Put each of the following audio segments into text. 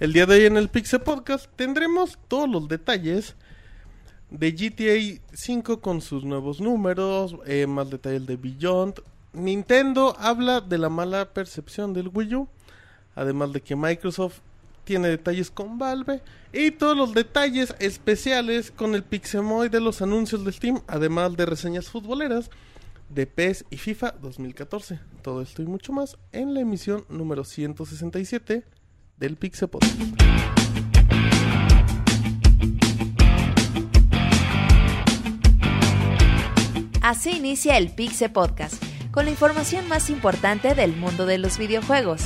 El día de hoy en el Pixel Podcast tendremos todos los detalles de GTA 5 con sus nuevos números, eh, más detalles de Beyond. Nintendo habla de la mala percepción del Wii U, además de que Microsoft tiene detalles con Valve y todos los detalles especiales con el Pixemoy de los anuncios de Steam, además de reseñas futboleras de PES y FIFA 2014. Todo esto y mucho más en la emisión número 167 del Pixel Podcast. Así inicia el Pixel Podcast, con la información más importante del mundo de los videojuegos.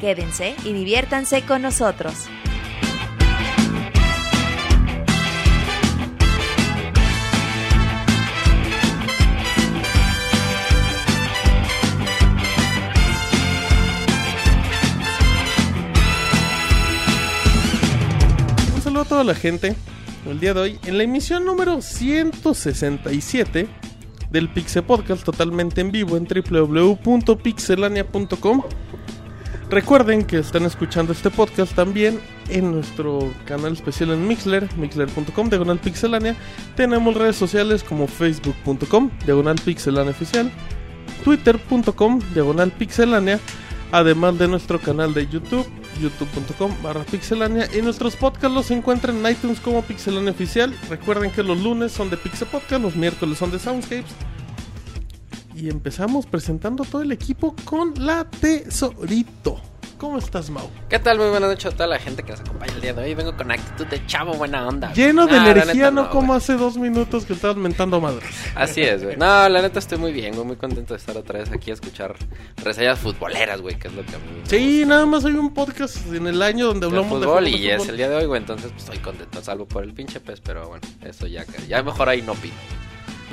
Quédense y diviértanse con nosotros. A toda la gente. El día de hoy, en la emisión número 167 del Pixel Podcast, totalmente en vivo en www.pixelania.com. Recuerden que están escuchando este podcast también en nuestro canal especial en Mixler, mixler.com, diagonal pixelania. Tenemos redes sociales como facebook.com, diagonal pixelania oficial, twitter.com, diagonal pixelania, además de nuestro canal de YouTube, youtube.com barra pixelania. Y nuestros podcasts los encuentran en iTunes como pixelania oficial. Recuerden que los lunes son de Pixel Podcast, los miércoles son de Soundscapes. Y empezamos presentando todo el equipo con la Tesorito. ¿Cómo estás, Mau? ¿Qué tal? Muy buenas noches a toda la gente que nos acompaña el día de hoy. Vengo con actitud de chavo, buena onda. güey. Lleno de No, energía, no, como güey. hace dos minutos que estabas mentando madres. Así es, güey. No, la neta estoy muy bien, güey. Muy contento de estar otra vez aquí a escuchar reseñas futboleras, güey, que es lo que a mí me Sí, nada más hay un podcast en el año donde De hablamos de fútbol juegos y de es el día de hoy, güey. Entonces, pues estoy contento, salvo por el pinche pez, pero bueno, eso ya, ya mejor ahí no opino.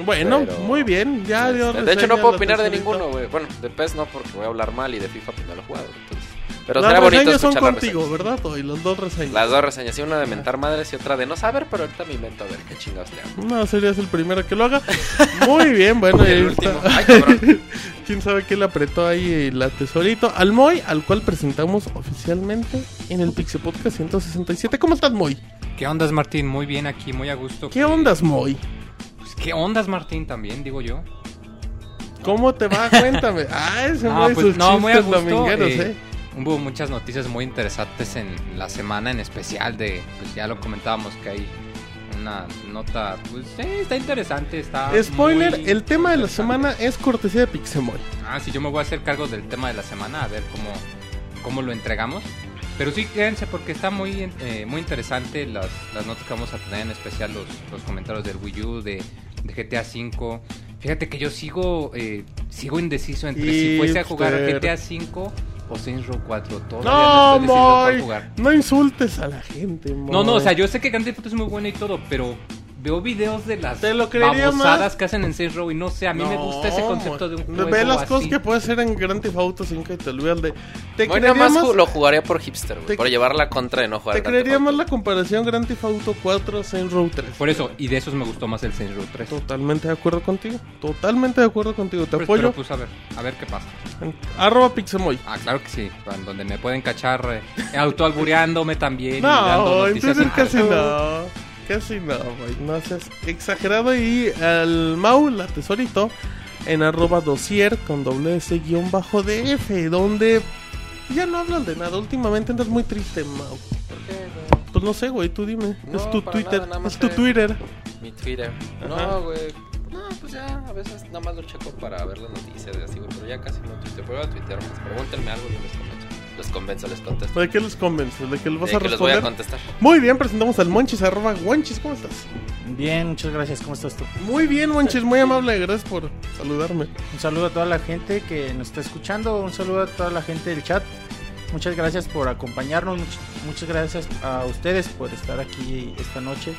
Bueno, Pero- muy bien, ya dio Este, de hecho, no puedo opinar de ninguno, güey. Bueno, de PES no, porque voy a hablar mal y de FIFA pues no lo he jugado. Entonces, pero Las será bonito reseñas son escuchar las contigo, reseñas. ¿verdad? Hoy, las dos reseñas. Las dos reseñas, sí, una de mentar madres y otra de no saber, pero ahorita me invento a ver qué chingados le hago. No, serías el primero que lo haga. Muy bien, bueno, El ahí último. Ay, cabrón. ¿Quién sabe qué le apretó ahí la tesorito? Al Moy, al cual presentamos oficialmente en el Pixel Podcast 167. ¿Cómo estás, Moy? ¿Qué ondas, Martín? Muy bien aquí, muy a gusto. ¿Qué ondas, Moy? Pues, ¿Qué ondas, Martín? También, digo yo. ¿Cómo te va? Cuéntame. Ah, ese Ah, Moy, pues, sus no, muy a chistes gusto, domingueros, eh, ¿eh? Hubo muchas noticias muy interesantes en la semana, en especial de, pues ya lo comentábamos que hay una nota, pues sí, está interesante, está Spoiler, muy el tema de la semana es cortesía de Pixemoy. Ah, sí, yo me voy a hacer cargo del tema de la semana, a ver cómo, cómo lo entregamos. Pero sí, quédense porque está muy, eh, muy interesante las, las notas que vamos a tener, en especial los, los comentarios del Wii U, de, de GTA V. Fíjate que yo sigo eh, sigo indeciso entre si fuese a jugar. GTA V o Saints Row 4. Todavía No, estoy cuál Moy. jugar. No insultes a la gente, Moy. No, no, o sea, yo sé que Grand Theft Auto es muy bueno y todo, pero veo videos de las Te lo creería babosadas más. que hacen en Saints Row y no sé, a mí me No, gusta ese concepto de un juego Ve las así. cosas que puede hacer en Grand Theft Auto 5 y te olvidas de... Te Bueno, nada más lo jugaría por hipster, güey. Te- Por llevar la contra de no jugar te creería más la comparación Grand Theft Auto 4 Saints Row 3. Por eso, y de esos me gustó más el Saints Row 3. Totalmente de acuerdo contigo. Totalmente de acuerdo contigo. Te Pues, apoyo. pero, pues a ver, a ver qué pasa. En- Arroba Pixemoy. Ah, claro que sí, donde me pueden cachar eh, autoalbureándome también y dando No, noticias entonces casi no. Casi no, güey. No seas exagerado. Y al Mau, la tesorito, en arroba dosier con doble S guion bajo DF, donde ya no hablan de nada. Últimamente andas muy triste, Mau. ¿Por qué, güey? Pues no sé, güey, tú dime. No, es tu para Twitter. nada, nada más es tu que- Twitter. Mi Twitter. Ajá. No, güey. No, pues ya, a veces nada más lo checo para ver las noticias y así, güey. Pero ya casi no tuiteo. Pero voy a tuitear más. Pregúntenme algo y yo les. Les convenzo, les contesto. ¿De qué les convences? ¿De que les vas De a que les voy responder? a contestar. Muy bien, presentamos al Monchis, arroba Monchis. ¿Cómo estás? Bien, muchas gracias. ¿Cómo estás tú? Muy bien, Monchis. Muy amable. Gracias por saludarme. Un saludo a toda la gente que nos está escuchando. Un saludo a toda la gente del chat. Muchas gracias por acompañarnos. much- muchas gracias a ustedes por estar aquí esta noche.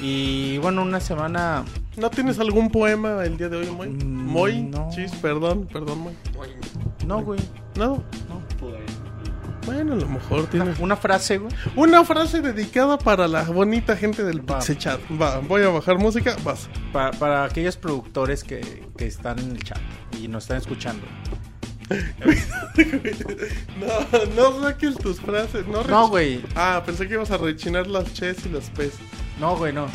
Y bueno, una semana. ¿No tienes algún poema el día de hoy, Moy? Mm, Moy, no. chis, perdón, perdón, Moy. No, güey. No, No. Bueno, a lo mejor tiene una frase, güey. una frase dedicada para la bonita gente del Va. Pixel Chat. Va, voy a bajar música, vas. pa- para aquellos productores que, que están en el chat y nos están escuchando. No, no saques tus frases. No, No, güey. Ah, pensé que ibas a rechinar las ches y las pes. No, güey, no.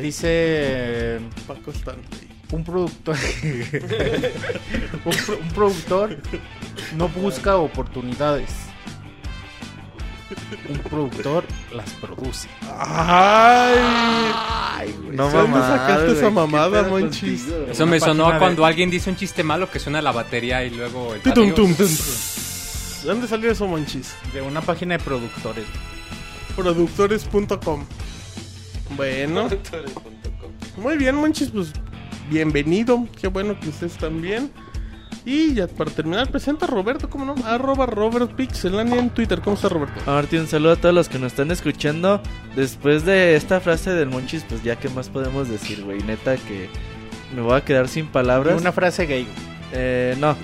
Dice Paco Stanley. un productor. un, pro- un productor no busca oportunidades. Un productor las produce. ¡Ay! No ¿De dónde mamada, sacaste güey, esa mamada, monchis? contigo, güey? Eso me sonó cuando alguien dice un chiste malo que suena la batería y luego el Tum, tum, tum. ¿De dónde salió eso, monchis? De una página de productores. Productores.com. Bueno, Productores.com. muy bien, monchis, pues bienvenido. Qué bueno que estés también. Y ya para terminar, presenta a Roberto, ¿cómo no? Arroba Robert Pixelania en Twitter. ¿Cómo está Roberto? Ah, Martín, un saludo a todos los que nos están escuchando. Después de esta frase del Monchis, pues ya qué más podemos decir, güey. Neta que me voy a quedar sin palabras. Una frase gay. Eh, no,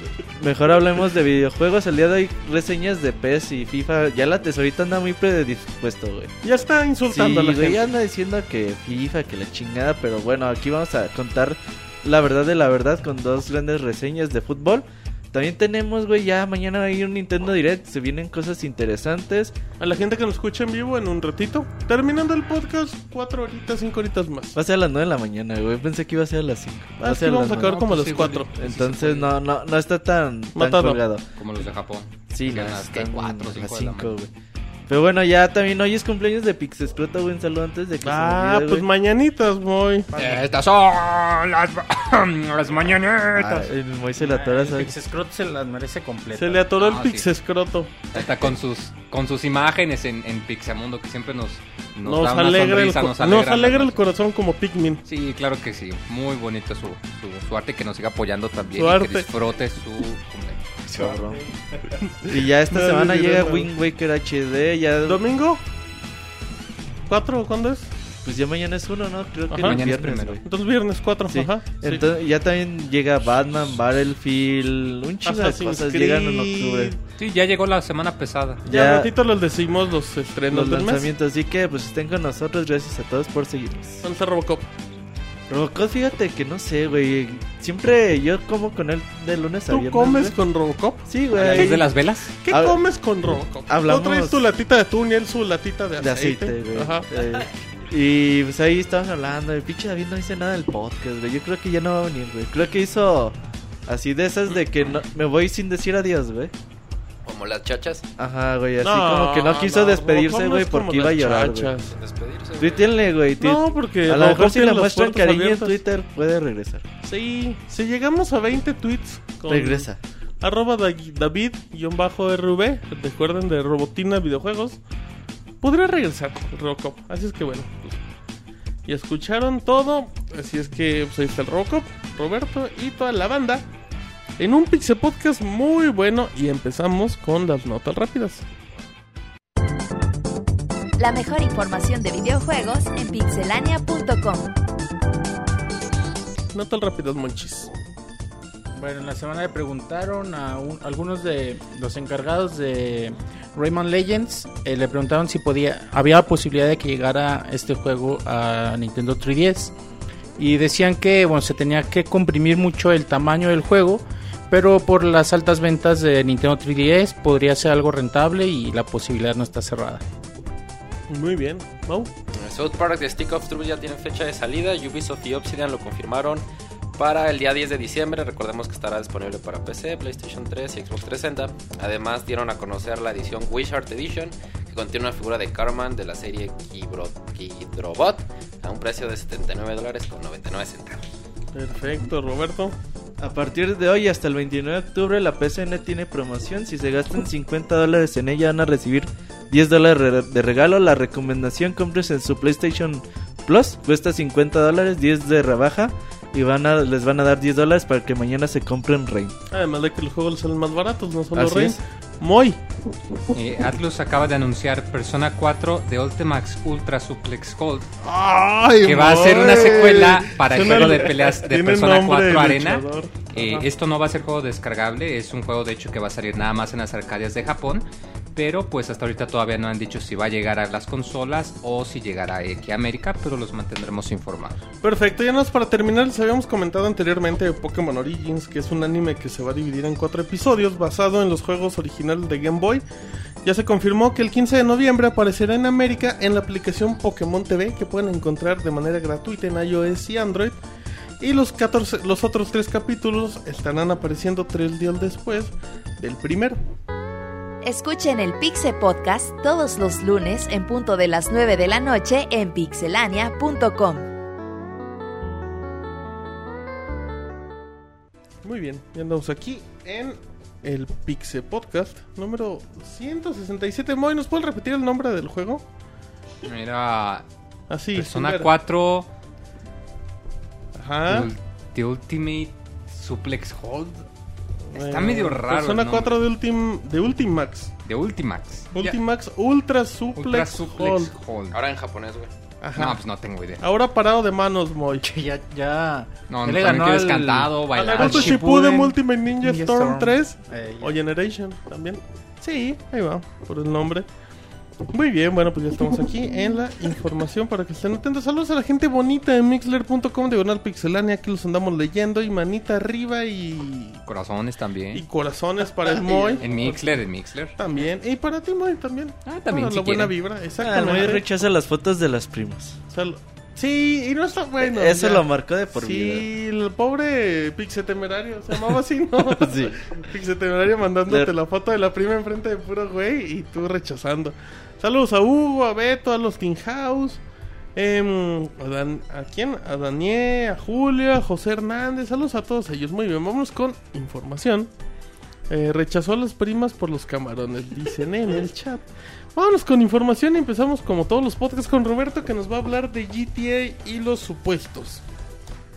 mejor hablemos de videojuegos. El día de hoy reseñas de PES y FIFA. Ya la tesorita anda muy predispuesto, güey. Ya está Sí, insultando a la güey, gente. anda diciendo que FIFA, que la chingada. Pero bueno, aquí vamos a contar la verdad de la verdad con dos grandes reseñas de fútbol. También tenemos, güey, ya mañana hay un Nintendo Direct. Se vienen cosas interesantes. A la gente que nos escucha en vivo en un ratito. Terminando el podcast, cuatro horitas, cinco horitas más. Va a ser a las 9 de la mañana, güey. Pensé que iba a ser a las 5. Ah, es que vamos a acabar No, como a pues las cuatro. Entonces no, no, no está tan, tan Matado. colgado. Como los de Japón. Sí, no, a que cuatro a cinco las de la 5, mañana. güey. Pero bueno, ya también hoy es cumpleaños de Pixescroto, güey. Un saludo antes de que se Ah, me olvide, pues güey. mañanitas, muy. Estas son las, las mañanetas. Ah, el Moy se la atora, El ¿sabes? Pixescrot se las merece completa. Se le atoró el Ah, sí. pixescroto. Está con sus con sus imágenes en, en Pixamundo que siempre nos nos, Nos, da una alegra, el, sonrisa, nos nos alegra, el corazón como Pikmin. Sí, claro que sí. Muy bonito su, su, su arte que nos siga apoyando también Su y arte. que disfrute su cumpleaños. Cabrón. Y ya esta No, semana no, llega no. Wind Waker HD. Ya, ¿Domingo? ¿Cuatro? ¿Cuándo es? pues ya mañana es uno, ¿no? Creo que Ajá. el viernes. Entonces viernes cuatro, Sí. ajá. sí. Entonces, ya también llega Batman, Battlefield, un chingo de cosas Creed. llegan en octubre. Sí, ya llegó la semana pesada. Ya, Ya- ratito les decimos los estrenos Los del mes. lanzamientos, así que pues estén con nosotros, gracias a todos por seguirnos. ¿Dónde está Robocop? Robocop, fíjate que no sé, güey. Siempre yo como con él de lunes a ¿Tú viernes. comes güey. con Robocop? Sí, ¿A la güey. de las velas? ¿Qué Hab- comes con Robocop? hablamos- ¿Tú traes tu latita de atún y él su latita de De aceite? aceite, güey. Ajá. Eh, y pues ahí estabas hablando. El pinche David no dice nada del podcast, güey. Yo creo que ya no va a venir, güey. Creo que hizo así de esas de que no, me voy sin decir adiós, güey. Como las chachas, Ajá, güey. Así No, como que no quiso no, despedirse, güey, es como porque iba a las llorar, güey. chachas. sin despedirse. güey. Tuítenle, güey. tu- No, porque a lo mejor si le las muestran puertas cariño abiertas. en Twitter, puede regresar. Sí, si llegamos a 20 tweets con Regresa. arroba da- David-RV, recuerden de Robotina Videojuegos, podría regresar Robocop. Así es que bueno, pues, ya escucharon todo. Así es que pues, ahí está el Robocop, Roberto y toda la banda. En un Pixel Podcast muy bueno y empezamos con las notas rápidas. La mejor información de videojuegos en pixelania.com. Notas rápidas, monchis. Bueno, en la semana le preguntaron a un- algunos de los encargados de Rayman Legends, eh, le preguntaron si podía, había posibilidad de que llegara este juego a Nintendo 3DS. Y decían que bueno, se tenía que comprimir mucho el tamaño del juego, pero por las altas ventas de Nintendo 3DS podría ser algo rentable y la posibilidad no está cerrada. Muy bien, Mau. South Park de Stick of Truth ya tiene fecha de salida. Ubisoft y Obsidian lo confirmaron para el día 10 de diciembre. Recordemos que estará disponible para PC, PlayStation 3 y Xbox 360. Además, dieron a conocer la edición Wishart Edition, que contiene una figura de Carman de la serie Kidrobot a un precio de 79 dólares con 99 centavos. Perfecto, Roberto. A partir de hoy hasta el 29 de octubre la PCN tiene promoción. Si se gastan 50 dólares en ella van a recibir 10 dólares re- de regalo. La recomendación compres en su PlayStation Plus. Cuesta 50 dólares, 10 de rebaja. Y van a, les van a dar 10 dólares para que mañana se compren Rey. Además de que los juegos salen más baratos, no solo Así Rey. es. Muy. Eh, Atlus acaba de anunciar Persona 4 de Ultimax Ultra Suplex Gold, Ay, que va a ser una Moy. secuela para el juego de el- peleas de Persona nombre 4 de Arena. Eh, esto no va a ser juego descargable, es un juego de hecho que va a salir nada más en las arcadias de Japón. Pero pues hasta ahorita todavía no han dicho si va a llegar a las consolas o si llegará aquí a América, pero los mantendremos informados. Perfecto, ya nos para terminar, les habíamos comentado anteriormente de Pokémon Origins, que es un anime que se va a dividir en cuatro episodios basado en los juegos originales de Game Boy. Ya se confirmó que el 15 de noviembre aparecerá en América en la aplicación Pokémon TV que pueden encontrar de manera gratuita en iOS y Android. Y los, 14, los otros tres capítulos estarán apareciendo tres días después del primero. Escuchen el Pixe Podcast todos los lunes en punto de las 9 de la noche en pixelania.com. Muy bien, ya andamos aquí en el Pixe Podcast número 167. Moy, ¿nos puedes repetir el nombre del juego? Mira, Así, Persona sin ver. 4, Ajá. The Ultimate Suplex Hold. Está Bueno, medio raro. Persona el nombre. 4 de, Ultim, de Ultimax. De Ultimax. Ultimax Ultra. Suplex, Ultra Suplex Hold. Hold. Ahora en japonés, güey. Ajá. No, pues no tengo idea. Ahora parado de manos, Moy. Que ya, ya. No, ya no le ganó quieres al- cantado, bailar. Naruto Shippuden, Shippuden Ultimate Ninja, Ninja Storm, Storm. 3 Eh, o Generation también. Sí, ahí va, por el nombre. Muy bien, bueno, pues ya estamos aquí en la información para que estén atentos. Saludos a la gente bonita de mixler.com, diagonal pixelania, aquí los andamos leyendo. Y manita arriba y, Corazones y también. corazones para el Moy. En Mixler, en Mixler. También. Y para ti, Moy, también. Ah, también, Para si la buena vibra, Ah, el Moy exactamente. rechaza las fotos de las primas. Sal- Sí, y no está bueno. Eso ya. lo marcó de por vida. Sí, el pobre Pixe Temerario, se llamaba así, ¿no? Sí. Pixe Temerario mandándote la foto de la prima enfrente de puro güey y tú rechazando. Saludos a Hugo, a Beto, a los King House, em, a, Dan- ¿a quién? A Daniel, a Julio, a José Hernández, saludos a todos ellos. Muy bien, vamos con información. Eh, rechazó a las primas por los camarones, dicen en el chat. Vámonos con información y empezamos como todos los podcasts con Roberto que nos va a hablar de GTA y los supuestos.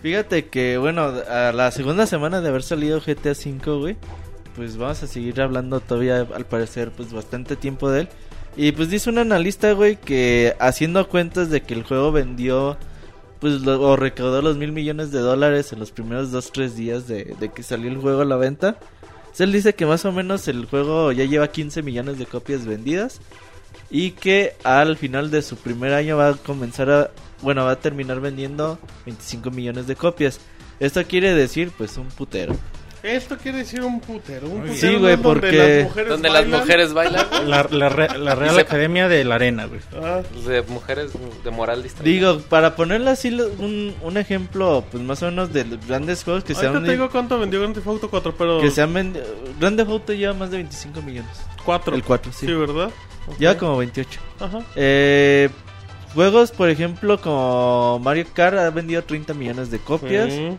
Fíjate que, bueno, a la segunda semana de haber salido GTA V, güey, pues vamos a seguir hablando todavía, al parecer, pues bastante tiempo de él. Y pues dice un analista, güey, que haciendo cuentas de que el juego vendió, pues, o recaudó los mil millones de dólares en los primeros dos, tres días de, de que salió el juego a la venta. Pues, él dice que más o menos el juego ya lleva 15 millones de copias vendidas. Y que al final de su primer año va a comenzar a... Bueno, va a terminar vendiendo 25 millones de copias. Esto quiere decir, pues, un putero. Esto quiere decir un putero. Un putero. Sí, güey, porque- las mujeres Donde las bailan. mujeres bailan. La, la, re- la Real se- Academia de la Arena, güey. Ah, De mujeres de moral distraída. Digo, para ponerle así un, un ejemplo, pues más o menos de los grandes juegos que se han te digo cuánto vendió Grand Theft Auto 4, pero... que se han vendido. Grande Auto lleva más de 25 millones. 4. El 4, sí. Sí, ¿verdad? Ok. Lleva como 28. Ajá. Eh, juegos, por ejemplo, como Mario Kart ha vendido 30 millones de copias. Sí.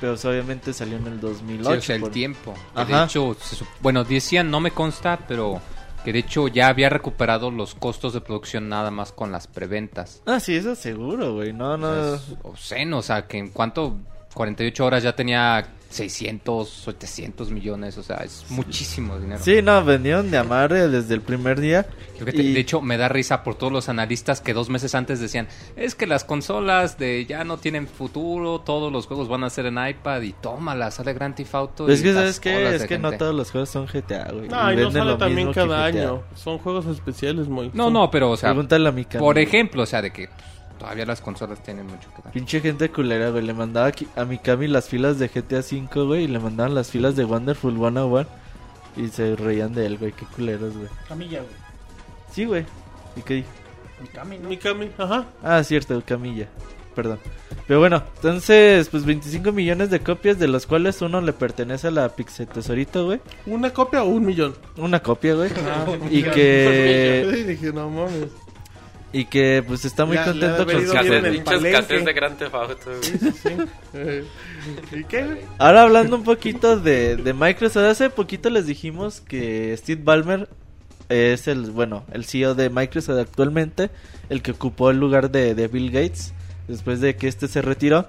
Pero obviamente salió en el 2008. Sí, o sea, el por- tiempo. Ajá. De hecho, se bueno, decían, no me consta, pero que de hecho ya había recuperado los costos de producción nada más con las preventas. Ah, sí, eso seguro, güey. No, O no. sea, es obsceno, o sea, que en cuanto 48 horas ya tenía 600, 700 millones, o sea, es muchísimo dinero. Sí, no, vendieron de amarre desde el primer día. Y- De hecho, me da risa por todos los analistas que dos meses antes decían, es que las consolas de ya no tienen futuro, todos los juegos van a ser en iPad y tómala, sale Grand Theft Auto. Es y que, ¿sabes qué? Es que no todos los juegos son GTA, güey. No, y no sale también cada año. Son juegos especiales, muy. No, son- no, pero o sea, Pregúntale a mi Cami. por ejemplo, o sea, de que pues, todavía las consolas tienen mucho que dar. Pinche gente culera, güey. Le mandaba a mi Cami las filas de GTA V, güey. Y le mandaban las filas de Wonderful 101. Y se reían de él, güey. Qué culeros, güey. Camilla, güey. Sí, güey. ¿Y qué dije? Mi Cami, ¿no? Mikami, ajá. Ah, cierto, Camilla. Perdón. Pero bueno, entonces, pues 25 millones de copias, de los cuales uno le pertenece a la Pixel Tesorito, güey. ¿Una copia o un millón? Una copia, güey. Ah, y que dije, no mames. Y que pues está muy contento haber con su de Grand Theft Auto. güey. Sí. Eh, ¿Y qué? Ahora hablando un poquito de, de Microsoft, hace poquito les dijimos que Steve Ballmer es el, bueno, el CEO de Microsoft actualmente, el que ocupó el lugar de, de Bill Gates después de que este se retiró.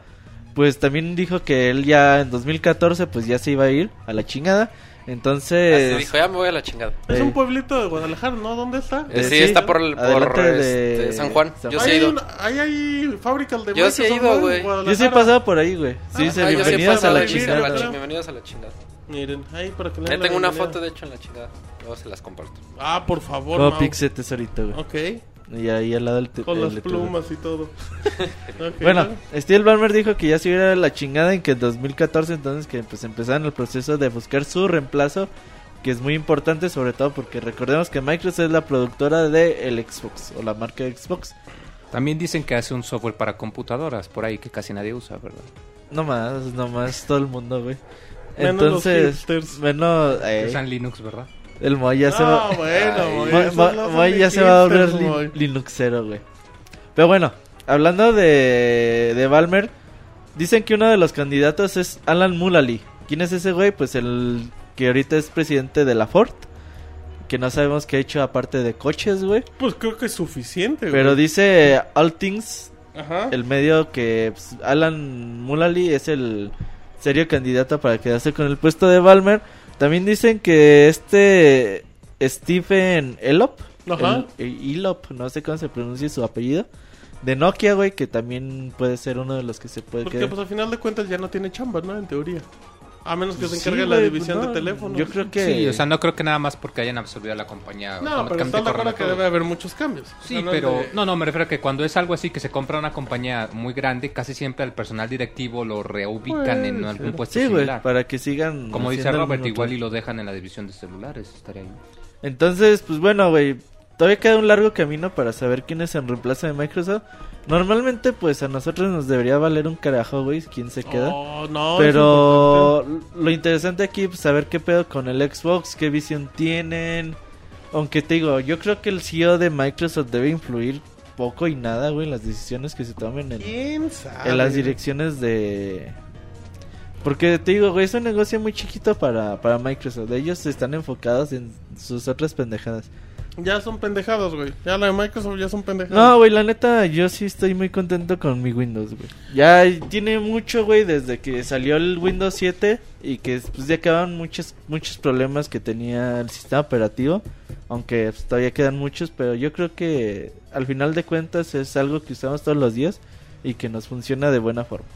Pues también dijo que él ya en 2014 pues ya se iba a ir a la chingada. Así Entonces... dijo, ya me voy a la chingada. Es Eh, un pueblito de Guadalajara, ¿no? ¿Dónde está? Eh, sí, sí, está por, el, por adelante de- este, San Juan. Yo sí he Ahí ido. Ahí hay fábricas de Yo sí he ido, ¿no? Güey. Yo sí he pasado por ahí, güey. Sí, Ah, se Ah, yo sí bienvenidos a la ahí, vivir, a la chingada. Bienvenidos a la chingada. Miren, ahí para que le la tengo una foto, de hecho, en la chingada. Luego se las comparto. Ah, por favor, Como Mau. Pixel tesorito, güey. Ok, Y ahí al lado del con el las plumas y todo. Bueno, luego. Steve Ballmer dijo que ya se iba a la chingada en que en 2014 entonces que pues empezaron el proceso de buscar su reemplazo, que es muy importante sobre todo porque recordemos que Microsoft es la productora de el Xbox o la marca Xbox. También dicen que hace un software para computadoras por ahí que casi nadie usa, ¿verdad? No más, no más todo el mundo, güey. Menos los Entonces, menos eh, Usan Linux, ¿verdad? El Moy ya se va bueno. Moy, ya se va a volver lin- Linuxero, güey. Pero bueno, hablando de, de Balmer, dicen que uno de los candidatos es Alan Mulally. ¿Quién es ese güey? Pues el que ahorita es presidente de la Ford. Que no sabemos qué ha hecho aparte de coches, güey. Pues creo que es suficiente, Pero güey. dice All Things, Ajá. el medio que pues, Alan Mulally es el serio candidato para quedarse con el puesto de Balmer. También dicen que este Stephen Elop, Ajá. el- el Elop, no sé cómo se pronuncia su apellido, de Nokia, güey, que también puede ser uno de los que se puede Porque quedar. pues al final de cuentas ya no tiene chamba, ¿no? En teoría. A menos que se Sí, encargue la división pues, no, de teléfonos. Yo creo que Sí, o sea, no creo que nada más porque hayan absorbido la compañía. No, pero automáticamente estás de acuerdo corran a que debe haber muchos cambios. O Sí, sea, no es pero de- no, no, me refiero a que cuando es algo así que se compra una compañía muy grande, casi siempre al personal directivo lo reubican en algún puesto sí, güey, similar. para que sigan Como dice Robert, igual y lo dejan en la división de celulares, estaría ahí. Entonces, pues bueno, güey, todavía queda un largo camino para saber quién es en reemplazo de Microsoft. Normalmente, pues a nosotros nos debería valer un carajo, güey, quién se queda. Oh, no, Pero lo interesante aquí es saber qué pedo con el Xbox, qué visión tienen. Aunque te digo, yo creo que el CEO de Microsoft debe influir poco y nada, güey, en las decisiones que se tomen en, ¿Quién sabe? en las direcciones de... Porque te digo, güey, es un negocio muy chiquito para, para Microsoft. Ellos están enfocados en sus otras pendejadas. Ya son pendejados, güey. Ya la de Microsoft ya son pendejados. No, güey, la neta, yo sí estoy muy contento con mi Windows, güey. Ya tiene mucho, güey, desde que salió el Windows 7 y que pues ya quedaban muchos, muchos problemas que tenía el sistema operativo. Aunque pues, todavía quedan muchos, pero yo creo que al final de cuentas es algo que usamos todos los días y que nos funciona de buena forma.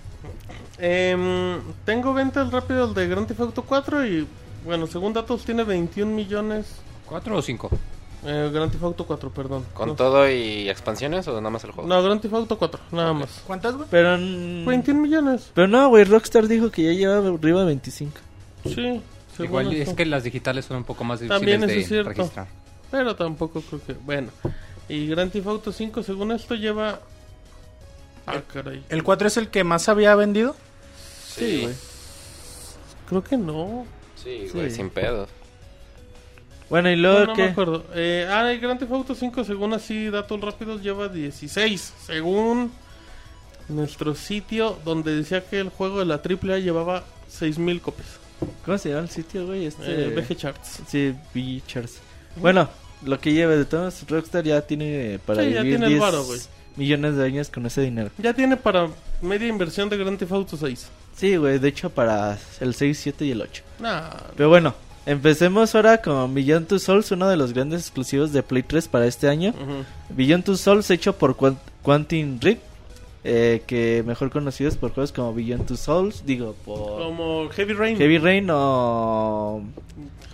Em, tengo ventas rápidas el de Grand Theft Auto 4 y, bueno, según datos tiene 21 millones. ¿Cuatro o cinco? Eh, Grand Theft Auto 4, perdón. ¿Con no, todo y expansiones o nada más el juego? No, Grand Theft Auto 4, nada más. ¿Cuántas, güey? Pero, mm, 21 millones. pero no, güey, Rockstar dijo que ya lleva arriba de 25. Sí, Igual esto. es que las digitales son un poco más También difíciles eso es de cierto. registrar. Pero tampoco creo que. Bueno. Y Grand Theft Auto 5, según esto, lleva. Ah, caray. ¿El 4 es el que más había vendido? Sí, güey. Creo que no. Sí, güey, Sí. sin pedos. Bueno, y No, luego no que... me acuerdo. Eh, ah, el Grand Theft Auto 5, según así, datos rápidos, lleva 16. Según nuestro sitio, donde decía que el juego de la AAA llevaba 6000 copias. ¿Cómo se llama el sitio, güey? Este... Eh, VG Charts. Sí, VG Charts. Bueno, lo que lleve de todos, Rockstar ya tiene para Sí, ya vivir tiene el 10 varo, güey. millones de años con ese dinero. Ya tiene para media inversión de Grand Theft Auto 6. Sí, güey, de hecho para el 6, 7 y el 8. Nah, Pero bueno, empecemos ahora con Beyond Two Souls, uno de los grandes exclusivos de Play 3 para este año. Beyond Two Souls hecho por Quant- Quantum Rift, eh, que mejor conocidos por juegos como Beyond Two Souls, digo, por Como Heavy Rain. Heavy Rain o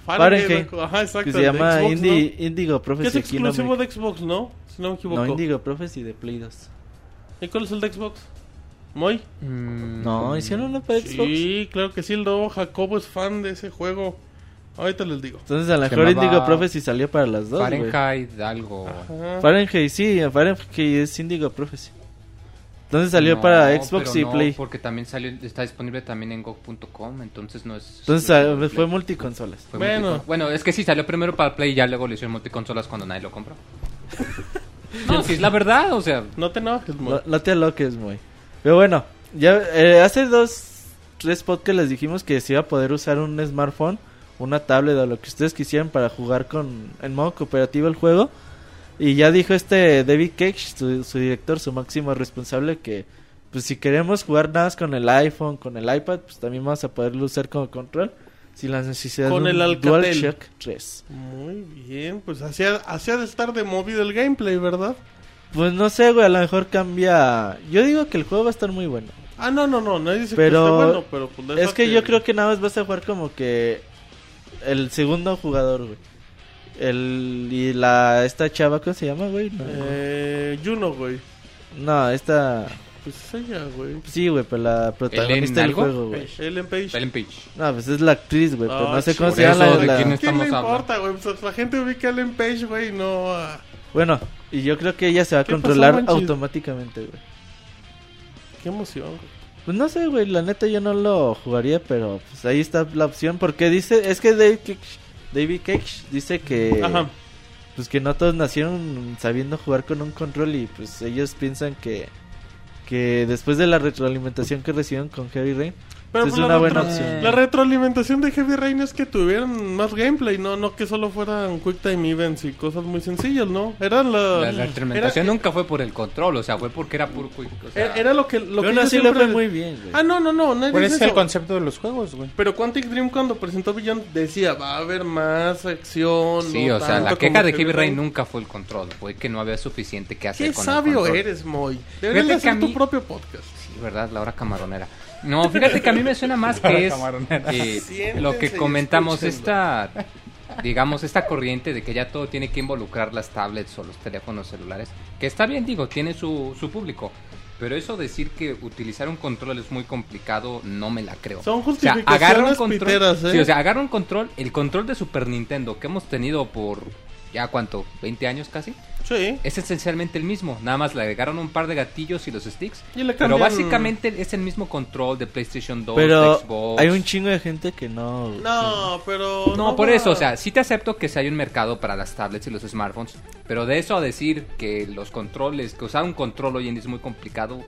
Fahrenheit. Fahrenheit, Ajá, exacto. que se llama Xbox, Indi- Indigo ¿no? Que Prophecy. es aquí en exclusivo de Xbox, ¿no? Si no me equivoco. No, Indigo Prophecy de Play 2. ¿Y cuál es el de Xbox? ¿Moy? Mm, No, hicieron uno para Xbox. Sí, claro que sí. El nuevo Jacobo es fan de ese juego. Ahorita les digo. Entonces a lo mejor Indigo Prophecy salió para las dos. Fahrenheit, algo. Ajá. Fahrenheit, sí, Fahrenheit es Indigo Prophecy. Entonces salió No, para Xbox pero y no, Play. Porque también salió, está disponible también en GOG.com, entonces no es. Entonces fue multiconsolas. Fue Bueno. multicon- bueno, es que sí, salió primero para Play y ya luego le hicieron multiconsolas cuando nadie lo compró. no, sí, es la verdad, o sea. No te enojes, Moy. No, no te aloques, muy. Pero bueno, ya eh, hace dos, tres podcasts les dijimos que se iba a poder usar un smartphone, una tablet o lo que ustedes quisieran para jugar con en modo cooperativo el juego. Y ya dijo este David Cage, su, su director, su máximo responsable, que pues si queremos jugar nada más con el iPhone, con el iPad, pues también vamos a poderlo usar como control. Sin la necesidad Con el Alcatel. DualShock 3. Muy bien, pues hacía, hacía de estar de movido el gameplay, ¿verdad? Pues no sé, güey, a lo mejor cambia. Yo digo que el juego va a estar muy bueno. Ah, no, no, no, nadie dice Pero que esté bueno, pero pues Es que yo creo que nada más vas a jugar como que el segundo jugador, güey. El y la esta chava ¿cómo se llama, güey? No, Eh, Juno, güey. no, esta Pues es ella, güey. sí, güey, pero la protagonista del algo? juego, güey. Ellen Page. Ellen Page. No, pues es la actriz, güey, pero Ah, no sé cómo se llama eso, la, ¿de la- quién es? ¿Quién le estamos importa, güey? Pues la gente ubica a Ellen Page, güey, no a... Bueno, y yo creo que ella se va a ¿Qué pasó, controlar automáticamente, güey. Qué emoción, güey. Pues no sé, güey, la neta yo no lo jugaría, pero pues ahí está la opción. Porque dice, es que David Cage, David Cage dice que, Ajá. pues que no todos nacieron sabiendo jugar con un control y pues ellos piensan que, que después de la retroalimentación que recibieron con Heavy Rain, Pero es pues, la una buena opción. La retroalimentación de Heavy Rain es que tuvieran más gameplay, no no que solo fueran quick time events y cosas muy sencillas, ¿no? Era la... La, era, nunca fue por el control, o sea, fue porque era puro quick. O sea, era- era lo que... Lo pero que yo siempre- fue muy bien, güey. Ah, no, no, no, nadie Pero dice ese es el eso. concepto de los juegos, güey. Pero Quantic Dream cuando presentó Beyond decía, va a haber más acción. Sí, no o sea, la tanto queja como de Heavy Rain nunca fue el control, fue que no había suficiente que hacer Qué con sabio el control. eres, Moy. Deberías Fíjate hacer tu mí- propio podcast. Sí, ¿verdad? La hora camaronera. No, fíjate que a mí me suena más que es eh, lo que comentamos, esta, digamos, esta corriente de que ya todo tiene que involucrar las tablets o los teléfonos celulares, que está bien, digo, tiene su, su público. Pero eso decir que utilizar un control es muy complicado, no me la creo. Son O sea, justificaciones agarra un control. piteras, ¿eh? Sí, o sea, agarra un control, el control de Super Nintendo que hemos tenido por ya cuánto, 20 años casi, Sí. es esencialmente el mismo. Nada más le agregaron un par de gatillos y los sticks. Y le Pero básicamente es el mismo control de PlayStation 2, de pero Xbox. hay un chingo de gente que no... No, pero... No, por va- eso, o sea, sí te acepto que si hay un mercado para las tablets y los smartphones, pero de eso a decir que los controles, que usar un control hoy en día es muy complicado,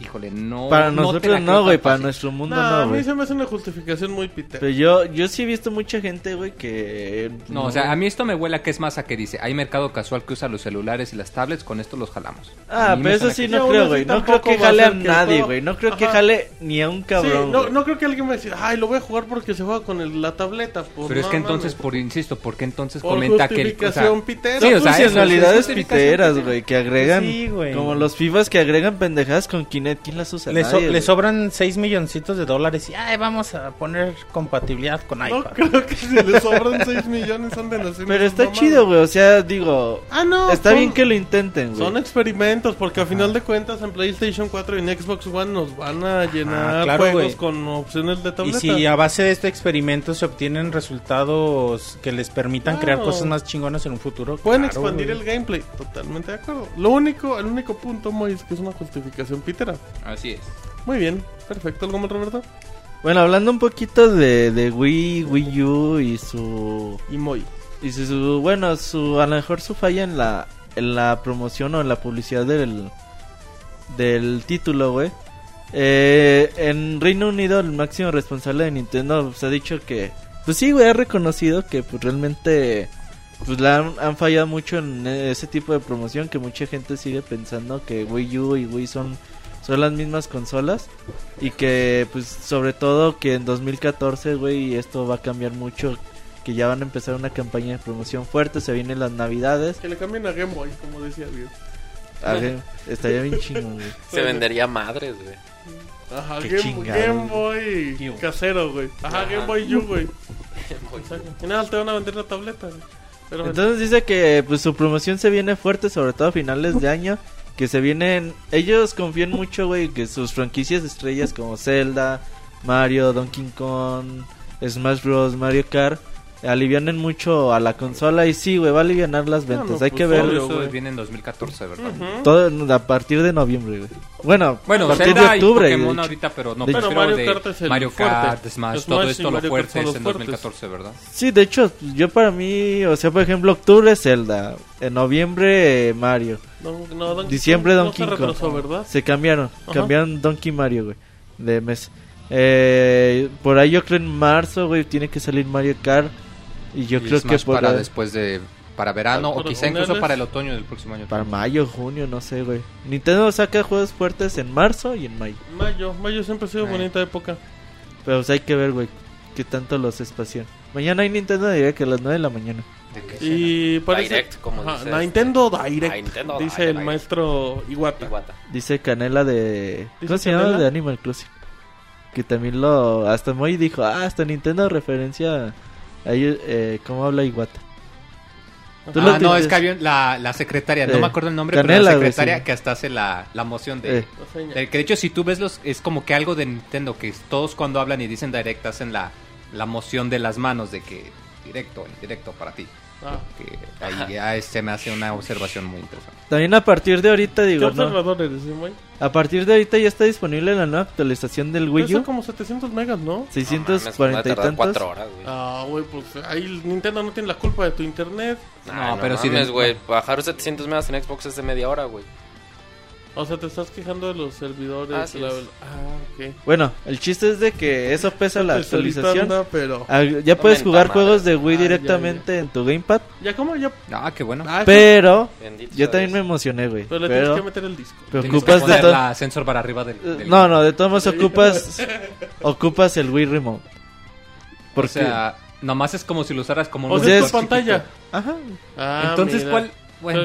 híjole, no. Para no nosotros no, güey, para nuestro mundo No, no, a mí se me hace una justificación muy pitera. Pero yo, yo sí he visto mucha gente, güey, que... No, o sea, a mí esto me huele a que es más a que dice, hay mercado casual que usa los celulares y las tablets, con esto los jalamos. Ah, pero eso sí que no creo, güey. No creo que a jale a nadie, güey. No creo que jale ni a un Sí, cabrón. no, no creo que alguien me decir, ay, lo voy a jugar porque se juega con el- la tableta. Pues, Pero es que entonces, por insisto, ¿por qué entonces Por comenta que el... o sea, justificación pitera. Sí, o sea, funcionalidades piteras, pitera. güey, que agregan. Sí, güey. Como los FIFAs que agregan pendejadas con Kinect. ¿Quién las usa? Le, so- Nadie, le sobran 6 milloncitos de dólares y ay, vamos a poner compatibilidad con No iPad. creo que si le sobran 6 millones anden haciendo Pero está mamadas. chido, güey. O sea, digo. Ah, no. está son- bien que lo intenten, güey. Son experimentos, porque a final de cuentas en PlayStation 4 y en Xbox One nos van a llenar claro, juegos güey. con opciones de Y tableta. si a base de este experimento se obtienen resultados que les permitan crear Claro. cosas más chingonas en un futuro, Pueden claro, expandir güey. el gameplay, totalmente de acuerdo. Lo único, el único punto, Moy, es que es una justificación pitera. Así es. Muy bien, perfecto, ¿algo más, Roberto? Bueno, hablando un poquito de, de Wii, Wii U y su. Y Moy. Y su, su- bueno, su, a lo mejor su falla en la, en la promoción o en la publicidad del, del título, güey. Eh, en Reino Unido, el máximo responsable de Nintendo se ha dicho que, pues sí, güey, ha reconocido que pues realmente, pues la han, han fallado mucho en ese tipo de promoción, que mucha gente sigue pensando que Wii U y Wii son, son las mismas consolas. Y que, pues, sobre todo que en 2014, güey, esto va a cambiar mucho. Que ya van a empezar una campaña de promoción fuerte. Se vienen las navidades. Que le cambien a Game Boy, como decía bien. A ver, estaría bien chingón, güey. Se vendería madres, güey. Ajá, Qué Game, chingado. Game Boy casero, güey. Ajá, Ajá. Game Boy U, güey. Y nada, te van a vender la tableta, güey. Pero Entonces dice que pues su promoción se viene fuerte, sobre todo a finales de año. Que se vienen. Ellos confían mucho, güey, que sus franquicias estrellas como Zelda, Mario, Donkey Kong, Smash Bros, Mario Kart. Alivianen mucho a la consola y sí, güey, va a alivianar las ventas. no, Hay pues, que ver obvio. Todo eso güey. viene en 2014, ¿verdad? Ujú. todo a partir de noviembre, güey. Bueno, Bueno, a partir Zelda de y octubre. Pokémon de hecho. ahorita, pero no, De- pero Mario Kart es el Mario fuerte. Kart, Smash, Smash todo y esto lo fuerte es en fuertes. 2014, ¿verdad? Sí, de hecho, yo para mí, o sea, por ejemplo, octubre Zelda, en noviembre eh, Mario, No, no, Donkey diciembre Kong Donkey no se Kong. Se cambiaron, Ajá. cambiaron Donkey Mario, güey, de mes. Eh, por ahí yo creo en marzo, güey, tiene que salir Mario Kart. Y yo Y creo Smash que por para ahí- después de para verano Para o quizá incluso finales. para el otoño del próximo año. para mayo, junio, no sé, güey. Nintendo saca juegos fuertes en marzo y en mayo. Mayo, mayo siempre ha sido Ay. bonita época. Pero pues, hay que ver, güey, qué tanto los espacian. Mañana hay Nintendo Direct a las 9 de la mañana. ¿De qué? Y parece... Direct, como Ajá, dice este. Nintendo Direct, Nintendo dice Direct. el maestro Iwata. Iwata. Dice Canela de... ¿Cómo ¿Dice se llama? De Animal Crossing. Que también lo... Hasta Moy dijo, ah, hasta Nintendo referencia a ellos, eh, cómo habla Iwata. Tú lo Ah, no, es que había la, la secretaria, Eh, no me acuerdo el nombre, Canela, pero la secretaria sí. que hasta hace la, la moción de, Eh. De- Que de hecho, si tú ves los. Es como que algo de Nintendo, que todos cuando hablan y dicen direct hacen la, la moción de las manos de que directo, directo para ti. Ah, Que ahí ya se me hace una observación muy interesante. También a partir de ahorita, ¿Qué digo, no, observador eres, eh, güey? a partir de ahorita ya está disponible la nueva actualización del Wii Son U. como 700 megas, ¿no? 640 y tantos. horas, güey. Ah, güey, pues ahí Nintendo no tiene la culpa de tu internet. Nah, No, pero sí mames, de- güey. Bajar 700 megas en Xbox es de media hora, güey. O sea, te estás quejando de los servidores. Así la- es. Ah, ok. Bueno, el chiste es de que eso pesa la Pues actualización. anda, pero... Ah, Ya puedes Aumenta jugar madre. juegos de Wii Ah, ya, directamente en tu gamepad. Ya, ¿cómo? Ya... Ah, qué bueno. Ah, Pero Bendito yo también me emocioné, güey. Pero le tienes que meter el disco. pero ocupas de todo. la sensor para arriba del. del- No, no, de todos modos ocupas ocupas el Wii Remote. O Porque sea, nomás es como si lo usaras como O un sea, es tu pantalla. ajá, Ah, Entonces, mira. ¿cuál? Bueno,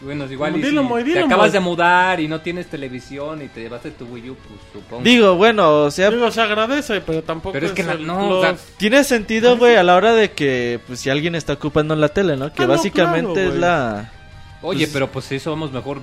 bueno, igual y Dilo, si te acabas de mudar y no tienes televisión y te llevaste tu Wii U, pues supongo. digo, bueno, o sea, Digo, se agradece, pero tampoco Pero es que la- no, o sea, plus. tiene sentido, güey, a la hora de que pues si alguien está ocupando la tele, ¿no? Que Ah, no, básicamente claro, es la Oye, Pues- pero pues eso vamos mejor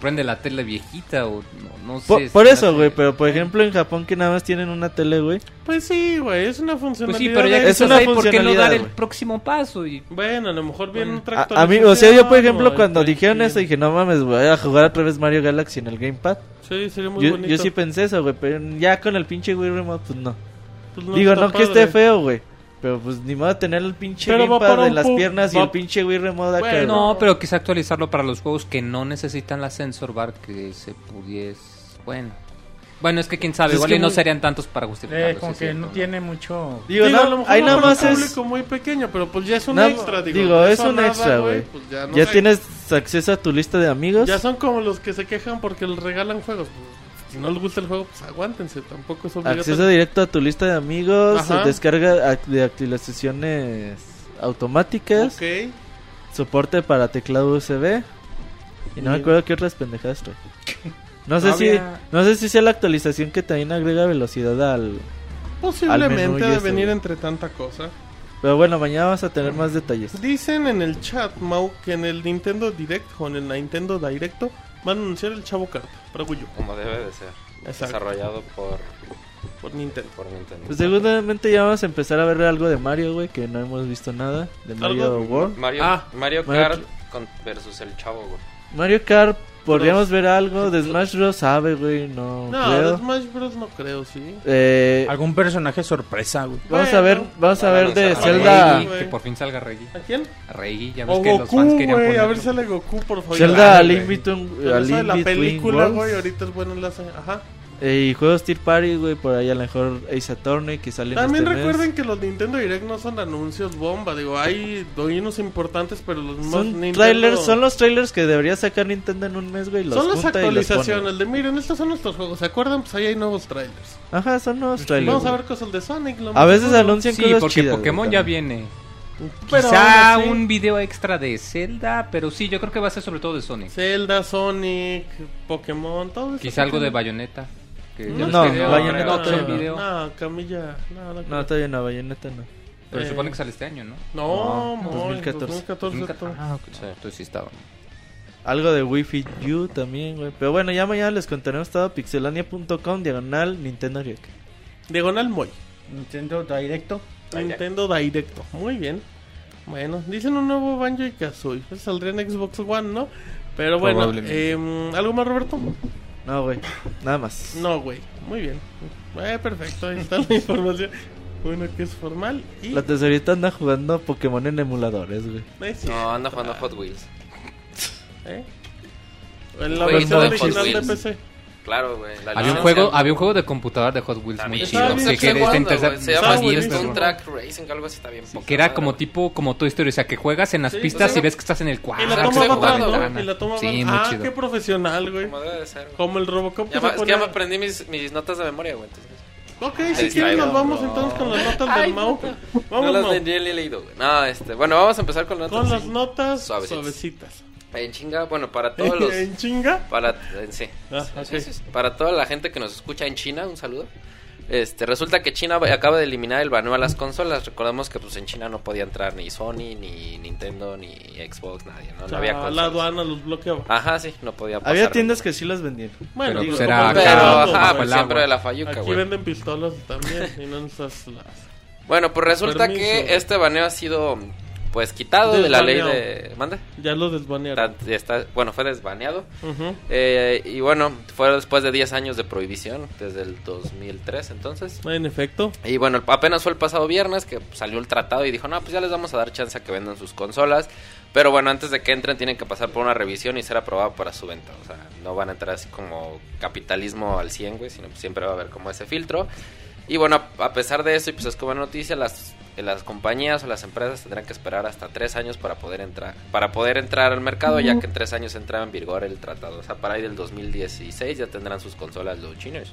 prende la tele viejita o no, no sé. por, por eso, güey, pero por ejemplo en Japón que nada más tienen una tele, güey. Pues sí, güey, es una Pues funcionalidad. sí, pero ya que Es estás una ahí, ¿por qué no dar el güey. próximo paso? Y... Bueno, a lo mejor viene Bueno. otra A, a mí, o sea, yo por ejemplo o cuando dijeron eso dije, no mames, voy a jugar otra vez Mario Galaxy en el gamepad. Sí, sería muy Yo, bonito. yo sí pensé eso, güey, pero ya con el pinche Wii Remote, pues no. Pues Digo, está no que padre. esté feo, güey. Pero pues ni modo de tener el pinche para de las piernas y va- el pinche Wii Remote acá. Bueno. güey. No, pero quizá actualizarlo para los juegos que no necesitan la sensor bar que se pudiese... Bueno. Bueno, es que quién sabe, Pues es igual y no muy- serían tantos para justificarlo. Eh, como que es no cierto, tiene mucho... Digo, Digo, no, a lo mejor no nada más un es... público muy pequeño, pero pues ya es un nada- extra, digo. digo, es un nada, extra, güey. pues ya no ya sé. tienes acceso a tu lista de amigos. Ya son como los que se quejan porque les regalan juegos. Pues, si no les gusta el juego, pues aguántense, tampoco es obligatorio. Acceso directo a tu lista de amigos, Ajá. descarga de actualizaciones automáticas, Ok. soporte para teclado USB. Y no me acuerdo qué otras pendejadas trae. No sé si no sé si sea la actualización que también agrega velocidad al Al Posiblemente menú ha de venir entre tanta cosa. Pero bueno, mañana vamos a tener más detalles. Dicen en el chat, Mau, que en el Nintendo Direct o en el Nintendo Directo van a anunciar el Chavo Carta para Wii U, Como debe de ser. Exacto. Desarrollado por, por Nintendo. por Nintendo. Pues seguramente ya vamos a empezar a ver algo de Mario, güey, que no hemos visto nada de Mario ¿Algo? World. Mario, Ah, Mario Mario Kart con- versus el chavo, güey. Mario Kart, podríamos ver algo de Smash Bros. Sabe, güey, no, No, creo. de Smash Bros. no creo, sí. Eh, Algún personaje sorpresa, güey. vamos a ver, vamos a ver de Zelda, Reggie, que por fin salga Reggie. ¿A quién? Reggie, ya ves O que los fans Goku, querían güey. A ver si sale Goku, por favor. Zelda. Link Between, la película, güey, ahorita es bueno enlace. Ajá. Eh, y juegos Tier Party, güey, por ahí a lo mejor Ace Attorney que salen También este mes. recuerden que los Nintendo Direct no son anuncios bomba. Digo, hay doy unos importantes, pero los más Son Nintendo- trailers, son los trailers que debería sacar Nintendo en un mes, güey. los Son las y los actualizaciones de miren, estos son nuestros juegos. ¿Se acuerdan? Pues ahí hay nuevos trailers. Ajá, son nuevos trailers. Vamos a güey. ver cosas de Sonic. lo A más veces seguro. anuncian Sí, cosas porque chidas, güey, Pokémon ya también. viene. Pero Quizá así, un video extra de Zelda, pero sí, yo creo que va a ser sobre todo de Sonic. Zelda, Sonic, Pokémon, todo eso. Quizá algo de Bayonetta. Que No, dio- Bayonetta no, no. video. No, Camilla. No, no, No, todavía no, Bayonetta no. Pero Eh, se supone que sale este año, ¿no? No, No, muy, 2014. 2014. Nunca- todo. Ah, ok, entonces sí estaba. Algo de Wii Fit U también, güey. Pero bueno, ya mañana les contaremos todo pixelania.com, diagonal, Nintendo Direct. Diagonal Moy. Nintendo Directo. Nintendo Directo. Muy bien. Bueno, dicen un nuevo Banjo y Kazooie. Pues saldría en Xbox One, ¿no? Pero bueno, em, ¿algo más, Roberto? No, güey, nada más. No, güey. Muy bien. Eh, perfecto, ahí está la información. Bueno, que es formal y... La tesorita anda jugando Pokémon en emuladores, güey. No, anda jugando Hot Wheels. ¿Eh? En la Jueguito versión de Hot original de Wheels. PC. Claro, güey. Había un juego, había un juego de computador de Hot Wheels muy chido. Que, que. Se llama Track Racing, algo así está bien. que era como tipo como Toy Story, o sea, que juegas en las Sí, pistas y ves que estás en el cuadro. Y la Ah, toma atrás, ¿no? ventana. Y la toma Sí, va- muy Ah, chido. qué profesional, güey. Como debe de ser. Como el Robocop es que ya me aprendí mis, mis notas de memoria, güey. entonces- Ok, si quieren nos vamos entonces con las notas del Mau. No Vamos, las Mau. ni he leído, güey. No, este, bueno, vamos a empezar con las Con notas. las notas Suavecitas. suavecitas. En chinga, bueno, para todos los... ¿En chinga? Para, en sí. Ah, Sí, ok. sí, sí. Para toda la gente que nos escucha en China, un saludo. Este, resulta que China acaba de eliminar el baneo a las consolas. Recordemos que pues en China no podía entrar ni Sony, ni Nintendo, ni Xbox, nadie, ¿no? O No sea, había la consolas. aduana los bloqueaba. Ajá, sí, no podía pasar. Había tiendas que sí las vendían. Bueno, Pero, digo, pues, Pero, ajá, el pues siempre de la fayuca, Aquí güey. venden pistolas también y no esas las... Bueno, pues resulta Permiso. que este baneo ha sido pues quitado de la ley de... ¿Mande? Ya lo desbanearon. Está- está- bueno, fue desbaneado. Eh, y bueno, fue después de 10 años de prohibición, desde el 2003 entonces. En efecto. Y bueno, apenas fue el pasado viernes que salió el tratado y dijo, no, pues ya les vamos a dar chance a que vendan sus consolas. Pero bueno, antes de que entren tienen que pasar por una revisión y ser aprobado para su venta. O sea, no van a entrar así como capitalismo al 100, güey, sino siempre va a haber como ese filtro. Y bueno, a- a pesar de eso, y pues es como noticia, las, las compañías o las empresas tendrán que esperar hasta tres años para poder entrar para poder entrar al mercado, ya que en tres años entra en vigor el tratado. O sea, para ahí del 2016 ya tendrán sus consolas los chinos.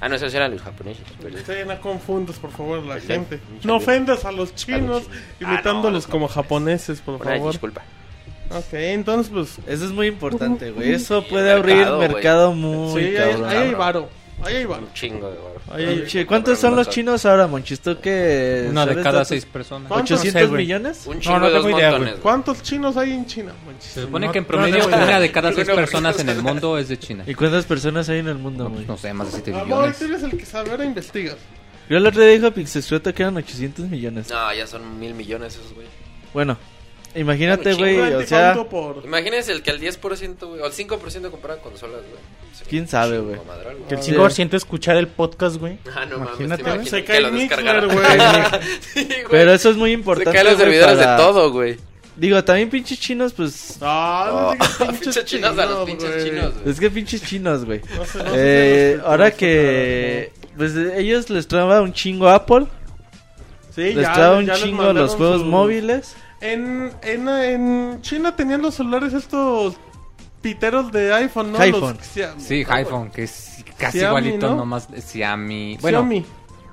Ah, no, esos eran los japoneses. Sí, no confundas, por favor, la Sí, gente. No ofendas a los chinos, chinos. imitándolos Ah, no, como japoneses, por Una favor. disculpa. Ok, entonces, pues... Eso es muy importante, güey. Eso puede abrir mercado, muy sí, ahí, cabrón. ahí hay varo. Ahí hay varo. Un chingo de oro. Che, ¿Cuántos son los chinos ahora, Monchis? ¿Tú que Una de cada seis personas. ¿Cuánto? ¿800 No sé, güey. millones? Un chingo no dos tengo idea, montones. güey. ¿Cuántos chinos hay en China? Se supone No, que en no promedio tengo idea. una de cada seis personas en el mundo es de China. ¿Y cuántas personas hay en el mundo, No, güey? pues, no sé, más de 7 Amor, billones. tú eres el que sabe, ahora investigas. Yo el otro día dijo Pixescrota que eran 800 millones. No, ya son mil millones esos, güey. Bueno, imagínate, güey, o sea, por... Imagínense el que el 10%, güey, o el 5% compraban consolas, güey. ¿Quién sabe, güey? Que el Sí. 5% escuchar el podcast, güey. Ah, no mames, Imagínate, imaginas Se que cae lo Mixler, descargaran. güey. Sí, pero eso es muy Se importante. caen los servidores para- de todo, güey. Digo, también pinches chinos, pues. Ah, no digas pinches pinches chinos a los pinches güey. chinos, güey. Es que pinches chinos, güey. No sé, no Eh, ahora que. Pues ellos les traba un chingo Apple. Sí, les ya, traba un ya chingo los juegos sus- móviles. En, en, en China tenían los celulares estos piteros de iPhone, ¿no? iPhone. Los Xiaomi. Sí, iPhone, que es casi Xiaomi, igualito, ¿no? nomás Xiaomi. Bueno, Xiaomi.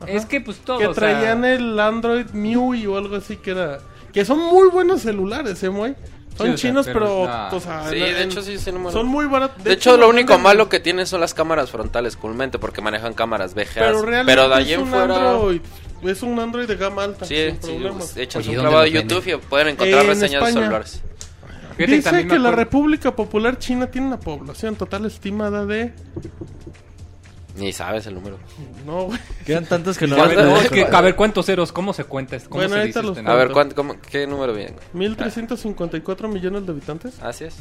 es que pues todo. Que o sea, traían el Android MIUI o algo así que era... Que son muy buenos celulares, ¿eh, muy? Son Sí, o sea, chinos, pero pero... la- o sea, Sí, en- de hecho sí, sí, no me Son muy baratos. De, hecho, lo único venden- malo que tienen son las cámaras frontales, comúnmente, porque manejan cámaras VGA. Pero realmente de ahí es en un fuera... Android. Es un Android de gama alta, Sí, sin sí, problemas. pues, Oye, un ¿dónde clavado de YouTube y pueden encontrar En reseñas de España. celulares. fíjate, Dice que la República Popular China tiene una población total estimada de... Ni sabes el número. No, güey. Quedan tantos que no A ver, no, es que, a ver, ¿cuántos ceros? ¿Cómo se cuenta? esto? ¿Cómo Bueno, se ahorita dice los este A ver, ¿Cuánto? ¿cuánto, cómo- ¿qué número viene? 1.354 millones de habitantes. Así es.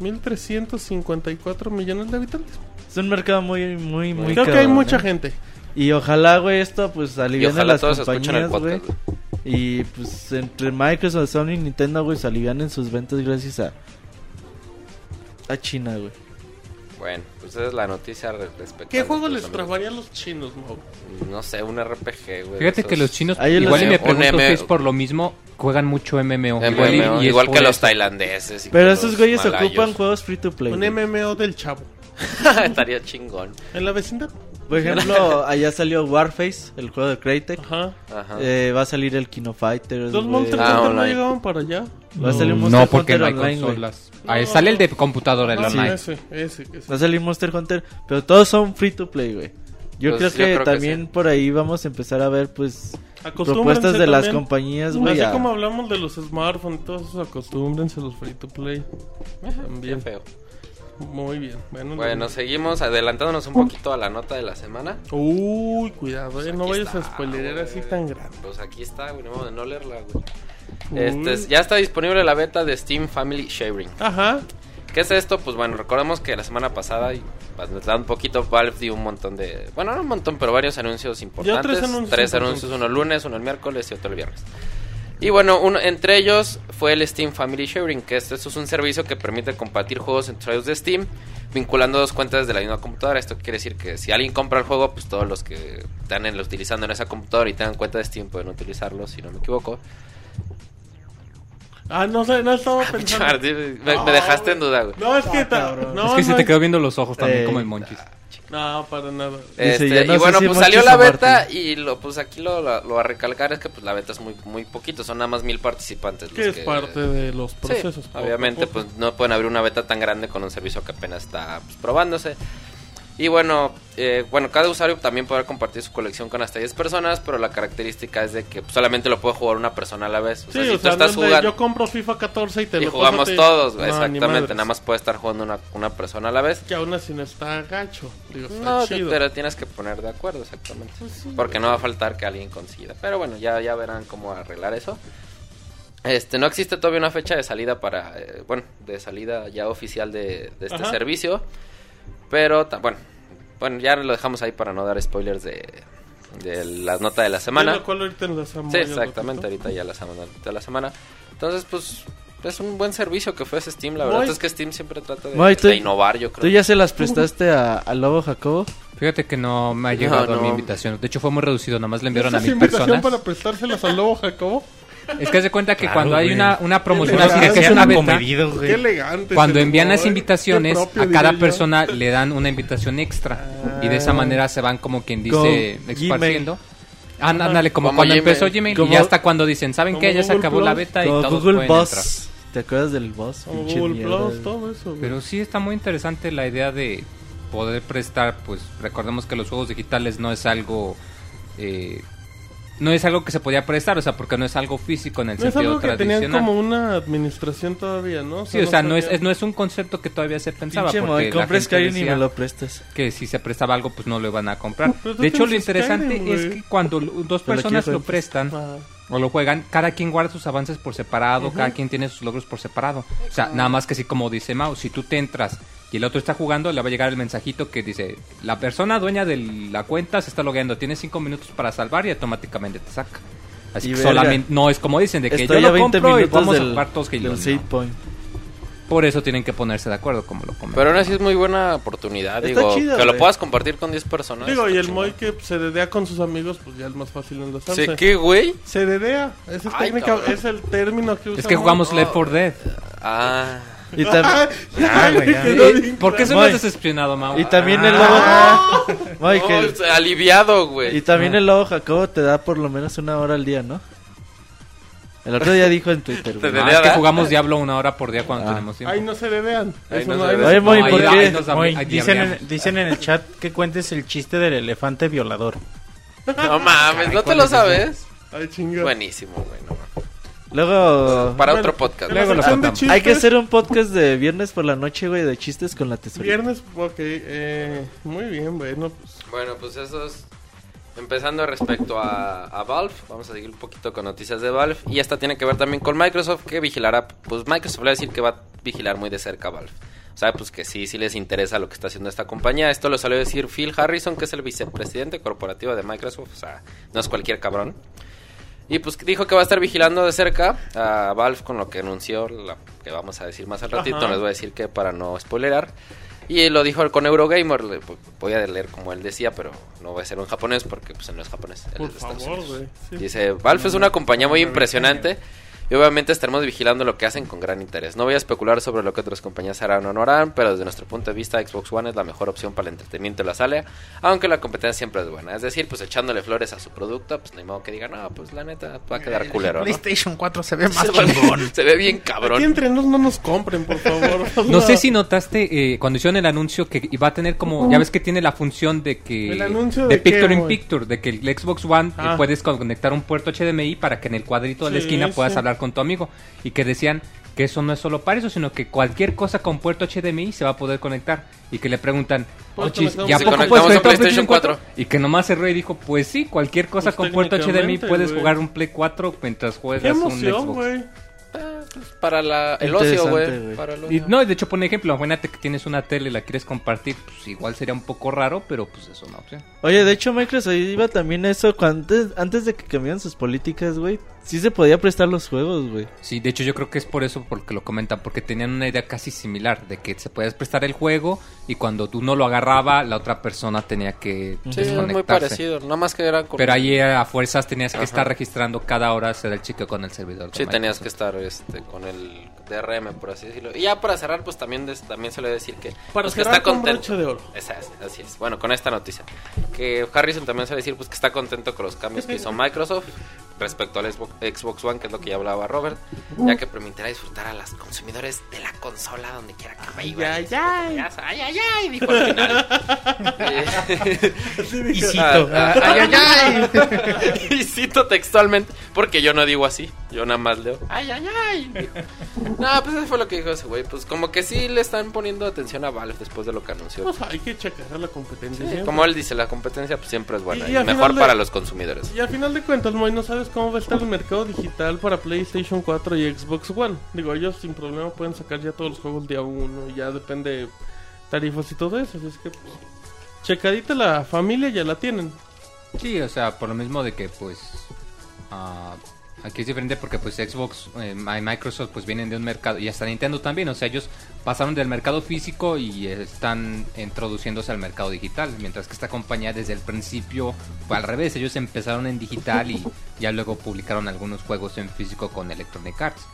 1.354 millones de habitantes. Es un mercado muy, muy, muy. Creo que hay cabrón, mucha ¿eh? gente. Y ojalá, güey, esto pues aliviane las compañías, güey. Y pues entre Microsoft, Sony y Nintendo, güey, se alivianen sus ventas gracias a. A China, güey. Bueno, pues esa es la noticia re- respecto ¿Qué juego nuestros les trabarían los chinos, Mau? No sé, un RPG, güey. Fíjate esos- que los chinos, Ahí igual y me un pregunto si es por lo mismo, juegan mucho MMO. MMO, igual y- y es igual por que los tailandeses. y Pero esos güeyes malayos. ocupan juegos free to play. Un güey. MMO del chavo. Estaría chingón. En la vecindad. Por ejemplo, allá salió Warface, el juego de Crytek. Ajá. Ajá. Eh, va a salir el Kino Fighters. Los. Monster Ah, Hunter no llegaban para allá. Va a salir Monster No, porque Hunter no hay Online, güey. consolas. Ahí sale el de computadora, el Ah, online. ese, ese, ese. Va a salir Monster Hunter, pero todos son free to play, güey. Yo Pues creo yo que también sí. por ahí vamos a empezar a ver, pues, propuestas de las también. compañías, güey. Así a- como hablamos de los smartphones, todos acostúmbrense a los free to play. Bien También. feo. Muy bien. Bueno, Bueno, no- seguimos adelantándonos un poquito a la nota de la semana. Uy, cuidado, eh. No vayas está, a spoilear güey. así tan grande. Pues aquí está, güey, no, no leerla, güey. Este, es- ya está disponible la beta de Steam Family Sharing. Ajá. ¿Qué es esto? Pues bueno, recordemos que la semana pasada, y bastante un poquito, Valve dio un montón de... Bueno, no un montón, pero varios anuncios importantes. tres anuncios importantes. anuncios, uno el lunes, uno el miércoles y otro el viernes. Y bueno, uno, entre ellos fue el Steam Family Sharing, que esto es un servicio que permite compartir juegos entre usuarios de Steam, vinculando dos cuentas de la misma computadora. Esto quiere decir que si alguien compra el juego, pues todos los que están en, utilizando en esa computadora y tengan cuenta de Steam pueden utilizarlo, si no me equivoco. Ah, no sé, no estaba pensando. me, me dejaste en duda, güey. No, es que... cabrón. no, es que se no, te quedó viendo los ojos también Eh, como el Monchis. No, para nada. Este, no y bueno, si pues salió la beta Martín. y lo, pues aquí lo, lo, lo a recalcar es que pues la beta es muy muy poquito, son nada más mil participantes. Que los es parte de los procesos. obviamente poco. pues no pueden abrir una beta tan grande con un servicio que apenas está pues, probándose. Y bueno, eh, bueno, cada usuario también podrá compartir su colección con hasta 10 personas, pero la característica es de que pues, solamente lo puede jugar una persona a la vez. O Sí, sea, si o tú sea, estás jugando yo compro FIFA 14 y te y lo jugamos todos, No, exactamente, nada más puede estar jugando una, una persona a la vez. Que aún así no está gacho. Digo, está No, chido. te, te tienes que poner de acuerdo, exactamente. Pues sí. Porque no va a faltar que alguien consiga. Pero bueno, ya, ya verán cómo arreglar eso. Este, no existe todavía una fecha de salida para, eh, bueno, de salida ya oficial de, de este Ajá. servicio. Pero, bueno, bueno, ya lo dejamos ahí para no dar spoilers de, de la nota de la De semana. cual ahorita enlazamos Sí, exactamente, ahorita ya la semana, de la semana. Entonces, pues, es un buen servicio que fue ese Steam. La verdad es que Steam siempre trata de, Moy, tú- de innovar, yo creo. ¿Tú ya se las prestaste a, a Lobo Jacobo? Fíjate que no me ha llegado a no. mi invitación. De hecho, fue muy reducido. Nada más le enviaron ¿Esa a mil invitación personas. para prestárselas al lobo Jacobo? Es que de cuenta que Claro, cuando hay una, una promoción así de que es una beta, comedido, Qué elegante. cuando envían las Moy. invitaciones, propio, a cada persona le dan una invitación extra. Y de esa manera se van como quien dice Como esparciendo. Ah, Ándale, como, Como cuando Gmail. empezó Gmail Como- y ya hasta cuando dicen, ¿saben qué? Ya se acabó la beta y todos Google pueden Boss. entrar. ¿Te acuerdas del Boss? Google. Plus, todo eso. güey. Pero sí está muy interesante la idea de poder prestar, pues recordemos que los juegos digitales no es algo... eh, no es algo que se podía prestar, o sea, porque no es algo físico en el No es sentido algo que tenían como una administración todavía, ¿no? Sí, o sea, no es, es- no es un concepto que todavía se pensaba. Pinche porque gente Skyrim y decía me lo prestas. Que si se prestaba algo, pues no lo iban a comprar. De hecho, lo interesante Skyrim, es que cuando dos personas lo prestan Ah, o lo juegan, cada quien guarda sus avances por separado, cada quien tiene sus logros por separado. O sea, nada más que así como dice Mao, si tú te entras y el otro está jugando, le va a llegar el mensajito que dice, la persona dueña de la cuenta se está logueando, tiene cinco minutos para salvar y automáticamente te saca. Así Y que verga. solamente, no es como dicen, de que yo lo 20 compro y vamos a jugar todos No. save point. Por eso tienen que ponerse de acuerdo, como lo comenté. Pero aún así es muy buena oportunidad, Está digo, chido, que lo puedas compartir con 10 personas. Digo, y el. Moy que se dedea con sus amigos, pues ya es más fácil enlazarse. ¿Sé qué, güey? Se dedea. Es, Ay, técnica- es el término que usa. es que jugamos Left 4 Dead. Ah, Y, tam- Ya, güey, ya. Quedó bien ¿Por qué se me Moy. has decepcionado, Mau? y también el Ah. Lobo... Moy, que- aliviado, güey. y también el Lobo Jacobo te da por lo menos una hora al día, ¿no? El otro día dijo en Twitter, güey. Te Ah, es que ¿verdad? jugamos Diablo una hora por día cuando Ah. tenemos tiempo. Ahí no se. Ahí Eso no no se. Oye, Moy, No, ¿por ahí- qué? ahí nos hab- Oye, ahí dicen, diableamos. en, dicen en el chat que cuentes el chiste del elefante violador. No mames, ¿no te ¿cuál lo sabes? Ay, chinga. Buenísimo, güey. no mames. Luego... Para Bueno, otro podcast. Luego lo Hay que hacer un podcast de viernes por la noche, güey, de chistes con la tesorita. Viernes, ok. Eh, muy bien, bueno. Pues, Bueno, pues eso es. Empezando respecto a, a Valve, vamos a seguir un poquito con noticias de Valve. Y esta tiene que ver también con Microsoft, que vigilará. Pues Microsoft le va a decir que va a vigilar muy de cerca a Valve. O sea, pues que sí, sí les interesa lo que está haciendo esta compañía. Esto lo salió a decir Phil Harrison, que es el vicepresidente corporativo de Microsoft. O sea, no es cualquier cabrón. Y pues dijo que va a estar vigilando de cerca a Valve con lo que anunció, la- que vamos a decir más al ratito, Ajá. les voy a decir que para no spoilerar. Y lo dijo con Eurogamer, le- voy a leer como él decía, pero no voy a ser en japonés porque pues no es japonés. por favor. Sí. Dice, Valve es una compañía muy impresionante y obviamente estaremos vigilando lo que hacen con gran interés. No voy a especular sobre lo que otras compañías harán o no harán, pero desde nuestro punto de vista Xbox One es la mejor opción para el entretenimiento de la sala, aunque la competencia siempre es buena. Es decir, pues echándole flores a su producto, pues ni modo que diga, no, pues la neta va a quedar culero, ¿no? PlayStation 4 se ve más Se, chingón. se ve bien Aquí cabrón. entre nos no nos compren, por favor. No sé si notaste eh, cuando hicieron el anuncio que iba a tener como, ya ves que tiene la función de que ¿El anuncio de de qué, picture in güey? picture, de que el Xbox One eh, Ah. puedes conectar un puerto HDMI para que en el cuadrito de la esquina puedas sí. hablar con tu amigo y que decían que eso no es solo para eso, sino que cualquier cosa con puerto HDMI se va a poder conectar y que le preguntan, Pues "Ochis, conectamos- ¿y a Sí, poco puedes conectar PlayStation 4? Y que nomás cerró y dijo, pues sí, cualquier cosa Pues con puerto HDMI puedes jugar un Play 4 mientras juegas Qué un Xbox. güey. Para la, el ocio, güey. Y no, de hecho, pone ejemplo, imagínate que tienes una tele y la quieres compartir, pues igual sería un poco raro, pero pues es una opción. Oye, de hecho Microsoft iba también eso cuando antes, antes de que cambiaran sus políticas, güey. Sí se podía prestar los juegos, güey. Sí, de hecho yo creo que es por eso porque lo comentan, porque tenían una idea casi similar de que se podías prestar el juego y cuando tú no lo agarraba, la otra persona tenía que Sí, es muy desconectarse. parecido. Nada más que era con- Pero ahí a fuerzas tenías que Ajá. estar registrando cada hora ser el chico con el servidor. Sí, tenías que estar este, con el DRM, por así decirlo. Y ya para cerrar, pues también, des- también se le decir que, Para pues, que cerrar está con contento. de oro. Es, así es. Bueno, con esta noticia. Que Harrison también se le decir pues, que está contento con los cambios que hizo Microsoft respecto al Xbox, Xbox One, que es lo que ya hablaba Robert, ya que permitirá disfrutar a los consumidores de la consola donde quiera que vivan. ay, ay. Ay, ay, ay, dijo al final. Y cito, Ah, ah, ay, ay, ay. y cito textualmente, porque yo no digo así, yo nada más leo. Ay, ay, ay. dijo. No, pues eso fue lo que dijo ese güey. Pues como que sí le están poniendo atención a Valve después de lo que anunció. Pues hay que checar la competencia. Sí, como él dice, la competencia pues siempre es buena Y- y, y al mejor de- para los consumidores. Y al final de cuentas, Moy, no sabes cómo va a estar el mercado digital para PlayStation 4 y Xbox One. Digo, ellos sin problema pueden sacar ya todos los juegos día uno, ya depende de tarifas y todo eso. Así es que, pues, checadita la familia ya la tienen. Sí, o sea, por lo mismo de que pues ah, aquí es diferente porque pues Xbox eh, Microsoft pues vienen de un mercado y hasta Nintendo también, o sea, ellos pasaron del mercado físico y están introduciéndose al mercado digital, mientras que esta compañía desde el principio fue al revés, ellos empezaron en digital y ya luego publicaron algunos juegos en físico con Electronic Arts.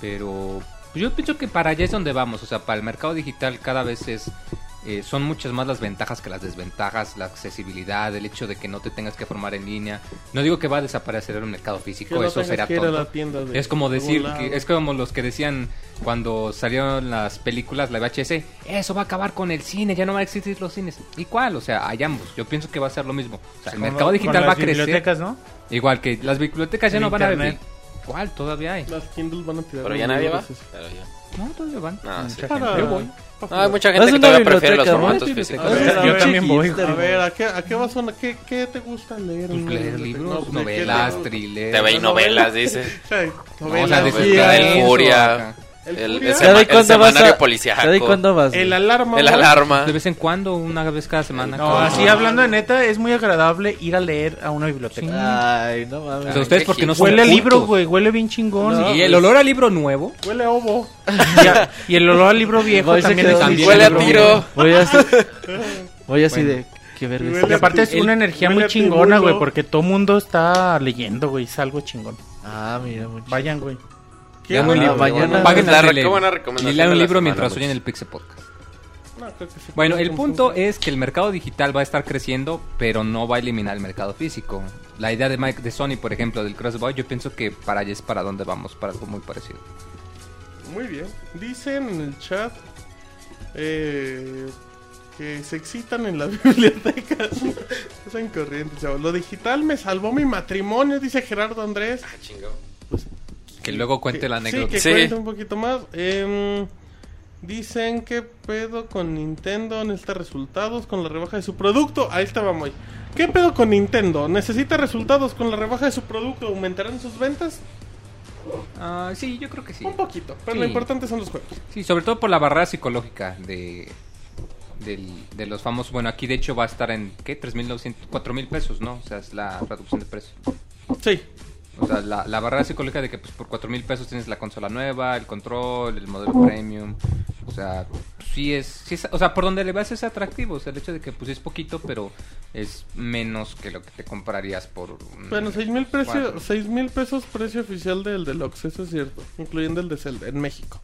Pero pues, yo pienso que para allá es donde vamos, o sea, para el mercado digital cada vez es eh, son muchas más las ventajas que las desventajas, la accesibilidad, el hecho de que no te tengas que formar en línea. No digo que va a desaparecer el mercado Que físico, no eso será que ir a tonto. la tienda de Es como decir que es como los que decían cuando salieron las películas, la VHS, eso va a acabar con el cine, ya no van a existir los cines. ¿Y cuál? O sea, hay ambos. Yo pienso que va a ser lo mismo. O sea, el mercado con digital va a las crecer. bibliotecas, ¿no? Igual que las bibliotecas ya El no van a vivir. ¿Cuál? Todavía hay. Las Kindle van a tirar. Pero los ya nadie va. ya. No, todavía van. No, sí. Para-. Yo voy. No, hay mucha gente que todavía prefiere los formatos físicos. Ver, Yo también voy. A ver, ¿a qué, a qué vas a, qué, qué te gusta leer? Pues leer libros, No, ¿de qué novelas, te- thrillers. TV y novelas, dice. Sí, No, o novelas, sea, de disfrutar el eso, Furia. El El, el ¿Cada sema- el cuándo vas semanario a- policíaco. ¿Cada y cuándo vas? El alarma. El alarma. De vez en cuando, una vez cada semana. No, cada- así hablando de neta, es muy agradable ir a leer a una biblioteca. Ay, no mames. O sea, ustedes qué porque no Huele a libro, güey, huele bien chingón. No. Y el olor a libro nuevo. Huele a ovo. Y, a- y el olor al libro viejo también es también. Huele a tiro. Voy así, voy así Bueno. de... Y aparte es El- una energía muy a chingona, güey, porque todo mundo está leyendo, güey, es algo chingón. Ah, mira, mucho. Vayan, güey. Lean un Ah, libro. mañana- Paguen La buena recomendación Y lean un la libro semana, mientras Lux. oyen el Pixel Podcast. No, creo que se Bueno, el punto es que el mercado digital va a estar creciendo, pero no va a eliminar el mercado físico. La idea de Mike de Sony, por ejemplo, del Crossbow, yo pienso que para allá es para donde vamos, para algo muy parecido. Muy bien. Dicen en el chat eh, que se excitan en la biblioteca. Están corrientes, chavos. Lo digital me salvó mi matrimonio, dice Gerardo Andrés. Ah, chingo. Que luego cuente la Sí, anécdota. que Sí. cuente un poquito más. Em, dicen que pedo con Nintendo necesita resultados con la rebaja de su producto. Ahí estaba muy. ¿Qué pedo con Nintendo? ¿Necesita resultados con la rebaja de su producto? ¿Aumentarán sus ventas? Ah, sí, yo creo que sí. Un poquito, pero Sí. lo importante son los juegos. Sí, sobre todo por la barrera psicológica de, del- de los famosos. Bueno, aquí de hecho va a estar en, ¿qué? 3.900, 4.000 pesos, ¿no? O sea, es la reducción de precio. Sí, O sea, la, la barrera psicológica de que pues, por 4.000 pesos tienes la consola nueva, el control, el modelo premium. O sea, sí es, sí es- O sea, por donde le vas es atractivo. O sea, el hecho de que pues es poquito, pero es menos que lo que te comprarías por... bueno, 6 mil precio, cuatro. seis mil pesos precio oficial del Deluxe, eso es cierto, incluyendo el de Zelda en México.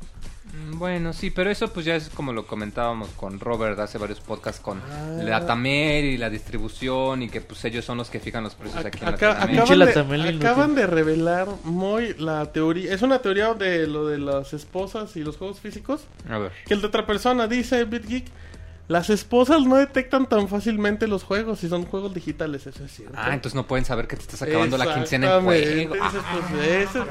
Mm, Bueno, sí, pero eso pues ya es como lo comentábamos con Robert hace varios podcasts con Ah. la Tamer y la distribución y que pues ellos son los que fijan los precios aquí en Acá-. Pinche acaban, de, acaban de revelar muy la teoría, es una teoría de lo de las esposas y los juegos físicos, A ver. que el de otra persona dice BitGeek, las esposas no detectan tan fácilmente los juegos si son juegos digitales, eso es cierto. Ah, entonces no pueden saber que te estás acabando la quincena en juego. Ah, pues, ese-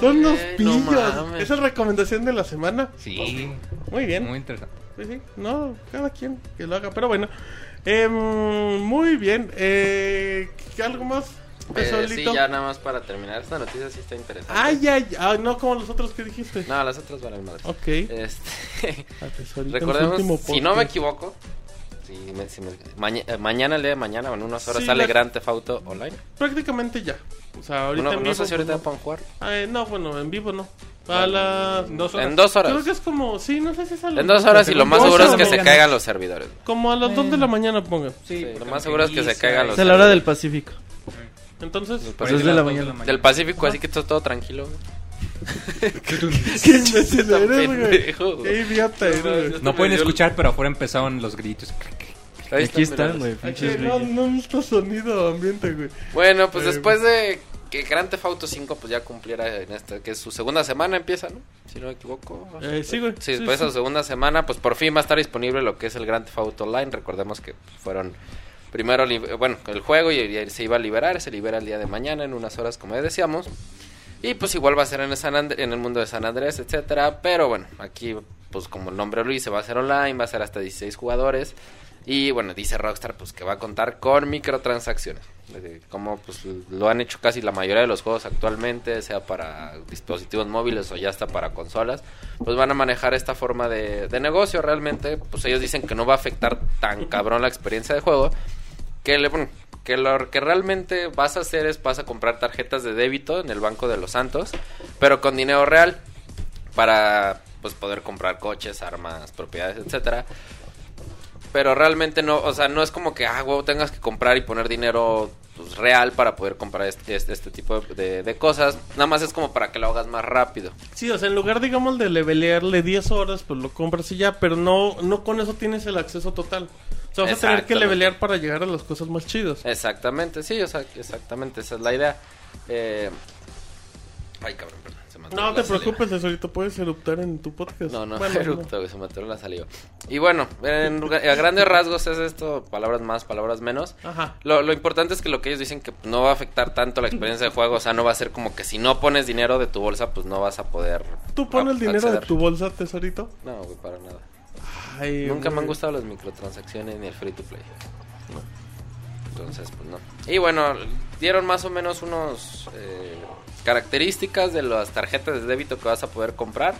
son unos no pillos. Esa es recomendación de la semana. sí, Muy bien. muy interesante. Sí, sí. No, cada quien que lo haga. Pero bueno. Em, muy bien. Eh, ¿Algo más? Eh, sí, ya nada más para terminar. Esta noticia sí está interesante. Ay, ay, ay. No como los otros que dijiste. No, las otras van al madre. Ok. Este, recordemos, si no me equivoco, si me- si me- maña- eh, mañana, el día de mañana, o en unas horas Sí, sale la- Grand Theft Auto Online. Prácticamente ya. O sea, ahorita No, en no vivo, sé si ahorita pueden jugar. no. Ay, no, bueno, en vivo no. A las Dos horas. En dos horas. Creo que es como, sí, no sé si es En dos horas y lo más Dos seguro es que se caigan los servidores. Como a las 2 de la mañana pongan. Sí, lo más seguro es que se caigan los Es a la hora del Pacífico. Entonces, Pues Pues es de la dos mañana. Del Pacífico, así que todo, todo tranquilo. qué imbécil eres, güey. pendejo, güey. Qué idiota eres, güey. No pueden escuchar, pero afuera empezaron los gritos. Ahí Aquí están, güey. no, no necesito sonido ambiente, güey. Bueno, pues Eh, después de que Grand Theft Auto 5 pues ya cumpliera en esta, que es su segunda semana empieza, ¿no? Si no me equivoco. Eh, sí, güey. Sí, Sí, después sí. de su segunda semana, pues por fin va a estar disponible lo que es el Grand Theft Auto Online. Recordemos que fueron primero, bueno, el juego y, se iba a liberar, se libera el día de mañana en unas horas, como decíamos. Y pues igual va a ser en el, San en el mundo de San Andrés, etcétera. Pero bueno, aquí, pues como el nombre lo dice, va a ser online, va a ser hasta 16 jugadores. Y bueno, dice Rockstar pues que va a contar con microtransacciones. Como pues lo han hecho casi la mayoría de los juegos actualmente, sea para dispositivos móviles o ya hasta para consolas, pues van a manejar esta forma de, de negocio realmente. Pues ellos dicen que no va a afectar tan cabrón la experiencia de juego. Que, le, bueno, que lo que realmente vas a hacer es vas a comprar tarjetas de débito en el Banco de los Santos, pero con dinero real para pues poder comprar coches, armas, propiedades, etcétera. Pero realmente no, o sea, no es como que, ah, huevo, tengas que comprar y poner dinero pues, real para poder comprar este, este, este tipo de, de cosas. Nada más es como para que lo hagas más rápido. Sí, o sea, en lugar, digamos, de levelearle 10 horas, pues lo compras y ya, pero no, no con eso tienes el acceso total. O sea, vas a tener que levelear para llegar a las cosas más chidas. Exactamente, sí, o sea, exactamente, esa es la idea. Eh... Ay, cabrón, No te saliva. preocupes, tesorito, puedes eruptar en tu podcast. No, no, Bueno, eructo, güey, se me atoró la saliva. Y bueno, en, a grandes rasgos es esto, palabras más, palabras menos. Ajá. Lo, lo importante es que lo que ellos dicen que no va a afectar tanto la experiencia de juego, o sea, no va a ser como que si no pones dinero de tu bolsa, pues no vas a poder... ¿Tú pones a- el dinero de acceder. tu bolsa, tesorito? No, güey, para nada. Ay, Nunca me han gustado las microtransacciones ni el free to play. Entonces, pues no. Y bueno, dieron más o menos unos eh, características de las tarjetas de débito que vas a poder comprar.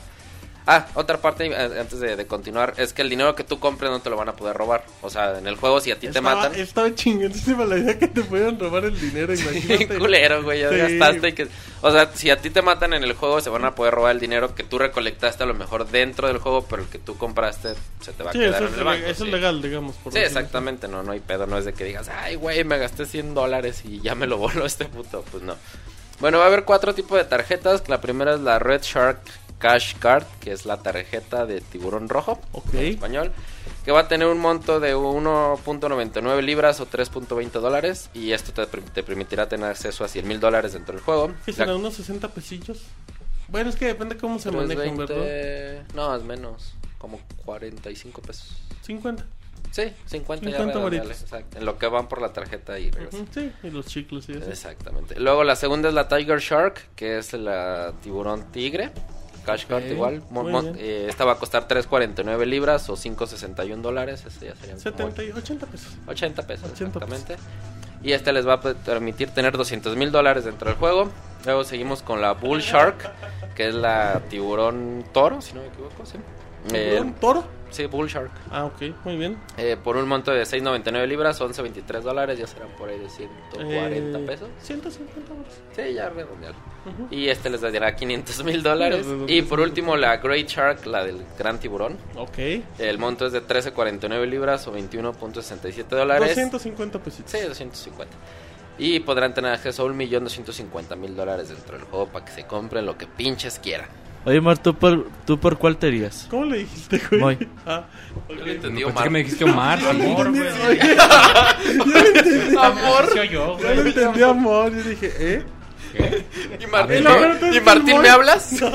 Ah, otra parte eh, antes de, de continuar es que el dinero que tú compres no te lo van a poder robar. O sea, en el juego si a ti te Estaba, matan, estaba chingoncísima la idea que te pudieran robar el dinero, imagínate. culero, güey, ya Sí. gastaste y que... O sea, si a ti te matan en el juego, se van a poder robar el dinero que tú recolectaste a lo mejor dentro del juego, pero el que tú compraste se te va a Sí, quedar eso, en es, el banco. eso es sí. legal, digamos. por Sí, exactamente, no, no hay pedo, no es de que digas, ay, güey, me gasté 100 dólares y ya me lo voló este puto, pues no. Bueno, va a haber cuatro tipos de tarjetas, la primera es la Red Shark Cash Card, que es la tarjeta de tiburón rojo, en español, que va a tener un monto de 1.99 libras o 3.20 dólares, y esto te, te permitirá tener acceso a 100 mil dólares dentro del juego. ¿Qué La- será? ¿Unos 60 pesillos? Bueno, es que depende cómo se manejan, 3.20, ¿verdad? No, es menos, como 45 pesos. 50. Sí, 50, 50 ya redondeale, varitos. exacto, en lo que van por la tarjeta y regresan. Ujú, Sí, y los chicles y eso. Exactamente. Luego la segunda es la Tiger Shark, que es la tiburón tigre. Cash card Ok, igual. Eh, esta va a costar 3.49 libras o 5.61 dólares. Este ya serían como 70 y 80 pesos. 80 pesos. 80 exactamente. Y este les va a pe- permitir tener 200 mil dólares dentro del juego. Luego seguimos con la Bull Shark, que es la tiburón toro, si no me equivoco. Sí, Eh, ¿Un toro? Sí Bull Shark. Ah, ok, muy bien. Eh, por un monto de 6.99 libras, 11.23 dólares, ya serán por ahí de 140 Eh, pesos. 150 dólares. Sí, ya redondear. Ujú. Y este les dará 500 mil dólares. Y por último, la Great Shark, la del gran tiburón. Ok. El monto es de 13.49 libras o 21.67 dólares. 250 pesitos. Sí, 250. Y podrán tener acceso a 1.250.000 dólares dentro del juego para que se compren lo que pinches quieran. Oye, Mar, ¿tú por, ¿tú por cuál te irías? ¿Cómo le dijiste, güey? Moy. Ah, ok. Yo lo entendí, Omar. que me dijiste Omar. Yo amor, entendí, güey. oye, Amor. Soy yo, yo lo entendí, amor. Yo dije, ¿eh? ¿Y Martín, Y lo peor es ¿y que Martín me hablas? Lo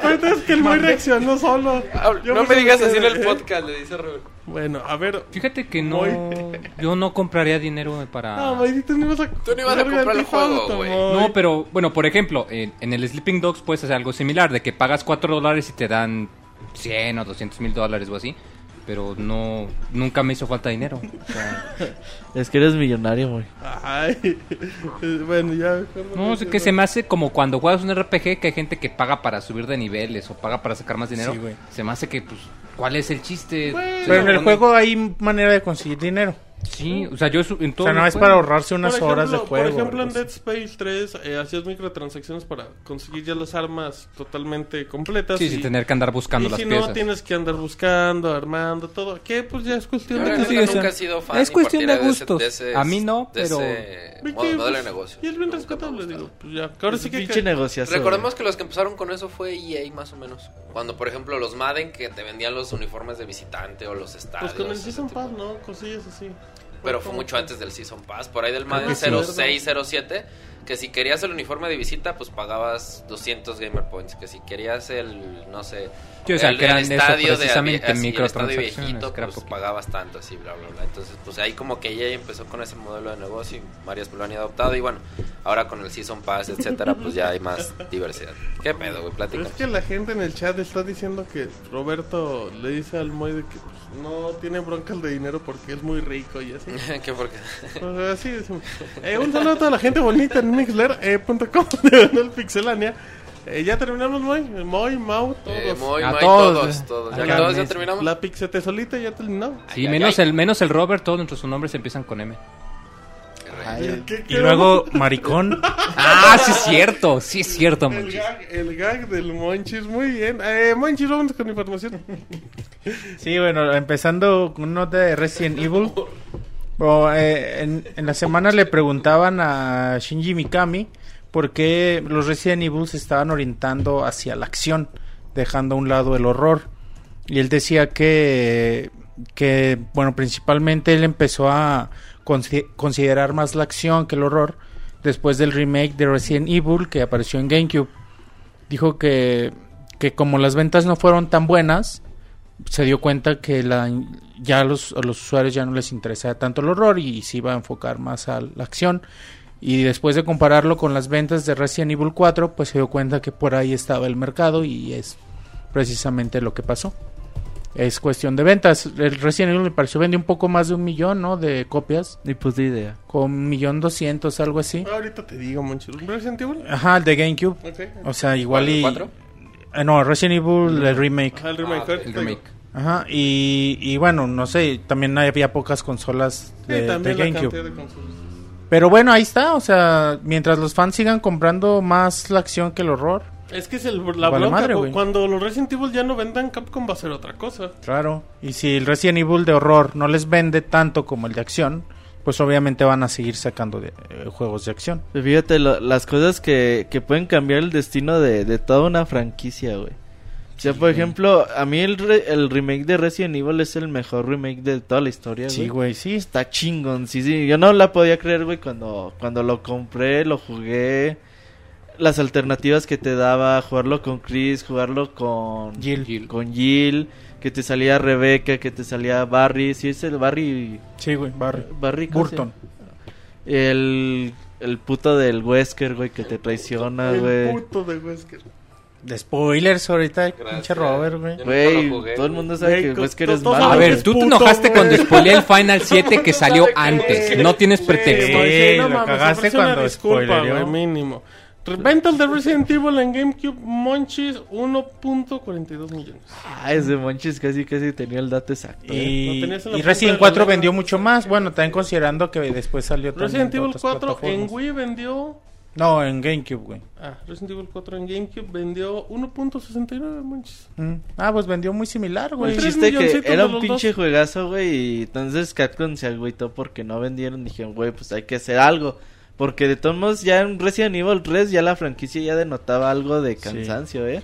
peor es que el Moy reaccionó solo. Yo no me digas así en el podcast, le dice Rubén. Bueno, a ver. Fíjate que no. Yo no compraría dinero para. No, Moy, tú no ibas a, Tú no ibas a jugar comprar el juego, güey. No, pero bueno, por ejemplo, en, en el Sleeping Dogs puedes hacer algo similar, de que pagas 4 dólares y te dan 100 o 200 mil dólares o así. Pero no, nunca me hizo falta dinero. O sea, Es que eres millonario, güey. Ay. Bueno, ya. no, es que se me hace como cuando juegas un RPG que hay gente que paga para subir de niveles o paga para sacar más dinero. Sí, se me hace que pues ¿Cuál es el chiste? Pero en el juego hay manera de conseguir dinero. Sí, o sea, yo en O todo sea, no es juego- para ahorrarse unas Por horas de ejemplo- juego. Por ejemplo, en Dead. Space 3 eh, hacías microtransacciones para conseguir ya las armas totalmente completas. Sí, y, sin tener que andar buscando y las si piezas. no, tienes que andar buscando, armando, todo. Que pues ya es cuestión de nunca, sí, o sea, nunca he sido fan es cuestión de ese- gustos. ese- A mí no, de pero- ese Ve modo- pues, de negocio. Y es bien gustado. digo. Pues ya. que Ahora sí que. Pinche negociazo. Recordemos que los que empezaron con eso fue EA más o menos. Cuando, por ejemplo, los Madden que te vendían los uniformes de visitante o los estadios. Pues con el Season. Pass, ¿no? Cosillas así. Pero fue mucho antes del Season Pass, por ahí del Madden sí. 06, 07, que si querías el uniforme de visita, pues pagabas 200 Gamer Points, que si querías el, no sé, Sí, o sea, el, que eran el eso, estadio de precisamente, así, el estadio microtransacciones, viejito, pues pagabas tanto, así, bla, bla, bla. Entonces, pues ahí como que EA empezó con ese modelo de negocio y varias lo han adoptado y bueno, ahora con el Season Pass, etcétera, pues ya hay más diversidad. ¿Qué pedo, güey? Platícanos. es que la gente en el chat está diciendo que Roberto le dice al Moy de que pues, no tiene broncas de dinero porque es muy rico y así. ¿Qué por qué? Pues así decimos. Eh, un saludo a toda la gente bonita en mixler.com de el Pixelania. Eh, ya terminamos, Moy. Moy, Mau, todos. Eh, muy, A muy, todos, todos, eh. todos. Ya la todos ya terminamos. La Pixete solita ya terminó. Sí, Ay, menos, ay, El, menos el Robert, todos nuestros nombres empiezan con M. ¿qué- Y qué luego, maricón. Ah, sí es cierto, sí es cierto, El Monchis. gag, el gag del Monchis, muy bien. Eh, Monchis, vamos con información. Sí, bueno, empezando con una nota de Resident Evil. Bueno, eh, en, en la semana le preguntaban a Shinji Mikami por qué los Resident Evil se estaban orientando hacia la acción, dejando a un lado el horror. Y él decía que, que bueno, principalmente él empezó a consi- considerar más la acción que el horror después del remake de Resident Evil que apareció en GameCube. Dijo que, que como las ventas no fueron tan buenas, se dio cuenta que la, ya los, a los usuarios ya no les interesaba tanto el horror y se iba a enfocar más a la acción. Y después de compararlo con las ventas de Resident Evil 4, pues se dio cuenta que por ahí estaba el mercado y es precisamente lo que pasó. Es cuestión de ventas. El Resident Evil me pareció vendió un poco más de un millón, ¿no? De copias. Ni pues de idea. Con un millón doscientos, algo así. Ahorita te digo, Monchis. ¿Resident Evil? Ajá, el de GameCube. Ok. O sea, igual y... ¿Cuatro? Eh, no, Resident Evil, el remake. Ajá, el remake. Ah, El remake. Ajá, y, y bueno, no sé, también había pocas consolas Sí, de, de también la GameCube. Pero bueno, ahí está, o sea, mientras los fans sigan comprando más la acción que el horror, Es que es el, la Vale bronca. madre, cuando los Resident Evil ya no vendan, Capcom va a hacer otra cosa. claro. Y si el Resident Evil de horror no les vende tanto como el de acción, pues obviamente van a seguir sacando de, eh, juegos de acción. Fíjate, lo- las cosas que, que pueden cambiar el destino de, de toda una franquicia, güey. O sea, por ejemplo, a mí el, re- el remake de Resident Evil es el mejor remake de toda la historia, Sí, güey. güey, sí. Está chingón, sí, sí. Yo no la podía creer, güey, cuando, cuando lo compré, lo jugué. Las alternativas que te daba, jugarlo con Chris, jugarlo con Jill. con Jill, que te salía Rebeca, que te salía Barry, sí es el Barry, Sí, güey, Barry. Barry ¿cómo se Burton. El, el puto del Wesker, güey, que te traiciona, el güey. puto de Wesker. De spoilers ahorita, pinche Robert, güey. Güey, todo el mundo sabe Güey, que co- Wesker to- es todos malo. A ver, que tú te enojaste güey. cuando spoileé el Final 7 que salió antes. No tienes pretexto. no lo cagaste cuando güey, mínimo. Ventas de Resident Evil en GameCube Monchis 1.42 millones. Ah, ese Monchis casi casi tenía el dato exacto. ¿eh? Y, en la y Resident de la 4 lengua. vendió mucho más. Bueno, también considerando que después salió Resident en Evil otras 4 en. Wii vendió. No, en GameCube, güey. Ah, Resident Evil 4 en GameCube vendió 1.69 Monchis. Mm. Ah, pues vendió muy similar, güey. El Tres chiste que era un pinche dos. juegazo, güey, y entonces Capcom se agüitó porque no vendieron. Dijeron, güey, pues hay que hacer algo. Porque de todos modos ya en Resident Evil 3 ya la franquicia ya denotaba algo de cansancio, ¿eh?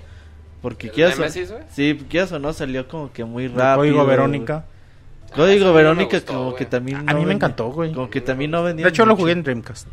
Porque ¿El quieras o, sí, quieras o no salió como que muy El rápido. Código Verónica. Código Ah, a Verónica gustó, como güey. que también A no mí me vendía- encantó, güey. Como que también no vendía De hecho, lo jugué en Dreamcast.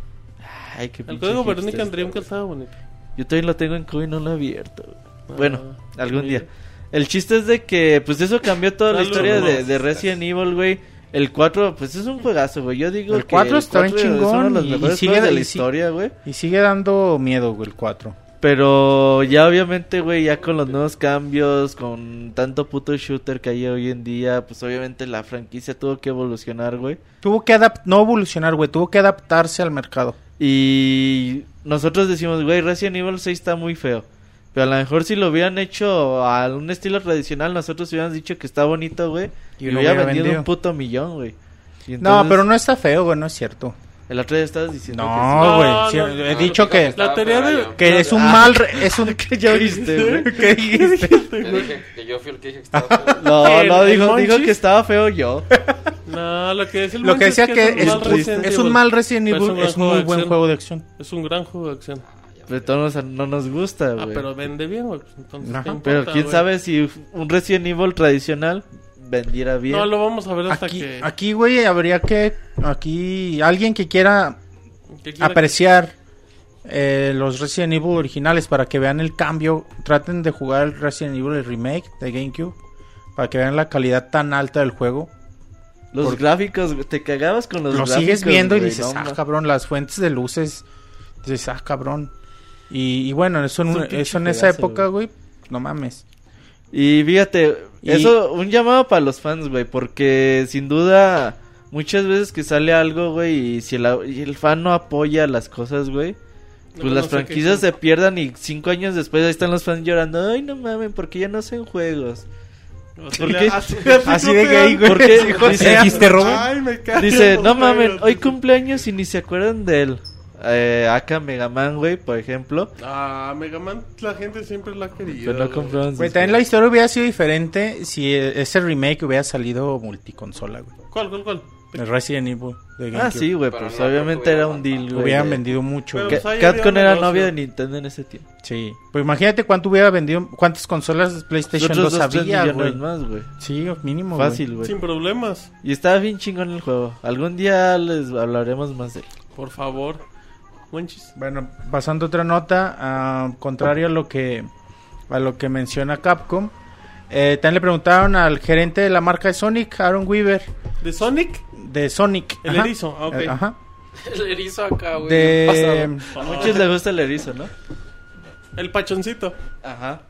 Ay, qué El código. Verónica en Dreamcast estaba bonito. Yo también lo tengo en Cubo y no lo he abierto. Ah, Bueno, algún día. El chiste es de que, pues eso cambió toda la historia de, de Resident Evil, güey. El 4, pues es un juegazo, güey. Yo digo El que 4 está bien 4 es uno de chingón los y- mejores y sigue juegos de la y historia, güey. Y sigue dando miedo, güey, el 4. Pero ya obviamente, güey, ya con los nuevos cambios, con tanto puto shooter que hay hoy en día, pues obviamente la franquicia tuvo que evolucionar, güey. Tuvo que adaptar, no evolucionar, güey, tuvo que adaptarse al mercado. Y nosotros decimos, güey, Resident Evil 6 está muy feo. Pero a lo mejor si lo hubieran hecho a un estilo tradicional, nosotros hubiéramos dicho que está bonito, güey. Y Y, lo hubiera vendido vendido. un puto millón, güey. No, pero no está feo, güey, no es cierto. El otro día estabas diciendo No, güey. no, sí, no, he no, dicho que, La teoría de- que es un Ah. mal... re- es un... que ya viste, güey. ¿Qué dijiste? Yo dije que yo fui el que dije que estaba feo. No, ¿El- no, dijo, dijo que estaba feo yo. No, lo que decía el Lo que decía que es, es, un mal Resident es un Evil. mal Resident es Evil, un es gran muy buen juego de acción. Es un gran juego de acción. Pero todos no nos gusta, Ah, güey. pero vende bien, güey. pues, Entonces, Ajá. ¿qué Pero quién sabe si un Resident Evil tradicional vendiera bien. No, lo vamos a ver hasta Aquí, que... aquí, güey, habría que... Aquí, alguien que quiera que quiera- apreciar eh, los Resident Evil originales para que vean el cambio. Traten de jugar el Resident Evil el remake de GameCube para que vean la calidad tan alta del juego. Los Por- gráficos, te cagabas con los Lo gráficos. sigues viendo y dices, no, ah, cabrón, las fuentes de luces. Dices, ah, cabrón. Y, y bueno, eso, en, Es un eso en esa época, güey, no mames. Y fíjate, Y- eso, un llamado para los fans, güey, porque sin duda, muchas veces que sale algo, güey, y si el, y el fan no apoya las cosas, güey, pues No, las no sé franquicias se pierdan y cinco años después ahí están los fans llorando, ay, no mames, porque ya no hacen juegos. Así ¿Por le- qué? Así, Así de gay, güey. Dice- ¿Dijiste, Robert? Ay, me cago, Dice, no mames, hoy cumpleaños y ni se acuerdan de él. Eh, acá Mega Man, güey, por ejemplo. Ah, Mega Man, la gente siempre la ha querido. Pero no güey. Güey, también la historia hubiera sido diferente si eh, ese remake hubiera salido multiconsola, güey. ¿Cuál, cuál, cuál? El Resident Evil de. Ah, sí, güey, pues no, obviamente era un deal, güey. Hubieran de- vendido mucho. Pero, pues, había era novia de Nintendo en ese tiempo. Sí. Pues imagínate cuánto hubiera vendido, cuántas consolas de PlayStation Otros 2 dos, tres había, güey. más, güey. Sí, mínimo. Fácil, güey. Sin problemas. Y estaba bien chingón el juego. Algún día les hablaremos más de él. Por favor. Monchis. Bueno, pasando a otra nota, ah, contrario a lo que a lo que menciona Capcom, eh, también le preguntaron al gerente de la marca de Sonic, Aaron Weaver, ¿De Sonic? de Sonic. El Ajá. erizo, ah, ok. Eh, Ajá. El erizo acá, güey. De A muchos les gusta el erizo, ¿no? El pachoncito. Ajá.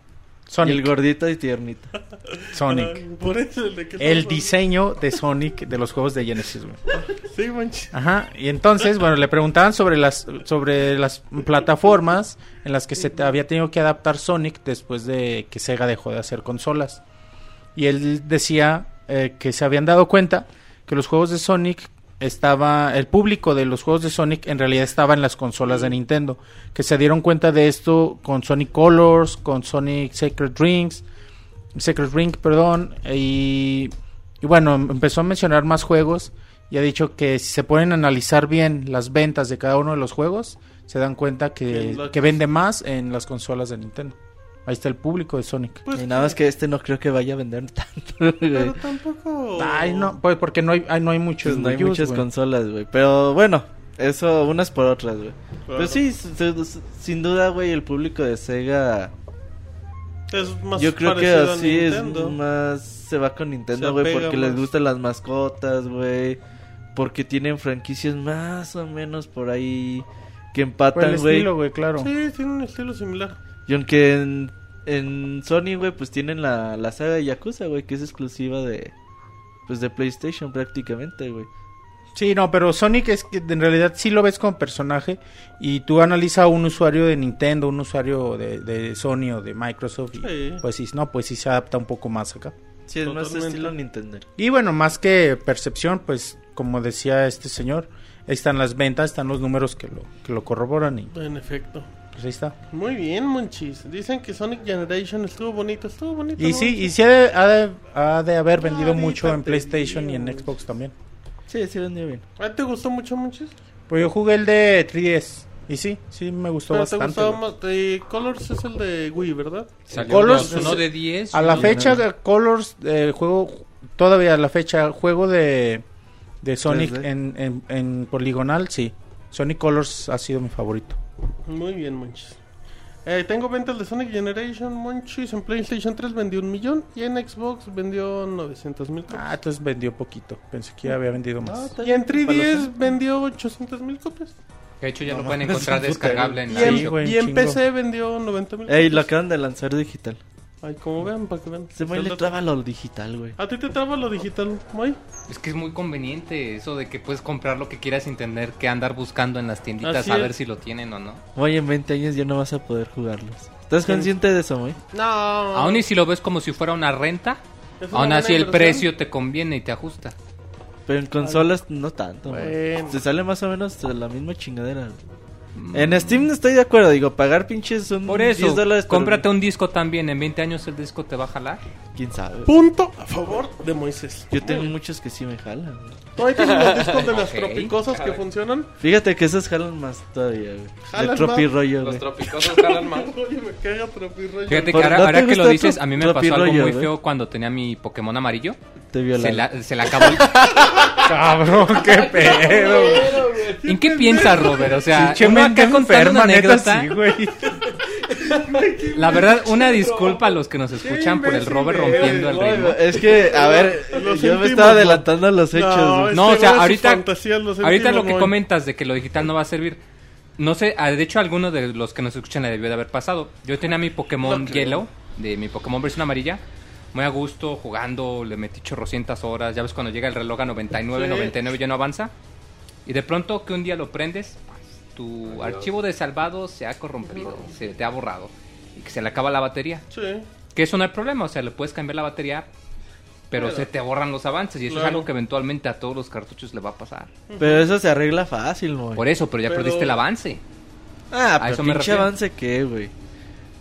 Y Sonic. el gordito y tiernito. Sonic. Por eso el de que El diseño de Sonic de los juegos de Genesis, güey. Sí, Monchis. Ajá, y entonces, bueno, le preguntaban sobre las sobre las plataformas en las que se había tenido que adaptar Sonic después de que Sega dejó de hacer consolas. Y él decía eh, que se habían dado cuenta que los juegos de Sonic estaba el público de los juegos de Sonic en realidad estaba en las consolas de Nintendo, que se dieron cuenta de esto con Sonic Colors, con Sonic Sacred Rings, Secret Ring, perdón, y, y bueno, em- empezó a mencionar más juegos y ha dicho que si se pueden analizar bien las ventas de cada uno de los juegos, se dan cuenta que vende más en las consolas de Nintendo. Ahí está el público de Sonic. Pues, y nada más que este no creo que vaya a vender tanto, güey. Pero tampoco. Ay, no, pues porque no hay, ay, no hay muchos. Pues no hay muchas güey. consolas, güey. Pero bueno, eso unas por otras, güey. Claro. Pero sí, s- s- sin duda, güey, el público de Sega... Es más Yo creo que así es más... Se va con Nintendo, güey, porque les gustan las mascotas, güey. Porque tienen franquicias más o menos por ahí que empatan, güey. estilo, güey, claro. Sí, tiene un estilo similar. Y aunque en, en Sony, güey, pues tienen la, la saga de Yakuza, güey, que es exclusiva de... Pues de PlayStation prácticamente, güey. Sí, no, pero Sonic es que en realidad sí lo ves como personaje y tú analiza a un usuario de Nintendo, un usuario de, de Sony o de Microsoft y Sí. pues sí, no, pues sí se adapta un poco más acá. Sí, es más Totalmente. estilo Nintendo. Y bueno, más que percepción, pues como decía este señor, están las ventas, están los números que lo, que lo corroboran y En efecto. Pues ahí está. Muy bien, Monchis. Dicen que Sonic Generation estuvo bonito. Estuvo bonito. Y ¿no? sí, y sí ha de, ha de- ha de haber vendido Ahorita mucho en te PlayStation y en. Xbox también. Sí, sí vendió bien. ¿A ti ¿Te gustó mucho, Monchis? Pues yo jugué el de 3DS y sí, sí me gustó Pero te bastante. gustaba güey. más. eh, Colors es el de Wii, ¿verdad? Salió Colors- uno de 10. A la fecha, de Colors, eh, juego, todavía a la fecha, juego de, de Sonic 3D. en, en, en poligonal, sí. Sonic Colors ha sido mi favorito. Muy bien, Monchis. Eh, tengo ventas de Sonic Generation, Monchis. En PlayStation 3 vendió un millón y en Xbox vendió 900 mil copias. Ah, entonces vendió poquito. Pensé que había vendido Ah, más. y en 3DS vendió 800 mil copias. De hecho, ya No, lo pueden encontrar descargable en Y la Sí, en, güey, y en. PC vendió 90 mil Ey, lo acaban de lanzar digital. Ay, como vean, para que vean. Se me le traba lo digital, güey. ¿A ti te traba lo digital, Moy? Es que es muy conveniente eso de que puedes comprar lo que quieras sin tener que andar buscando en las tienditas Así a es. ver si lo tienen o no. Oye, en 20 años ya no vas a poder jugarlos. ¿Estás consciente de eso, güey? No. Aún y si lo ves como si fuera una renta, aún así el precio te conviene y te ajusta. Pero en consolas no tanto, güey. Bueno. Te sale más o menos la misma chingadera. güey. En Steam no estoy de acuerdo, digo, pagar pinches un Por eso, 10 dólares por- cómprate un disco también. En 20 años el disco te va a jalar. ¿Quién sabe? Punto a favor de Moisés. Yo tengo muchos que sí me jalan, güey. ¿Tú ahí tienes los discos de las Ok. tropicosas que funcionan? Fíjate que esos jalan más todavía, güey. ¿Jalan De tropi más? rollo, Los güey. tropicosos jalan más. Oye, me caga tropirroyo. Fíjate que ahora, ¿no ahora que lo dices, a mí me pasó algo muy güey? feo cuando tenía mi Pokémon amarillo. Te Se la, se la acabó. el- Cabrón, qué pedo. ¿En qué piensas, Robert? O sea, Pinche uno acá contando una anécdota. sí, güey. La verdad, una disculpa a los que nos escuchan por el Robert rompiendo el ritmo. Es que, a ver, Lo yo sentimos, me estaba ¿no? adelantando a los hechos, No. No, o sea, ahorita, ahorita lo que comentas de que lo digital no va a servir. No sé, ah, de hecho alguno de los que nos escuchan le debió de haber pasado. Yo tenía mi Pokémon No. Yellow, de mi Pokémon versión amarilla, muy a gusto, jugando, le metí chorrocientas horas. Ya ves cuando llega el reloj a 99, Sí. 99 ya no avanza. Y de pronto que un día lo prendes, tu archivo de salvado se ha corrompido, se te ha borrado. Y que se le acaba la batería. Sí. Que eso no hay problema, o sea, le puedes cambiar la batería, pero Claro. se te borran los avances. Y eso Claro. es algo que eventualmente a todos los cartuchos le va a pasar. Pero eso se arregla fácil, güey. Por eso, pero ya Pero- perdiste el avance. Ah, A pero eso me pinche avance qué, güey.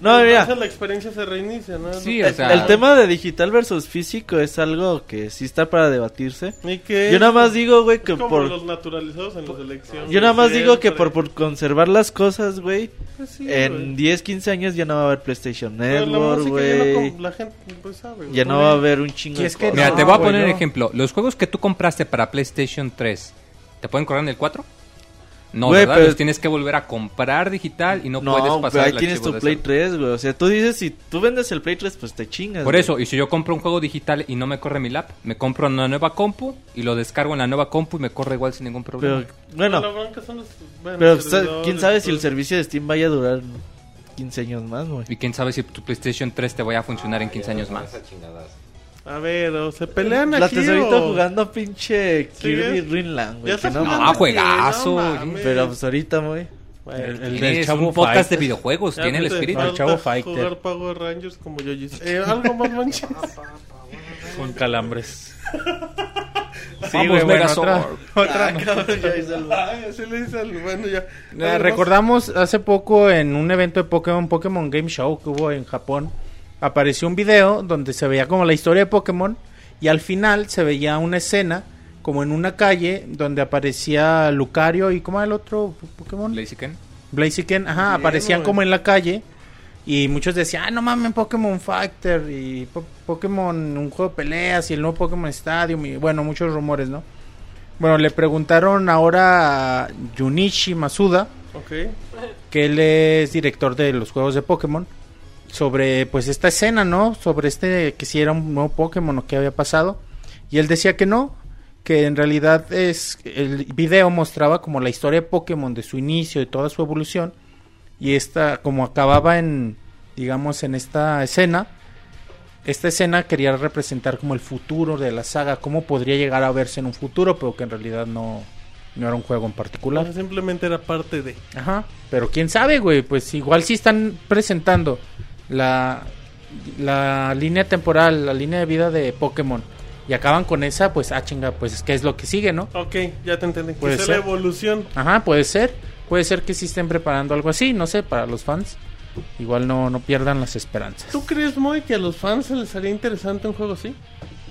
No, mira. Entonces la experiencia se reinicia, ¿no? Sí, El, o sea- el tema de digital versus físico es algo que sí está para debatirse. Y que Yo nada más digo, güey, que como por... los naturalizados en las elecciones. Yo nada más digo que por, por conservar las cosas, güey, Pues sí, en güey. 10, 15 años ya no va a haber PlayStation Network, música ya no güey. la gente pues sabe, güey. Ya no va a haber un chingo de es que cosas. Mira, No, te voy a güey, poner no. ejemplo. Los juegos que tú compraste para PlayStation 3, ¿te pueden correr en el 4? No, Güey, ¿verdad? pero- Los tienes que volver a comprar digital y no, puedes No, pasar pero ahí el tienes tu de Play ese- 3, güey. O sea, tú dices, si tú vendes el Play 3, pues te chingas. Por güey. eso, y si yo compro un juego digital y no me corre mi lap, me compro una nueva compu y lo descargo en la nueva compu y me corre igual sin ningún problema. Pero, bueno, La bronca son los- bueno, pero sa- quién sabe si el servicio de Steam vaya a durar 15 años más, güey. Y quién sabe si tu PlayStation 3 te vaya a funcionar en 15 años más. A ver, o se pelean La aquí tesorita o... jugando pinche Sí, Kirby. Dreamland, güey. Ya no. Ah, juegazo, no oye. mames. Pero pues ahorita, güey. Bueno, El- el del Chavo un podcast de Fighter. videojuegos, ya tiene el espíritu. falta Chavo Fighter. jugar Power Rangers como yo Eh, algo más manches. Con calambres. Sí, Vamos, bueno, Megazord. otra, otra Ah, cabrón, ya el- Ay, así le dice al bueno ya. Eh, recordamos hace poco en un evento de Pokémon, Pokémon Game Show que hubo en Japón, apareció un video donde se veía como la historia de Pokémon y al final se veía una escena como en una calle donde aparecía Lucario y ¿cómo era el otro Pokémon? Blaziken. Blaziken, ajá, Bien, aparecían güey. como en la calle y muchos decían, ah, no mames, Pokémon Fighter y Po- Pokémon, un juego de peleas y el nuevo Pokémon Stadium y bueno, muchos rumores, ¿no? Bueno, le preguntaron ahora a Junichi Masuda, Ok. que él es director de los juegos de Pokémon, sobre pues esta escena, ¿no? Sobre este que si era un nuevo Pokémon o qué había pasado. Y él decía que no, que en realidad es el video mostraba como la historia de Pokémon de su inicio y toda su evolución y esta como acababa en digamos en esta escena esta escena quería representar como el futuro de la saga, cómo podría llegar a verse en un futuro, pero que en realidad no no era un juego en particular. Simplemente era parte de. Ajá, pero quién sabe, güey, pues igual si están presentando la, la línea temporal, la línea de vida de Pokémon y acaban con esa, pues ah chinga, pues qué es lo que sigue, ¿no? Ok, ya te entendí. Puede Que sea la ser. evolución. Ajá, puede ser, puede ser que sí estén preparando algo así, no sé, para los fans. Igual no, no pierdan las esperanzas. ¿Tú crees, Moy, que a los fans se les haría interesante un juego así?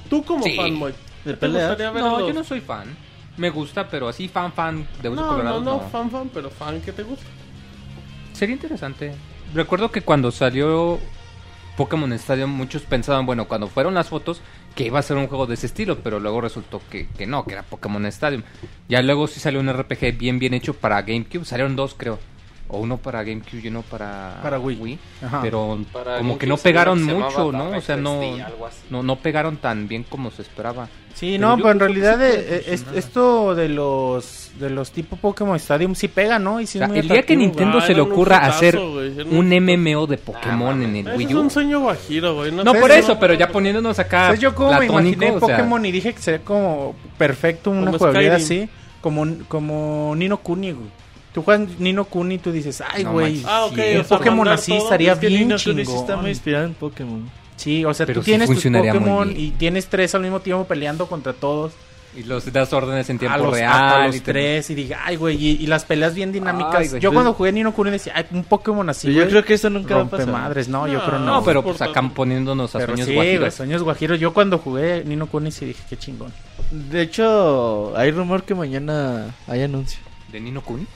Tú como Sí. fan, Moy. De ¿te pelea. gustaría ver No, los- yo no soy fan. Me gusta, pero así fan fan de No, Colorado. no, no, no. fan, fan, pero fan que te gusta. Sería interesante. Recuerdo que cuando salió Pokémon Stadium, muchos pensaban, bueno, cuando fueron las fotos, que iba a ser un juego de ese estilo, pero luego resultó que, que no, que era Pokémon Stadium. Ya luego sí salió un RPG bien, bien hecho para GameCube. Salieron dos, creo. O uno para GameCube y uno para, Para Wii. Pero Para como que no pegaron mucho, ¿no? O sea, no, no, no pegaron tan bien como se esperaba. Sí, Pero no, pero en realidad sí eh, eh, es- esto de los de los tipo Pokémon Stadium sí pega, ¿no? Y sí O es sea, muy el día que Nintendo Ah, se le un ocurra hitazo, hacer un un. MMO de Pokémon en el Wii es U. un sueño guajiro, güey. No, No, sé, por no- eso, pero ya poniéndonos acá Pues yo como me imaginé o sea, Pokémon y dije que sería como perfecto una jugabilidad así, como, como Nino Kuni, güey. Tú juegas Nino Kuni y tú dices, ay, No güey, manches. Ah, ok, un Pokémon así todo, estaría Es que bien Nino Kuni sí chingón. está muy inspirado en Pokémon. Sí, o sea, Pero tú sí tienes tus Pokémon y tienes tres al mismo tiempo peleando contra todos. Y los das órdenes en a tiempo los, real. hasta los y te- tres y dije, ay, güey, y, y las peleas bien dinámicas. Ay, güey. yo cuando jugué Nino Kuni decía, ay, un Pokémon así, yo güey, creo que eso nunca va a rompe pasar. madres. No, yo No, creo no. No, pero pues acá poniéndonos a Pero sueños sí, güey, guajiros. sueños guajiros. Yo cuando jugué Nino Kuni sí dije, qué chingón. De hecho, hay rumor que mañana hay anuncio. ¿De Nino Kuni?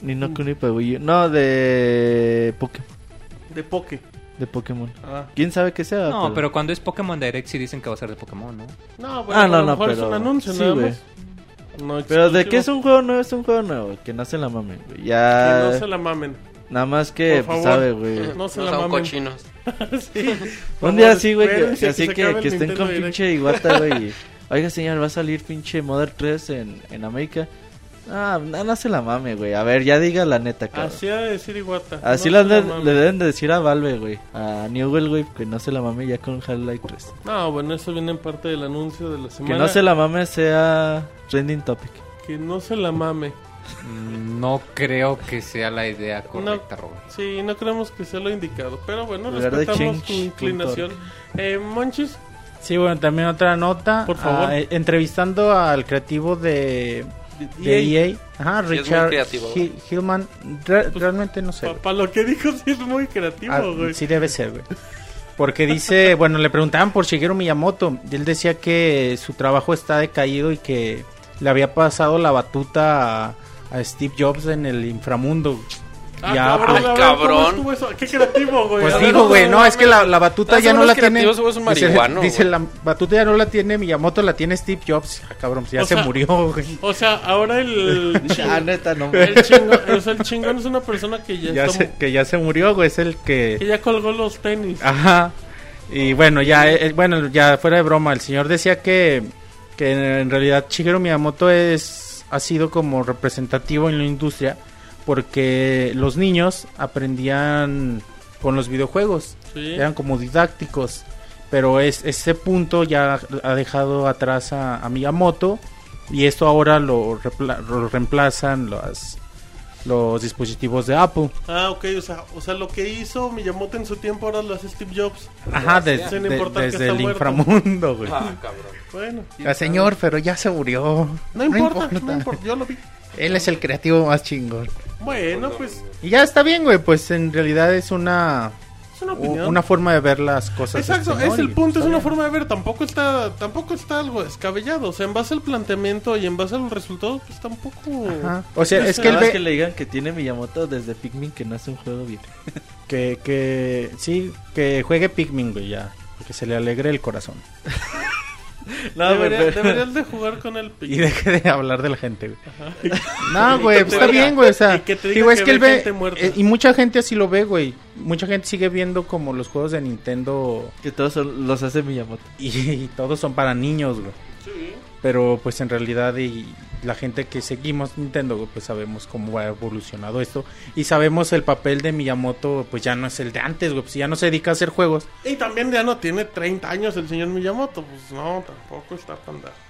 Nino Kuni para Wii U. No, de Pokémon. De Poke. De Pokémon. Ah. ¿Quién sabe qué sea? No, pero cuando es Pokémon Direct sí dicen que va a ser de Pokémon, ¿no? No, bueno, Ah, no, a lo no, mejor es pero- un anuncio, sí, nada güey. más. No Pero de que es un juego nuevo, es un juego nuevo. Que no se la mamen, güey. Que Ya. no se la mamen. Nada más que, pues, sabe, güey. No se No la son mamen. cochinos. sí. Un día así, güey, que, que así que, el que estén Nintendo con Direct. pinche Iguata, güey. Oiga, señor, va a salir pinche Mother 3 en, en América. Ah, no, no se la mame, güey. A ver, ya diga la neta, cabrón. Así ha de decir Iguata. Así No la la le deben de decir a Valve, güey. A Newell, güey, que no se la mame ya con Half-Life 3. No, bueno, eso viene en parte del anuncio de la Que semana. no se la mame sea trending topic. Que no se la mame. Mm, No creo que sea la idea correcta, Robert. Sí, no creemos que sea lo indicado. Pero bueno, Lugar respetamos tu inclinación. Eh, Monchis, Sí, bueno, también otra nota. Por favor. Ah, eh, entrevistando al creativo de, de EA. Ajá, Sí, es muy Richard creativo. Hillman. Re- realmente no sé. para lo que dijo, sí es muy creativo, Ah, güey. sí debe ser, güey. Porque dice, bueno, le preguntaban por Shigeru Miyamoto. Y él decía que su trabajo está decaído y que le había pasado la batuta a, a Steve Jobs en el inframundo. Ah, ya, cabrón, pues, cabrón. ¿cómo estuvo eso? Qué creativo, güey. Pues dijo, güey, no, es que la, la batuta Estás ya no la tiene. creativo, es un dice, marihuano, dice, güey. la batuta ya no la tiene Miyamoto, la tiene Steve Jobs. Ah, cabrón, pues ya O se sea, murió, güey. O sea, ahora el. Ah, neta, no. el chingón, o sea, el chingón es una persona que ya, Ya está- se, que ya se murió, güey, es el que que... ya colgó los tenis. Ajá. Y bueno, ya, eh, bueno, ya fuera de broma, el señor decía que, que en realidad Shigeru Miyamoto es, ha sido como representativo en la industria porque los niños aprendían con los videojuegos. Sí. eran como didácticos. Pero es, ese punto ya ha dejado atrás a, a Miyamoto y esto ahora lo, repla- lo reemplazan los, los dispositivos de Apple. Ah, ok, o sea, o sea, lo que hizo Miyamoto en su tiempo ahora lo hace Steve Jobs. Ajá, de- que desde el muerto. inframundo, güey. Ah, cabrón. Bueno, Ah, señor, pero ya se murió. no importa, no importa, yo lo vi. Él es el creativo más chingón. Bueno, pues Y ya está bien, güey, pues en realidad es una es una opinión. una forma de ver las cosas. Exacto, este, ¿no? es el punto, es una bien. forma de ver, tampoco está tampoco está algo descabellado, o sea, en base al planteamiento y en base a los resultados, pues tampoco Ajá. O sea, No es que más ve que le digan que tiene Miyamoto desde Pikmin que no hace un juego bien. que, que sí, que juegue Pikmin, güey, ya. Que se le alegre el corazón. No, Debería- güey, pero- deberías de jugar con el Y deje de hablar de la gente, güey. No, que güey, pues está diga- bien, güey. O sea, y que te diga digo, es que que él ve ve. gente muerta. eh, y mucha gente así lo ve, güey. Mucha gente sigue viendo como los juegos de Nintendo. que todos son- los hace Miyamoto. Y, y todos son para niños, güey. Pero pues en realidad y la gente que seguimos Nintendo, pues sabemos cómo ha evolucionado esto. Y sabemos el papel de Miyamoto, pues ya no es el de antes. Pues ya no se dedica a hacer juegos. Y también ya no tiene 30 años el señor Miyamoto, pues no, tampoco está para andar.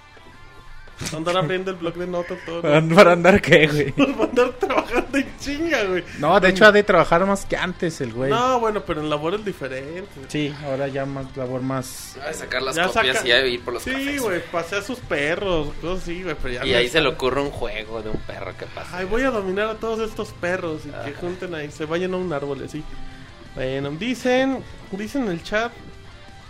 Andar abriendo el blog de notas todo. ¿Para, para andar qué, güey? Para andar trabajando en chinga, güey. No, de hecho ha de trabajar más que antes el güey. No, bueno, pero en labores diferentes. Sí, ahora ya más labor más... Va a sacar las Ya copias saca- y a ir por los Sí, cafés. güey, pasé a sus perros, cosas así, güey, pero ya Y no ahí está. se le ocurre un juego de un perro que pasa. Ay, voy a dominar a todos estos perros y que junten ahí, se vayan a un árbol así. Bueno, dicen, dicen en el chat,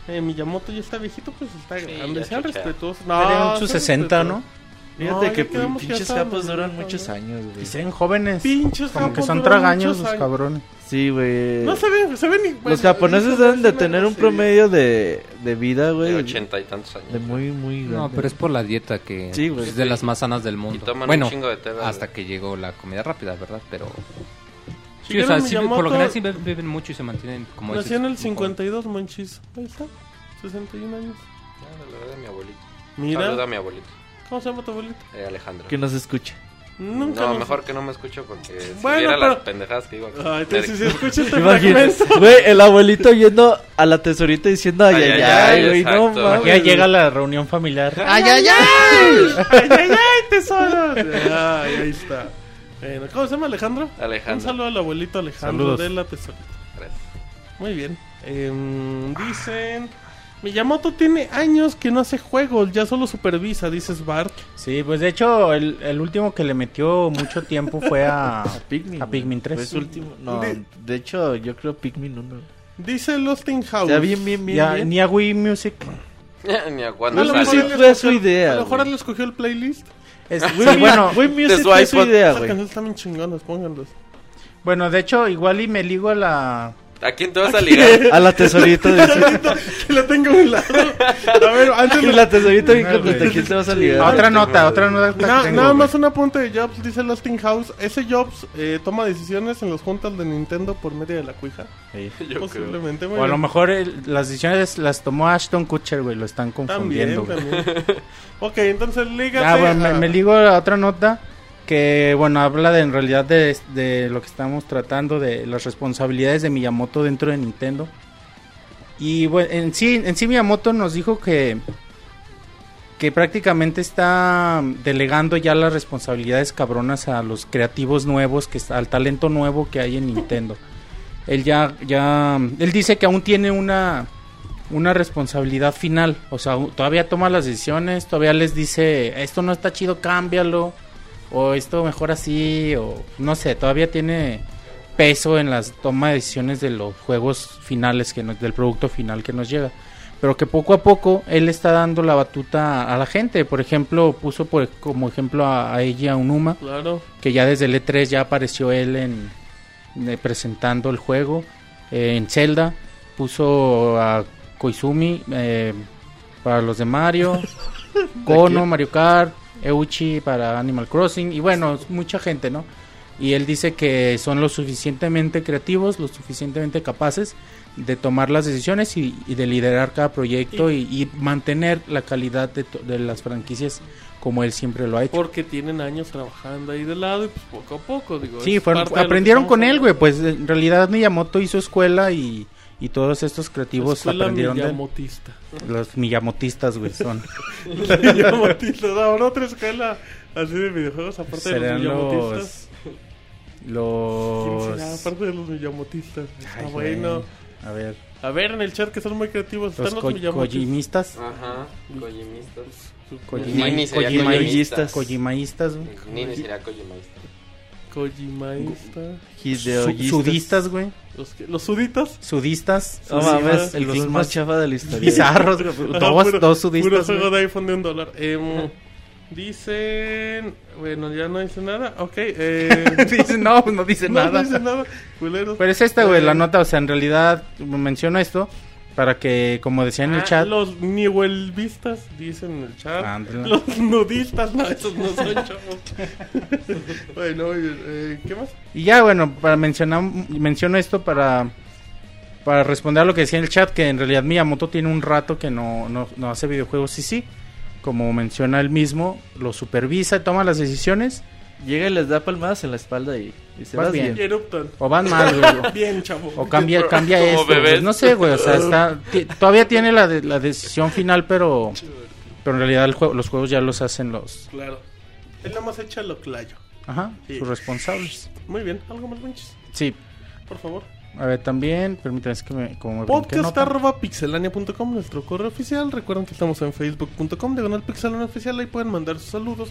eh, Miyamoto ya está viejito, pues está Sí, grande, sean respetuosos. Serían sus sean 60, respetuosos. ¿no? Fíjate No, que ya pinches capos duran muchos ¿no? años, Y güey. se ven jóvenes. Pinches Como que son tragaños los cabrones. Sí, güey. No se ven, se ven y- bueno, Los japoneses deben de tener un promedio de, de vida, güey. de ochenta y tantos años. De muy, muy No, grande. pero es por la dieta que Sí, güey. es de las más sanas del mundo. toman un bueno, chingo de té hasta que llegó la comida rápida, ¿verdad? Pero sí, o sea, sí, por lo general sí be- beben mucho y se mantienen como Nació en el dices, como- 52, Monchis. Ahí está, 61 años. Ah, la mi abuelito. Mira, Saluda a mi abuelito, ¿cómo se llama tu abuelito? eh, Alejandro. Que nos escuche. Nunca no, nos- mejor que no me escucho porque si Bueno, viera pero- las pendejadas que digo. Ay, entonces si me- escucha este fragmento. güey, el abuelito yendo a la tesorita diciendo ay, ay, Ay, güey, no mames. Ya llega la reunión familiar. ¡Ay, ay, ay! ¡Ay, ay, ay, tesoro! Ay, ahí está. Bueno, ¿Cómo se llama Alejandro? Alejandro. Un saludo al abuelito Alejandro Saludos. de la tesorita. Gracias. Muy bien. Em, dicen... Miyamoto tiene años que no hace juegos, ya solo supervisa, dices Bart. Sí, pues de hecho el, el último que le metió mucho tiempo fue a, Pikmin. a Pikmin 3. Fue su último. No, De- de hecho, yo creo Pikmin 1. Dice Lost in House. sea, bien, bien, bien. Ya, bien. ni a Wii Music. Ni a salió. Music él fue su idea, A lo mejor él escogió el playlist. Es- Wii- sí, bueno, Wii Music de su idea, Esas güey. canciones están bien chingonas, pónganlos. bueno, de hecho igual y me ligo a la... ¿A quién te vas a ligar? A la tesorita dice. que la tengo a un lado. A ver, antes Y de la tesorita bien No, contenta. güey. ¿Quién te vas a a ligar? otra nota, otra nota que Na- tengo, nada güey. más un apunte de Jobs, dice Lost in House. Ese Jobs eh, toma decisiones en los juntas de Nintendo por medio de la cuija. Sí. Posiblemente, muy O a lo mejor el- las decisiones las tomó Ashton Kutcher, güey, lo están También, confundiendo. güey. también. ok, entonces lígate. Ah, bueno, me, a- me ligo a otra nota que, bueno, habla de en realidad de, de lo que estamos tratando, de las responsabilidades de Miyamoto dentro de Nintendo. Y bueno, en sí, en sí Miyamoto nos dijo que, que prácticamente está delegando ya las responsabilidades cabronas a los creativos nuevos, que al talento nuevo que hay en Nintendo. Él ya, ya, él dice que aún tiene una, una responsabilidad final. O sea, todavía toma las decisiones, todavía les dice, esto no está chido, cámbialo. O esto mejor así, o no sé, todavía tiene peso en las toma de decisiones de los juegos finales, que nos- del producto final que nos llega. Pero que poco a poco él está dando la batuta a la gente. Por ejemplo, puso por, como ejemplo a, a Eiji Aonuma Claro. que ya desde el E3 ya apareció él en, eh, presentando el juego. Eh, en Zelda puso a Koizumi eh, para los de Mario, Kono, Mario Kart, Euchi para Animal Crossing y bueno, mucha gente, ¿no? Y él dice que son lo suficientemente creativos, lo suficientemente capaces de tomar las decisiones y, y de liderar cada proyecto y, y mantener la calidad de, las franquicias como él siempre lo ha hecho. Porque tienen años trabajando ahí de lado y pues poco a poco, digo. Sí, fueron- aprendieron con él, güey. Pues en realidad Miyamoto hizo escuela y, y todos estos creativos Escuela aprendieron de él. Miyamotista. Los Miyamotistas, güey, son. Miyamotista. No, habrá otra escuela así de videojuegos aparte de los Serán Miyamotistas. los... ¿Quién Los... será aparte de los Miyamotistas? Está Ay, güey. bueno. A ver, A ver, en el chat que son muy creativos. los Están los. Kojimistas. Ajá. Kojimistas. Kojimaístas, güey. Nini sería Kojimaísta. Kojimaísta. Su- Hideoyistas. Sudistas, güey. Los, que- los suditas. Sudistas. No mames, el los más chafa de la historia. bizarros, güey. Ajá, Dos, puro- sudistas, juego de iPhone de un dólar. Em, dicen. Bueno, ya no dice nada. Ok. Eh, Dice, no, no dice no, nada. no dice nada. Culeros. Pero es esta, güey, Eh, la nota, o sea, en realidad menciono esto para que, como decía en el ah, chat, Los Niwelvistas dicen en el chat. Los nudistas, no, esos no son chavos. bueno. Eh, ¿Qué más? y ya, bueno, para mencionar, menciono esto para, para responder a lo que decía en el chat, que en realidad Miyamoto tiene un rato que no, no, no hace videojuegos, sí, sí, como menciona él mismo, lo supervisa, toma las decisiones, Llega y les da palmadas en la espalda y, y se Vas va bien. o van mal, güey, Bien, chavo. o cambia, cambia esto, pues, no sé, güey, o sea, está, todavía tiene la, de- la decisión final, pero, pero en realidad el juego, los juegos ya los hacen los, Claro. Él nada más echa lo clayo. ajá, Sí. sus responsables. Muy bien. ¿Algo más, Bunches? Sí, Por favor. a ver, también, permítanme, es que me, como me brinqué Podcast nota. arroba pixelania.com, nuestro correo oficial. Recuerden que estamos en facebook.com, diagonal pixelania oficial. Ahí pueden mandar sus saludos.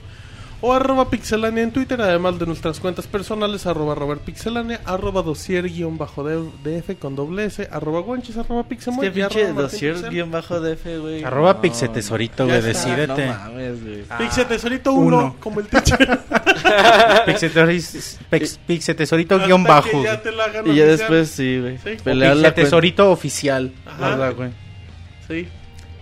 O arroba pixelania en Twitter, además de nuestras cuentas personales, arroba Robert Pixelania, arroba dosier guion bajo de- DF con doble S, arroba guanches, arroba pixemoy Este pinche arroba Martín dossier Pixel. guion bajo DF, güey. Arroba No, Pixetesorito, güey, decídete. No mames, güey. Pixel Tesorito 1, uno. como el teacher. Pixetesorito guion bajo. ya güey. te la hagan Y ya después sí, güey. Sí. Pixetesorito oficial. Ajá. ¿Verdad, güey? Sí.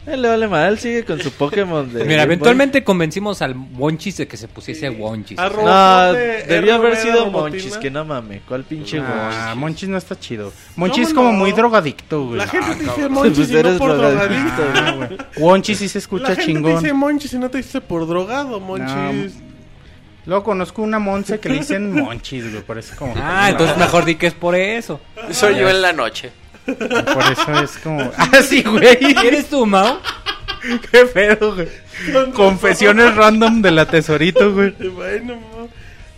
Él le vale mal, él sigue con su Pokémon de. Mira, eventualmente convencimos al Wonchis de que se pusiese Wonchis. No, de debió haber sido. Monchis, que no mames. ¿Cuál pinche Ah, Monchis? Monchis no está chido. Monchis es ¿Cómo como no? muy drogadicto, güey. La gente te dice Pues Monchis y no eres por drogadicto, drogadicto. Ah, güey. Wonchis sí se escucha La gente te chingón. dice Monchis y no te dice por drogado, Monchis. Luego conozco una Monse que le dicen Monchis, güey. Parece como. Ah, entonces mejor di que es por eso. Soy yo en la noche. Por eso es como. Ah, sí, güey. ¿Eres tú, Mau? Qué feo, güey. Confesiones random de la tesorito, güey. Bueno,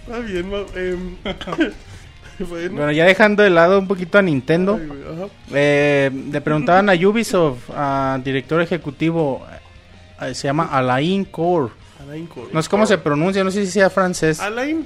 Está bien, ma- em, bueno. Bueno, ya dejando de lado un poquito a Nintendo, Ay, eh, le preguntaban a Ubisoft, al director ejecutivo, eh, se llama Alain Core. Alain Corre. No sé cómo se pronuncia, no sé si sea francés. Alain.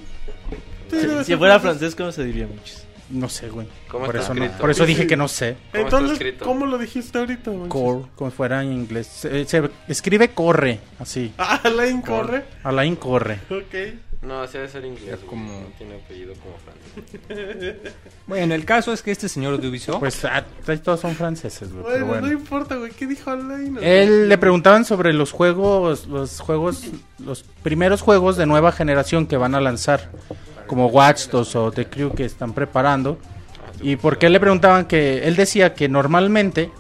Sí, Si, si fuera francés. francés, ¿cómo se diría, muchos? No sé, güey. ¿Cómo Por está eso, no- por eso dije que no sé. ¿Cómo está Entonces? ¿cómo lo dijiste ahorita? manches? Core, como fuera en inglés. Se, se escribe corre, así. Ah, Alain Corre. Alain corre. Ok. No, así ha de ser inglés. güey, como- No tiene apellido como francés. Bueno, el caso es que este señor de Ubisoft Pues ah, todos son franceses, güey. bueno. no importa, güey. ¿Qué dijo Alain? Él le preguntaban sobre los juegos, los juegos, los primeros juegos de nueva generación que van a lanzar, como Watch o The Crew que están preparando. Y por qué le preguntaban que él decía que normalmente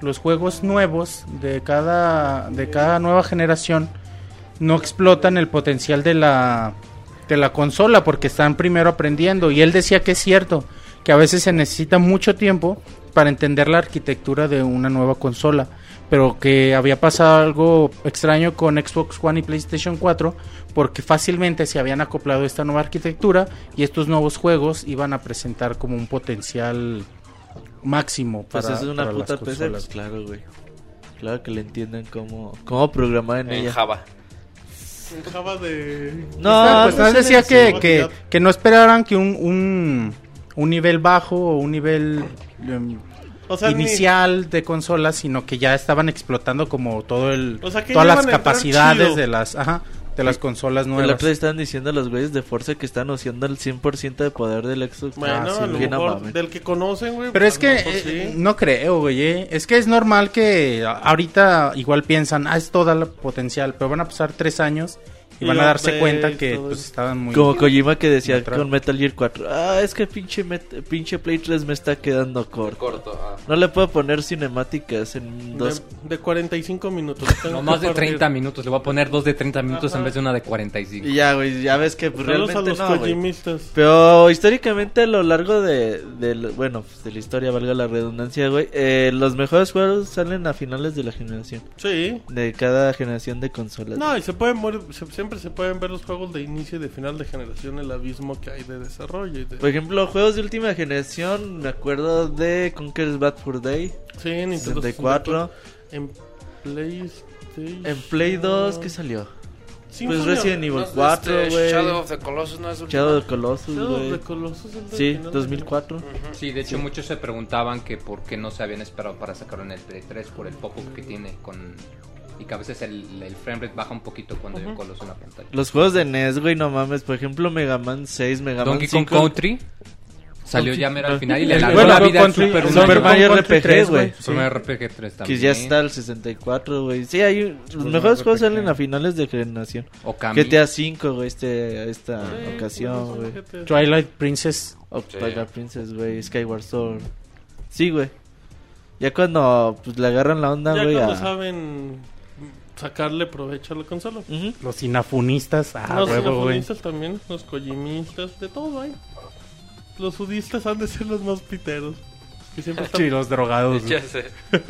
los juegos nuevos de cada de cada nueva generación no explotan el potencial de la de la consola porque están primero aprendiendo y él decía que es cierto que a veces se necesita mucho tiempo para entender la arquitectura de una nueva consola pero que había pasado algo extraño con Xbox One y PlayStation 4 porque fácilmente se habían acoplado esta nueva arquitectura y estos nuevos juegos iban a presentar como un potencial máximo Pues para, es una para las puta PC, pues claro, güey. Claro que le entienden cómo, cómo programar en, En ella. Java. En Java de. No, pues no se decía que, que, que no esperaran que un, un, un nivel bajo o un nivel em, O sea, ni- inicial de consolas, sino que ya estaban explotando como todo el O sea, todas las a capacidades de las ajá, de las consolas El nuevas. otro día estaban diciendo los güeyes de Forza que están usando el 100% de poder del Xbox. Bueno, Ah, sí, a lo no mejor del que conocen, güey. Pero es a que eh, sí. no creo, güey. eh. Es que es normal que a- ahorita igual piensan, ah, es toda la potencial, pero van a pasar tres años y, van a darse cuenta que pues estaban muy... Como Kojima que decía Neutral. con Metal Gear 4. Ah, es que pinche, Met- pinche Play 3 me está quedando corto. Corto. ah. No le puedo poner cinemáticas en dos. De, de 45 minutos. Tengo no más de partir. 30 minutos. Le voy a poner dos de 30 minutos Ajá. en vez de una de 45. Y ya, güey, ya ves que pues, a realmente los no, kojimistas. Pero históricamente a lo largo de, bueno, pues, de la historia, valga la redundancia, güey, eh, los mejores juegos salen a finales de la generación, Sí. de cada generación de consolas. No, y se pueden se- siempre se pueden ver los juegos de inicio y de final de generación, el abismo que hay de desarrollo. Y de... Por ejemplo, juegos de última generación, me acuerdo de Conker's Bad Fur Day, sí, Nintendo 64. 64. En PlayStation. En Play 2, ¿qué salió? Symphony Pues of- Resident Evil No es de 4, este güey. Shadow of the Colossus no es última? Shadow of the Colossus, Shadow of güey. the Colossus, el de Sí, final de- 2004. Ujú. Sí, de hecho muchos se preguntaban que por qué no se habían esperado para sacarlo en el Play 3 por el poco que tiene con y que a veces el, el frame rate baja un poquito cuando un coloso en la pantalla. Los juegos de NES, güey, no mames. Por ejemplo, Mega Man 6, Mega Man Donkey Kong 5. Country salió Donkey- ya mero al final y le bueno, la Donkey vida Country- Super Super Donkey Mario RPG, 3, güey. Super Mario RPG 3 Que también. ya está el 64, güey. Sí, hay los mejores juegos RPG. salen a finales de generación. Okami. GTA 5, güey, este, esta Sí, ocasión, güey. Twilight Princess. O Sí. Twilight Princess, güey, Skyward Sword. Sí, güey. Ya cuando pues le agarran la onda, Ya güey, cuando a... saben sacarle provecho a la consola. Los inafunistas. Ah, los huevo, güey. japonistas también, los kojimistas, de todo hay. Los sudistas han de ser los más piteros. Que siempre están... Sí, los drogados. Ya sé.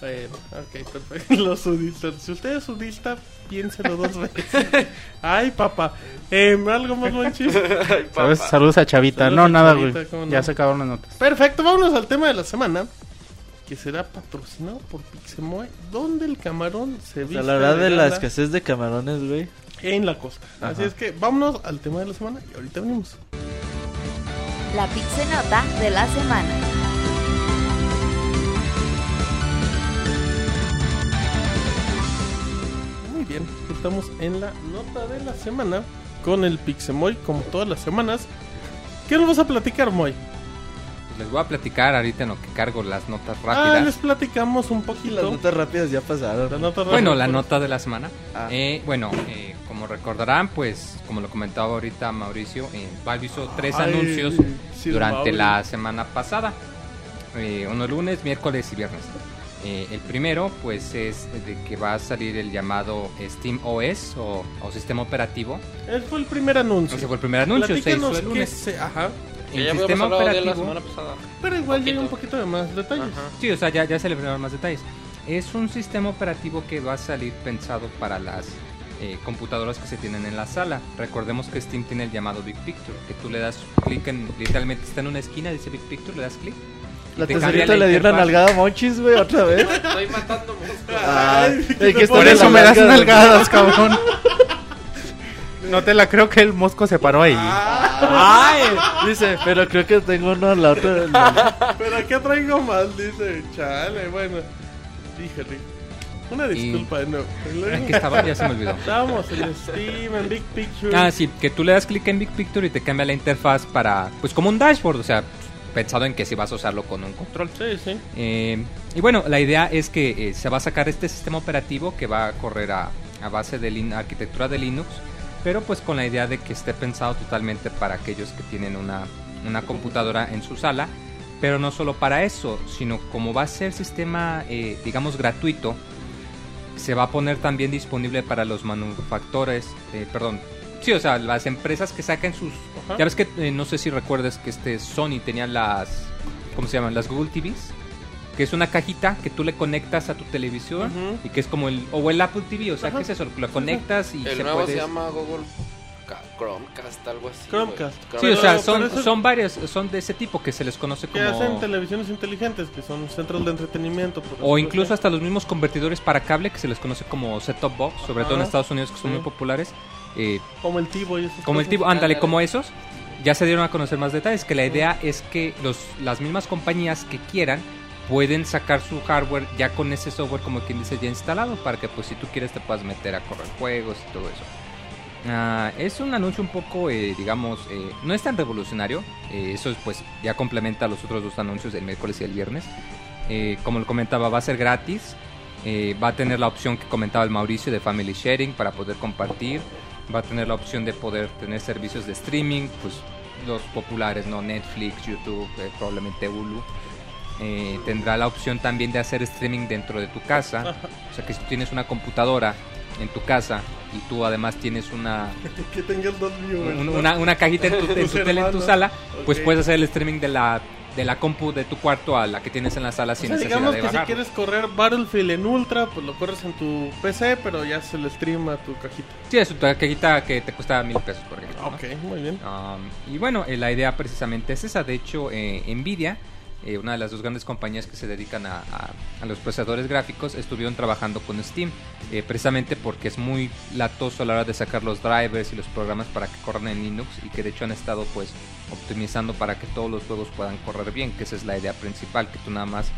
Bueno, ok, perfecto. Los sudistas. Si usted es sudista, piénselo dos veces. Ay, papá. Eh, ¿Algo más. ¿Sabes? Saludos a Chavita. Saludos no, a nada, güey. no. Ya se acabaron las notas. Perfecto, vámonos al tema de la semana. Que será patrocinado por Pixemoy. Donde el camarón se viste a la verdad de la escasez de camarones, güey. en la costa. Así es que vámonos al tema de la semana y ahorita venimos. La Pixenota de la semana. Muy bien, estamos en la nota de la semana con el Pixemoy, como todas las semanas. ¿Qué nos vas a platicar, Moy? Les voy a platicar ahorita en lo que cargo las notas Ah, rápidas. les platicamos un Las poquito. notas rápidas ya pasaron. La nota Bueno, la nota de la semana. Ah. Eh, bueno, eh, como recordarán, pues, como lo comentaba ahorita Mauricio, eh, Valve hizo tres Ay, anuncios sí, durante la semana pasada. Eh, uno lunes, miércoles y viernes. Eh, el primero, pues, es de que va a salir el llamado Steam OS o, o sistema operativo. Ese fue el primer anuncio. Ese fue el primer anuncio, se hizo el lunes. se- Ajá. El ya sistema hablado de la operativo. Pero igual llega un Poquito. de más detalles. Ajá. Sí, o sea, ya, ya se le más detalles. Es un sistema operativo que va a salir pensado para las eh, computadoras que se tienen en la sala. Recordemos que Steam tiene el llamado Big Picture, que tú le das clic en, literalmente está en una esquina, dice Big Picture, le das clic. La tesorita le dio una nalgada a Monchis, güey, otra vez. Estoy matando moscas. Ay, te que Por eso me das nalgada. nalgadas, cabrón. No te la creo que el mosco se paró ahí. Ay, dice, pero creo que tengo uno la otra. la- Pero aquí traigo mal, dice. Chale, bueno. Híjole. Una Y- disculpa, no. Ay, que estaba, ya se me olvidó. Estábamos en Steam, en Big Picture. Ah, sí, que tú le das clic en Big Picture y te cambia la interfaz para, pues como un dashboard, o sea, pensado en que si vas a usarlo con un control. Sí, sí. Eh, y bueno, la idea es que eh, se va a sacar este sistema operativo que va a correr a, a base de lin- arquitectura de Linux, pero pues con la idea de que esté pensado totalmente para aquellos que tienen una, una computadora en su sala, pero no solo para eso, sino como va a ser sistema, eh, digamos, gratuito, se va a poner también disponible para los manufactores, eh, perdón, sí, o sea, las empresas que saquen sus... Ajá. Ya ves que, eh, no sé si recuerdas que este Sony tenía las, ¿cómo se llaman? Las Google TVs, que es una cajita que tú le conectas a tu televisión y que es como el, o el Apple TV, o sea, Ajá. ¿qué es eso? Lo conectas y El se nuevo puede... se llama Google Ca- Chromecast, algo así. Chromecast. güey. Sí, o sea, son, eso- son varias, son de ese tipo que se les conoce Que como... hacen televisiones inteligentes, que son centros de entretenimiento. por O incluso hasta los mismos convertidores para cable que se les conoce como set-top box, sobre todo en. Estados Unidos que son Sí. muy populares. Eh, Como el Tivo y esas como el ándale, Ándale. como esos, ya se dieron a conocer más detalles, que la idea es que los, las mismas compañías que quieran pueden sacar su hardware ya con ese software como quien dice ya instalado para que pues si tú quieres te puedas meter a correr juegos y todo eso. Ah, es un anuncio un poco, eh, digamos, eh, no es tan revolucionario, eh, eso es, pues ya complementa los otros dos anuncios del miércoles y el viernes. Eh, como lo comentaba, va a ser gratis, eh, va a tener la opción que comentaba el Mauricio de Family Sharing para poder compartir, va a tener la opción de poder tener servicios de streaming, pues los populares, ¿no? Netflix, YouTube, eh, probablemente Hulu. Eh, tendrá la opción también de hacer streaming dentro de tu casa, o sea que si tú tienes una computadora en tu casa y tú además tienes una Que tenga el güey. un- una, una cajita en tu, en tu tele en tu sala, pues Ok. puedes hacer el streaming de la de la compu de tu cuarto a la que tienes en la sala O sin sea, necesidad digamos de que si bajar. quieres correr Battlefield en Ultra, pues lo corres en tu PC, pero ya se le streama tu cajita. Sí, es una cajita que te cuesta mil pesos, por ejemplo. ¿no? Ok, muy bien. Um, y bueno, eh, la idea precisamente es esa. De hecho, eh, Nvidia, eh, una de las dos grandes compañías que se dedican a, los procesadores gráficos, estuvieron trabajando con Steam, eh, precisamente porque es muy latoso a la hora de sacar los drivers y los programas para que corran en Linux y que de hecho han estado pues optimizando para que todos los juegos puedan correr bien, que esa es la idea principal, que tú nada más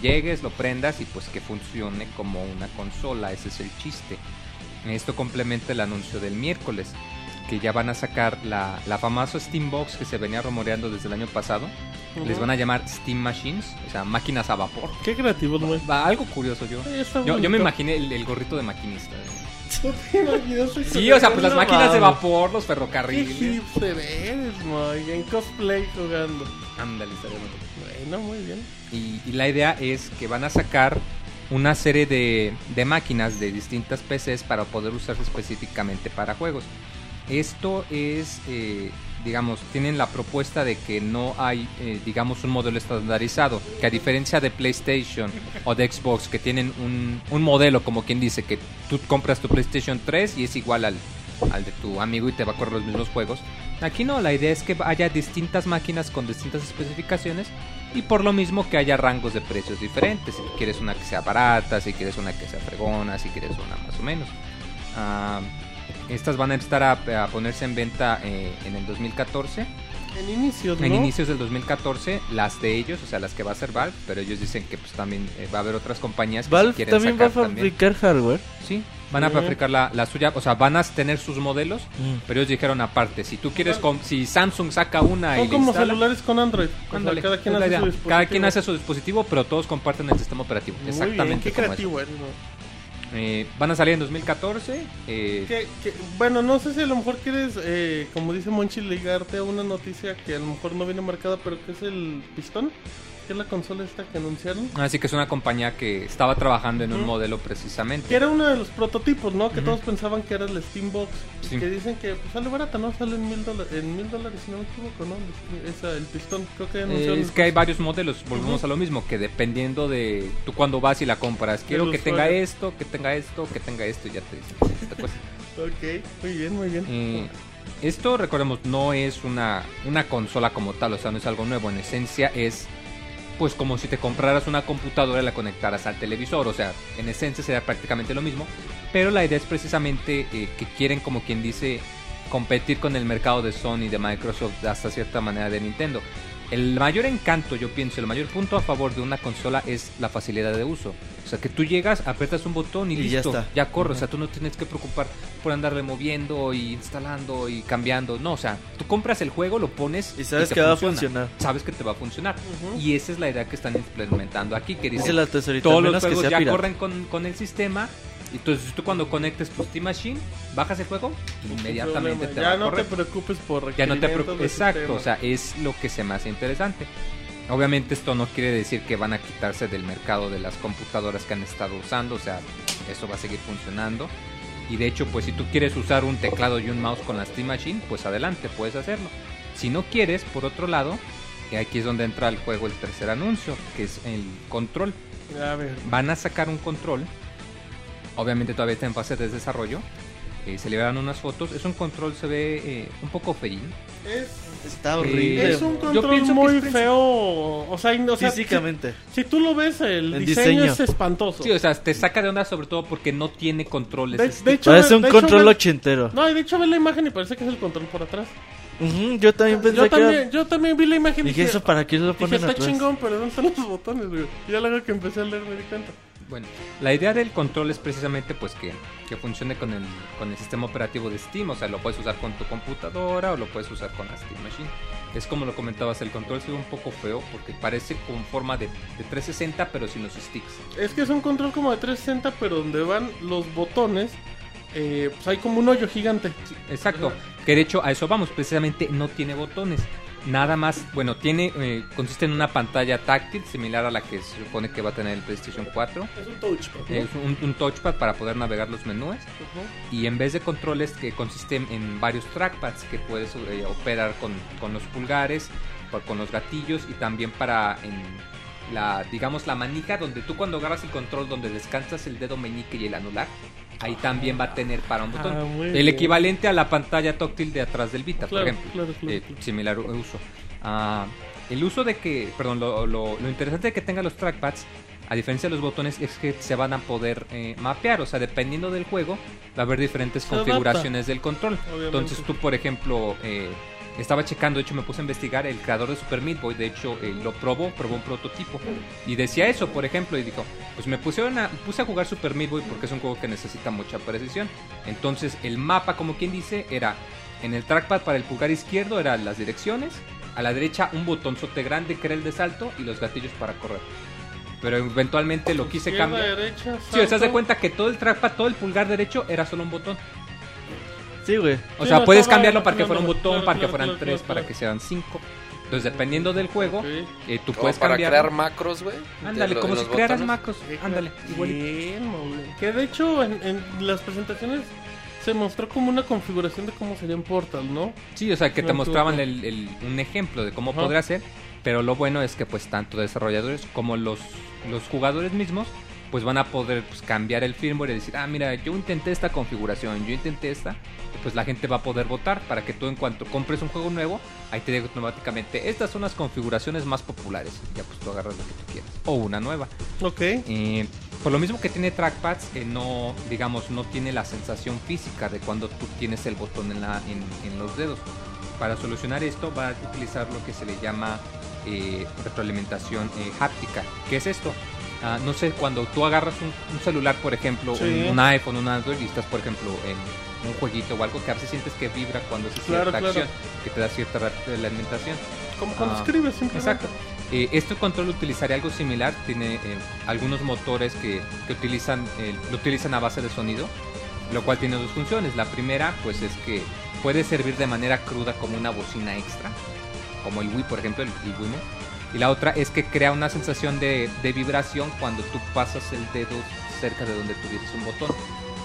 llegues, lo prendas y pues que funcione como una consola, ese es el chiste. Esto complementa el anuncio del miércoles, que ya van a sacar la, la famosa Steambox que se venía rumoreando desde el año pasado. Les van a llamar Steam Machines, o sea, máquinas a vapor. Qué creativo, güey. Va, algo curioso yo. Yo, yo me imaginé el, el gorrito de maquinista. ¿No te imaginaste Sí, o sea, pues las no máquinas de vapor, los Qué ferrocarriles. hipster eres, Moy, en cosplay jugando. Ándale, estaría bueno. Bueno, muy bien. Y, y la idea es que van a sacar una serie de, de máquinas de distintas PCs para poder usarse específicamente para juegos. Esto es, eh, digamos, tienen la propuesta de que no hay, eh, digamos, un modelo estandarizado, que a diferencia de PlayStation o de Xbox, que tienen un, un modelo, como quien dice, que tú compras tu PlayStation 3 y es igual al, al de tu amigo y te va a correr los mismos juegos. Aquí no, la idea es que haya distintas máquinas con distintas especificaciones y por lo mismo que haya rangos de precios diferentes. Si quieres una que sea barata, si quieres una que sea fregona, si quieres una más o menos. Ah, estas van a estar a, a ponerse en venta eh, en el 2014. En inicios, ¿no? En inicios del 2014, las de ellos, o sea, las que va a ser Valve, pero ellos dicen que pues también eh, va a haber otras compañías que Valve quieren también va a sacar también. fabricar hardware. Sí, van a fabricar la, la suya, o sea, van a tener sus modelos, pero ellos dijeron aparte, si tú quieres, com- si Samsung saca una y Son como instala, celulares con Android. Sea, cada quien hace su dispositivo. Cada quien hace su dispositivo, pero todos comparten el sistema operativo. Muy Exactamente bien, qué creativo eres, ¿no? Eh, van a salir en 2014. eh, Que- que- bueno, no sé si a lo mejor quieres, eh, como dice Monchi, ligarte a una noticia que a lo mejor no viene marcada, pero que es el pistón, que es la consola esta que anunciaron. Así que es una compañía que estaba trabajando en un modelo precisamente. Que era uno de los prototipos, ¿no? Que todos pensaban que era el Steambox. Sí. Que dicen que pues, sale barata, ¿no? Sale en mil dólares, en mil dólares, si no me equivoco, ¿no? El, esa, el pistón, creo que Eh, anunciaron. es que hay varios modelos, volvemos a lo mismo, que dependiendo de tú cuando vas y la compras, quiero que tenga esto, que tenga esto, que tenga esto, y ya te dicen. esta cosa. Ok, muy bien, muy bien. Eh, esto, recordemos, no es una, una consola como tal, o sea, no es algo nuevo. En esencia es, pues, como si te compraras una computadora y la conectaras al televisor. O sea, en esencia sería prácticamente lo mismo. Pero la idea es precisamente eh, que quieren, como quien dice, competir con el mercado de Sony, de Microsoft, hasta cierta manera de Nintendo. El mayor encanto, yo pienso, el mayor punto a favor de una consola es la facilidad de uso. O sea, que tú llegas, aprietas un botón y, Y ya listo, está. ya corre. O sea, tú no tienes que preocupar por andarle moviendo y instalando y cambiando. No, o sea, tú compras el juego, lo pones Y sabes que va a funciona. funcionar. Sabes que te va a funcionar. Y esa es la idea que están implementando aquí, que Dice dicen, la tesorita, todos los juegos ya pirata. corren con, con el sistema. Entonces tú cuando conectes tu Steam Machine, bajas el juego, inmediatamente te va ya a no correr. te preocupes por Ya no te preocupes. Exacto, o sea, es lo que se me hace interesante. Obviamente esto no quiere decir que van a quitarse del mercado de las computadoras que han estado usando, o sea, eso va a seguir funcionando. Y de hecho, pues si tú quieres usar un teclado y un mouse con la Steam Machine, pues adelante, puedes hacerlo. Si no quieres, por otro lado, y aquí es donde entra el juego el tercer anuncio, que es el control. A ver. Van a sacar un control, obviamente todavía está en fase de desarrollo. eh, se liberan unas fotos, es un control, se ve eh, un poco feín. Es, Está horrible. es un control que muy feo. O sea, o sea, Físicamente. Si, si tú lo ves, el El diseño, diseño. es espantoso. Sí, o sea, te saca de onda sobre todo porque no tiene controles. de, Es- de hecho, Parece un de control ochentero. No, y de hecho ve la imagen y parece que es el control por atrás. Yo también pensé Yo que también, era... yo también vi la imagen y Dije, ¿eso para qué lo dije, ponen está atrás? chingón, pero ¿dónde están los botones, güey? Y ya luego que empecé a leer me di cuenta. Bueno, la idea del control es precisamente pues que, que funcione con el, con el sistema operativo de Steam, o sea, lo puedes usar con tu computadora o lo puedes usar con la Steam Machine. Es como lo comentabas, el control se ve un poco feo porque parece con forma de, de 360 pero sin los sticks. Es que es un control como de 360, pero donde van los botones, eh, pues hay como un hoyo gigante. Exacto, que de hecho a eso vamos, precisamente no tiene botones. Nada más, bueno, tiene eh, consiste en una pantalla táctil similar a la que se supone que va a tener el PlayStation 4. Es un touchpad. ¿no? Es un, un touchpad para poder navegar los menús. Y en vez de controles que consisten en varios trackpads que puedes eh, operar con, con los pulgares, con los gatillos y también para en la digamos la manija donde tú cuando agarras el control donde descansas el dedo meñique y el anular, ahí también va a tener para un botón. Ah, el bien. equivalente a la pantalla táctil de atrás del Vita, Claro, por ejemplo. claro, claro, Eh, claro. similar uso. Ah, el uso de que, perdón, lo, lo- lo interesante de que tenga los trackpads, a diferencia de los botones, es que se van a poder eh, mapear. O sea, dependiendo del juego, va a haber diferentes Se adapta. configuraciones del control. Obviamente. Entonces tú, por ejemplo, eh, estaba checando, de hecho me puse a investigar, el creador de Super Meat Boy, de hecho eh, lo probó, probó un prototipo. Y decía eso, por ejemplo, y dijo, pues me pusieron a, puse a jugar Super Meat Boy porque es un juego que necesita mucha precisión. Entonces el mapa, como quien dice, era en el trackpad para el pulgar izquierdo eran las direcciones, a la derecha un botonzote grande que era el de salto y los gatillos para correr. Pero eventualmente lo quise cambiar. derecha, Sí, o sea, haz de cuenta que todo el trackpad, todo el pulgar derecho era solo un botón. Sí, güey. O Sí, sea, no, puedes estaba cambiarlo para que fuera un botón, para que fueran tres, para que sean cinco. Entonces, dependiendo del juego, Ok. eh, tú Como puedes para cambiar. crear macros, güey. Ándale, como si crearas botones. macros. Ándale, igualito. Que de hecho en, en las presentaciones se mostró como una configuración de cómo sería en Portal, ¿no? Sí, o sea, que te No, mostraban el- el- un ejemplo de cómo Ajá. podría ser. Pero lo bueno es que, pues, tanto desarrolladores como los, los jugadores mismos, pues van a poder pues, cambiar el firmware y decir, ah, mira, yo intenté esta configuración, yo intenté esta. Pues la gente va a poder votar para que tú, en cuanto compres un juego nuevo, ahí te diga automáticamente, estas son las configuraciones más populares. Y ya, pues tú agarras lo que tú quieras. O una nueva. Ok. Eh, por lo mismo que tiene trackpads, que no, digamos, no tiene la sensación física de cuando tú tienes el botón en, la, en, en los dedos. Para solucionar esto va a utilizar lo que se le llama eh, retroalimentación eh, háptica. ¿Qué es esto? Ah, no sé, cuando tú agarras un, un celular, por ejemplo, Sí. un, un iPhone, un Android, y estás, por ejemplo, en un jueguito o algo que a veces sientes que vibra cuando haces Claro, cierta claro. acción, que te da cierta retroalimentación. Como cuando Ah, escribes simplemente. Exacto. Eh, este control utilizaría algo similar, tiene eh, algunos motores que, que utilizan, eh, lo utilizan a base de sonido, lo cual tiene dos funciones. La primera, pues es que puede servir de manera cruda como una bocina extra, como el Wii, por ejemplo, el, el Wiimote. Y la otra es que crea una sensación de, de vibración cuando tú pasas el dedo cerca de donde tuvieses un botón.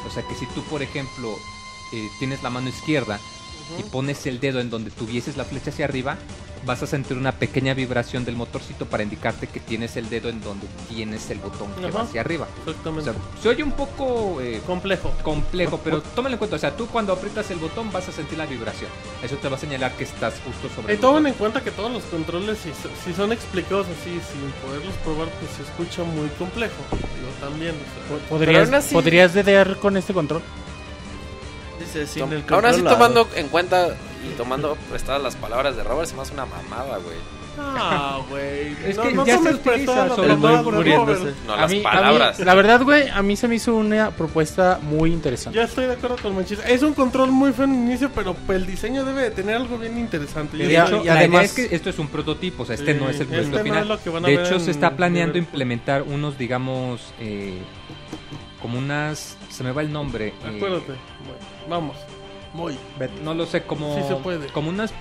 O sea que si tú, por ejemplo, eh, tienes la mano izquierda y pones el dedo en donde tuvieses la flecha hacia arriba, vas a sentir una pequeña vibración del motorcito para indicarte que tienes el dedo en donde tienes el botón que va hacia arriba. O Exactamente. sea, se oye un poco eh, Complejo. complejo, pero tómalo en cuenta. O sea, tú cuando aprietas el botón vas a sentir la vibración. Eso te va a señalar que estás justo sobre Y el tomen botón. en cuenta que todos los controles, si, si son explicados así, sin poderlos probar, pues se escucha muy complejo. Yo también. o sea. ¿Podrías, así- ¿Podrías dedear con este control? Dice, sin Tom- el Aún así, control, tomando en cuenta y tomando prestadas las palabras de Robert, se me hace una mamada, güey. Ah, güey. Es no, que no ya se utiliza, sobre El muriéndose. Robert. No, A las mí- a mí, palabras. la verdad, güey, a mí se me hizo una propuesta muy interesante. Ya estoy de acuerdo con Manchis. Es un control muy feo en inicio, pero el diseño debe de tener algo bien interesante. De hecho, y la además- idea es que esto es un prototipo, o sea, este Sí, no es el este producto no final. es lo que van a de ver hecho, en se está planeando implementar unos, digamos, eh, como unas... Se me va el nombre. eh, Acuérdate. Vamos. Muy. no lo sé, como... Sí se puede. Como unas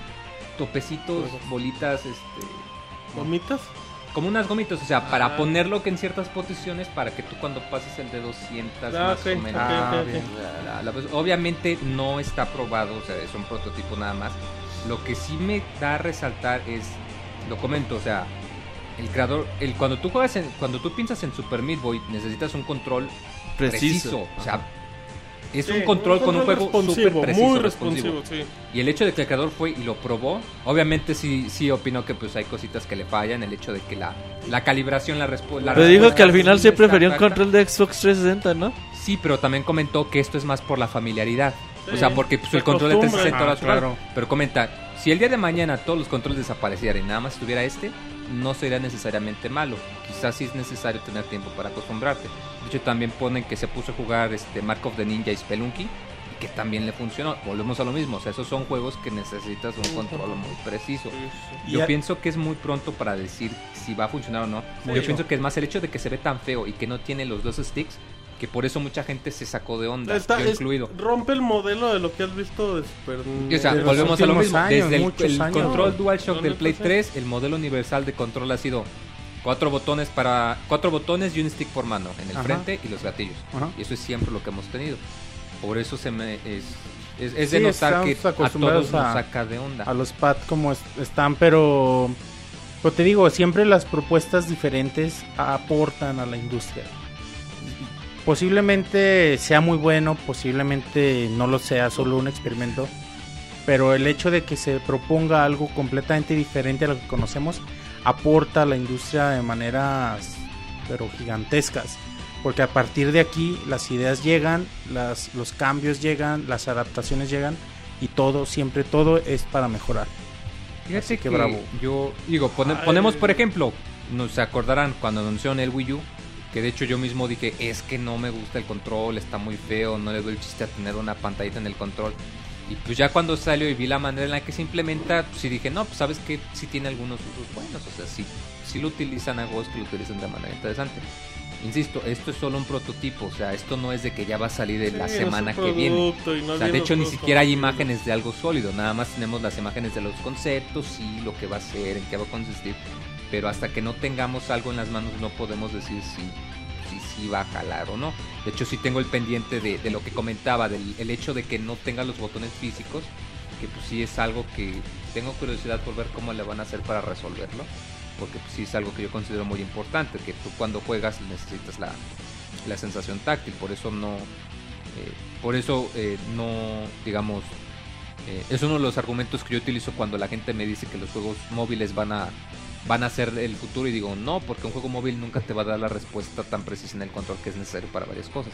topecitos, Pues- bolitas, este... ¿Gomitas? Como unas gomitas, o sea, para Ah. ponerlo que en ciertas posiciones para que tú cuando pases el dedo sientas Ah, más o menos. Ah, ok. bien. La- la- obviamente no está probado, o sea, es un prototipo nada más. Lo que sí me da a resaltar es, lo comento, o sea, el creador, el cuando tú juegas en, cuando tú piensas en Super Meat Boy, necesitas un control preciso, Preciso. o sea, es Sí, un control con un juego súper preciso, Muy responsivo. responsivo, sí. Y el hecho de que el creador fue y lo probó, obviamente sí, sí opino que pues hay cositas que le fallan, el hecho de que la, la calibración, la, respu- la Pero dijo respuesta que al final sí prefería un control de Xbox 360, ¿no? Sí, pero también comentó que esto es más por la familiaridad. Sí, o sea, porque pues, el control de acostumbran. 360 Ah, ahora es igual. claro. Pero comenta, si el día de mañana todos los controles desaparecieran y nada más estuviera este, no sería necesariamente malo. Quizás sí es necesario tener tiempo para acostumbrarte. Hecho, también ponen que se puso a jugar este Mark of the Ninja y Spelunky y que también le funcionó. Volvemos a lo mismo, o sea, esos son juegos que necesitas un control muy preciso. Yo pienso que es muy pronto para decir si va a funcionar o no. Yo pienso que es más el hecho de que se ve tan feo y que no tiene los dos sticks, que por eso mucha gente se sacó de onda, Está- yo es- incluido. rompe el modelo de lo que has visto de Super Y, o sea, de volvemos a lo mismo. años, Desde el, el control DualShock No, del Play no sé. 3, el modelo universal de control ha sido cuatro botones para cuatro botones y un stick por mano en el Ajá. frente y los gatillos. Ajá. Y eso es siempre lo que hemos tenido. Por eso se me es es, es Sí, de notar que estamos a acostumbrados todos nos a- saca de onda. a los pad como es- están, pero pues te digo, siempre las propuestas diferentes aportan a la industria. Posiblemente sea muy bueno, posiblemente no lo sea, solo un experimento, pero el hecho de que se proponga algo completamente diferente a lo que conocemos aporta a la industria de maneras pero gigantescas. Porque a partir de aquí las ideas llegan, las, los cambios llegan, las adaptaciones llegan y todo, siempre todo es para mejorar. Fíjate Así que que, bravo. yo digo, pone- ponemos por ejemplo, nos acordarán cuando anunciaron el Wii U, que de hecho yo mismo dije, es que no me gusta el control, está muy feo, no le doy el chiste a tener una pantallita en el control. Y pues ya cuando salió y vi la manera en la que se implementa, pues sí dije, no, pues sabes que sí tiene algunos usos buenos, o sea, sí, sí lo utilizan a que lo utilizan de manera interesante. Insisto, esto es solo un prototipo, o sea, esto no es de que ya va a salir en la Sí, un semana que viene. O sea, de hecho ni siquiera hay imágenes de algo sólido, nada más tenemos las imágenes de los conceptos y lo que va a ser, en qué va a consistir, pero hasta que no tengamos algo en las manos no podemos decir si si, va a jalar o no. De hecho sí tengo el pendiente de, de lo que comentaba, del el hecho de que no tenga los botones físicos, que pues sí es algo que tengo curiosidad por ver cómo le van a hacer para resolverlo, porque pues sí es algo que yo considero muy importante, que tú cuando juegas necesitas la, la sensación táctil, por eso no, eh, por eso eh, no, digamos, eh, es uno de los argumentos que yo utilizo cuando la gente me dice que los juegos móviles van a van a ser el futuro y digo no porque un juego móvil nunca te va a dar la respuesta tan precisa en el control que es necesario para varias cosas.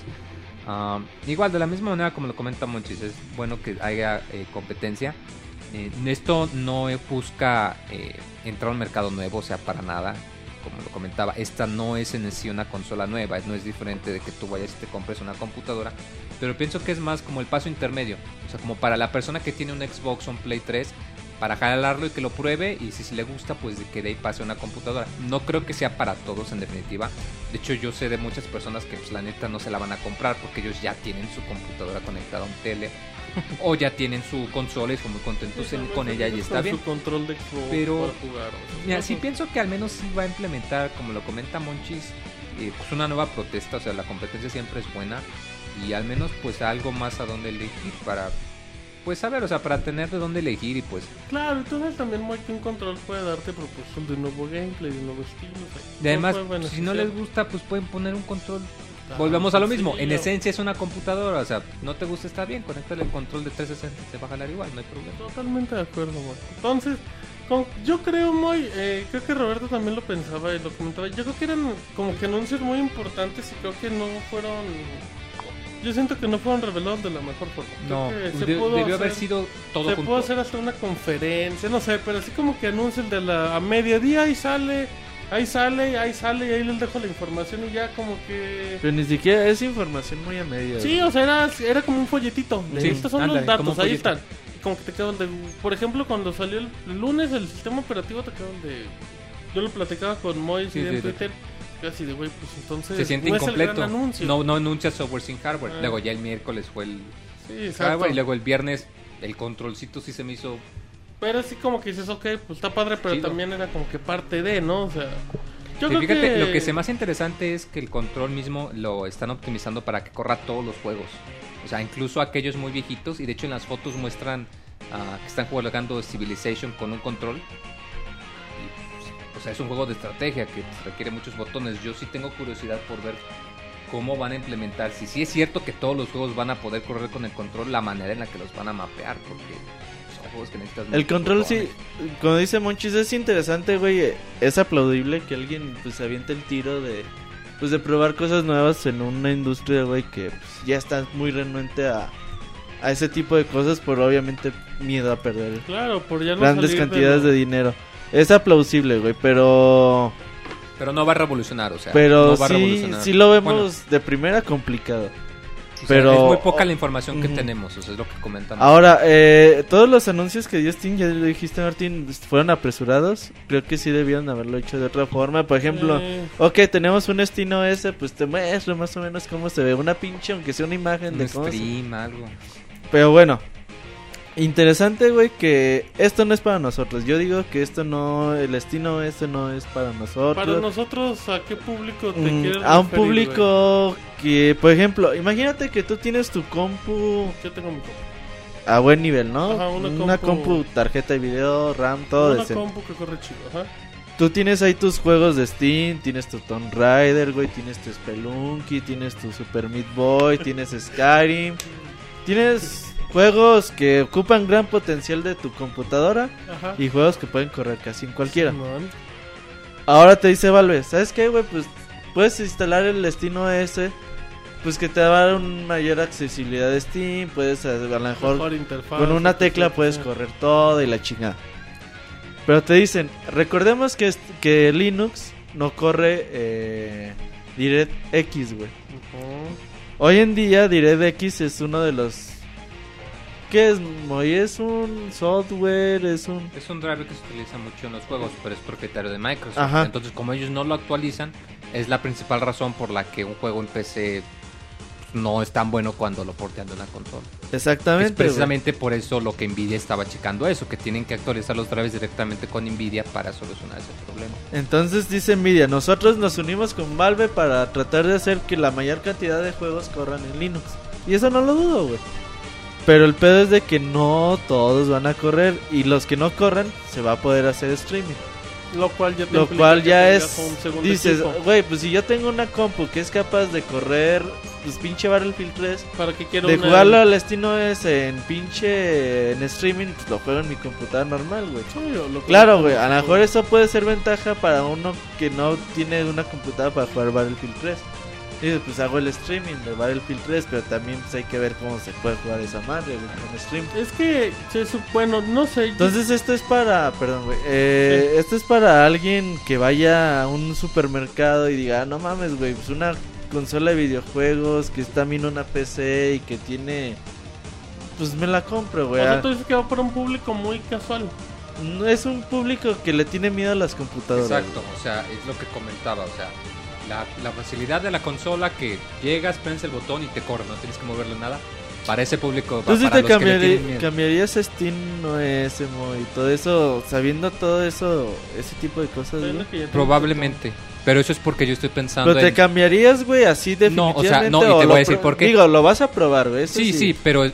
Igual de la misma manera como lo comenta Monchis es bueno que haya eh, competencia. Eh, esto no busca eh, entrar a un mercado nuevo o sea para nada. Como lo comentaba esta no es en sí una consola nueva no es diferente de que tú vayas y te compres una computadora pero pienso que es más como el paso intermedio. O sea como para la persona que tiene un Xbox o un Play 3 para jalarlo y que lo pruebe y si, si le gusta pues de que de ahí pase a una computadora. No creo que sea para todos en definitiva. De hecho yo sé de muchas personas que pues la neta no se la van a comprar porque ellos ya tienen su computadora conectada a un tele o ya tienen su consola y son muy contentos en- con ella y está bien. Su control de Pero- para jugar. o sea, Mira, no sí pienso que al menos sí va a implementar, como lo comenta Monchis, eh, pues una nueva protesta, o sea, la competencia siempre es buena y al menos pues algo más a donde elegir para pues a ver, o sea, para tener de dónde elegir y pues... Claro, entonces también muy que un control puede darte proporción de nuevo gameplay, de nuevo estilo. o sea, Y además, si no les gusta, pues pueden poner un control. Ah, Volvemos a lo mismo, en sencillo. esencia es una computadora, o sea, no te gusta, está bien, conéctale el control de 360, te va a jalar igual, no hay problema. Totalmente de acuerdo, Moy. Entonces, yo creo, Moy, eh, creo que Roberto también lo pensaba y lo comentaba. Yo creo que eran como que anuncios muy importantes y creo que no fueron. Yo siento que no fueron revelados de la mejor forma. No, se de- pudo debió haber hacer- sido todo Se junto. pudo hacer hasta una conferencia, no sé, pero así como que anuncian de la a mediodía ahí sale, ahí sale, ahí sale y ahí les dejo la información y ya como que. Pero ni siquiera es información muy a media. Sí, o sea, era, era como un folletito. de Sí, estos son ándale, los datos, ahí están. Como que te quedan de. Por ejemplo, cuando salió el lunes el sistema operativo, te quedan de. Yo lo platicaba con Mois Sí, y en sí, sí. De, güey, pues entonces. Se siente no es el incompleto. gran anuncio. No, no anuncia software sin hardware. Ah. Luego ya el miércoles fue el Sí, hardware y luego el viernes el controlcito sí se me hizo Pero así como que dices, ok, pues está padre, pero Chido. también era como que parte de, ¿no? O sea. Yo creo fíjate, que. lo que se me hace interesante es que el control mismo lo están optimizando para que corra todos los juegos. O sea, incluso aquellos muy viejitos. Y de hecho en las fotos muestran ah, que están jugando Civilization con un control. O sea, es un juego de estrategia que requiere muchos botones. Yo sí tengo curiosidad por ver cómo van a implementar. Si sí es cierto que todos los juegos van a poder correr con el control, la manera en la que los van a mapear. Porque son juegos que necesitas El control sí, como dice Monchis, es interesante, güey. Es aplaudible que alguien pues se aviente el tiro de pues de probar cosas nuevas en una industria, güey, que pues, ya está muy renuente a, a ese tipo de cosas por obviamente miedo a perder Claro, por ya no grandes salir cantidades lo- de dinero. Es aplausible, güey, pero Pero no va a revolucionar, o sea. pero no va a sí revolucionar. sí lo vemos Bueno, de primera complicado. O sea, Pero- es muy poca la información que tenemos, o sea, es lo que comentamos. Ahora, eh, todos los anuncios que dio Steam, ya lo dijiste Martín, fueron apresurados. Creo que sí debieron haberlo hecho de otra forma. Por ejemplo, Eh, ok, tenemos un Steam OS, pues te muestro más o menos cómo se ve. Una pinche, aunque sea una imagen un de cómo se- stream, algo. Pero bueno, interesante, güey, que esto no es para nosotros. Yo digo que esto no, el Steam OS no es para nosotros. para nosotros, ¿a qué público te Mm, quieres a un referir, público que, por ejemplo, imagínate que tú tienes tu compu? Yo tengo mi compu. a buen nivel, ¿no? Ajá, una una, compu- compu, tarjeta de video, RAM, todo Una decente. compu que corre chido, ajá. Tú tienes ahí tus juegos de Steam, tienes tu Tomb Raider, güey, tienes tu Spelunky, tienes tu Super Meat Boy, tienes Skyrim, tienes juegos que ocupan gran potencial de tu computadora Ajá. y juegos que pueden correr casi en cualquiera. Simón. Ahora te dice Valve, ¿sabes qué, güey? Pues puedes instalar el Steam OS, pues que te va a dar una mayor accesibilidad de Steam, puedes a, a lo mejor con una tecla puedes correr todo y la chingada. Pero te dicen, recordemos que, que Linux no corre eh, DirectX, güey. Ujú. Hoy en día DirectX es uno de los... ¿Qué es, Moy? Es un software, es un... Es un driver que se utiliza mucho en los juegos, pero es propietario de Microsoft. Ajá. Entonces, como ellos no lo actualizan, es la principal razón por la que un juego en PC no es tan bueno cuando lo portean de una consola. Exactamente. es güey. precisamente por eso lo que Nvidia estaba checando eso, que tienen que actualizar los drivers directamente con Nvidia para solucionar ese problema. Entonces dice Nvidia, nosotros nos unimos con Valve para tratar de hacer que la mayor cantidad de juegos corran en Linux. Y eso no lo dudo, güey. Pero el pedo es de que no todos van a correr y los que no corran se va a poder hacer streaming. Lo cual ya te Lo cual ya es dices, güey, pues si yo tengo una compu que es capaz de correr pues pinche Battlefield 3, para que quiero de una- jugarlo al estilo es en pinche en streaming, pues lo juego en mi computadora normal, güey. Sí, Claro, güey, a lo mejor eso puede ser ventaja para uno que no tiene una computadora para jugar Battlefield 3. Dices, pues hago el streaming de Battlefield 3, pero también pues hay que ver cómo se puede jugar esa madre, güey, con stream. Es que, bueno, no sé. yo- Entonces esto es para, perdón, güey, eh, esto es para alguien que vaya a un supermercado y diga, "Ah, no mames, güey, pues una consola de videojuegos que es también una PC y que tiene, pues me la compro, o güey. sea, Ah, tú dices que va para un público muy casual. No es un público que le tiene miedo a las computadoras. Exacto, o sea, es lo que comentaba, o sea, la, la facilidad de la consola que llegas, prensas el botón y te corre, no tienes que moverle nada. Para ese público, ¿Tú sí para te los que le cambiarías Steam OS, Mo, y todo eso, sabiendo todo eso, ese tipo de cosas, Es güey? lo que ya te Probablemente, pero eso es porque yo estoy pensando Pero te en... cambiarías, güey, así No, o sea, definitivamente. no, y te voy a decir por qué. Digo, lo vas a probar, güey. eso Sí, sí, pero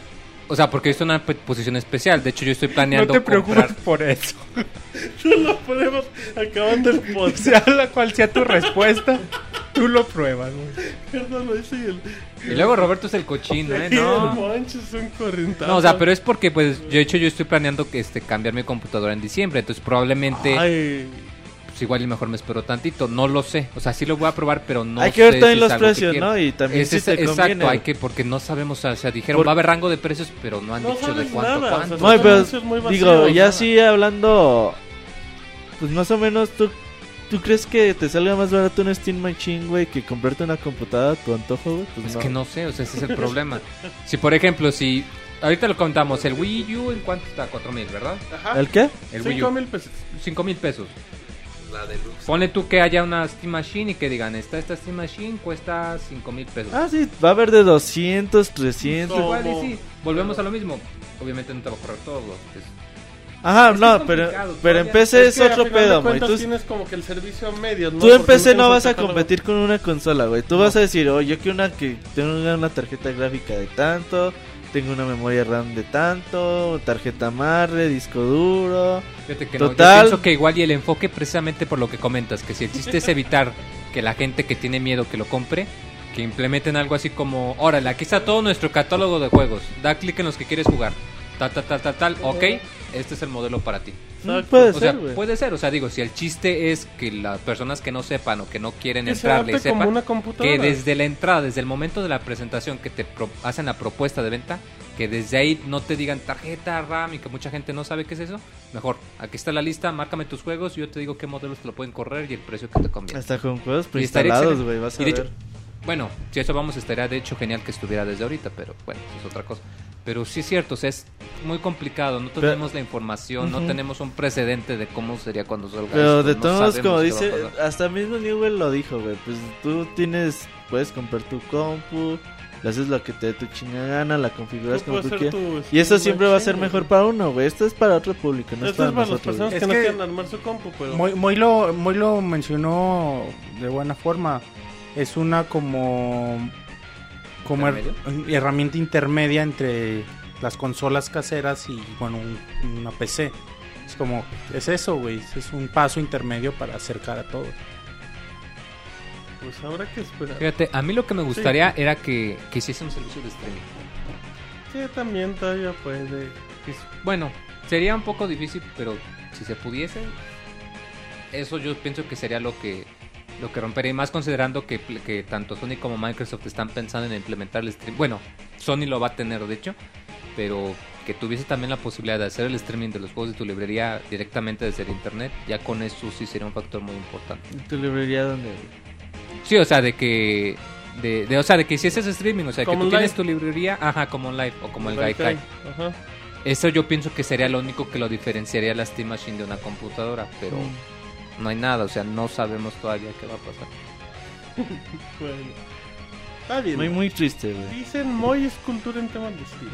O sea, porque es una posición especial. De hecho, yo estoy No planeando te preocupes comprar. por eso. No lo ponemos acabando el podcast. Sea la cual sea tu respuesta, tú lo pruebas, güey. Perdón, ahí sí el. Y luego Roberto es el cochino, ¿eh? No. el Moncho es un. No, o sea, pero es porque, pues, yo de hecho yo estoy planeando que este cambiar mi computadora en diciembre, entonces probablemente, Ay, pues igual y mejor me espero tantito, no lo sé, o sea, sí lo voy a probar, pero no Hay que ver sé también si los es precios. ¿no? Y también Es si esa- te exacto, conviene. hay que, porque no sabemos, o sea, dijeron, Por- va a haber rango de precios, pero no han No dicho de cuánto, nada, o cuánto. sea, No, pero anuncios muy digo, vacíos, ya nada. sí hablando, pues más o menos tú, ¿tú crees que te salga más barato una Steam Machine, güey, que comprarte una computadora a tu antojo, güey? Pues Es no. que no sé, o sea, ese es el problema. si, por ejemplo, si, ahorita lo contamos, el Wii U, ¿en cuánto está? 4 mil, ¿verdad? Ajá. ¿El qué? El Wii Cinco U, mil pesos. 5 mil pesos. La deluxe. Ponle tú que haya una Steam Machine y que digan, esta, esta Steam Machine cuesta 5 mil pesos. Ah, sí, va a haber de 200, 300. No. Igual y sí, volvemos a lo mismo. Obviamente no te va a correr todo. es- Ajá, Es no, pero, pero en PC es, que, otro pedo, güey. Tú, tienes como que el servicio a medios, ¿no? tú en PC no vas a competir con una consola, güey. Tú vas a decir, oh, yo quiero una que tenga una tarjeta gráfica de tanto, tengo una memoria RAM de tanto, tarjeta madre, disco duro. Fíjate que no, yo Total. pienso que igual y el enfoque precisamente por lo que comentas, que si el chiste es evitar que la gente que tiene miedo que lo compre, que implementen algo así como, órale, aquí está todo nuestro catálogo de juegos, da clic en los que quieres jugar, tal, tal, tal, tal, tal, ok, este es el modelo para ti. Exacto. Puede O sea, ser, güey. puede ser, o sea, digo, si el chiste es que las personas que no sepan o que no quieren Que se entrarle adapte sepan que desde la entrada, desde el momento de la presentación que te pro- hacen la propuesta de venta, que desde ahí no te digan tarjeta RAM y que mucha gente no sabe qué es eso, mejor, aquí está la lista, márcame tus juegos y yo te digo qué modelos te lo pueden correr y el precio que te conviene. Hasta con juegos preinstalados, güey, vas a Y de ver. hecho, bueno, si eso vamos, estaría de hecho genial que estuviera desde ahorita, pero bueno, eso es otra cosa. Pero sí es cierto, o sea, es muy complicado, no Pero- tenemos la información, no Ujú. tenemos un precedente de cómo sería cuando salga Pero esto, de no todos modos, sabemos como dice, hasta mismo Newell lo dijo, güey. Pues tú tienes, puedes comprar tu compu, le haces lo que te dé tu chingada gana, la configuras Tú como tú quieras. tu Y eso siempre va a ser mejor para uno, güey. Esto es para otro público, no es Esto para es para las nosotros. personas güey. que Es no que- quieren armar su compu, pero... Muy, muy, lo, muy lo mencionó de buena forma. Es una como, como her- herramienta intermedia entre las consolas caseras y bueno un- una PC. Es como, es eso, güey. Es un paso intermedio para acercar a todos. Pues habrá que esperar. Fíjate, a mí lo que me gustaría era que, que hiciese un servicio de streaming. Sí, también todavía puede. Bueno, sería un poco difícil, pero si se pudiese, eso yo pienso que sería lo que lo que rompería, y más considerando que, que tanto Sony como Microsoft están pensando en implementar el stream. Bueno, Sony lo va a tener, de hecho, pero que tuviese también la posibilidad de hacer el streaming de los juegos de tu librería directamente desde el internet, ya con eso sí sería un factor muy importante. ¿Y ¿Tu librería dónde? Sí, o sea, de que de, de- o sea, de que hicieses streaming, o sea, que tú tienes tu librería, ajá, como un live o como el Gaikai. Ajá. Eso yo pienso que sería lo único que lo diferenciaría la Steam Machine de una computadora, pero Mm. No hay nada, o sea, no sabemos todavía qué va a pasar. Bueno. Está bien. Muy, muy triste, güey. Dicen Moy es cultura en temas de estilo.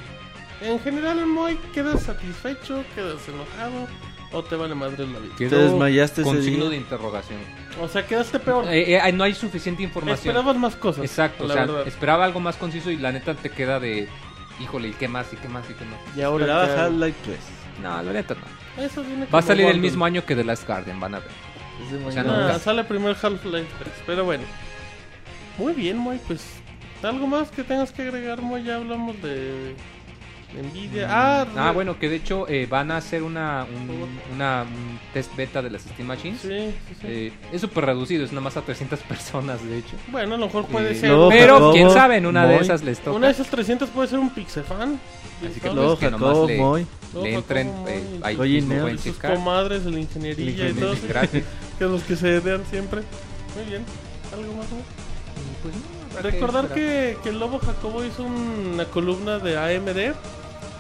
En general, Moy, ¿quedas satisfecho? ¿Quedas enojado? ¿O te vale madre la vida? Te desmayaste con ese signo día. de interrogación. O sea, quedaste peor. Eh, eh, no hay suficiente información. Esperabas más cosas. Exacto, o sea, verdad. esperaba algo más conciso y la neta te queda de, híjole, ¿y qué más? ¿Y qué más? ¿Y qué más? Y ahora Esperaba Half-Life 3. No, la neta no. Eso viene Va a salir el mismo año que The Last Guardian, van a ver. Es O sea. Ah, nunca. sale primero Half-Life 3, pero bueno. Muy bien, Moy, pues. ¿Algo más que tengas que agregar, Moy? Ya hablamos de. de Nvidia. Ah, Ah, re- bueno, que de hecho eh, van a hacer una, un, una un test beta de las Steam Machines. Sí, sí, sí. Eh, es súper reducido, es nada más a 300 personas, de hecho. Bueno, a lo mejor puede Eh, ser. luego Pero Jacobo, quién sabe, en una de esas les toca. Una de esas 300 puede ser un Pixefan. Así que ¿sabes? Luego que nomás Jacobo, le- Moy. Le entren eh, ahí Oye, mismo Neo. pueden sus checar. comadres de la ingeniería y todo. Es gratis. Que los que se dean siempre. Muy bien. ¿Algo más? Pues no, Recordar que, que el Lobo Jacobo hizo una columna de AMD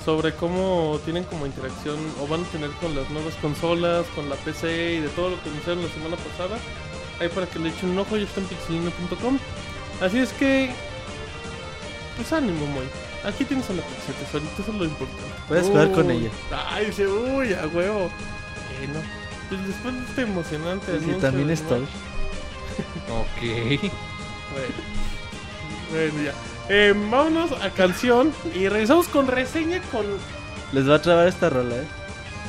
sobre cómo tienen como interacción o van a tener con las nuevas consolas, con la PC y de todo lo que anunciaron la semana pasada. Ahí para que le echen un ojo, ya está en pixelino.com. Así es que, pues ánimo, Moy. Aquí tienes a la PC, tesorito, eso es lo importante. Puedes jugar con ella. Ay, dice, uy, a huevo. Bueno, pues después de este emocionante anuncio también de está. Moy- Ok. Bueno, bueno, ya. Eh, vámonos a canción y regresamos con reseña con... Les va a trabar esta rola, eh.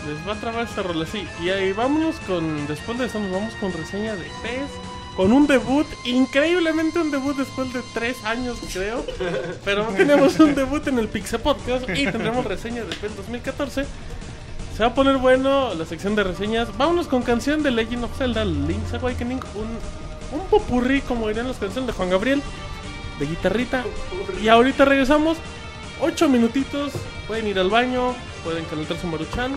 Les va a trabar esta rola, sí. Y ahí vámonos con... Después de eso nos vamos con reseña de PES. Con un debut, increíblemente un debut después de tres años, creo. Pero tenemos un debut en el Pixel Podcast y tendremos reseña de PES 2014. Se va a poner bueno la sección de reseñas. Vámonos con canción de Legend of Zelda, Link's Awakening. Un, un popurrí, como dirían las canciones de Juan Gabriel, de guitarrita. Y ahorita regresamos. Ocho minutitos. Pueden ir al baño, pueden calentar su maruchan.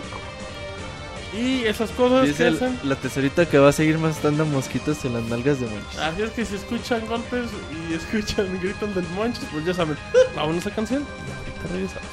Y esas cosas que Dice el- hacen. la tesorita que va a seguir matando mosquitos en las nalgas de Monchis. Así es que si escuchan golpes y escuchan gritos del monchis, pues ya saben. Vámonos a canción. Y ahorita regresamos.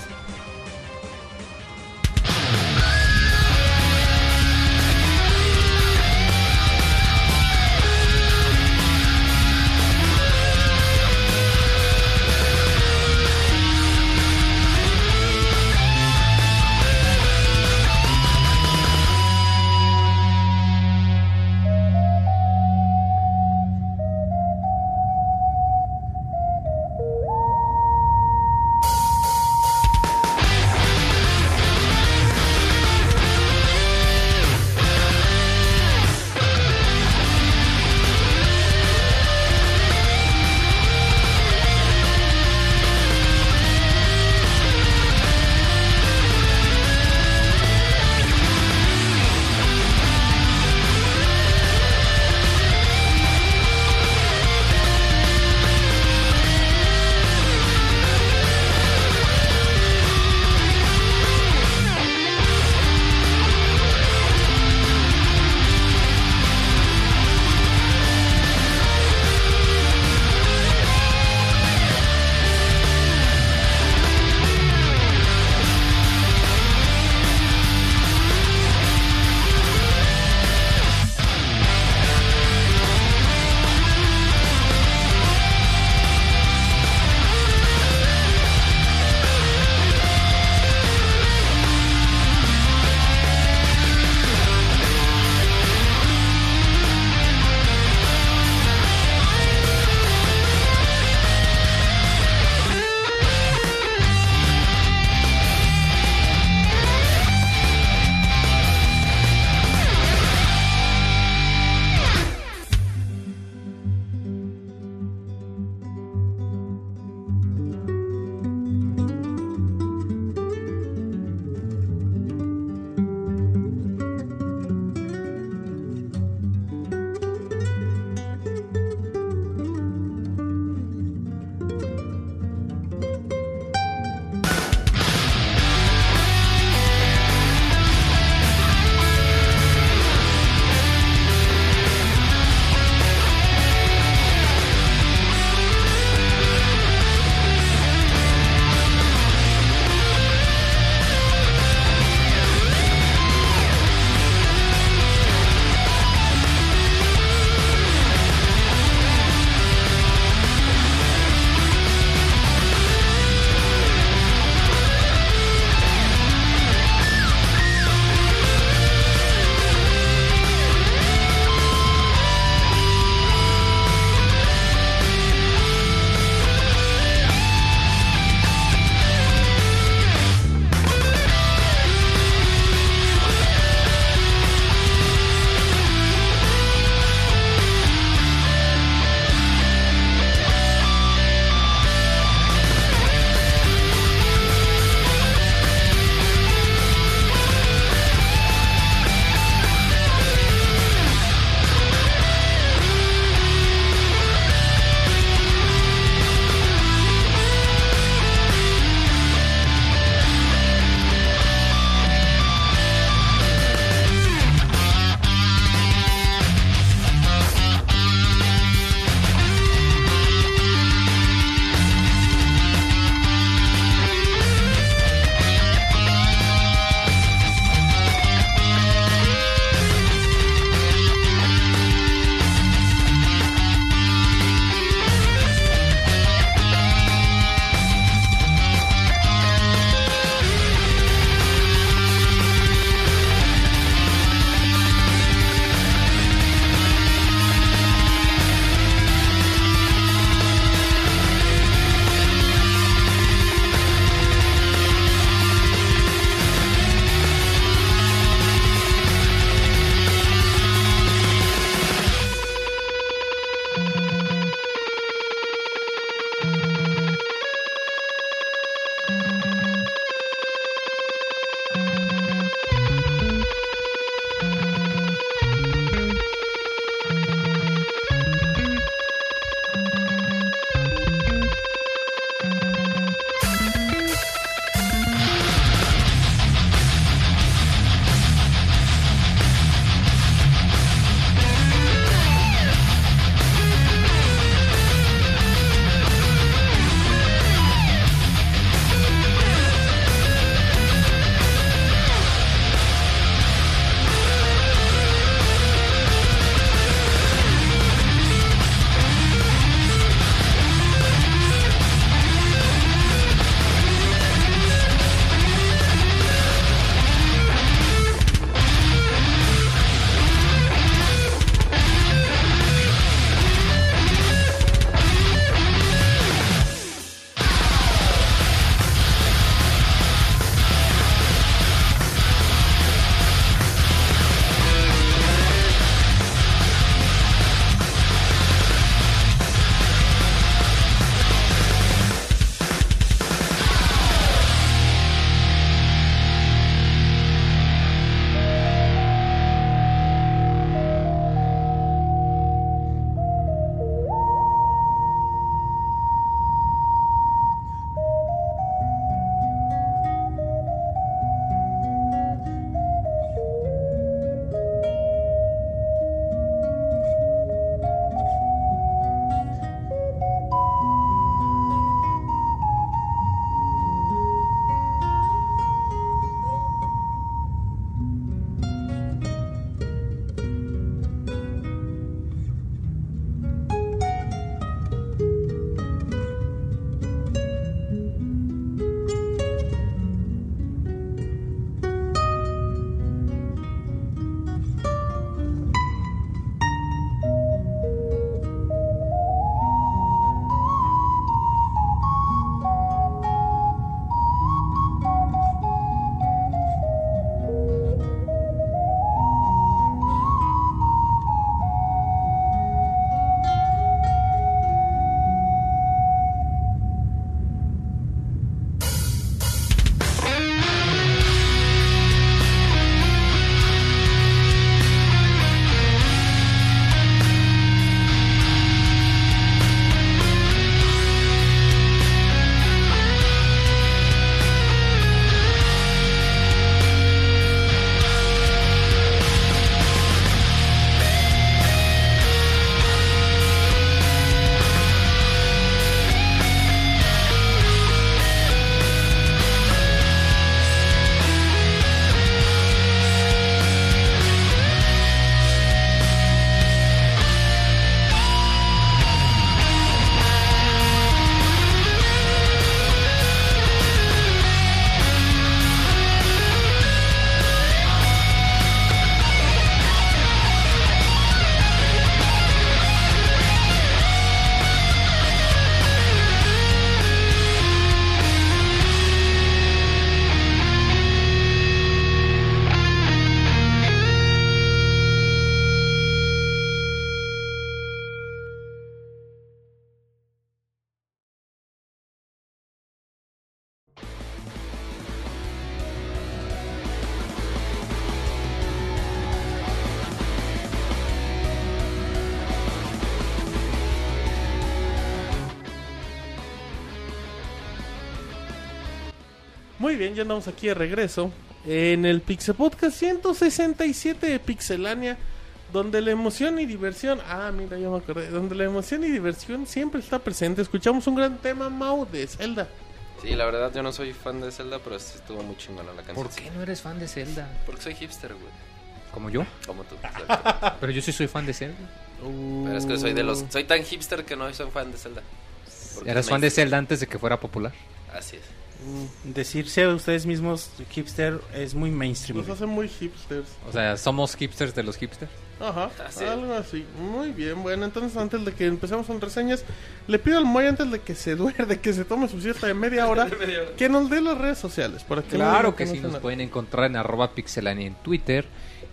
Muy bien, ya andamos aquí de regreso en el Pixel Podcast 167 de Pixelania, donde la emoción y diversión, ah, mira, ya me acordé, donde la emoción y diversión siempre está presente. Escuchamos un gran tema, Mau, de Zelda. Sí, la verdad yo no soy fan de Zelda, pero sí estuvo muy chingona la canción. ¿Por qué no eres fan de Zelda? Porque soy hipster, güey. Como yo. Como tú. exacto. Pero yo sí soy fan de Zelda. Pero es que soy de los... Soy tan hipster que no soy fan de Zelda. Porque Eras fan de. Zelda antes de que fuera popular. Así es. Decirse a ustedes mismos hipster es muy mainstream. Nos hacen muy hipsters. O sea, somos hipsters de los hipsters. Ajá, Así. algo así. Muy bien, bueno, entonces antes de que empecemos con reseñas, le pido al Moy antes de que se duerde, que se tome su siesta de media hora, que nos dé las redes sociales. Para que Claro que sí, nos pueden encontrar en arroba pixelania en Twitter,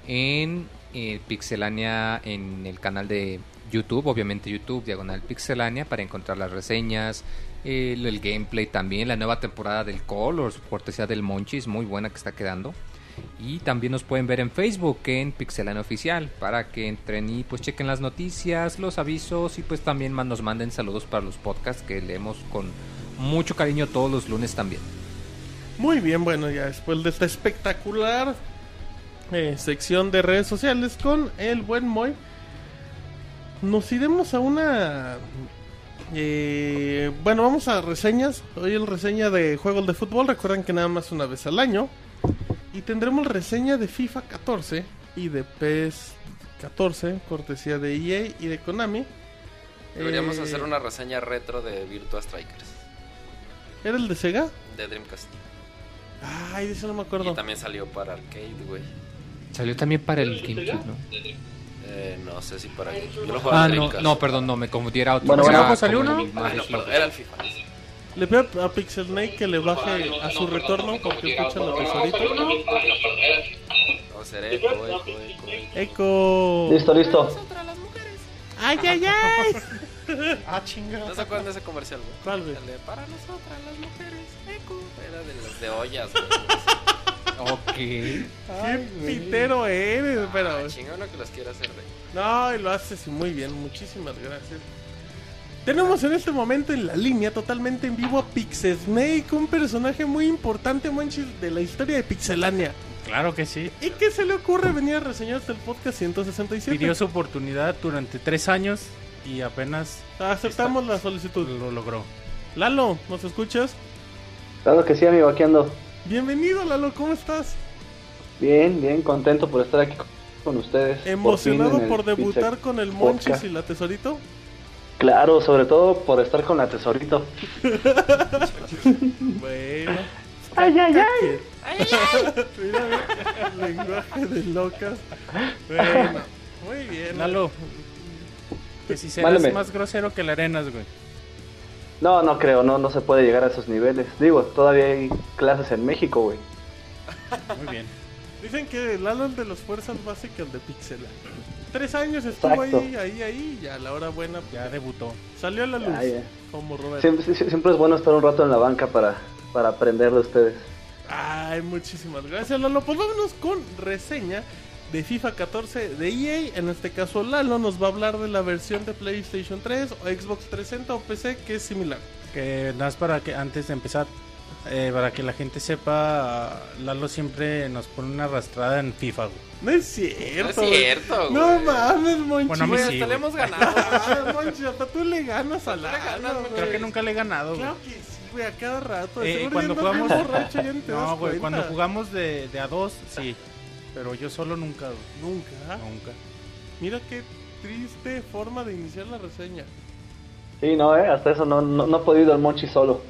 en eh, pixelania en el canal de YouTube, obviamente YouTube, diagonal pixelania, para encontrar las reseñas, el, gameplay también, la nueva temporada del Colors, cortesía del Monchis, muy buena que está quedando. Y también nos pueden ver en Facebook, en Pixelania Oficial, para que entren y pues chequen las noticias, los avisos y pues también nos manden saludos para los podcasts que leemos con mucho cariño todos los lunes también. Muy bien, bueno, ya después de esta espectacular eh, sección de redes sociales con el buen Moy, nos iremos a una... eh, bueno, vamos a reseñas. Hoy el reseña de juegos de fútbol. Recuerden que nada más una vez al año. Y tendremos reseña de FIFA 14 y de PES 14, cortesía de EA y de Konami. Deberíamos Eh, hacer una reseña retro de Virtua Strikers. ¿Era el de Sega? De Dreamcast. Ay, de eso no me acuerdo. Y también salió para arcade, güey. Salió también para el GameCube, ¿no? Eh, no sé si para Yo lo jugaba Ah, en no, no, perdón, no, me confundí, era otro. Bueno, bueno, pues, salió uno. Ah, no, viejito. perdón, era el FIFA. Le pido a Pixel Snake que le baje a su retorno porque escucha la tesorito. Vamos a eco, eco, eco, eco. Listo, listo. Ay, ay, ay. Ah, chinga. ¿No se acuerdan de ese comercial, güey? ¿Cuál, güey? El de para nosotras, las mujeres, eco. Era de las de ollas, güey. Ok. Qué pitero eres, pero. Ah, chingón que los quiere hacer, güey. No, y lo haces muy bien. Muchísimas gracias. Tenemos en este momento en la línea totalmente en vivo a Pixel Snake, un personaje muy importante, manches, de la historia de Pixelania. Claro que sí. ¿Y qué se le ocurre venir a reseñar hasta el podcast 167? Pidió su oportunidad durante tres años y apenas Aceptamos la solicitud. lo logró. Lalo, ¿nos escuchas? Claro que sí, amigo, aquí ando. Bienvenido, Lalo, ¿cómo estás? Bien, bien, contento por estar aquí con ustedes. ¿Emocionado por, debutar con el Monchis Podcast. y la Tesorito? Claro, sobre todo por estar con la tesorito. Bueno. Ay, ay, ay. Mira, mira, el lenguaje de locas. Bueno, muy bien. Lalo, que si serás más grosero que la arenas, güey. No, no creo, no, no se puede llegar a esos niveles. Digo, todavía hay clases en México, güey. Muy bien. Dicen que Lalo es de las fuerzas básicas de Pixel. Tres años estuvo Exacto. ahí, ahí, ahí, y a la hora buena pues, Ya debutó. salió a la luz. Ya, ya. Como Roberto. Siempre, sie- siempre es bueno estar un rato en la banca para, para aprender de ustedes. Ay, muchísimas gracias, Lalo. Pues vámonos con reseña de FIFA 14 de EA. En este caso, Lalo nos va a hablar de la versión de PlayStation 3 o Xbox 360 o PC que es similar. Que nada más para que antes de empezar, eh, para que la gente sepa, Lalo siempre nos pone una arrastrada en FIFA, güey. No es cierto. No es güey. cierto, No güey. mames, Monchi. Bueno, a mí sí, hasta le hemos ganado. Ah, Monchi, hasta tú le ganas a Lalo, ganas, güey. Creo que nunca le he ganado, güey. Claro que sí, güey, a cada rato. Eh, cuando jugamos- borracho, ya ni te das No, güey, cuando jugamos de, de a dos, sí. Pero yo solo nunca. Nunca. Nunca. Mira qué triste forma de iniciar la reseña. Sí, no, eh, hasta eso no, no, no he podido el Monchi solo.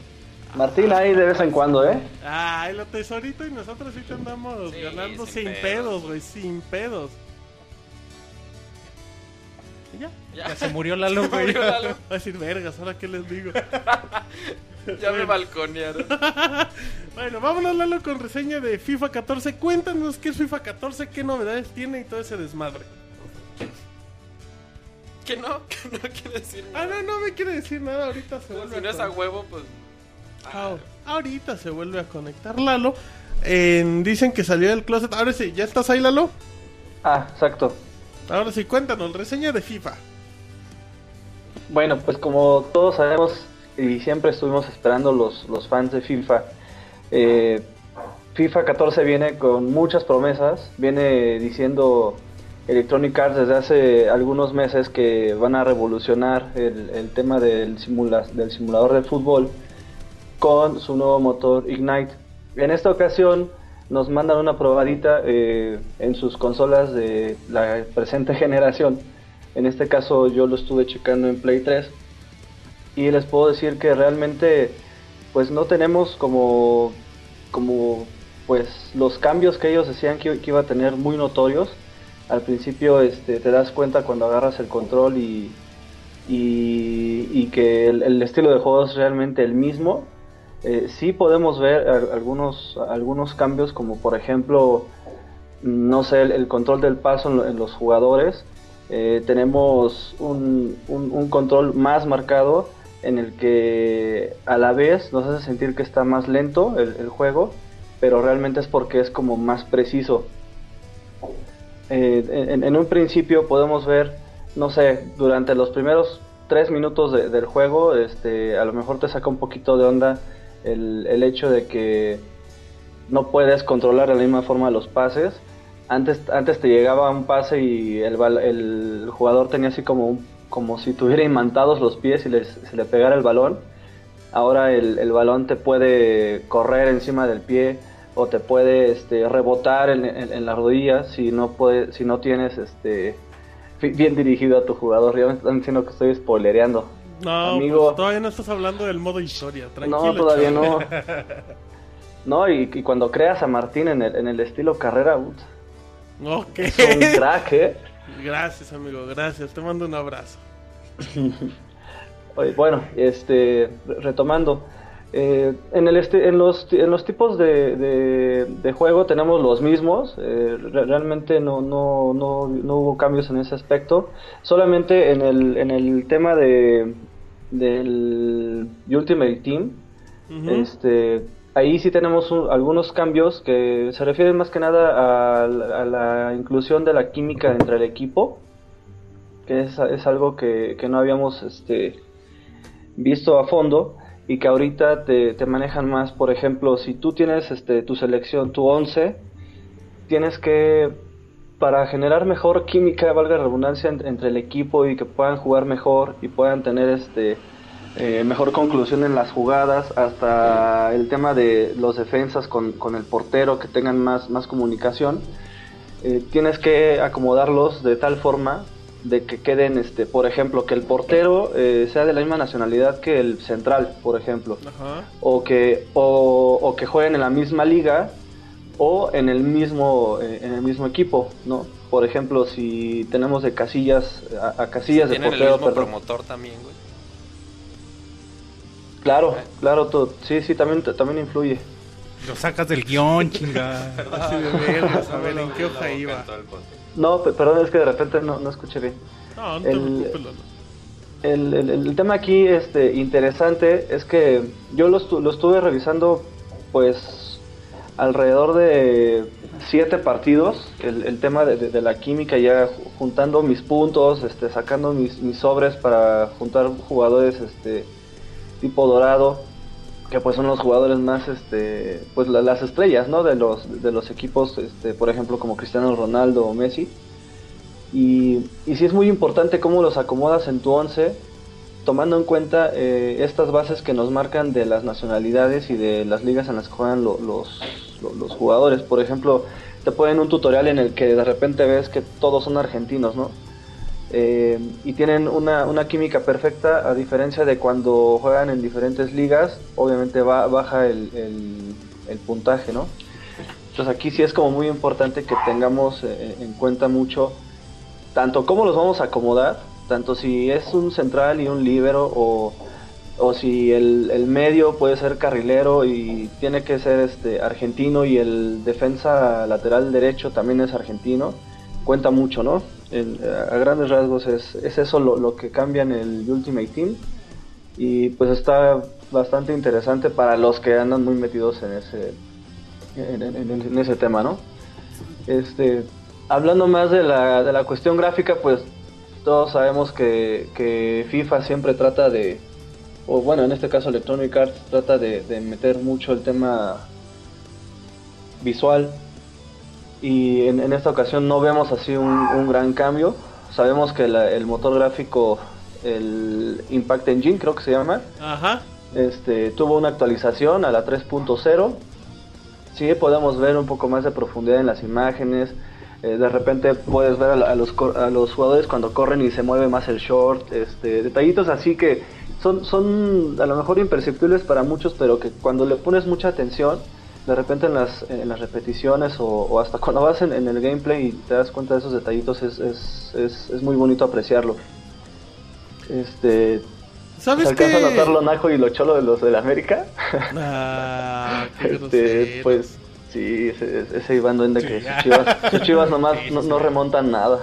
Martín ahí de vez en cuando, ¿eh? Ay, lo tesorito y nosotros sí te andamos Sí, ganando sin, sin pedos, pedos. güey, sin pedos. Y ya. Ya se murió Lalo, güey. Murió Lalo. Va a decir, vergas, ¿ahora qué les digo? Ya me balconearon. bueno, vámonos, Lalo, con reseña de FIFA 14. Cuéntanos qué es FIFA 14, qué novedades tiene y todo ese desmadre. Que no, que no quiere decir Ah, nada. no, no me quiere decir nada, ahorita se vuelve Si no es a huevo, pues. Ah, ahorita se vuelve a conectar Lalo. En- dicen que salió del closet. Ahora sí, ¿ya estás ahí, Lalo? Ah, exacto. Ahora sí, cuéntanos, reseña de FIFA. Bueno, pues como todos sabemos y siempre estuvimos esperando los, los fans de FIFA, Eh, FIFA 14 viene con muchas promesas, viene diciendo Electronic Arts desde hace algunos meses que van a revolucionar el, tema del, del simulador de fútbol con su nuevo motor Ignite. En esta ocasión nos mandan una probadita eh, en sus consolas de la presente generación. En este caso yo lo estuve checando en Play 3 y les puedo decir que realmente pues no tenemos como como pues los cambios que ellos decían que, iba a tener muy notorios. Al principio este, te das cuenta cuando agarras el control y, y, que el, estilo de juego es realmente el mismo. Eh, sí podemos ver algunos, algunos cambios como por ejemplo, no sé, el, control del paso en, los jugadores. Eh, tenemos un, un, control más marcado en el que a la vez nos hace sentir que está más lento el, juego, pero realmente es porque es como más preciso. Eh, en, un principio podemos ver, no sé, durante los primeros tres minutos del juego, este, a lo mejor te saca un poquito de onda el, el hecho de que no puedes controlar de la misma forma los pases. Antes, antes te llegaba un pase y el, el jugador tenía así como como si tuviera imantados los pies y les, se le pegara el balón. Ahora el, balón te puede correr encima del pie o te puede este, rebotar en, las rodillas si no puede, si no tienes este bien dirigido a tu jugador. Ya me están diciendo que estoy spoilereando. No, amigo. Pues, todavía no estás hablando del modo historia. Tranquilo, no, todavía no. No, y, cuando creas a Martín en el, en el estilo carrera, okay. es un crack, ¿eh? Gracias, amigo, gracias. Te mando un abrazo. bueno, este, retomando. Eh, en, el este, en, los, en los tipos de, de, juego tenemos los mismos, eh, realmente no, no, no, no, hubo cambios en ese aspecto, solamente en el, en el tema de del Ultimate Team, este, ahí sí tenemos algunos cambios que se refieren más que nada a, la inclusión de la química entre el equipo, que es, algo que, no habíamos este, visto a fondo y que ahorita te, manejan más. Por ejemplo, si tú tienes este, tu selección, tu 11, tienes que, para generar mejor química, valga la redundancia, entre el equipo y que puedan jugar mejor y puedan tener este eh, mejor conclusión en las jugadas, hasta el tema de los defensas con, el portero, que tengan más, más comunicación. Eh, tienes que acomodarlos de tal forma de que queden, este, por ejemplo, que el portero eh, sea de la misma nacionalidad que el central, por ejemplo, o que o, que jueguen en la misma liga o en el mismo en el mismo equipo, ¿no? Por ejemplo, si tenemos de casillas a, casillas de portero, el mismo promotor también, güey. Claro, claro, todo. sí, sí, también, también influye. Lo sacas del guion, chinga. Así de vergas, a ver en qué hoja iba. No, perdón, es que de repente no, no escuché bien. No, no te el, el, el, el, tema aquí este, interesante es que yo lo, lo estuve revisando pues alrededor de siete partidos, el, tema de, la química, ya juntando mis puntos, este, sacando mis, sobres para juntar jugadores este, tipo dorado, que pues son los jugadores más, este, pues las estrellas, ¿no? De los, de los equipos, este, por ejemplo, como Cristiano Ronaldo o Messi. Y, y sí es muy importante cómo los acomodas en tu 11, tomando en cuenta eh, estas bases que nos marcan de las nacionalidades y de las ligas en las que juegan los, los jugadores. Por ejemplo, te ponen un tutorial en el que de repente ves que todos son argentinos, ¿no? Eh, y tienen una, una, química perfecta a diferencia de cuando juegan en diferentes ligas, obviamente va, baja el, el, puntaje, ¿no? Entonces aquí sí es como muy importante que tengamos eh, en cuenta mucho tanto cómo los vamos a acomodar, tanto si es un central y un líbero o, o si el, el, medio puede ser carrilero y tiene que ser este argentino y el defensa lateral derecho también es argentino, cuenta mucho, ¿no? a grandes rasgos es, es eso lo, lo, que cambia en el Ultimate Team y pues está bastante interesante para los que andan muy metidos en ese en, ese tema no este hablando más de la, de la cuestión gráfica pues todos sabemos que, que, FIFA siempre trata de o bueno en este caso Electronic Arts trata de, de meter mucho el tema visual. Y en, en esta ocasión no vemos así un, un gran cambio. Sabemos que la- el motor gráfico, el Impact Engine creo que se llama, Ajá. este, tuvo una actualización a la 3.0. Sí, podemos ver un poco más de profundidad en las imágenes. Eh, de repente puedes ver a, a los, a los jugadores cuando corren y se mueve más el short. Este, detallitos así que son, son a lo mejor imperceptibles para muchos, pero que cuando le pones mucha atención, de repente en las, en las repeticiones o, o hasta cuando vas en, en el gameplay y te das cuenta de esos detallitos, es, es, es, es muy bonito apreciarlo. Este, ¿Sabes alcanza a notar lo naco y lo cholo de los de la América? Ah, este, pues sí, ese, ese Iván Duende que sus chivas, sus chivas nomás no, no remontan nada.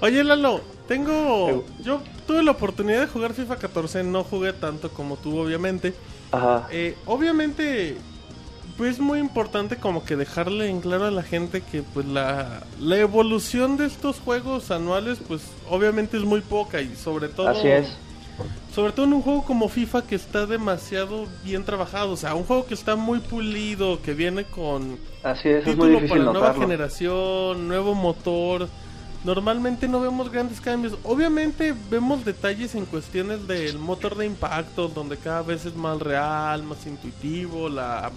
Oye, Lalo, tengo. Yo tuve la oportunidad de jugar FIFA 14, no jugué tanto como tú, obviamente. Ajá, Eh, obviamente, pues es muy importante como que dejarle en claro a la gente que pues la, la evolución de estos juegos anuales pues obviamente es muy poca y sobre todo así es. sobre todo en un juego como FIFA que está demasiado bien trabajado, o sea, un juego que está muy pulido, que viene con Así es, es muy título difícil para nueva generación, nuevo motor. Normalmente no vemos grandes cambios. Obviamente vemos detalles en cuestiones del motor de impacto, donde cada vez es más real, más intuitivo, la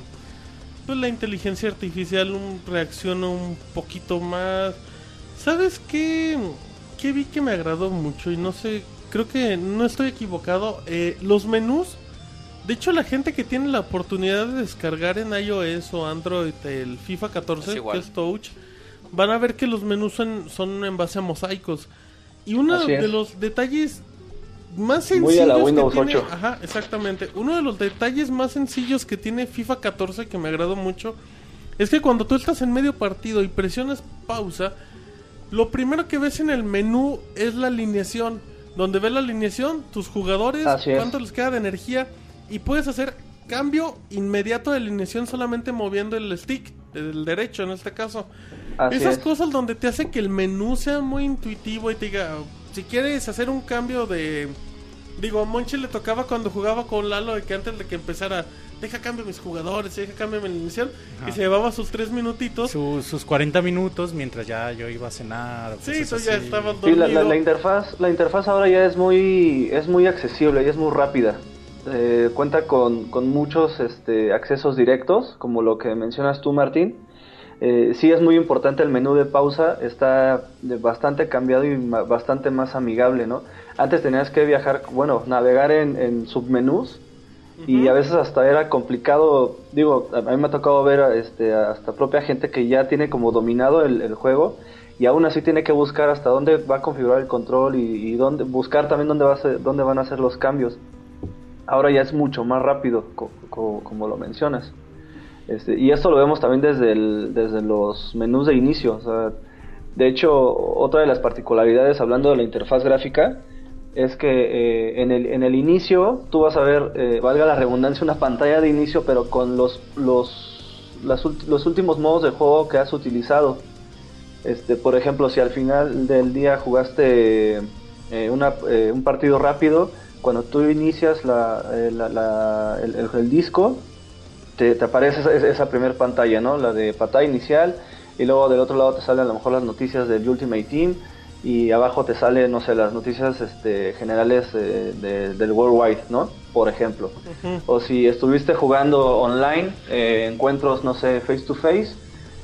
pues la inteligencia artificial un- reacciona un poquito más. ¿Sabes qué? ¿Qué vi que me agradó mucho? Y no sé, creo que no estoy equivocado. Eh, los menús. De hecho, la gente que tiene la oportunidad de descargar en iOS o Android el FIFA 14, Es igual. que es Touch, van a ver que los menús son, son en base a mosaicos. Y uno de los detalles más Muy sencillos a la que Windows tiene- 8. Ajá, exactamente. Uno de los detalles más sencillos que tiene FIFA 14 que me agradó mucho es que cuando tú estás en medio partido y presionas pausa, lo primero que ves en el menú es la alineación. Donde ves la alineación, tus jugadores, cuánto les queda de energía y puedes hacer cambio inmediato de alineación solamente moviendo el stick, el derecho en este caso. Así Esas es. cosas donde te hace que el menú sea muy intuitivo y te diga, si quieres hacer un cambio de... Digo, a Monchi le tocaba cuando jugaba con Lalo de que antes de que empezara, deja cambio mis jugadores, deja cambio mi alineación, y se llevaba sus tres minutitos. Su- sus 40 minutos mientras ya yo iba a cenar. Sí, tú ya así. estabas Sí, la, la- dormido. la interfaz, la interfaz ahora ya es muy, es muy accesible y es muy rápida. Eh, cuenta con, con muchos este, accesos directos, como lo que mencionas tú, Martín. Eh, sí es muy importante el menú de pausa, está bastante cambiado y ma- bastante más amigable, ¿no? Antes tenías que viajar, bueno, navegar en, en submenús y a veces hasta era complicado, digo, a mí me ha tocado ver a, este, hasta propia gente que ya tiene como dominado el, el juego y aún así tiene que buscar hasta dónde va a configurar el control y, y dónde, buscar también dónde, va a ser- dónde van a hacer los cambios. Ahora ya es mucho más rápido, co- co- como lo mencionas. Este, y esto lo vemos también desde, desde los menús de inicio. de hecho, otra de las particularidades, hablando de la interfaz gráfica, es que eh, en, el, en el inicio tú vas a ver, eh, valga la redundancia, una pantalla de inicio, pero con los, los, los últimos modos de juego que has utilizado. Este, por ejemplo, si al final del día jugaste eh, un partido rápido, cuando tú inicias la, eh, la- la- el, el- el disco, te, te aparece esa, esa primera pantalla, ¿no? La de pantalla inicial, y luego del otro lado te salen a lo mejor las noticias del Ultimate Team, y abajo te salen, no sé, las noticias este, generales eh, de- del Worldwide, ¿no? Por ejemplo. O si estuviste jugando online, eh, encuentros, no sé, face to face,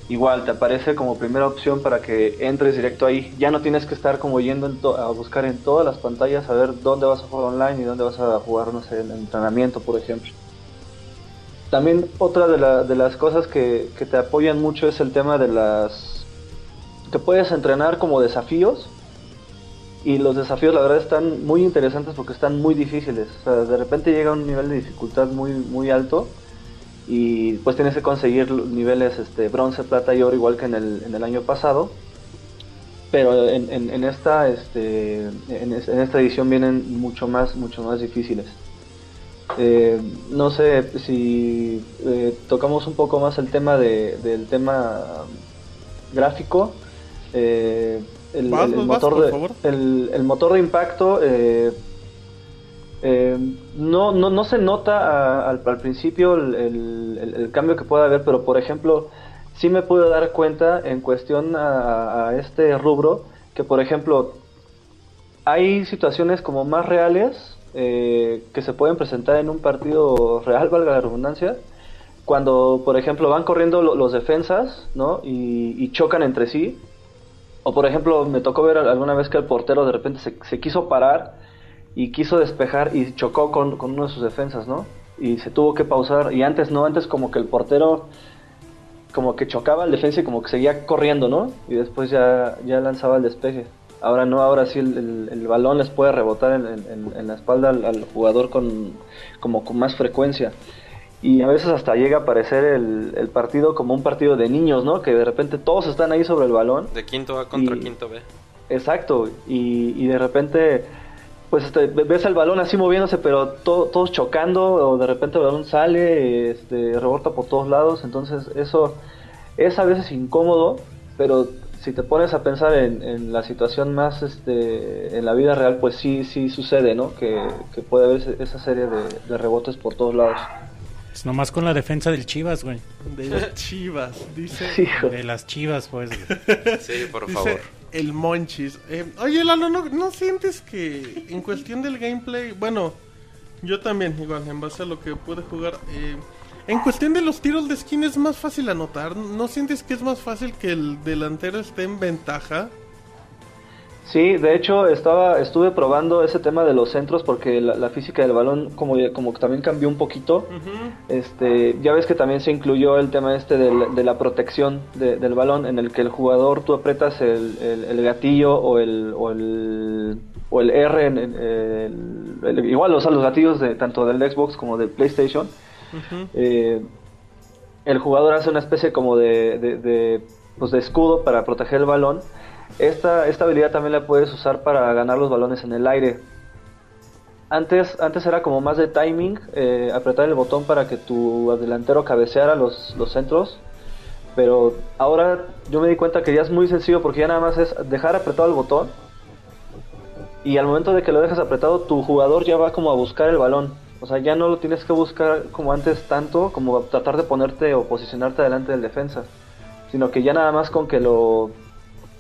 igual te aparece como primera opción para que entres directo ahí. Ya no tienes que estar como yendo a buscar en todas las pantallas a ver dónde vas a jugar online y dónde vas a jugar, no sé, en entrenamiento, por ejemplo. También otra de, la- de las cosas que, que te apoyan mucho es el tema de las... que puedes entrenar como desafíos y los desafíos la verdad están muy interesantes porque están muy difíciles. O sea, de repente llega a un nivel de dificultad muy, muy alto y pues tienes que conseguir niveles este, bronce, plata y oro igual que en el, en el año pasado. Pero en, en- en esta este, en, en esta edición vienen mucho más mucho más difíciles. Eh, no sé si eh, tocamos un poco más el tema de, del tema gráfico. eh, el, Vas, el- el vas, vas, motor de, el motor de impacto eh, no, no, no se nota a- al, principio el, cambio que puede haber, pero por ejemplo, sí me puedo dar cuenta en cuestión a, este rubro que, por ejemplo, hay situaciones como más reales eh, que se pueden presentar en un partido real, valga la redundancia, cuando, por ejemplo, van corriendo lo- los defensas, ¿no? Y, chocan entre sí. O, por ejemplo, me tocó ver alguna vez que el portero de repente se quiso parar y quiso despejar y chocó con, con uno de sus defensas, ¿no? Y se tuvo que pausar. Y antes no, antes como que el portero como que chocaba al defensa y como que seguía corriendo, ¿no? Y después ya, ya lanzaba el despeje. Ahora no, ahora sí el, el- el balón les puede rebotar en, en- en la espalda al, al jugador con, como con más frecuencia. Y a veces hasta llega a parecer el, el partido como un partido de niños, ¿no? Que de repente todos están ahí sobre el balón. De quinto A contra Y- quinto B. Exacto, y, y de repente, pues este, ves el balón así moviéndose, pero to- todos chocando, o de repente el balón sale, este, rebota por todos lados, entonces eso es a veces incómodo, pero si te pones a pensar en, en la situación más este, en la vida real, pues sí, sí sucede, ¿no? Que, que puede haber esa serie de, de rebotes por todos lados. Es nomás con la defensa del Chivas, güey. De las chivas, dice. Hijo. De las Chivas, pues. güey. Sí, por Dice favor. El Monchis. Eh, oye, Lalo, ¿no, ¿no sientes que en cuestión del gameplay, bueno, yo también, igual, en base a lo que pude jugar, eh, en cuestión de los tiros de skin es más fácil anotar? ¿No sientes que es más fácil que el delantero esté en ventaja? Sí, de hecho estaba, estuve probando ese tema de los centros porque la, la física del balón como, como que también cambió un poquito. Este, ya ves que también se incluyó el tema este de la protección de- del balón en el que el jugador tú apretas el, el- el gatillo o el, o el, o el R, en, en- el- igual o sea, los gatillos de tanto del Xbox como del PlayStation. Eh, el jugador hace una especie como de, de, de, pues de escudo para proteger el balón. Esta, esta habilidad también la puedes usar para ganar los balones en el aire. Antes, antes era como más de timing, eh, apretar el botón para que tu delantero cabeceara los, los centros. Pero ahora yo me di cuenta que ya es muy sencillo porque ya nada más es dejar apretado el botón. Y al momento de que lo dejas apretado, tu jugador ya va como a buscar el balón. O sea, ya no lo tienes que buscar como antes tanto, como tratar de ponerte o posicionarte delante del defensa. Sino que ya nada más con que lo,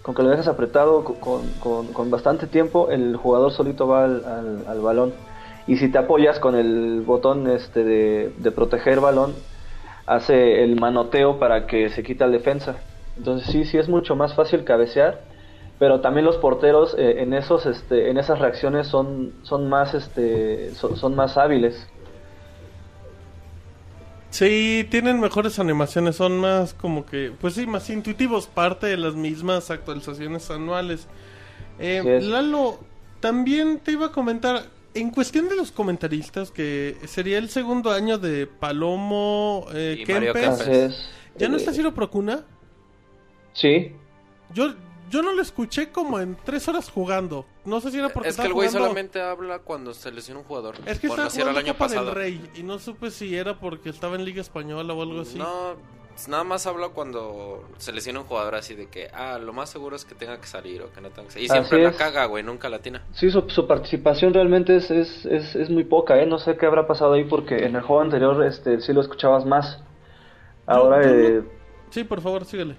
con que lo dejas apretado co- con, con- bastante tiempo, el jugador solito va al, al- al balón. Y si te apoyas con el botón este de, de proteger balón, hace el manoteo para que se quita el defensa. Entonces sí, sí es mucho más fácil cabecear, pero también los porteros eh, en esos, este, en esas reacciones son, son más, este, son, son más hábiles. Sí, tienen mejores animaciones, son más como que, pues sí, más intuitivos, parte de las mismas actualizaciones anuales. Eh. Lalo, también te iba a comentar, en cuestión de los comentaristas, que sería el segundo año de Palomo eh, Y Mario Kempes. ¿ya no Eh, está Ciro Procuna? Sí, Yo, yo no lo escuché como en tres horas jugando. No sé si era porque Es que el güey jugando- solamente habla cuando se lesiona un jugador. Es que estaba era el jugando año Copa pasado. del Rey y no supe si era porque estaba en Liga Española o algo así. No, nada más habla cuando se lesiona un jugador así de que, ah, lo más seguro es que tenga que salir o que no tenga que salir. Y siempre la caga, güey, nunca la atina. Sí, su, su participación realmente es, es, es, es muy poca, ¿eh? No sé qué habrá pasado ahí porque en el juego anterior este, sí lo escuchabas más. Ahora, eh, Sí, por favor, síguele.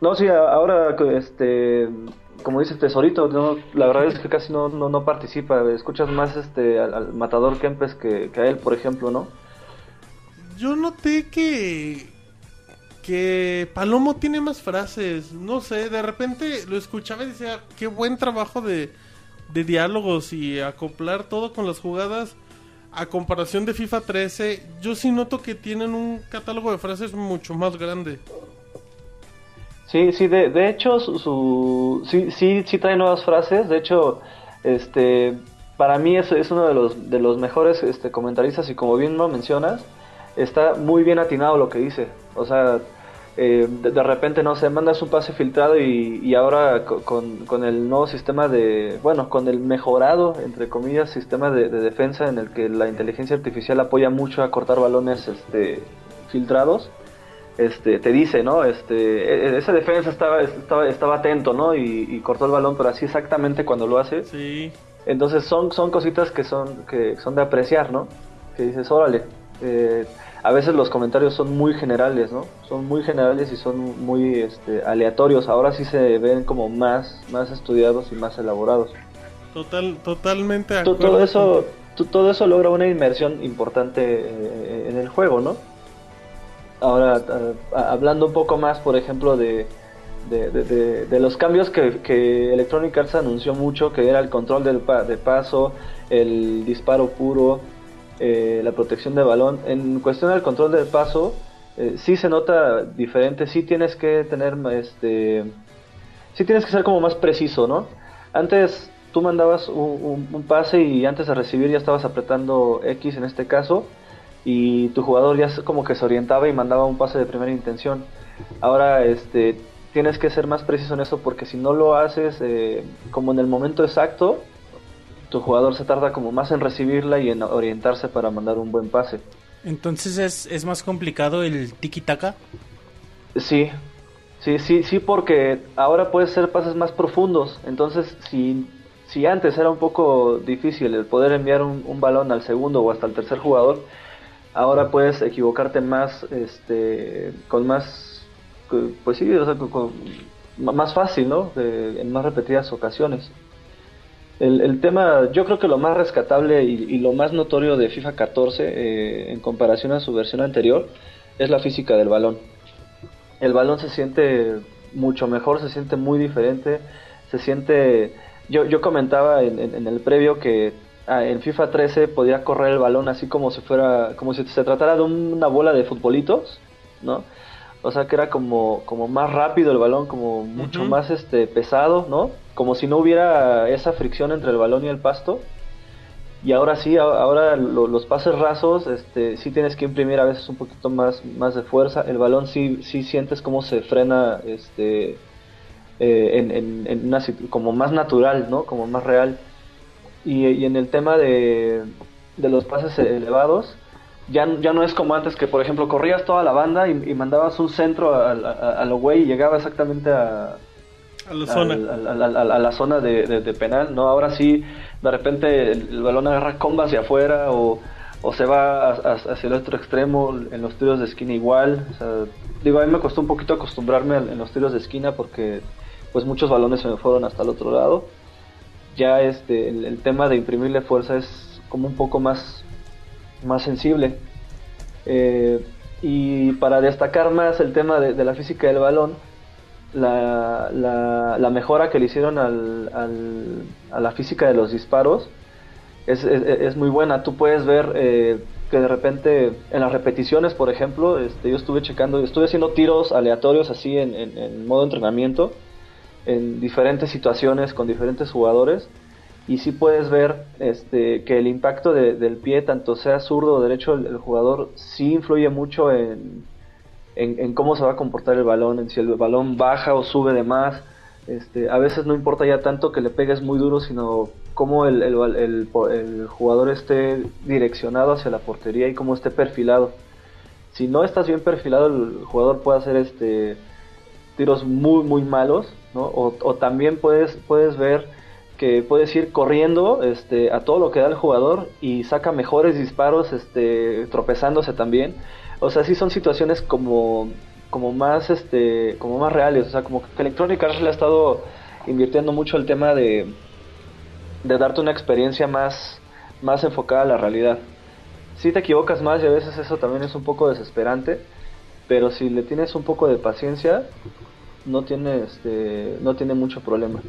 no, sí, ahora, este, como dice Tesorito, la verdad es que casi no, no, no participa. Escuchas más este, al, al matador Kempes que, que a él, por ejemplo, ¿no? Yo noté que que Palomo tiene más frases, no sé, de repente lo escuchaba y decía, qué buen trabajo de, de diálogos y acoplar todo con las jugadas a comparación de FIFA 13, yo sí noto que tienen un catálogo de frases mucho más grande. Sí, sí, de, de hecho, su, su- sí, sí, sí trae nuevas frases. De hecho, este, para mí es, es uno de los, de los mejores este, comentaristas y como bien lo mencionas, está muy bien atinado lo que dice. O sea, eh, de, repente, no sé, mandas un pase filtrado y, y ahora co- con, con el nuevo sistema de, bueno, con el mejorado, entre comillas, sistema de, de defensa en el que la inteligencia artificial apoya mucho a cortar balones este, filtrados este, te dice, ¿no? Este, e- e- esa defensa estaba, estaba, estaba atento, ¿no? Y, y cortó el balón, pero así exactamente cuando lo hace, Sí. Entonces son, son cositas que son, que son de apreciar, ¿no? Que dices, órale, eh, a veces los comentarios son muy generales, ¿no? Son muy generales y son muy este, aleatorios. Ahora sí se ven como más, más estudiados y más elaborados. Total, totalmente de To- acuerdo. todo eso to- todo eso logra una inmersión importante eh, en el juego no ahora a- hablando un poco más por ejemplo de de, los cambios que, que Electronic Arts anunció mucho que era el control del pa- de paso el disparo puro eh, la protección de balón en cuestión del control del paso eh, sí se nota diferente sí tienes que tener este sí tienes que ser como más preciso, ¿no? Antes tú mandabas un pase y antes de recibir ya estabas apretando X en este caso y tu jugador ya como que se orientaba y mandaba un pase de primera intención. Ahora este tienes que ser más preciso en eso porque si no lo haces eh, como en el momento exacto, tu jugador se tarda como más en recibirla y en orientarse para mandar un buen pase. Entonces es, es más complicado el tiki-taka. Sí, sí, sí, sí, porque ahora puedes hacer pases más profundos. Entonces, si, si antes era un poco difícil el poder enviar un, un balón al segundo o hasta el tercer jugador, ahora puedes equivocarte más, este, con más, pues sí, o sea, con- más fácil, ¿no? En más repetidas ocasiones. El, tema, yo creo que lo más rescatable y, lo más notorio de FIFA 14 eh, en comparación a su versión anterior es la física del balón el balón se siente mucho mejor, se siente muy diferente, se siente... Yo, yo comentaba en, el previo que en FIFA 13 podía correr el balón así como si fuera, como si se tratara de una bola de futbolitos, ¿no? O sea que era como, como más rápido el balón, como mucho más este pesado, ¿no? Como si no hubiera esa fricción entre el balón y el pasto. Y ahora sí, ahora lo- los pases rasos, este, sí tienes que imprimir a veces un poquito más, más de fuerza. El balón sí, sí sientes cómo se frena, este, eh, en, en- en una como más natural, ¿no? Como más real. Y, y en el tema de, de los pases elevados, ya, ya no es como antes que, por ejemplo, corrías toda la banda y, y mandabas un centro a, a- a lo güey y llegaba exactamente a, A la zona. a la zona de, de- de penal, ¿no? Ahora sí, de repente el, el balón agarra comba hacia afuera o, o se va hacia el otro extremo, en los tiros de esquina igual. O sea, digo, a mí me costó un poquito acostumbrarme en los tiros de esquina porque pues muchos balones se me fueron hasta el otro lado. Ya este, el, tema de imprimirle fuerza es como un poco más, más sensible. Eh, y para destacar más el tema de, la física del balón, la, la, la mejora que le hicieron al, a la física de los disparos es, es, muy buena. Tú puedes ver eh, que de repente en las repeticiones, por ejemplo, este, yo estuve checando, estuve haciendo tiros aleatorios así en modo entrenamiento, en diferentes situaciones con diferentes jugadores. Y sí puedes ver este, que el impacto de- del pie, tanto sea zurdo o derecho, el, jugador sí influye mucho en, en, cómo se va a comportar el balón, en si el balón baja o sube de más. Este, a veces no importa ya tanto que le pegues muy duro, sino cómo el, el, el jugador esté direccionado hacia la portería y cómo esté perfilado. Si no estás bien perfilado, el jugador puede hacer este tiros muy muy malos, O, también puedes puedes ver que puedes ir corriendo este, a todo lo que da el jugador y saca mejores disparos este, tropezándose también. O sea, sí son situaciones como, como más este como más reales. O sea, como que Electronic Arts le ha estado invirtiendo mucho el tema de, de darte una experiencia más, más enfocada a la realidad. Si te equivocas más y a veces eso también es un poco desesperante, pero si le tienes un poco de paciencia, no tiene, este, no tiene mucho problema.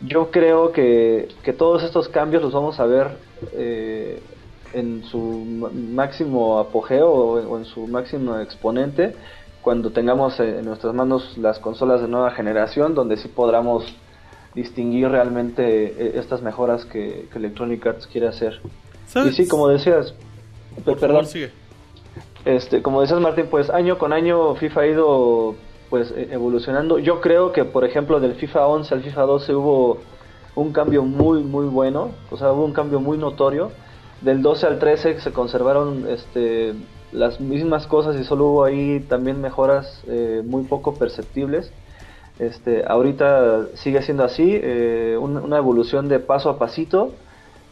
Yo creo que, que todos estos cambios los vamos a ver eh, en su máximo apogeo o en, su máximo exponente cuando tengamos en nuestras manos las consolas de nueva generación, donde sí podamos distinguir realmente eh, estas mejoras que, que Electronic Arts quiere hacer. Y sí, como decías, Por perdón, favor, sigue. este, como decías Martín, pues año con año FIFA ha ido pues e- evolucionando. Yo creo que por ejemplo del FIFA 11 al FIFA 12 hubo un cambio muy muy bueno, o sea, hubo un cambio muy notorio. Del 12 al 13 se conservaron este las mismas cosas y solo hubo ahí también mejoras eh, muy poco perceptibles. Este, ahorita sigue siendo así, eh, un- una evolución de paso a pasito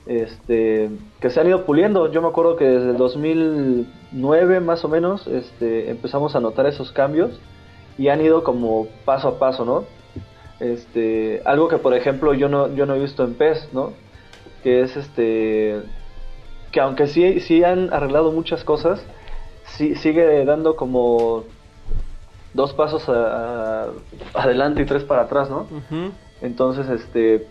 este, que se han ido puliendo. Yo me acuerdo que desde el 2009 más o menos este, empezamos a notar esos cambios y han ido como paso a paso, ¿no? Este, algo que por ejemplo yo no, yo no he visto en PES, ¿no? Que es este, que aunque sí, sí han arreglado muchas cosas, sí, sigue dando como dos pasos a- a- adelante y tres para atrás, ¿no? Entonces, este,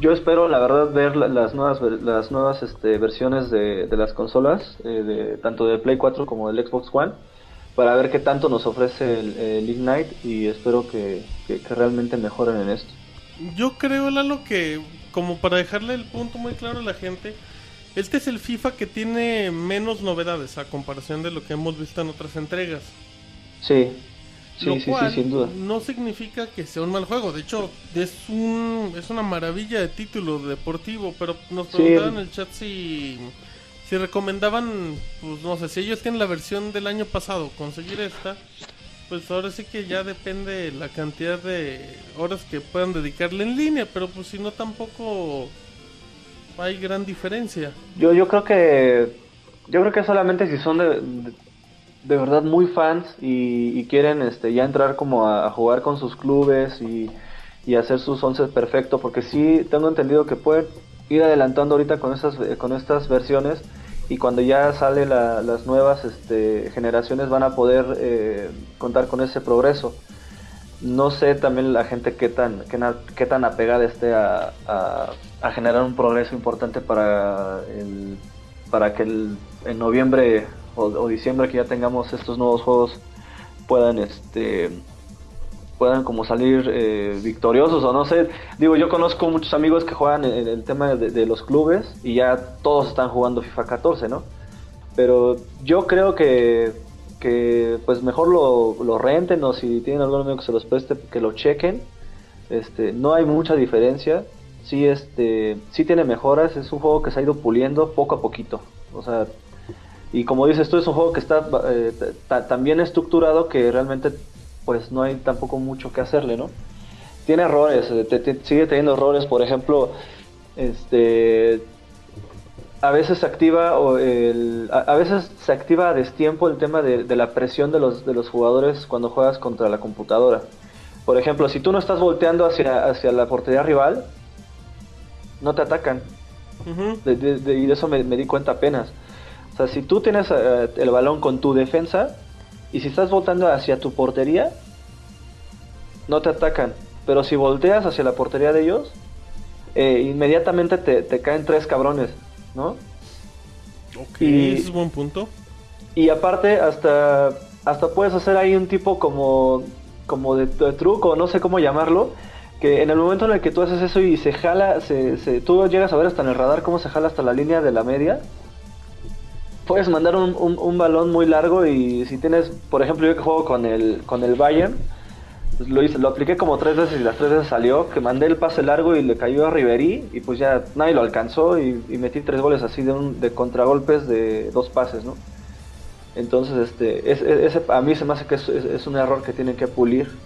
yo espero, la verdad, ver la- las nuevas, las nuevas este, versiones de, de las consolas, eh, de, tanto de Play 4 como del Xbox One, para ver qué tanto nos ofrece el, el Ignite y espero que, que- que realmente mejoren en esto. Yo creo, Lalo, que como para dejarle el punto muy claro a la gente, este es el FIFA que tiene menos novedades a comparación de lo que hemos visto en otras entregas. Sí, sí, lo sí, sí, cual sin duda. no significa que sea un mal juego. De hecho, es un es una maravilla de título deportivo. Pero nos Sí. preguntaban en el chat si si recomendaban, pues no sé, si ellos tienen la versión del año pasado, conseguir esta. Pues ahora sí que ya depende la cantidad de horas que puedan dedicarle en línea, pero pues si no tampoco hay gran diferencia. Yo, yo creo que yo creo que solamente si son de, de, verdad muy fans y, quieren este ya entrar como a, a jugar con sus clubes y, y hacer sus once perfecto, porque sí tengo entendido que pueden ir adelantando ahorita con estas con estas versiones y cuando ya sale la- las nuevas este, generaciones van a poder eh, contar con ese progreso. No sé también la gente qué tan, qué, qué tan apegada esté a, generar un progreso importante para, para que el- en noviembre o, o diciembre que ya tengamos estos nuevos juegos puedan este puedan como salir eh, victoriosos o no sé. Digo, yo conozco muchos amigos que juegan en, el tema de, los clubes y ya todos están jugando FIFA 14, ¿no? Pero yo creo que, que pues mejor lo, lo renten o si tienen algún amigo que se los preste, que lo chequen. Este, no hay mucha diferencia. Sí, este, sí tiene mejoras. Es un juego que se ha ido puliendo poco a poquito. O sea, y como dices, esto es un juego que está eh, ta- tan bien estructurado que realmente pues no hay tampoco mucho que hacerle, ¿no? Tiene errores, eh, te- te- sigue teniendo errores, por ejemplo, este a veces se activa o el, a, a veces se activa a destiempo el tema de, de la presión de los, de los jugadores cuando juegas contra la computadora. Por ejemplo, si tú no estás volteando hacia, hacia la portería rival, no te atacan. Ujú. De- de- de- y de eso me, me di cuenta apenas. O sea, si tú tienes eh, el balón con tu defensa y si estás voltando hacia tu portería, no te atacan. Pero si volteas hacia la portería de ellos, eh, inmediatamente te, te caen tres cabrones, ¿no? Ok, Y- ese es buen punto. Y aparte, hasta, hasta puedes hacer ahí un tipo como, como de, de truco, no sé cómo llamarlo, que en el momento en el que tú haces eso y se jala, se, se- tú llegas a ver hasta en el radar cómo se jala hasta la línea de la media, puedes mandar un, un- balón muy largo y si tienes, por ejemplo, yo que juego con el, con el Bayern, pues lo hice, lo apliqué como tres veces y las tres veces salió, que mandé el pase largo y le cayó a Riverí y pues ya nadie lo alcanzó y, metí tres goles así de, un, de contragolpes de dos pases, ¿no? Entonces, este, es- a mí se me hace que es, un error que tienen que pulir,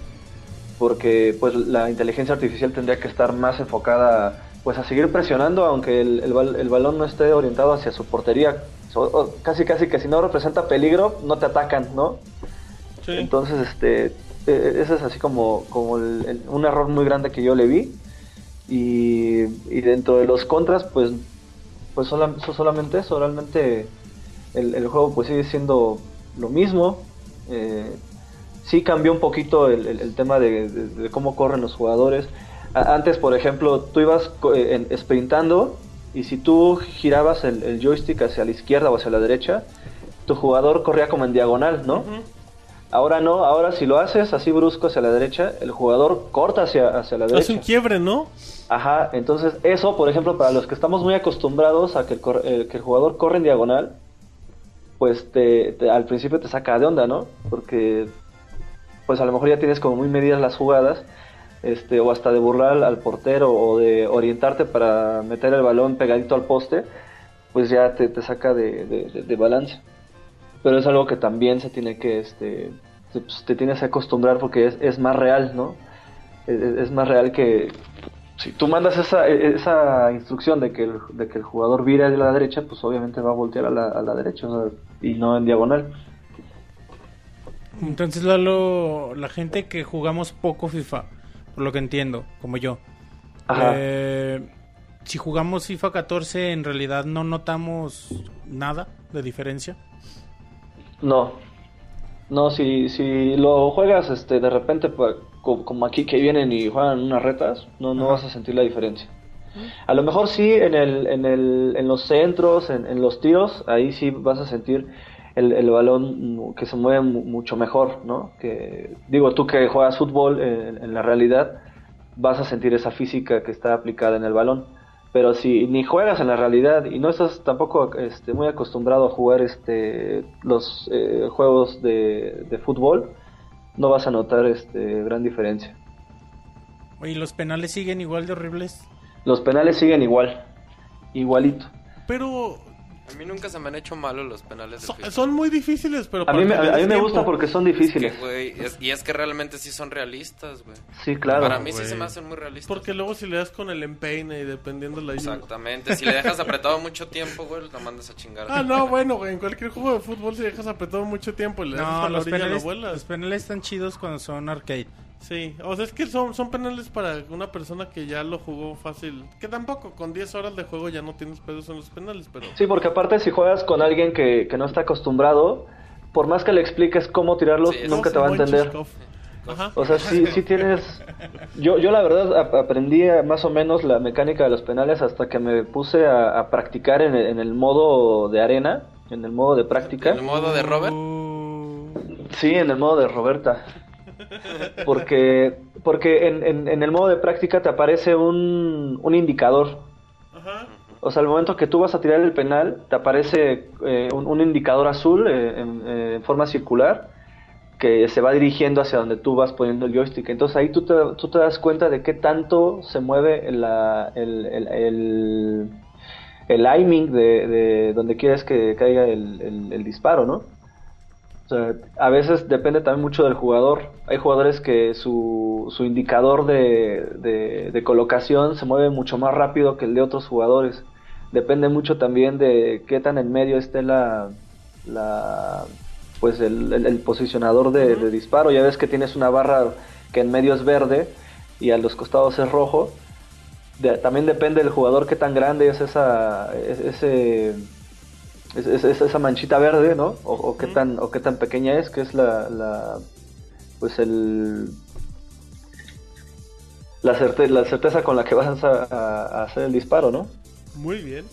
porque pues la inteligencia artificial tendría que estar más enfocada pues a seguir presionando, aunque el, el balón no esté orientado hacia su portería. O casi casi que si no representa peligro, no te atacan, ¿no? Sí. Entonces, este, eh, ese es así como, como el- el- un error muy grande que yo le vi. Y, y dentro de los contras, pues, pues sola- so- solamente eso, realmente el, el juego pues sigue siendo lo mismo. Eh, sí cambió un poquito el, tema de, de- de cómo corren los jugadores. Antes, por ejemplo, tú ibas eh, sprintando y si tú girabas el, el joystick hacia la izquierda o hacia la derecha, tu jugador corría como en diagonal, ¿no? Ahora no, ahora si lo haces así brusco hacia la derecha, el jugador corta hacia, hacia la Hace derecha. un quiebre, ¿no? Ajá, entonces eso, por ejemplo, para los que estamos muy acostumbrados a que el, eh, que el jugador corre en diagonal, pues te, te- al principio te saca de onda, ¿no? Porque pues a lo mejor ya tienes como muy medidas las jugadas, este, o hasta de burlar al, portero o de orientarte para meter el balón pegadito al poste, pues ya te, te saca de, de- de- de balance. Pero es algo que también se tiene que, este, te, pues, te tienes que acostumbrar porque es, es más real, ¿no? Es, más real que, si tú mandas esa, e- esa instrucción de que, el, de que el jugador vire a la derecha, pues obviamente va a voltear a la, derecha y no en diagonal. Entonces, Lalo, la gente que jugamos poco FIFA, por lo que entiendo, como yo, Ajá. eh, si jugamos FIFA 14, en realidad no notamos nada de diferencia. No. No, si, si lo juegas este, de repente como aquí que vienen y juegan unas retas, no, no vas a sentir la diferencia. A lo mejor sí en, el, en, el, en los centros, en, en los tiros, ahí sí vas a sentir el, el balón que se mueve mu- mucho mejor, ¿no? Que, digo, tú que juegas fútbol eh, en, en la realidad, vas a sentir esa física que está aplicada en el balón. Pero si ni juegas en la realidad y no estás tampoco este, muy acostumbrado a jugar este, los eh, juegos de, de fútbol, no vas a notar este, gran diferencia. Oye, ¿los penales siguen igual de horribles? Los penales siguen igual, igualito. Pero A mí nunca se me han hecho malos los penales de son, muy difíciles, pero A mí, me, a mí me gusta porque son Es que, difíciles. es- y es que realmente sí son realistas, güey. Sí, claro. Para mí sí se me hacen muy realistas. Porque luego si le das con el empeine y dependiendo la ayuda. Exactamente. Si le dejas apretado mucho tiempo, güey, lo mandas a chingar. Ah, no, bueno, güey, en cualquier juego de fútbol si dejas apretado mucho tiempo y le das hasta No, la los orilla penales, lo vuelas. los penales están chidos cuando son arcade. Sí, o sea, es que son, son penales para una persona que ya lo jugó fácil. Que tampoco, con 10 horas de juego ya no tienes pedos en los penales, pero... Sí, porque aparte si juegas con alguien que, que no está acostumbrado, por más que le expliques cómo tirarlos, Sí, nunca te va a entender. Ajá. O sea, sí, sí tienes... Yo, yo la verdad ap- aprendí más o menos la mecánica de los penales hasta que me puse a, a practicar en el, en el modo de arena, en el modo de práctica. En el modo de Robert. Uh, Sí, en el modo de Roberta. Porque, porque en, en- en el modo de práctica te aparece un, un indicador. Ajá. O sea, al momento que tú vas a tirar el penal, te aparece eh, un, un indicador azul eh, en, eh, en forma circular que se va dirigiendo hacia donde tú vas poniendo el joystick. Entonces ahí tú te, tú te das cuenta de qué tanto se mueve la- el, el, el, el aiming de, de donde quieres que caiga el, el- el disparo, ¿no? O sea, a veces depende también mucho del jugador. Hay jugadores que su, su indicador de, de, de colocación se mueve mucho más rápido que el de otros jugadores. Depende mucho también de qué tan en medio esté la, la pues el, el- el posicionador de, de disparo. Ya ves que tienes una barra que en medio es verde y a los costados es rojo. También depende del jugador qué tan grande es esa es- ese es, es- es esa manchita verde, ¿no? O, o qué tan o qué tan pequeña es, que es la, la pues el la, certe- la certeza con la que vas a, hacer el disparo, ¿no? Muy bien.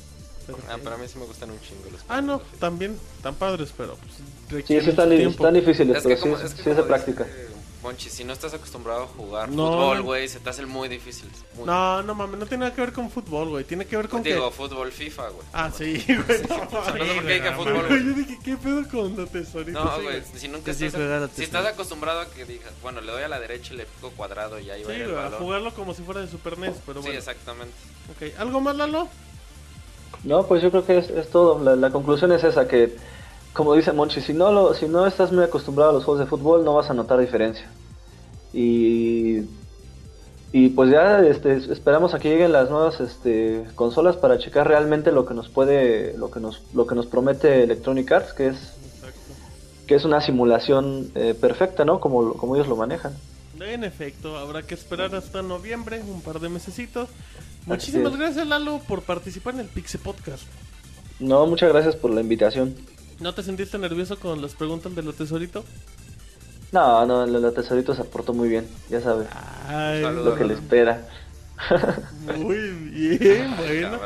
Ah, pero a mí sí me gustan un chingo los Ah, no, también, tan padres, pero pues, Sí, sí están, difíciles, Es pero sí, como, sí es que es de como práctica. dice Monchi, si no estás acostumbrado a jugar No. fútbol, güey, se te hace muy difícil. Muy No, no mames, no tiene nada que ver con fútbol, güey. Tiene que ver con que... Digo, fútbol FIFA, güey. Ah, sí, güey. No, no sé por qué dije fútbol, Güey, yo dije, ¿qué pedo con la tesorita? No, Sí, güey, si nunca Sí, estás, la si estás acostumbrado a que digas, bueno, le doy a la derecha y le pico cuadrado y ahí va a Sí, ir el a balón. jugarlo como si fuera de Super NES, pero Sí, bueno. exactamente. Ok, ¿algo más, Lalo? No, pues yo creo que es, es todo. La, la conclusión es esa que, como dice Monchi, si no lo, si no estás muy acostumbrado a los juegos de fútbol, no vas a notar diferencia. Y, y pues ya este, esperamos a que lleguen las nuevas este, consolas para checar realmente lo que nos puede, lo que nos, lo que nos promete Electronic Arts, que es, Exacto. que es una simulación eh, perfecta, ¿no? Como, como ellos lo manejan. En efecto, habrá que esperar hasta noviembre, un par de mesecitos. Muchísimas gracias, Lalo, por participar en el Pixe Podcast. No, muchas gracias por la invitación. ¿No te sentiste nervioso con las preguntas de lo tesorito? No, no, la tesorito se aportó muy bien, ya sabes, Ay, Saludos. lo que le espera. muy bien, bueno.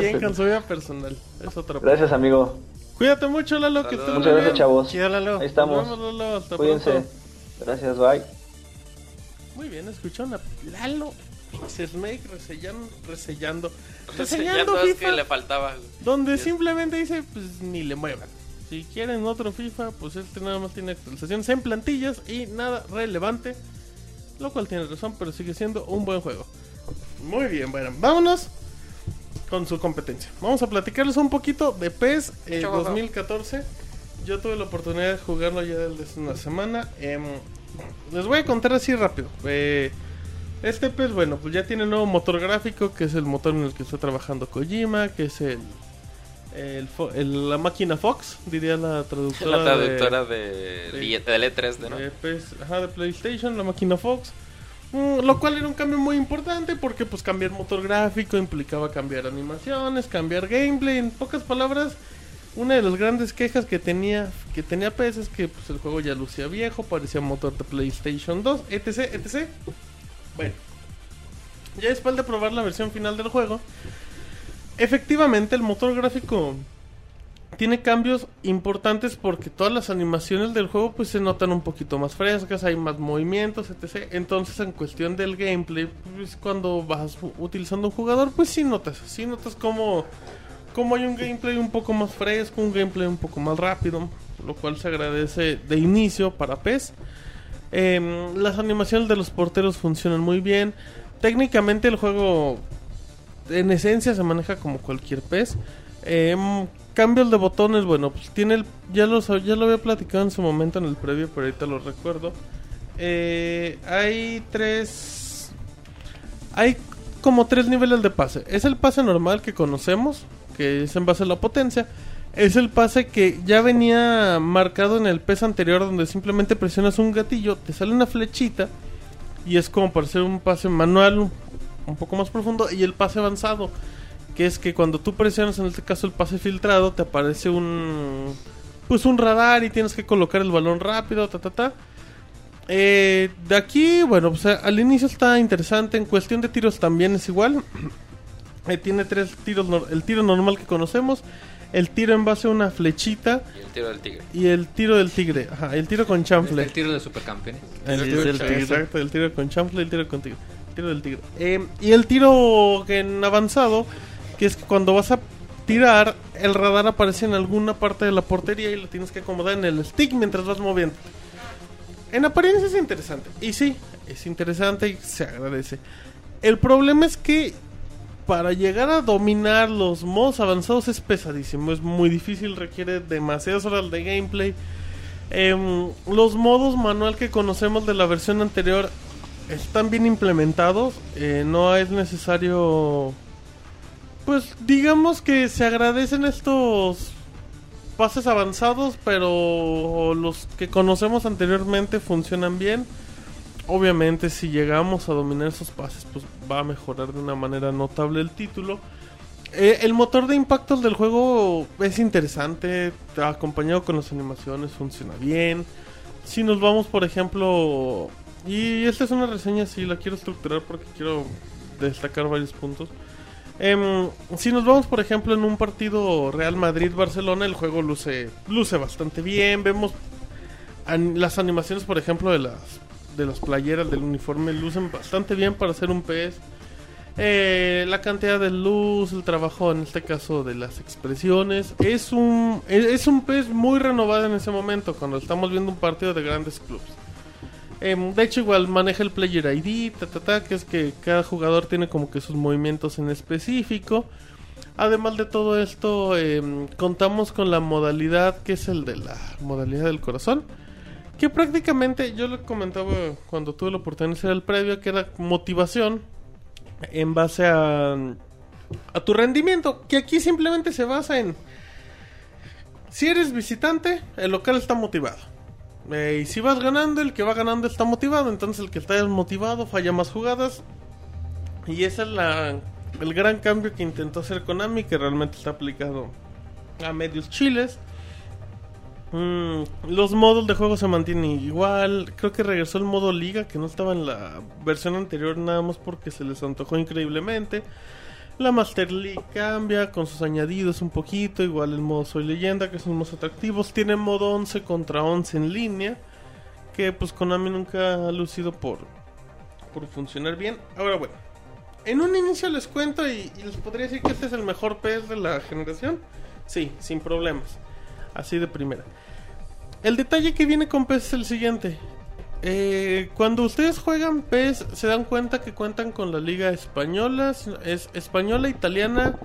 Bien con su vida personal. Es otra Gracias, amigo. Cuídate mucho, Lalo, que Saludos. estés Muchas gracias, chavos. Chido, Lalo. Ahí estamos. Nos vemos, Lalo, hasta Cuídense. pronto. Gracias, bye. Muy bien, escucharon a Lalo Snake resellando, resellando, Ya resellando todo es FIFA, que le faltaba. donde simplemente dice, pues ni le muevan. Si quieren otro FIFA, pues este nada más tiene actualizaciones en plantillas y nada relevante. Lo cual tiene razón, pero sigue siendo un buen juego. Muy bien, bueno, vámonos con su competencia. Vamos a platicarles un poquito de PES eh, Chau, chau. 2014. Yo tuve la oportunidad de jugarlo ya desde una semana. Em, les voy a contar así rápido. Eh, Este pues bueno, pues ya tiene nuevo motor gráfico, que es el motor en el que está trabajando Kojima, que es el, el el- la máquina Fox, diría la traductora. La traductora de, de- del E3, de, ¿no? de PS ajá, de PlayStation, la máquina Fox. Mm, lo cual era un cambio muy importante porque pues cambiar motor gráfico implicaba cambiar animaciones, cambiar gameplay. En pocas palabras, una de las grandes quejas que tenía que tenía PS es que pues, el juego ya lucía viejo, parecía motor de PlayStation 2, etc, etc. Bueno, ya después de probar la versión final del juego, efectivamente el motor gráfico tiene cambios importantes porque todas las animaciones del juego pues se notan un poquito más frescas, hay más movimientos, etc. Entonces en cuestión del gameplay, pues cuando vas utilizando un jugador, pues sí notas, sí notas como, como hay un gameplay un poco más fresco, un gameplay un poco más rápido, lo cual se agradece de inicio para PES. Em, las animaciones de los porteros funcionan muy bien. Técnicamente el juego en esencia se maneja como cualquier PES. Em, cambios de botones, bueno, pues tiene el, ya lo sab- ya lo había platicado en su momento en el previo, pero ahorita lo recuerdo. Eh, hay tres hay como tres niveles de pase. Es el pase normal que conocemos, que es en base a la potencia. Es el pase que ya venía marcado en el PES anterior, donde simplemente presionas un gatillo, te sale una flechita y es como para hacer un pase manual un, poco más profundo. Y el pase avanzado, que es que cuando tú presionas, en este caso el pase filtrado, te aparece un pues un radar y tienes que colocar el balón rápido, ta ta ta. Eh, de aquí, bueno, pues eh, al inicio está interesante. En cuestión de tiros también es igual. Eh, tiene tres tiros: el tiro normal que conocemos, el tiro en base a una flechita Y el tiro del tigre. y el tiro del tigre. Ajá, el tiro con Es chanfle. el tiro de supercampeones. El tiro, es el tigre. Exacto, el tiro con chanfle y el tiro con tigre. El tiro del tigre. Eh, y el tiro en avanzado, que es que cuando vas a tirar, el radar aparece en alguna parte de la portería y lo tienes que acomodar en el stick mientras vas moviendo. En apariencia es interesante. Y sí, es interesante y se agradece. El problema es que para llegar a dominar los modos avanzados es pesadísimo. Es muy difícil, requiere demasiadas horas de gameplay. Em, los modos manual que conocemos de la versión anterior están bien implementados. eh, no es necesario. Pues digamos que se agradecen estos pases avanzados, pero los que conocemos anteriormente funcionan bien. Obviamente si llegamos a dominar esos pases, pues va a mejorar de una manera notable el título. Eh, el motor de impactos del juego es interesante, acompañado con las animaciones, funciona bien. Si nos vamos, por ejemplo, y esta es una reseña, sí, la quiero estructurar porque quiero destacar varios puntos. Em, si nos vamos, por ejemplo, en un partido Real Madrid-Barcelona, el juego luce, luce bastante bien. Vemos las animaciones, por ejemplo, de las, de las playeras del uniforme, lucen bastante bien para hacer un PS. Eh, la cantidad de luz, el trabajo en este caso de las expresiones, es un, es un PES muy renovado en ese momento, cuando estamos viendo un partido de grandes clubes. Em, de hecho, igual maneja el Player ID, ta, ta, ta, que es que cada jugador tiene como que sus movimientos en específico. Además de todo esto, em, contamos con la modalidad que es el de la modalidad del corazón. Que prácticamente, yo lo comentaba cuando tuve la oportunidad de hacer el previo, que era motivación en base a, a tu rendimiento. Que aquí simplemente se basa en... Si eres visitante, el local está motivado. Eh, y si vas ganando, el que va ganando está motivado. Entonces el que está desmotivado falla más jugadas. Y ese es la, el gran cambio que intentó hacer Konami, que realmente está aplicado a medios chiles. Mm, los modos de juego se mantienen igual. Creo que regresó el modo liga, que no estaba en la versión anterior, nada más porque se les antojó increíblemente. La Master League cambia con sus añadidos un poquito. Igual el modo Soy Leyenda, que son más atractivos. Tiene modo 11 contra 11 en línea. Que pues Konami nunca ha lucido por, por funcionar bien. Ahora bueno. En un inicio les cuento y, y les podría decir que este es el mejor PES de la generación. Sí, sin problemas. Así de primera. El detalle que viene con PES es el siguiente. Eh, cuando ustedes juegan PES se dan cuenta que cuentan con la liga española, es española, italiana,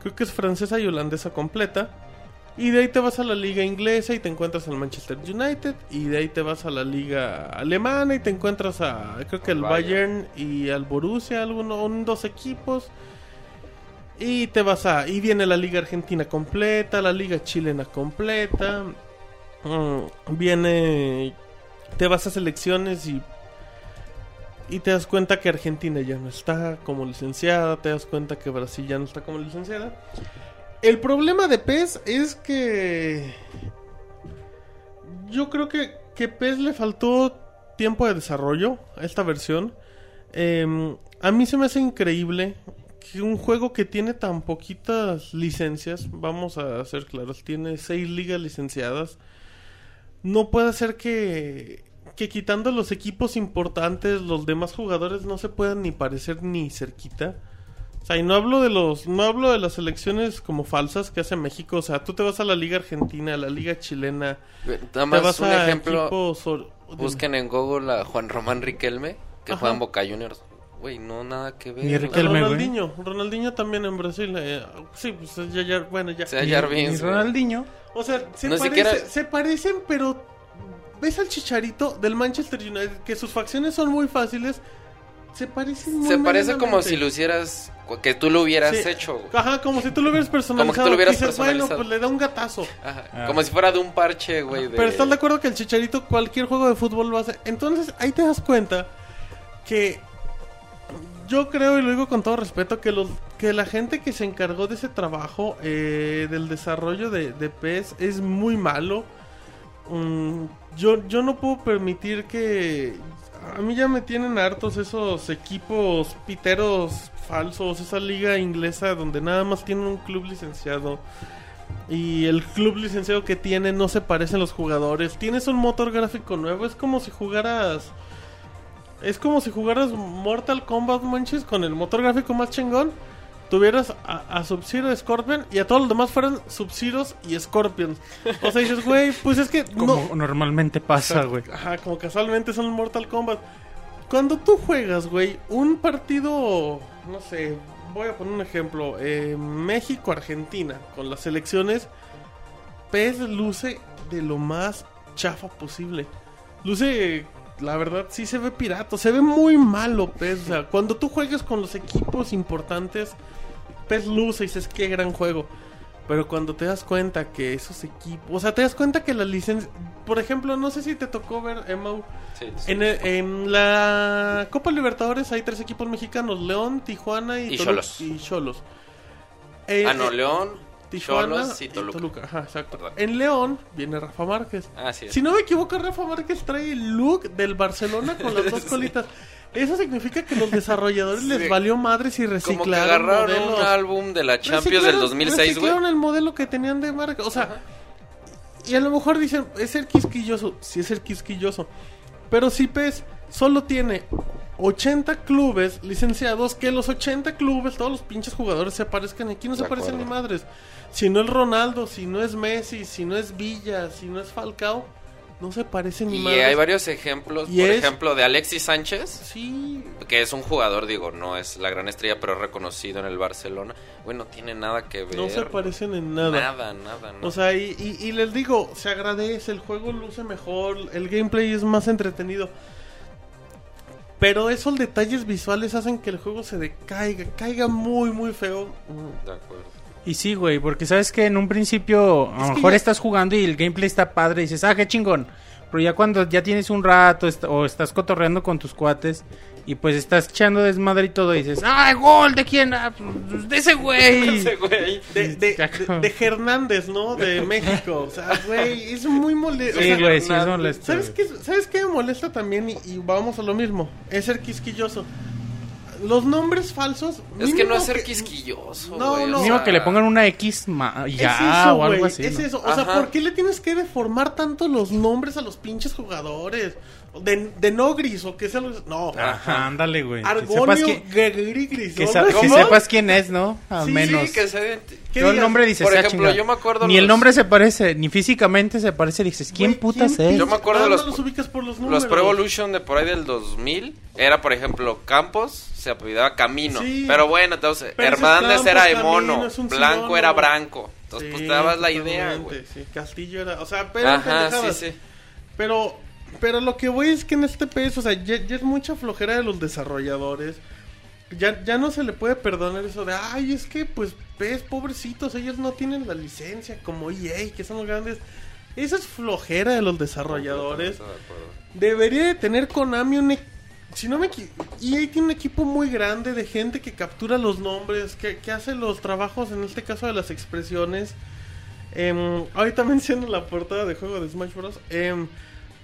creo que es francesa y holandesa completa. Y de ahí te vas a la liga inglesa y te encuentras al Manchester United. Y de ahí te vas a la liga alemana y te encuentras a, creo que al Bayern, y al Borussia, alguno, un, dos equipos. Y te vas a, y viene la liga argentina completa, la liga chilena completa. Mm, viene, te vas a selecciones y y te das cuenta que Argentina ya no está como licenciada, te das cuenta que Brasil ya no está como licenciada. El problema de PES es que yo creo que, que PES le faltó tiempo de desarrollo a esta versión. Em, a mí se me hace increíble que un juego que tiene tan poquitas licencias, vamos a ser claros, tiene seis ligas licenciadas, no puede ser que que quitando los equipos importantes, los demás jugadores no se puedan ni parecer ni cerquita. O sea, y no hablo de los, no hablo de las elecciones como falsas que hace México. O sea, tú te vas a la liga argentina, a la liga chilena. Nada más un ejemplo. Busquen en Google a Juan Román Riquelme, que juega en Boca Juniors. Güey, no nada que ver. Riquelme, Ronaldinho, Ronaldinho también en Brasil. Eh, sí, pues ya, ya, bueno, ya. Sea, y, y Ronaldinho. O sea, se, parece, se parecen, pero ves al Chicharito del Manchester United que sus facciones son muy fáciles. Se parece muy Se parece como si lo hicieras que tú lo hubieras hecho. Ajá, como si tú lo hubieras personalizado. Como que tú lo hubieras personalizado. Bueno, pues le da un gatazo. Ajá. Ah. Como si fuera de un parche, güey. Pero estás de acuerdo que el Chicharito cualquier juego de fútbol lo hace. Entonces ahí te das cuenta que yo creo y lo digo con todo respeto que los que la gente que se encargó de ese trabajo eh, del desarrollo de, de PES es muy malo. Mm, yo, yo no puedo permitir que... A mí ya me tienen hartos esos equipos piteros falsos, esa liga inglesa donde nada más tienen un club licenciado. Y el club licenciado que tiene no se parecen los jugadores. Tienes un motor gráfico nuevo, es como si jugaras... Es como si jugaras Mortal Kombat manches con el motor gráfico más chingón tuvieras a, a Sub-Zero, Scorpion y a todos los demás fueran Sub-Zeros y Scorpions. O sea, dices, güey, pues es que. Como normalmente pasa, güey. Ajá, como casualmente son Mortal Kombat. Cuando tú juegas, güey, un partido, no sé, voy a poner un ejemplo: eh, México-Argentina, con las selecciones, PES luce de lo más chafa posible. Luce la verdad sí se ve pirata, se ve muy malo PES. O sea, cuando tú juegas con los equipos importantes, PES luce y dices qué gran juego. Pero cuando te das cuenta que esos equipos, o sea, te das cuenta que la licencia, por ejemplo, no sé si te tocó ver, Emma, En, la Copa Libertadores hay tres equipos mexicanos, León, Tijuana y Cholos. Y Cholos. ah, no, eh, León, Tijuana y Toluca. Ajá, exacto. En León viene Rafa Márquez. Así Si no me equivoco, Rafa Márquez trae el look del Barcelona con las dos colitas. Eso significa que los desarrolladores les valió madres y reciclaron Como que agarraron un álbum de la Champions del 2006, güey. Reciclaron el modelo que tenían de marca. O sea, y a lo mejor dicen, es el quisquilloso. Sí, es el quisquilloso. Pero si PES solo tiene 80 clubes licenciados, que los 80 clubes, todos los pinches jugadores se aparezcan. Aquí no se aparecen ni madres. Si no es Ronaldo, si no es Messi, si no es Villa, si no es Falcao, no se parece ni Y hay varios ejemplos, por ejemplo, de Alexis Sánchez. Sí. Que es un jugador, digo, no es la gran estrella, pero reconocido en el Barcelona. Bueno, no tiene nada que ver. No se parecen en nada. Nada, nada, O sea, y, y, les digo, se agradece, el juego luce mejor, el gameplay es más entretenido. Pero esos detalles visuales hacen que el juego se decaiga, caiga muy, muy feo. De acuerdo. Y sí, güey, porque sabes que en un principio a lo mejor estás jugando y el gameplay está padre y dices, ah, qué chingón. Pero ya cuando ya tienes un rato o estás cotorreando con tus cuates y pues estás echando desmadre y todo y dices, ¡ah, gol! ¿De quién? Ah, pues, de ese güey. güey. De, de, de, Hernández, ¿no? De México. O sea, güey, es muy molesto. Sí, güey, sí es molesto. ¿Sabes qué, ¿Sabes qué me molesta también? Y, y vamos a lo mismo. Es ser quisquilloso los nombres falsos. Es que no es ser quisquilloso. No, no. Mismo que le pongan una X ya o algo así. Es eso. O sea, ¿por qué le tienes que deformar tanto los nombres a los pinches jugadores? De, de Nogris o que sea los... No. Ajá, ándale, güey. Argonio Grigris. Que, sepas quién es, ¿no? Al menos. Sí, que se... Todo el nombre dice, Por ejemplo, yo me acuerdo... Ni el nombre se parece, ni físicamente se parece. Dices, ¿quién putas es? Yo me acuerdo de los... los ubicas por los números. Los Pro Evolution de por ahí del 2000. Era, por ejemplo, Campos se apellidaba Camino. pero bueno, entonces, Hernández era de mono. Blanco era Branco. Entonces, Sí, pues te dabas la idea, güey. Sí, Castillo era, o sea, pero Ajá, sí. Pero, pero lo que voy es que en este PS, o sea, ya, ya es mucha flojera de los desarrolladores. Ya, ya no se le puede perdonar eso de, ay, es que, pues, PS, pobrecitos, ellos no tienen la licencia como EA, que son los grandes. Esa es flojera de los desarrolladores. Debería de tener Konami un... e- Si no me EA tiene un equipo muy grande de gente que captura los nombres, que, que hace los trabajos, en este caso de las expresiones. Em, ahorita menciono la portada de juego de Smash Bros. Em,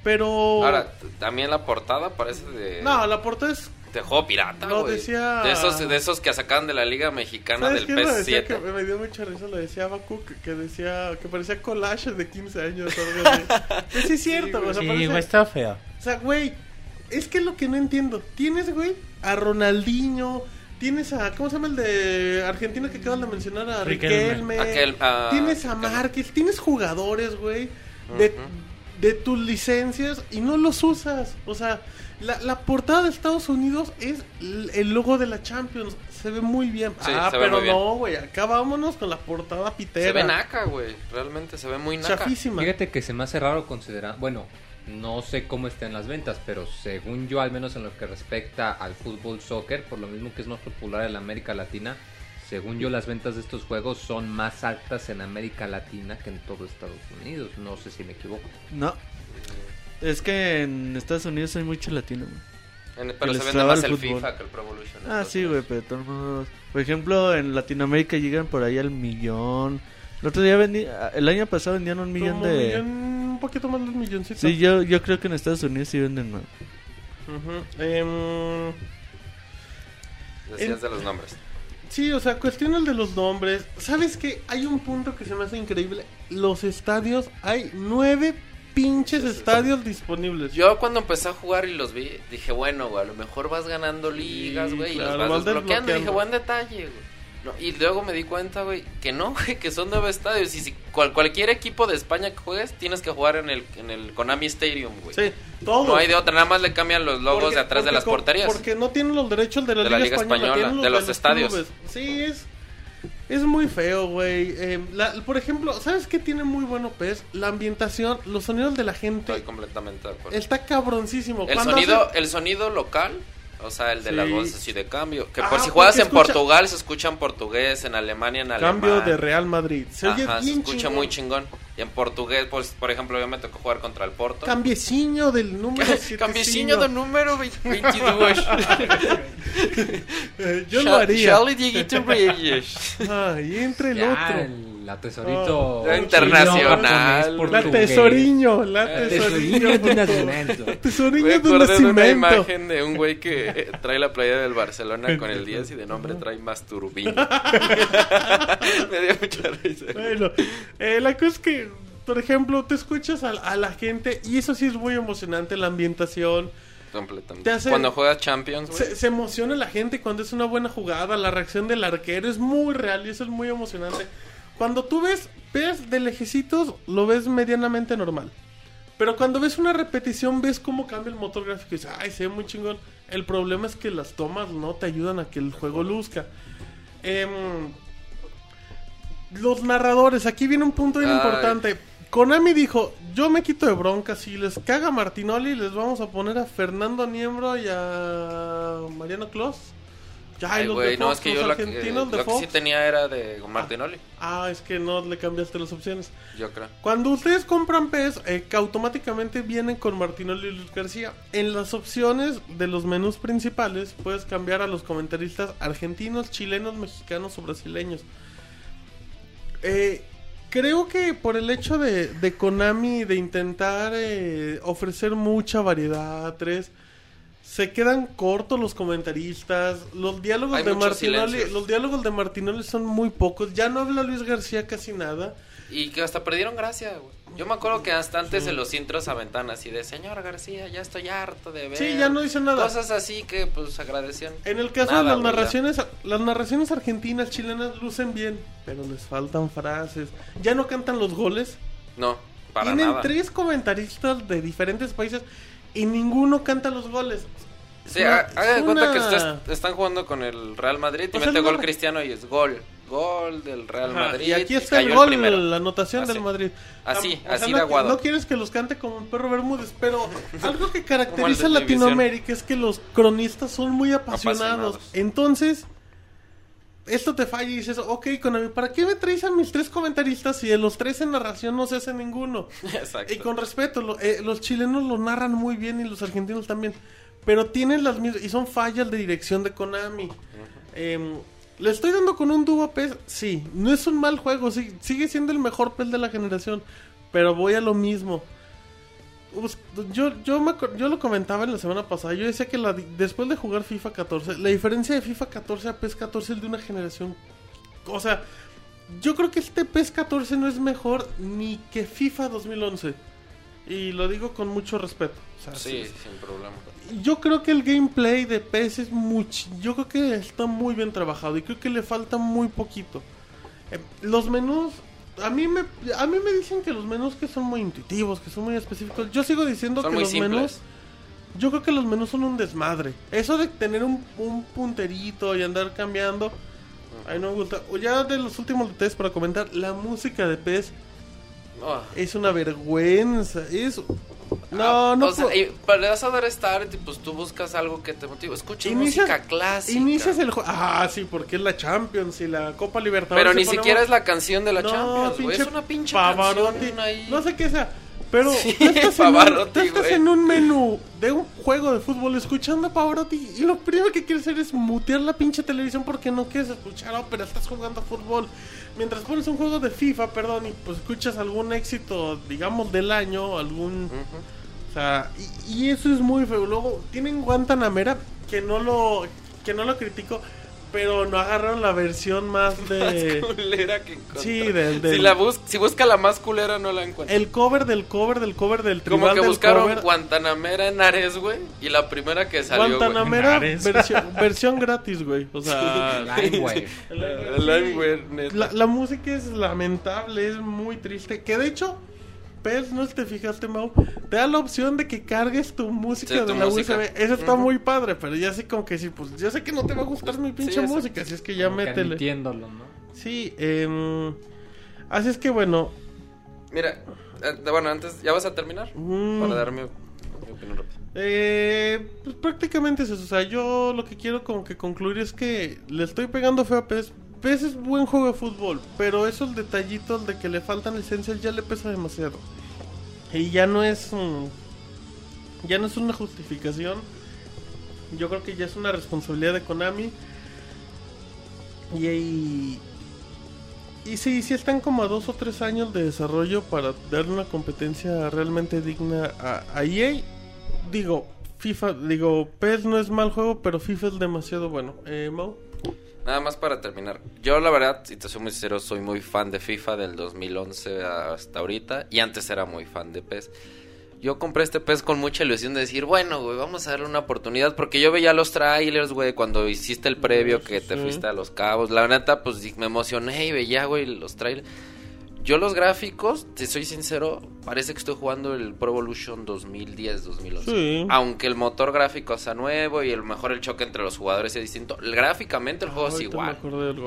pero... Ahora, también la portada parece de, no, la portada es... de juego pirata, güey. decía- De esos, de esos que sacaban de la Liga Mexicana ¿Sabes del qué lo decía? Que PS7. me dio mucha risa, lo decía Baku, que, que decía... Que parecía collage de 15 años. o algo así. Pues sí es cierto, güey, o sea, Sí, parece- güey, está feo. O sea, güey, es que es lo que no entiendo. Tienes, güey, a Ronaldinho, tienes a, ¿cómo se llama el de Argentina que acabas de mencionar? A Riquelme. Riquelme. Aquel, ah, tienes a. Márquez, tienes jugadores, güey, de, Ujú. De tus licencias y no los usas. O sea, la, la portada de Estados Unidos es el logo de la Champions. Se ve muy bien. Sí, ah, pero bien. no, güey, acá vámonos con la portada pitera. Se ve naca, güey. Realmente se ve muy naca. Chafísima. Fíjate que se me hace raro considerar, bueno, no sé cómo estén las ventas, pero según yo, al menos en lo que respecta al fútbol soccer, por lo mismo que es más popular en la América Latina, según yo las ventas de estos juegos son más altas en América Latina que en todo Estados Unidos. No sé si me equivoco. No. Es que en Estados Unidos hay mucho latino, güey. En- pero se vende más el. FIFA que el Pro Evolution. Ah, sí, güey, pero de todos modos. Por ejemplo, en Latinoamérica llegan por ahí al millón. El otro día vendí, el año pasado vendían un millón Como de... millón, un poquito más de un milloncito. Sí, yo, yo creo que en Estados Unidos sí venden más. Ujú. Em, Decías en- de los nombres. Sí, o sea, cuestiones de los nombres. ¿Sabes qué? Hay un punto que se me hace increíble. Los estadios, hay nueve pinches estadios disponibles. Yo cuando empecé a jugar y los vi, dije, bueno, güey, a lo mejor vas ganando ligas, Sí, güey, y los vas vas desbloqueando. Y dije, desbloqueando. buen detalle, güey. No, y luego me di cuenta, güey, que no, güey, que son nueve estadios. Y si cual- cualquier equipo de España que juegues, tienes que jugar en el, en el Konami Stadium, güey. Sí, todo. No hay de otra, nada más le cambian los logos Porque- de atrás de las porterías. Porque no tienen los derechos de la, De la Liga, Liga Española, Española, tienen de los estadios. clubes. Sí, es, es muy feo, güey. Eh, la- por ejemplo, ¿sabes qué tiene muy bueno PES? La ambientación, los sonidos de la gente. Estoy completamente de acuerdo. Está cabroncísimo. El sonido, hace- el sonido local, o sea, el de Sí. las voces así de cambio. Que Ah, por si juegas en escucha- Portugal, se escucha en portugués, en Alemania, en alemán. Cambio de Real Madrid. Se oye Ajá, se bien escucha chingón. muy chingón. Y en portugués, pues, por ejemplo, yo me tocó jugar contra el Porto. Cambieciño del número 7. Cambieciño de número 22. Eh, yo lo haría. Charlie Dieguito Reyes. Ay, entre el Ya, otro. el- la tesorito. Ya internacional. chino, japonés, La tesoriño, la La tesoriño. tesoriño de nacimiento. Tesoriño Me de de una nacimiento. imagen de un güey que trae la playa del Barcelona con el 10 y de nombre trae Masturbino. Me dio mucha risa. Bueno, eh, la cosa es que, por ejemplo, te escuchas a, a la gente y eso sí es muy emocionante, la ambientación. Completamente. Te hace- Cuando juegas Champions, güey. Se, se emociona la gente cuando es una buena jugada, la reacción del arquero es muy real y eso es muy emocionante. Cuando tú ves, ves de lejecitos, lo ves medianamente normal. Pero cuando ves una repetición, ves cómo cambia el motor gráfico y dices, ay, se ve muy chingón. El problema es que las tomas no te ayudan a que el juego luzca. Em, los narradores, aquí viene un punto bien Ay. importante. Konami dijo, yo me quito de bronca, si les caga Martinoli, les vamos a poner a Fernando Niembro y a Mariano Clos. Ya, Ay, los güey, de no, es que yo lo que, argentinos de lo que Fox. sí tenía era de Martinoli, Ah, es que no le cambiaste las opciones. yo creo. Cuando ustedes compran PES, eh, que automáticamente vienen con Martinoli y Luis García. En las opciones de los menús principales, puedes cambiar a los comentaristas argentinos, chilenos, mexicanos o brasileños. Eh, creo que por el hecho de, de Konami de intentar eh, ofrecer mucha variedad, tres, se quedan cortos los comentaristas. Los diálogos Hay de Martinoli, los diálogos de Martinoli son muy pocos. Ya no habla Luis García casi nada. Y que hasta perdieron gracia, güey. Yo me acuerdo que hasta antes en los intros aventaban así de Señor García, ya estoy harto de ver. Sí, ya no dicen nada. Cosas así que pues agradecían. En el caso Nada, de las güey, ya. narraciones, las narraciones argentinas, chilenas lucen bien, pero les faltan frases. Ya no cantan los goles. No, para Tienen nada. tres comentaristas de diferentes países y ninguno canta los goles. Sí, una- ha- hagan de cuenta que ustedes están jugando con el Real Madrid y O sea, mete no- gol cristiano y es gol. gol del Real Ajá, Madrid. y aquí está el gol, primero. la anotación Así. del Madrid. Así, O sea, así no, de aguado. No quieres que los cante como un perro Bermúdez, pero algo que caracteriza a el. Latinoamérica es que los cronistas son muy apasionados. Apasionados. Entonces, esto te falla y dices, ok, Konami, ¿para qué me traes a mis tres comentaristas si de los tres en narración no se hace ninguno? Exacto. Y con respeto, lo- eh, los chilenos lo narran muy bien y los argentinos también. Pero tienen las mismas. Y son fallas de dirección de Konami. Em, ¿Le estoy dando con un dúo PES? Sí. No es un mal juego. sí, sigue siendo el mejor PES de la generación. Pero voy a lo mismo. Us- Yo, yo, me yo lo comentaba en la semana pasada. Yo decía que la después de jugar FIFA 14, la diferencia de FIFA 14 a PES 14 es de una generación. O sea, yo creo que este PES 14 no es mejor ni que FIFA 2011. Y lo digo con mucho respeto. O sea, Sí, sin problema. yo creo que el gameplay de PES es mucho. Yo creo que está muy bien trabajado y creo que le falta muy poquito. Eh, los menús. A mí, me, a mí me dicen que los menús que son muy intuitivos, que son muy específicos. Yo sigo diciendo Son que los simples. menús. Yo creo que los menús son un desmadre. Eso de tener un, un punterito y andar cambiando. A mí no me gusta. Ya de los últimos detalles para comentar. La música de PES Ah. es una vergüenza. Es. No, Ah, no o sea, y para eso dar Start, y pues tú buscas algo que te motive. Escucha Inicias- música clásica. Inicias el juego. Ah, sí, porque es la Champions y la Copa Libertadores. Pero ni siquiera es la canción de la No, Champions, güey. Es una pinche Pavarotti. canción ahí. No sé qué sea. Pero Sí, tú estás, en un, Pavarotti, tú estás güey. en un menú de un juego de fútbol escuchando a Pavarotti y lo primero que quieres hacer es mutear la pinche televisión porque no quieres escuchar ópera, estás jugando a fútbol. Mientras pones un juego de FIFA, perdón, y pues escuchas algún éxito, digamos, del año, algún... O sea, y, y eso es muy feo. Luego tienen Guantanamera que no lo que no lo critico, pero no agarraron la versión más de culera que encontré. Sí, del- del- Si, la bus si busca la más culera, no la encuentra. el cover del cover del cover del Como tribal que del buscaron cover. Guantanamera en Ares, güey. Y la primera que salió. Guantanamera Ares. versión, versión gratis, güey. O sea, Limeware. El Limeware, neta. la, la música es lamentable, es muy triste. Que de hecho, PES, no te fijaste, Mau, te da la opción de que cargues tu música Sí, de tu la música. USB. Eso está muy padre, pero ya sé como que sí, pues yo sé que no te va a gustar mi pinche música, así es que ya métele. Entiéndolo, ¿no? Sí, em, así es que bueno. Mira, eh, bueno, antes, ¿ya vas a terminar? mm, Para dar mi, mi opinión rápida. Eh, pues prácticamente es eso. O sea, yo lo que quiero como que concluir es que le estoy pegando feo a PES. PES es buen juego de fútbol, pero esos detallitos de que le faltan licencias ya le pesa demasiado. Y ya no es ya no es una justificación. Yo creo que ya es una responsabilidad de Konami. Y, y, y sí, sí están como a dos o tres años de desarrollo para darle una competencia realmente digna a, a EA. Digo, FIFA, digo, PES no es mal juego, pero FIFA es demasiado bueno. Eh, Mau. Nada más para terminar. Yo, la verdad, si te soy muy sincero, soy muy fan de FIFA del 2011 hasta ahorita. Y antes era muy fan de PES. Yo compré este PES con mucha ilusión de decir, bueno, güey, vamos a darle una oportunidad. Porque yo veía los trailers, güey, cuando hiciste el previo que te Sí. fuiste a los cabos. La neta, pues me emocioné y veía, güey, los trailers. Yo los gráficos, te soy sincero, parece que estoy jugando el Pro Evolution 2010-2011. Sí. Aunque el motor gráfico sea nuevo y a lo mejor el choque entre los jugadores es distinto, gráficamente el juego es igual.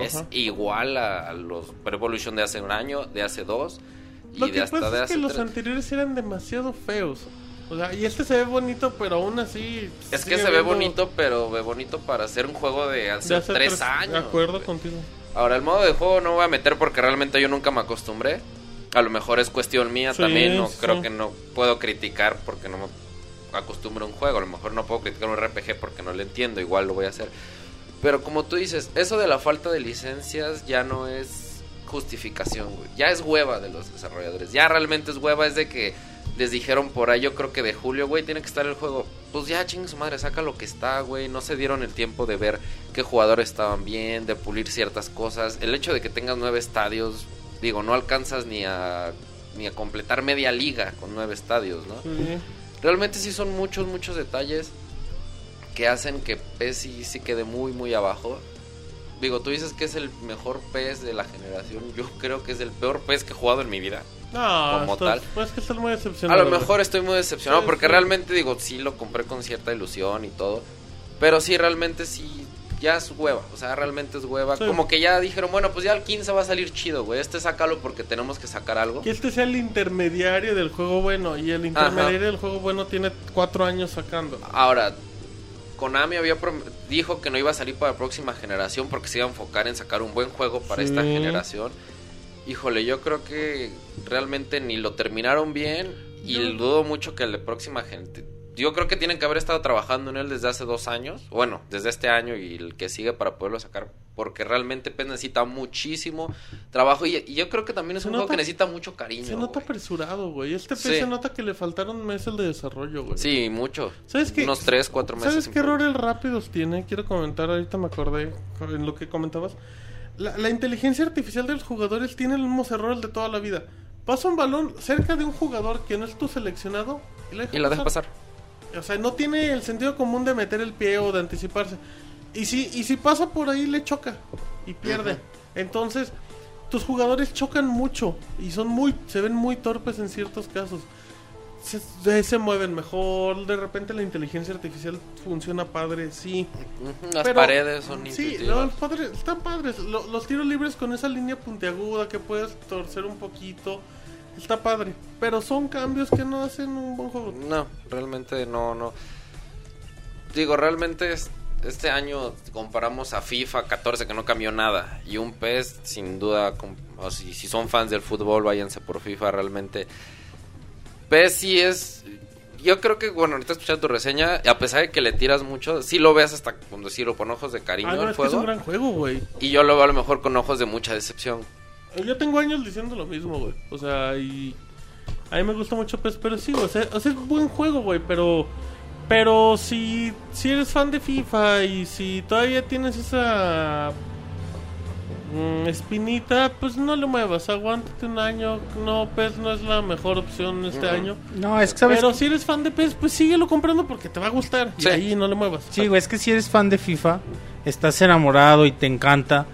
Es igual a, a los Pro Evolution de hace un año, de hace dos y Lo de que hasta pasa de es hace que los anteriores eran demasiado feos. O sea, y este se ve bonito, pero aún así. Es que se ve bonito, pero ve bonito para hacer un juego de hace, de hace tres, años. De acuerdo contigo. Ahora, el modo de juego no voy a meter porque realmente yo nunca me acostumbré. A lo mejor es cuestión mía Sí, también. No sí. creo que no puedo criticar porque no me acostumbro a un juego. A lo mejor no puedo criticar un RPG porque no lo entiendo. Igual lo voy a hacer. Pero como tú dices, eso de la falta de licencias ya no es justificación, güey. Ya es hueva de los desarrolladores. Ya realmente es hueva. Es de que les dijeron por ahí, yo creo que de julio, güey, tiene que estar el juego. Pues ya, chingue su madre, saca lo que está, güey. No se dieron el tiempo de ver qué jugadores estaban bien, de pulir ciertas cosas. El hecho de que tengas nueve estadios, digo, no alcanzas ni a, ni a completar media liga con nueve estadios, ¿no? Sí. Realmente sí son muchos, muchos detalles que hacen que PES sí, sí quede muy, muy abajo. Digo, tú dices que es el mejor PES de la generación. Yo creo que es el peor PES que he jugado en mi vida. No, Como estás- tal. Pues que estás muy A decepcionado. lo mejor estoy muy decepcionado Sí, porque sí. realmente digo, sí lo compré con cierta ilusión y todo. Pero sí, realmente sí, ya es hueva, o sea, realmente es hueva. Sí. Como que ya dijeron, bueno, pues ya el 15 va a salir chido, güey. Este sácalo porque tenemos que sacar algo. Que este sea el intermediario del juego bueno. Y el intermediario del juego bueno tiene cuatro años sacando. Ahora, Konami había dijo que no iba a salir para la próxima generación porque se iba a enfocar en sacar un buen juego para esta generación. Híjole, yo creo que realmente ni lo terminaron bien y dudo mucho que la próxima gente... Yo creo que tienen que haber estado trabajando en él desde hace dos años, bueno, desde este año y el que sigue para poderlo sacar, porque realmente pues, necesita muchísimo trabajo y, y yo creo que también es Se un juego nota- que necesita mucho cariño. Se nota apresurado, güey. Este Sí. Se nota que le faltaron meses de desarrollo, güey. Sí, mucho. ¿Sabes qué? Unos tres, cuatro meses. ¿Sabes qué errores rápidos tiene? Quiero comentar, ahorita me acordé en lo que comentabas. La, la inteligencia artificial de los jugadores tiene los mismos errores de toda la vida. Pasa un balón cerca de un jugador que no es tu seleccionado y la deja Y la deja pasar. O sea, no tiene el sentido común de meter el pie o de anticiparse. Y si, y si pasa por ahí, le choca y pierde. Entonces, tus jugadores chocan mucho y son muy, se ven muy torpes en ciertos casos. Se, se- mueven mejor, de repente la inteligencia artificial funciona padre, sí. Las Pero- paredes son Sí, los padres, están padres. Lo- los tiros libres con esa línea puntiaguda que puedes torcer un poquito, está padre. Pero son cambios que no hacen un buen juego. No, realmente no, no. Digo, realmente es- este año comparamos a FIFA 14 que no cambió nada y un PES sin duda, o si, si son fans del fútbol váyanse por FIFA realmente. PES sí es... Yo creo que, bueno, ahorita escuchando tu reseña, a pesar de que le tiras mucho, sí lo ves hasta, con decirlo, con ojos de cariño Ah, no, el es que es juego. un gran juego, güey. Y yo lo veo a lo mejor con ojos de mucha decepción. Yo tengo años diciendo lo mismo, güey. O sea, y. A mí me gusta mucho PES, pero sí, güey, o sea, o sea, es buen juego, güey, pero. Pero si, si eres fan de FIFA y si todavía tienes esa. Mm, espinita, pues no le muevas, aguántate un año. No, PES no es la mejor opción este año. No, es que sabes. Pero si eres fan de PES, pues síguelo comprando porque te va a gustar. Sí. Y ahí no le muevas. Sí, güey, es que si eres fan de FIFA, estás enamorado y te encanta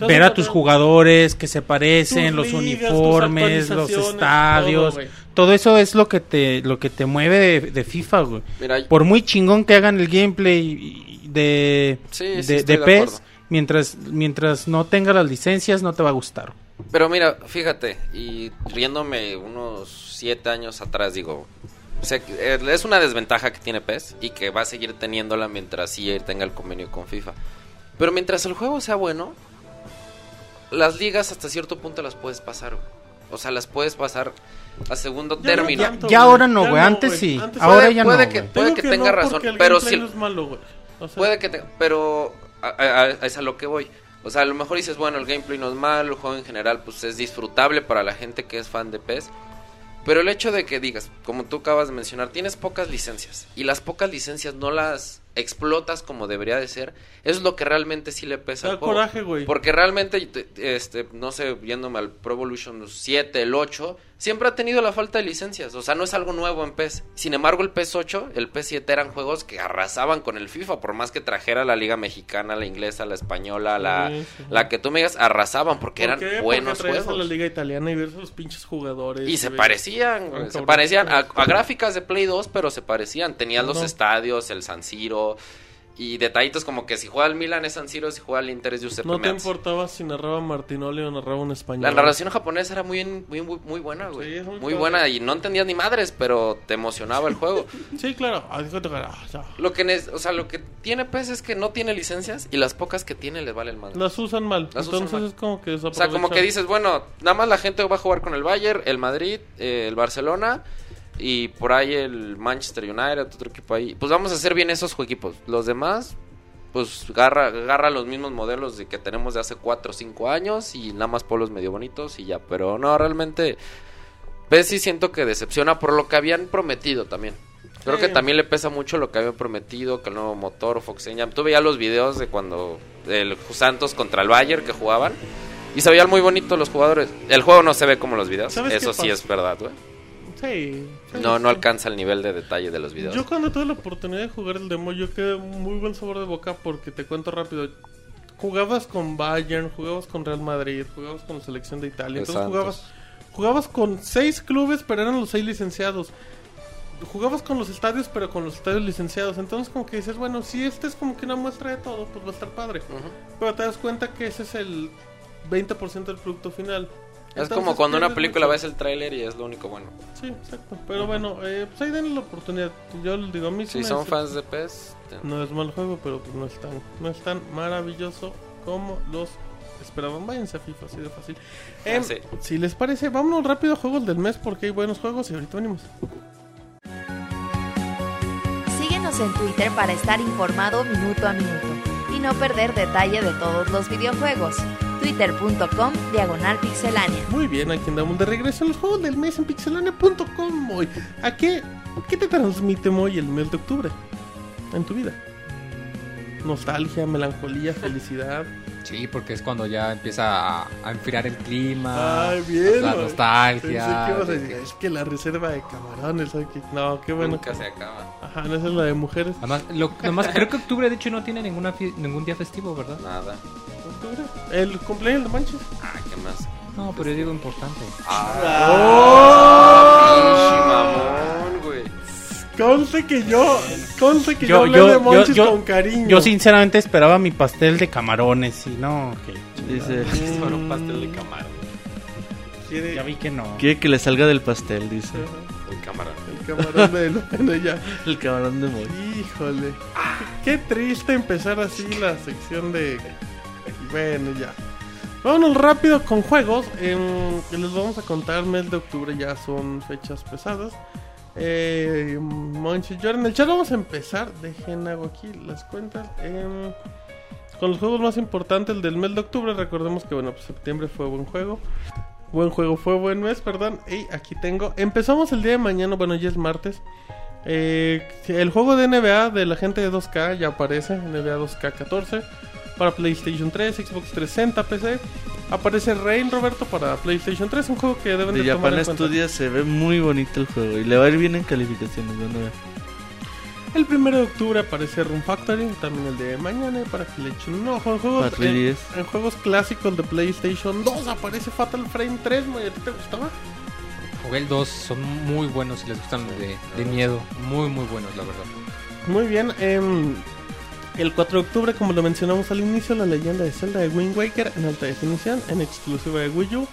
ver a tus jugadores que se parecen, Tus los ligas, uniformes, los estadios, todo, eso es lo que te lo que te mueve de, de FIFA, güey. Mira, Por muy chingón que hagan el gameplay de Sí, de, sí, estoy de de PES. Mientras mientras no tenga las licencias no te va a gustar. Pero mira, fíjate, y riéndome unos siete años atrás, digo, eh, es una desventaja que tiene PES y que va a seguir teniéndola mientras sí tenga el convenio con FIFA. Pero mientras el juego sea bueno, las ligas hasta cierto punto las puedes pasar. O sea, las puedes pasar a segundo Ya no término. tanto, Ya ahora no, güey, antes sí. Antes Ahora puede, ya puede no, que, puede que que tenga no, razón, pero si, no es malo, güey. O sea, Puede que te- pero a, a- es a lo que voy. O sea, a lo mejor dices, bueno, el gameplay no es malo, el juego en general pues es disfrutable para la gente que es fan de PES. Pero el hecho de que digas, como tú acabas de mencionar, tienes pocas licencias y las pocas licencias no las explotas como debería de ser, es lo que realmente sí le pesa Da al coraje, güey. Porque realmente, te- este, no sé, viéndome al Pro Evolution 7, el 8, siempre ha tenido la falta de licencias. O sea, no es algo nuevo en PES. Sin embargo, el PES 8, el PES 7 eran juegos que arrasaban con el FIFA. Por más que trajera la liga mexicana, la inglesa, la española, la, Sí, sí. la que tú me digas, arrasaban porque ¿Por eran? Porque buenos juegos. a la liga italiana y los pinches jugadores. Y se ves- parecían, Ah, se parecían a, a gráficas de Play 2, pero se parecían. Tenían los No. estadios, el San Siro y detallitos como que si juega el Milan es San Siro, si juega el Inter es Giuseppe No te Meazza. importaba si narraba Martinoli o narraba un español. La narración japonesa era muy, muy, muy, muy buena, güey. Sí, muy buena y no entendías ni madres, pero te emocionaba el juego. Sí, claro. Ah, ah, lo que o sea, lo que tiene PES es que no tiene licencias y las pocas que tiene le valen más. Las usan mal. Las usan Entonces mal. es como que O sea, como que dices, bueno, nada más la gente va a jugar con el Bayern, el Madrid, eh, el Barcelona y por ahí el Manchester United, otro equipo ahí. Pues vamos a hacer bien esos equipos. Los demás, pues agarra, agarra los mismos modelos de que tenemos de hace 4 o 5 años y nada más polos medio bonitos y ya. Pero no, realmente, PES sí siento que decepciona por lo que habían prometido también. Creo Sí. que también le pesa mucho lo que habían prometido, que el nuevo motor, Fox Engine. Tú veías los videos de cuando el Santos contra el Bayern que jugaban y se veían muy bonitos los jugadores. El juego no se ve como los videos, ¿Sabes eso sí es verdad, güey. Sí. sí, No, no alcanza el nivel de detalle de los videos. Yo cuando tuve la oportunidad de jugar el demo, yo quedé muy buen sabor de boca porque te cuento rápido. Jugabas con Bayern, jugabas con Real Madrid, jugabas con la selección de Italia. Entonces Santos. jugabas, jugabas con seis clubes, pero eran los seis licenciados. jugabas con los estadios, pero con los estadios licenciados. Entonces, como que dices, bueno, si este es como que una muestra de todo, pues va a estar padre. Pero te das cuenta que ese es el 20% del producto final. Es como cuando una pierdes película ves el tráiler y es lo único bueno. Sí, exacto. Pero bueno, eh, pues ahí denle la oportunidad. Yo les digo, a mí Si son fans de PES, No es mal juego, pero pues no es tan, no es tan maravilloso como los esperaban. Váyanse a FIFA, así de fácil. Em, Ah, sí. Si les parece, vámonos rápido a juegos del mes porque hay buenos juegos y ahorita venimos. Síguenos en Twitter para estar informado minuto a minuto no perder detalle de todos los videojuegos. Twitter.com Diagonal Pixelánea. Muy bien, aquí andamos de regreso en los juegos del mes en pixelania.com. ¿A qué, qué te transmite Moy el mes de octubre en tu vida? Nostalgia, melancolía, felicidad. Sí, porque es cuando ya empieza a, a enfriar el clima. Ay, bien, La nostalgia. Pensé que ibas a decir, es que la reserva de camarones. ¿sabes qué? No, qué bueno. nunca se acaba. Ajá, no, esa es la de mujeres. Además, lo, nomás creo que octubre de hecho no tiene ninguna ningún día festivo, ¿verdad? Nada. Octubre. El cumpleaños de Manches. Ah, ¿qué más? No, pero yo digo importante. Ah, pinche mamón, güey. Conste que yo, conste que yo, Yo- hablé yo- de Monchis yo- con cariño. Yo sinceramente esperaba mi pastel de camarones y no, que Dice, Solo un pastel de camarón. quiere ya vi que no. quiere que le salga del pastel, dice. El camarón. el camarón de bueno ya. El camarón de Moy. Híjole. Qué triste empezar así la sección de bueno ya. Vámonos rápido con juegos. que les vamos a contar mes de octubre ya son fechas pesadas. Eh, Monchis, yo en el chat vamos a empezar. Dejen hago aquí las cuentas. em, con los juegos más importantes del mes de octubre. Recordemos que bueno, pues septiembre fue buen juego. Buen juego fue buen mes, perdón. Y aquí tengo. Empezamos el día de mañana, bueno, ya es martes. Eh, el juego de NBA de la gente de 2K ya aparece. NBA 2K14 para PlayStation 3, Xbox 360, PC. Aparece Rain Roberto para PlayStation 3, un juego que deben de, De tomar en cuenta. Studios se ve muy bonito el juego y le va a ir bien en calificaciones. van a ver. El 1 de octubre aparece Room Factory, también el de mañana para que le echen un ojo. En juegos, en, 3DS. en juegos clásicos de PlayStation 2 aparece Fatal Frame 3, ¿no? ¿Y a ti te gustaba? Jugué el 2, son muy buenos si les gustan de, de miedo. Muy, muy buenos, la verdad. Muy bien, em, el 4 de octubre, como lo mencionamos al inicio, la leyenda de Zelda de Wind Waker en alta definición, en exclusiva de Wii U.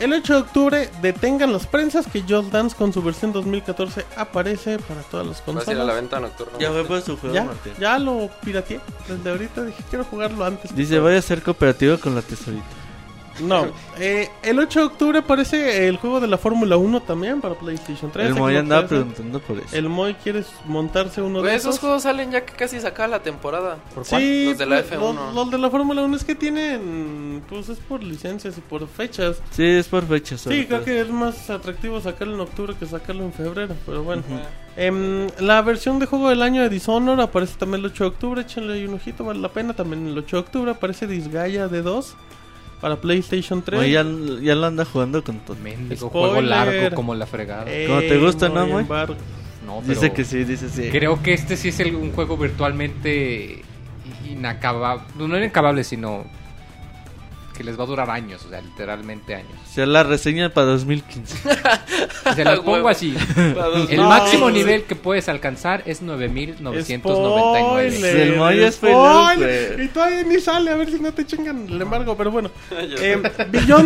El 8 de octubre, detengan las prensas que Just Dance con su versión 2014 aparece para todas las ¿Vas a ir a la consolas. venta nocturna? Ya fue su juego, Ya, Martín. ya lo pirateé. Desde ahorita dije, quiero jugarlo antes. Dice, vaya a ser cooperativo con la tesorita. No, eh, el 8 de octubre aparece el juego de la Fórmula 1 también para PlayStation 3. El Moy andaba 360. preguntando por eso. El Moy quiere montarse uno Güey, de esos esos. juegos salen ya que casi se acaba la temporada. ¿Por cuál? Sí, Los de la pues, F1. Los, los de la Fórmula 1 es que tienen, pues es por licencias y por fechas. Sí, es por fecha. sobre Sí, creo que es más atractivo sacarlo en octubre que sacarlo en febrero, pero bueno. Em, la versión de juego del año de Dishonor aparece también el 8 de octubre, échenle ahí un ojito, vale la pena. También el 8 de octubre aparece Disgaea de 2 para PlayStation 3. Moy ya, ya lo anda jugando con todo. Spoiler. juego largo como la fregada. Eh, Como te gusta, ¿no, muy no, pero Dice que sí, dice sí. Creo que este sí es el- un juego virtualmente inacabable. No inacabable, sino que les va a durar años, o sea, literalmente años. O sea, la reseña para 2015. Se las pongo así. El No, máximo nivel que puedes alcanzar es 9999. Spoiler, El Moy es feliz, Y todavía ni sale, a ver si no te chingan el embargo, pero bueno. De hecho.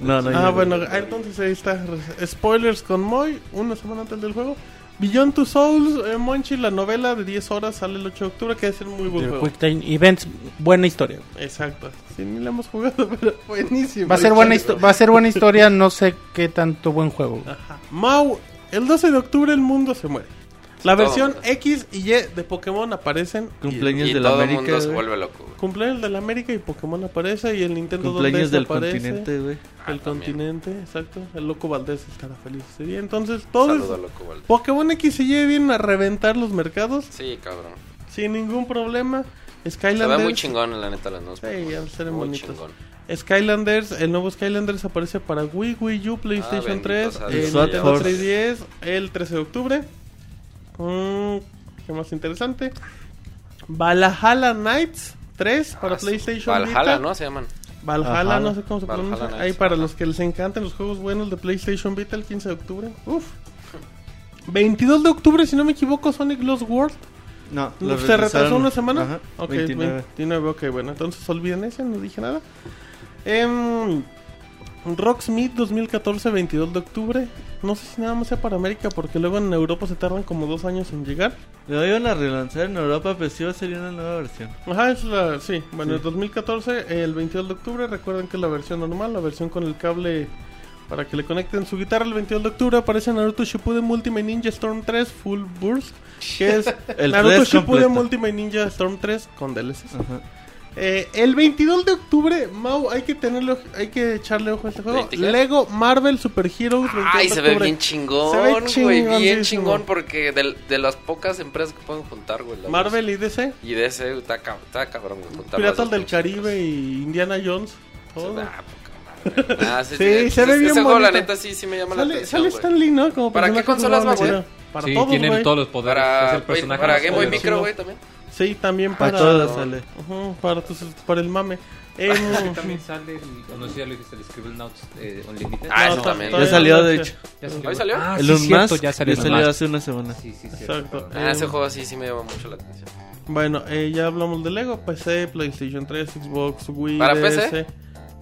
No, no, Ah, bueno, entonces ahí está. Spoilers con Moy, una semana antes del juego. Beyond Two Souls, eh, Monchi, la novela de 10 horas sale el 8 de octubre, que debe ser muy buen The juego. Quick Time Events, buena historia. Exacto. Sí, ni la hemos jugado, pero buenísimo. Va a ser buena histo- va a ser buena historia, no sé qué tanto buen juego. Ajá. Mau, el 12 de octubre el mundo se muere. La Todo versión mundo. X y Y de Pokémon aparecen. Cumpleaños y de la todo el América. mundo se vuelve loco. güey. Cumpleaños de la América y Pokémon aparece y el Nintendo 2DS Cumpleaños del aparece. continente, güey. El Ah, también. continente, exacto. El loco Valdés estará feliz ese día. Entonces, todos. Pokémon X y Y vienen a reventar los mercados Sí, cabrón. sin ningún problema. Se Skylanders. ve muy chingón, la neta, las dos. Sí, han ser muy bonitos. chingón. Skylanders, el nuevo Skylanders aparece para Wii, Wii U, PlayStation bendito 3, sea el Sword 3DS el 13 de octubre. Mm, ¿Qué más interesante? Valhalla Knights 3 para Ah. PlayStation Valhalla, Vita. ¿no? Se llaman. Valhalla, no sé cómo se Valhalla pronuncia. Ahí para ajá. los que les encantan los juegos buenos de PlayStation Vita el 15 de octubre. Uf. 22 de octubre, si no me equivoco, Sonic Lost World. No, ¿Se retrasó una semana? Ajá, ok, 29. 29, ok, bueno, entonces olviden ese, no dije nada. Em, Rocksmith 2014, 22 de octubre. No sé si nada más sea para América, porque luego en Europa se tardan como dos años en llegar. Lo iban a relanzar en Europa, pero sí va a salir una nueva versión. Ajá, es la, sí, bueno, Sí. el 2014, el 22 de octubre, recuerden que es la versión normal, la versión con el cable para que le conecten su guitarra. El 22 de octubre aparece Naruto Shippuden Ultimate Ninja Storm 3 Full Burst, que es El Naruto 3 Shippuden. Ultimate Ninja Storm 3 con DLCs. Ajá. Eh, el 22 de octubre, Mau, hay que tenerlo, hay que echarle ojo a este juego. 20 qué? Lego Marvel Super Heroes. 22 Ay, se ve bien chingón, Se ve güey. Bien chingón porque de, de las pocas empresas que pueden juntar, güey. la Marvel y DC. Y ese está, está cabrón, güey. Piratas del Caribe y Indiana Jones. Todo. Poca madre. Ah, sí, Sí, sí, se ve ese bien juego, la neta, sí, sí me llama la Sale, atención, sale. Stan Lee, ¿no? Como ¿Para qué consolas va, jugable, güey? Para sí, todos, tienen güey. todos los poderes. Para, es el personaje para más Game Boy. Micro, güey, también. Sí, también Para para... todos sale. Ujú, para, tus- para el mame. Que también sale, el, o no sé si ya lo dijiste, el Scribble Notes eh, Unlimited. Ah, no, eso también. Ya salió, de hecho. ¿Ya ¿Hoy salió? Ah, el sí, cierto, Más ya salió. ya salió hace una semana. Sí, sí, cierto. Exacto. Ah, ese juego sí, sí me llama mucho la atención. Bueno, eh, ya hablamos de Lego, PC, PlayStation 3, Xbox, Wii, ¿Para DS. PC?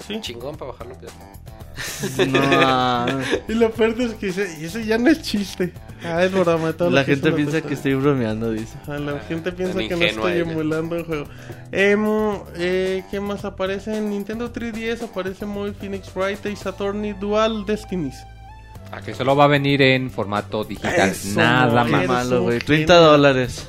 Sí. Chingón para bajarlo, pues. No, Y lo peor es que dice, y ese ya no es chiste. Ah, es broma. todo la gente piensa que estoy bromeando, dice. Ah, La gente piensa que no estoy ella. emulando el juego. Em, eh, ¿Qué más aparece? En Nintendo 3DS aparece muy Phoenix Wright y Saturn Dual Destinies. Ah, que solo va a venir en formato digital. Eso, Nada no, más. Malo, güey. genio. 30 dólares.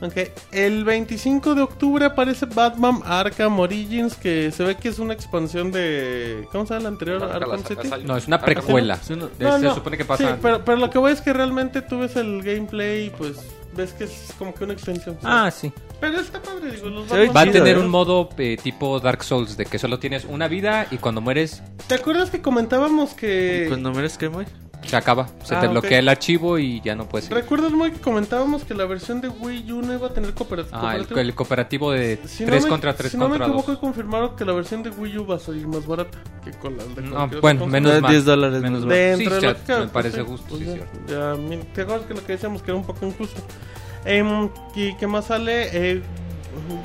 Ok, el 25 de octubre aparece Batman Arkham Origins, que se ve que es una expansión de... ¿Cómo se llama la anterior? Arkham sacas City. No, es una Arkham precuela. Sí, no. No, se no, supone que Sí, pasa. pero, pero lo que voy es que realmente tú ves el gameplay y pues ves que es como que una extensión. Ah, sí. Pero está padre, digo, los Batman- Va a tener un modo eh, tipo Dark Souls de que solo tienes una vida y cuando mueres ¿Te acuerdas que comentábamos que... Cuando me eres que muy. Se acaba. Se Ah, te bloquea el archivo y ya no puedes seguir. ¿Recuerdas muy que comentábamos que la versión de Wii U no iba a tener cooper- Ah, el, cooperativo? el cooperativo de Si 3 no me- contra 3 si no me contra equivoco, 2. confirmaron que la versión de Wii U va a salir más barata que con la de No, bueno, menos De mal. 10 dólares Menos mal. Dentro Sí, de ya, que- me parece pues, justo, pues, sí, ya, cierto. ya, ¿Te acuerdas que lo que decíamos que era un poco injusto? Em, ¿Y qué más sale? Eh,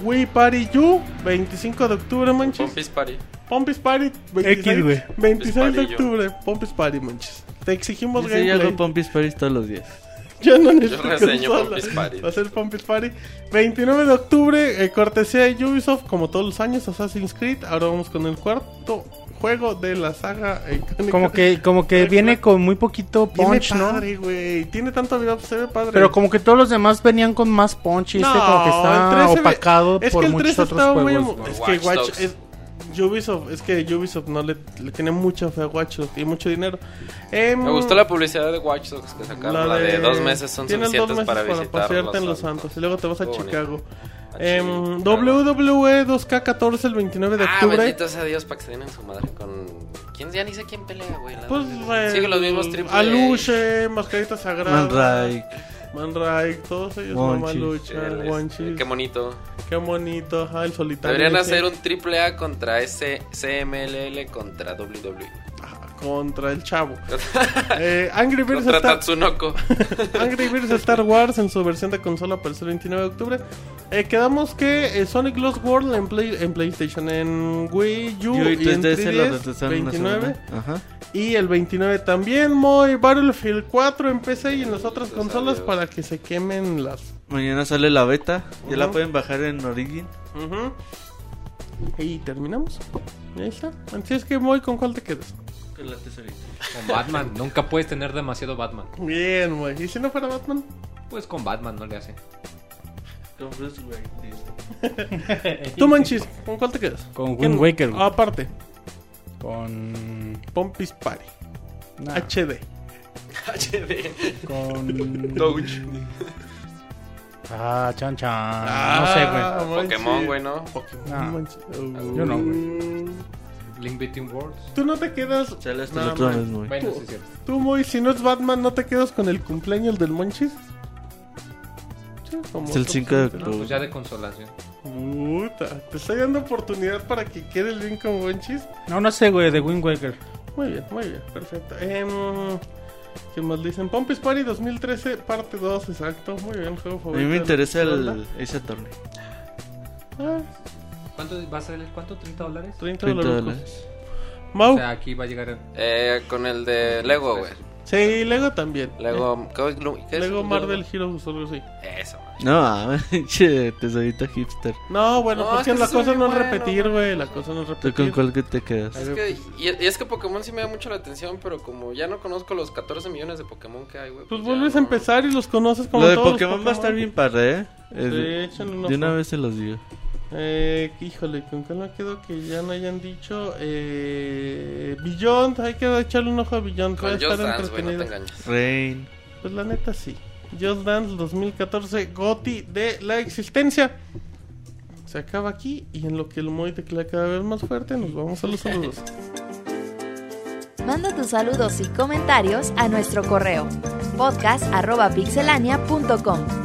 Wii Party U, 25 de octubre, manches. Pompis Party. Pompis Party, 26, güey. 26 de Party, yo. octubre. Pompis Party, manches. Te exigimos Dice, yo gameplay. hago Pompis Paris todos los días. Yo no necesito reseño consola. Pompis Party. Va a ser Pompis Party. 29 de octubre, eh, cortesía de Ubisoft, como todos los años, Assassin's Creed. Ahora vamos con el cuarto juego de la saga. eh, icónica. Como que, como que viene con muy poquito Tiene punch, ¿no? padre, güey. Tiene tanto video, se ve padre. Pero como que todos los demás venían con más punch y este No, como que está 3 se ve- opacado es por que el muchos 3 otros muy juegos. emo- Es que Watch es Ubisoft, es que Ubisoft no le, le tiene mucha fe a Watch Dogs y mucho dinero. Em, Me gustó la publicidad de Watch Dogs que sacaron. La de, dos meses son suficientes dos meses para visitar pasearte en Los Santos. Santos y luego te vas a Chicago. bonito. Ah, sí, WWE 2K14 el 29 de Ah, octubre. bendito sea Dios para que se den en su madre con... ¿Quién? Ya ni sé quién pelea, güey. pues eh, Sigue los mismos triple A. Aluche, Mascarita Sagrada, Manray. Manray, todos ellos Monchis. Mamalucha, El. Qué bonito. Qué bonito, ajá, el solitario. Deberían hacer un triple A contra ese CMLL contra WWE. Contra el chavo. Eh, Angry Birds contra Star... Tatsunoko. Angry Birds Star Wars en su versión de consola para el 29 de octubre. Eh, quedamos que eh, Sonic Lost World en, Play- en PlayStation, en Wii U Yo y y en 3DS lo 3DS, retrasaron una 29. semana. Ajá. Y el 29 también, Moy Battlefield 4 en PC y en las otras consolas para que se quemen las. Mañana sale la beta. Ya la pueden bajar en Origin. Y terminamos. Y ahí está. Así es que, Moy, ¿con cuál te quedas? Con Batman. Nunca puedes tener demasiado Batman. Bien, Moy. ¿Y si no fuera Batman? Pues con Batman no le hace. Con Bruce Wayne. dice. Tú, Manchis, ¿con cuál te quedas? Con. Wind Waker, güey. Aparte, Con... Pompis Party. nah, HD. con... Doge. Ah, chan chan. Ah, no sé, güey. Pokémon, güey, ¿no? Pokémon. Yo no, güey. Link Between Worlds. Tú no te quedas. Hasta No, man. mes, muy. Bueno, sí es cierto. Tú, Moy, si no es Batman, ¿no te quedas con el cumpleaños del Monchis? Sí, como Es el tú, 5 de sí, No, octubre. pues ya de consolación. Puta, te estoy dando oportunidad para que quede el bien con Monchis. No, no sé, güey, de Wind Waker. Muy bien, muy bien, perfecto. Em, ¿Qué más dicen? Pompis Party 2013, parte 2, exacto. Muy bien, juego A favorito. mí me interesa el, ese torneo. Ah, ¿Cuánto va a ser el cuánto? ¿30 dólares? 30 30 dólares. Mau. O sea, aquí va a llegar. Eh, con el de Lego, güey. Sí, Lego también. Lego, ¿qué, qué Eh, es? Lego Marvel Heroes algo así. Eso. No, che, tesorito hipster. No, bueno, No, pues es que la cosa no es bueno, repetir, güey. La cosa no es ¿Tú repetir. con cuál que te quedas? Es que, y, y es que Pokémon sí me da mucho la atención, pero como ya no conozco los 14 millones de Pokémon que hay, güey. Pues ya vuelves a no- empezar y los conoces como Lo de todos los Pokémon va a estar bien padre, ¿eh? Eh, Sí, un de una vez se los digo. Eh, híjole, ¿con cuál me quedo que ya no hayan dicho? Eh, Beyond, hay que echarle un ojo a Beyond. Con Just estar Dance, no te engañes. Rain. Pues la neta sí. Just Dance 2014, GOTI de la existencia. Se acaba aquí y en lo que el Moy teclea cada vez más fuerte, nos vamos a los saludos. Manda tus saludos y comentarios a nuestro correo podcast.pixelania.com.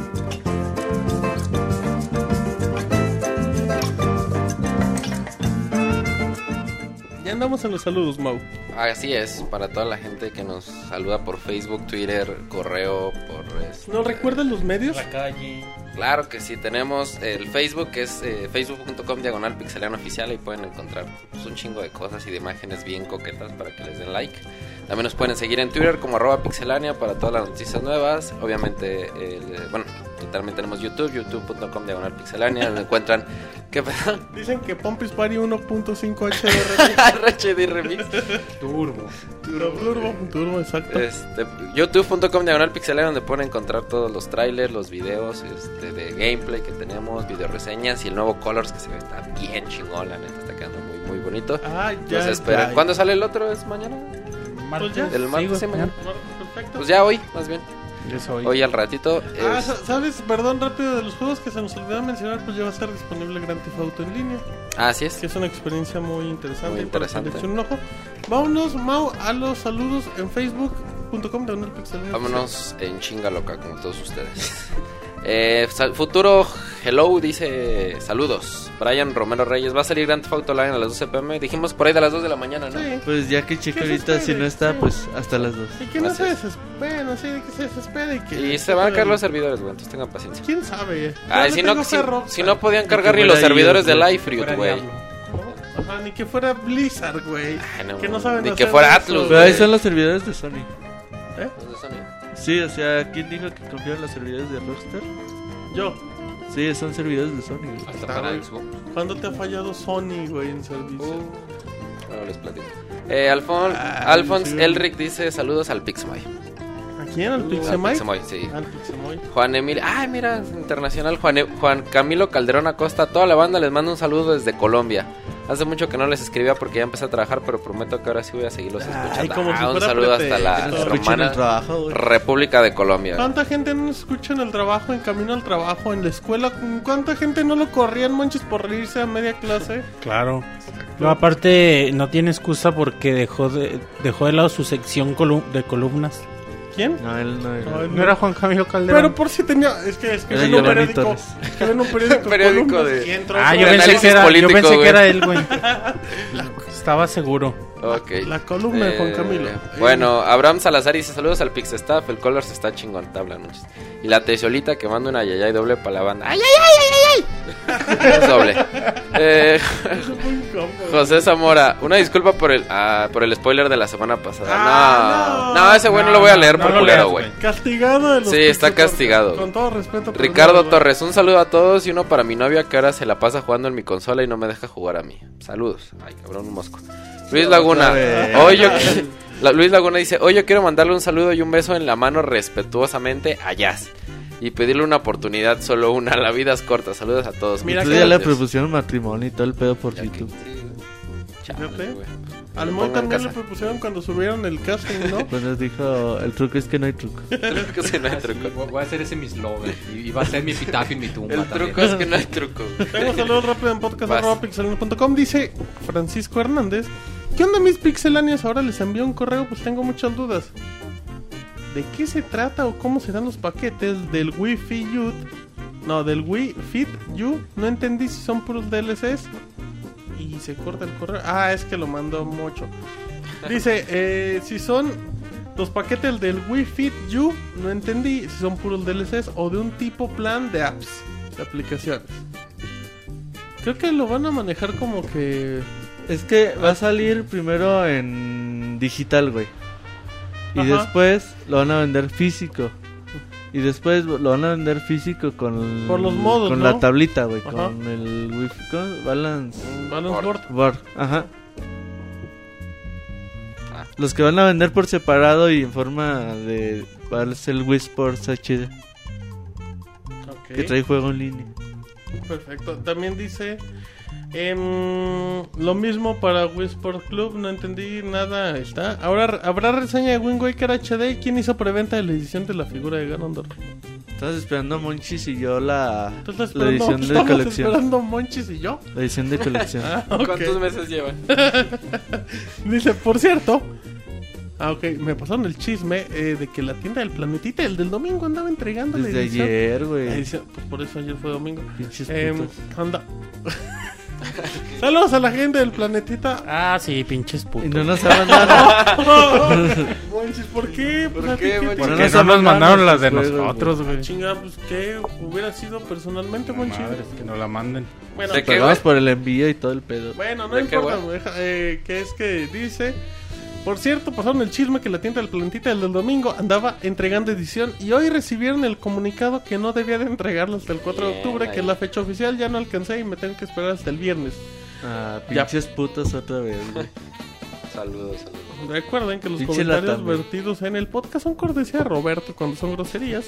Ya andamos en los saludos, Mau. Así es, para toda la gente que nos saluda por Facebook, Twitter, correo, por... este, ¿No recuerdan los medios? La calle. Claro que sí, tenemos el Facebook que es eh, facebook.com diagonal pixeliano oficial. Ahí pueden encontrar pues, un chingo de cosas y de imágenes bien coquetas para que les den like. También nos pueden seguir en Twitter como arroba pixelania para todas las noticias nuevas. Obviamente, el- bueno, también tenemos YouTube, youtube.com diagonal pixelania. donde encuentran... ¿Qué? Dicen que Pompis Party 1.5 HDR. RHD Remix. Turbo. Turbo, turbo, exacto. Este, youtube.com diagonal pixelania donde pueden encontrar todos los trailers, los videos este, de gameplay que tenemos, video reseñas y el nuevo Colors que se ve está bien chingón, la neta está quedando muy muy bonito. Ah, ya. Esperan. ya. ¿Cuándo sale el otro? ¿Es mañana? Pues ya. El martes, güey, sí, mañana. Perfecto. Pues ya hoy, más bien. Soy. Hoy al ratito. Ah, es- sa- ¿sabes? Perdón, rápido de los juegos que se nos olvidó mencionar, pues ya va a estar disponible Grand Theft Auto en línea, Así es. que es una experiencia muy interesante. Muy para interesante. echen un ojo. Vámonos, Mau, a los saludos en facebook.com de Pixel. Vámonos en chinga loca como todos ustedes. Eh, futuro Hello dice saludos. Brian Romero Reyes va a salir Grand Theft Auto Online a las 12 pm. Dijimos por ahí de las 2 de la mañana, ¿no? Sí. Pues ya que cheque ahorita, si no está, sí. pues hasta las dos. Y que no se desesperen, así de que se desespere y que... Y se van a caer los servidores, güey, entonces tengan paciencia. ¿Quién sabe? Ay, Yo si no, si, si no podían cargar ni los servidores de Fuera güey. Ajá, ni que fuera Blizzard, güey. Ay, no, que no saben ni hacer que fuera. Atlus, Pero ahí son los servidores de Sony. ¿Eh? Los de Sony. Sí, o sea, ¿quién dijo que confiaba en los servidores de Rockstar? Yo. Sí, son servidores de Sony. güey. Hasta para. Xbox. ¿Cuándo te ha fallado Sony, güey, en servicio? Uh, Bueno, les platico. Eh, Alfon, Ah, Alphonse sí. Elric dice saludos al Pixmoy. ¿A quién? ¿Al Al Pixemoy? Sí. Al Pixemoy. Juan Emilio, ay mira, internacional Juan, E- Juan Camilo Calderón Acosta, toda la banda les mando un saludo desde Colombia. Hace mucho que no les escribía porque ya empecé a trabajar, pero prometo que ahora sí voy a seguirlos Ay, escuchando. si Ah, un saludo hasta la hermana trabajo. República de Colombia. ¿Cuánta gente no escucha en el trabajo, en camino al trabajo, en la escuela? ¿Cuánta gente no lo corrían manches por reírse a media clase? Claro. No, aparte, no tiene excusa porque dejó de, dejó de lado su sección colu- de columnas. ¿Quién? No, él no era. No, él No era Juan Camilo Calderón. Pero por si tenía. Es que es que Era en un periódico. Torres. Que en un periódico. Periódico de- ah, yo pensé, que era, yo político, pensé güey. que era él, güey. Estaba seguro. Ok. La columna de Juan Eh, Camilo. Bueno, Abraham Salazar dice saludos al Pixestaff, el Colors está chingón, tabla noches. Y la Teciolita que manda una yayay doble para la banda. ¡Ay, ay, ay, ay, ay! Es doble. Eh. José Zamora, una disculpa por el ah, por el spoiler de la semana pasada. Ah, no, no. no, ese güey no, lo voy a leer no por culero, güey. Castigado de los Sí, está castigado. Con todo respeto. Ricardo. Torres, un saludo a todos y uno para mi novia que ahora se la pasa jugando en mi consola y no me deja jugar a mí. Saludos. Ay, cabrón, un mosco. Luis Laguna. Vez. Hoy yo La- Luis Laguna dice, hoy yo quiero mandarle un saludo y un beso en la mano respetuosamente a Jazz. Y pedirle una oportunidad, solo una. La vida es corta. Saludos a todos. Mira que- ya le propusieron matrimonio y todo el pedo por YouTube. sí. Al en también le propusieron cuando subieron el casting, ¿no? Pues nos dijo, el truco es que no hay truco. El truco es que no hay Sí, truco. voy- voy a hacer ese mi slogan. Y, va a ser mi epitafio en mi tumba. El también. truco es que no hay truco. Tengo saludos rápido en Vas. podcast.pixelania.com. Dice Francisco Hernández. ¿Qué onda mis pixelanias? Ahora les envío un correo, pues tengo muchas dudas. ¿De qué se trata o cómo serán los paquetes del Wii Fit U? No, del Wii Fit U. No entendí si son puros DLCs. Y se corta el correo. Ah, es que lo mandó mucho. Dice, eh, si son Los paquetes del Wii Fit You, no entendí si son puros DLCs o de un tipo plan de apps, de aplicaciones. Creo que lo van a manejar como que... Es que va a salir primero en digital, güey. Y Ajá. después lo van a vender físico. Y después lo van a vender físico con Por los modos, con ¿no? la tablita, güey, Ajá. con el Wi-Fi, ¿cómo? balance Balance Board. board, ajá. Ah. Los que van a vender por separado y en forma de ser el Wii Sports HD, que trae juego en línea. Perfecto. También dice em, lo mismo para Wii Sport Club. No entendí nada. Está. Ahora habrá reseña de Wind Waker HD. ¿Quién hizo preventa de la edición de la figura de Ganondorf? Estás esperando a Monchis y yo la, ¿Tú estás la esperando, edición de colección. esperando Monchis y yo? La edición de colección. Ah. ¿Cuántos meses llevan? Dice, por cierto. Ah, ok. Me pasaron el chisme eh, de que la tienda del planetita, el del domingo, andaba entregando la Desde edición. ayer, La güey. edición- Pues por eso ayer fue domingo. Pinches putos. anda. Saludos a la gente del planetita. Ah, sí, pinches putos. Y no nos ha mandado. Monchis, ¿por qué? ¿Por Pues, ¿a ti qué, Que nos no nos mandaron las de juegos, nosotros, güey. Chinga, pues ¿qué hubiera sido personalmente, Monchis? Madres, que no la manden. Bueno, ¿De qué, Pagamos güey? por el envío y todo el pedo. bueno, no ¿De qué, importa, güey? eh, que es que dice... Por cierto, pasaron el chisme que la tienda del planetita del del domingo andaba entregando edición y hoy recibieron el comunicado que no debía de entregarlo hasta el 4 de octubre, que es la fecha oficial, ya no alcancé y me tengo que esperar hasta el viernes. Ah, Ya. pinches putos otra vez, güey. Saludos, saludos. Recuerden que los Pinche comentarios vertidos en el podcast son cortesía de Roberto cuando son groserías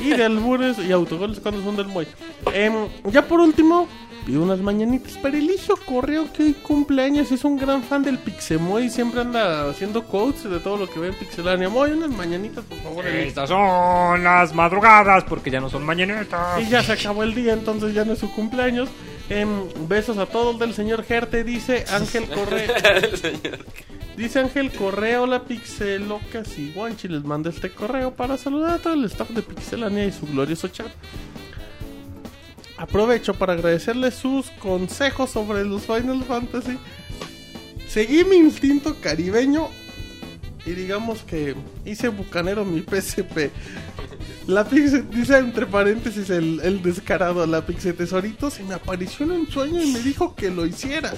y de albures y autogoles cuando son del Moy. Em, ya por último, pido unas mañanitas para Eligio Correo que hoy cumpleaños es un gran fan del Pixemoy y siempre anda haciendo quotes de todo lo que ve en Pixelania. Moy, unas mañanitas por favor. Eligio. Estas son las madrugadas porque ya no son mañanetas. Y ya se acabó el día, entonces ya no es su cumpleaños. Em, besos a todos del señor Gerte, dice Ángel Correo. Dice Ángel Correa, hola Pixelocas y Guanchi, les mando este correo para saludar a todo el staff de Pixelania y su glorioso chat. Aprovecho para agradecerles sus consejos sobre los Final Fantasy. Seguí mi instinto caribeño y digamos que hice bucanero mi PSP. La Pixel, dice entre paréntesis el, el descarado, la Pixel Tesoritos, y me apareció en un sueño y me dijo que lo hiciera.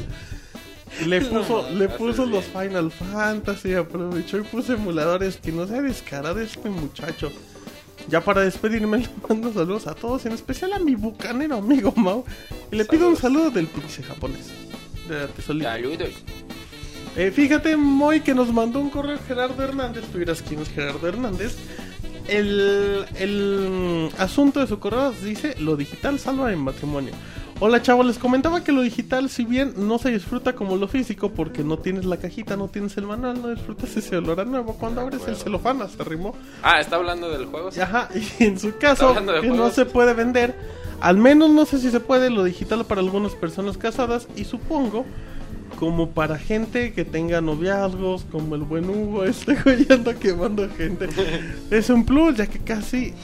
Le puso, le puso los bien. Final Fantasy, aprovechó y puso emuladores, que no sea descarado este muchacho. Ya para despedirme le mando saludos a todos, en especial a mi bucanero amigo Mau. Y le pido un saludo del Pixel japonés. De la tesolita. Saludos. Eh, fíjate, Moy, que nos mandó un correo Gerardo Hernández. Tú dirás quién es Gerardo Hernández. El, el asunto de su correo dice: Lo digital salva en matrimonio. Hola, chavos, les comentaba que lo digital, si bien no se disfruta como lo físico, porque no tienes la cajita, no tienes el manual, no disfrutas ese olor a nuevo. Cuando abres el celofán, hasta rimó. Ah, ¿está hablando del juego? sí? Ajá, y en su caso, no se puede vender, al menos no sé si se puede lo digital para algunas personas casadas y supongo como para gente que tenga noviazgos, como el buen Hugo, este güey quemando gente. es un plus, ya que casi,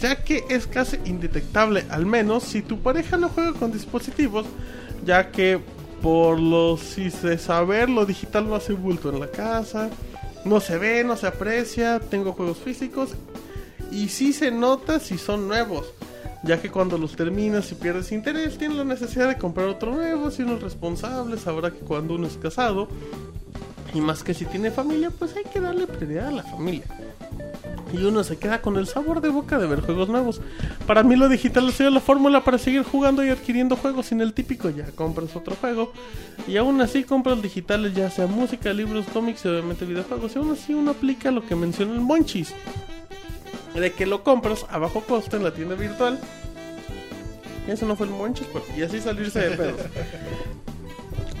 ya que es casi indetectable, al menos si tu pareja no juega con dispositivos, ya que por lo si se saber lo digital no hace bulto en la casa, no se ve, no se aprecia, tengo juegos físicos y sí se nota si son nuevos. Ya que cuando los terminas y pierdes interés, tienes la necesidad de comprar otro nuevo. Si uno es responsable, sabrá que cuando uno es casado, y más que si tiene familia, pues hay que darle prioridad a la familia. Y uno se queda con el sabor de boca de ver juegos nuevos. Para mí lo digital ha sido la fórmula para seguir jugando y adquiriendo juegos sin el típico ya compras otro juego. Y aún así compras digitales ya sea música, libros, cómics y obviamente videojuegos. Y aún así uno aplica lo que mencionó el Monchis de que lo compras a bajo costo en la tienda virtual. Y eso no fue el monchis, pero- y así salirse de pedos.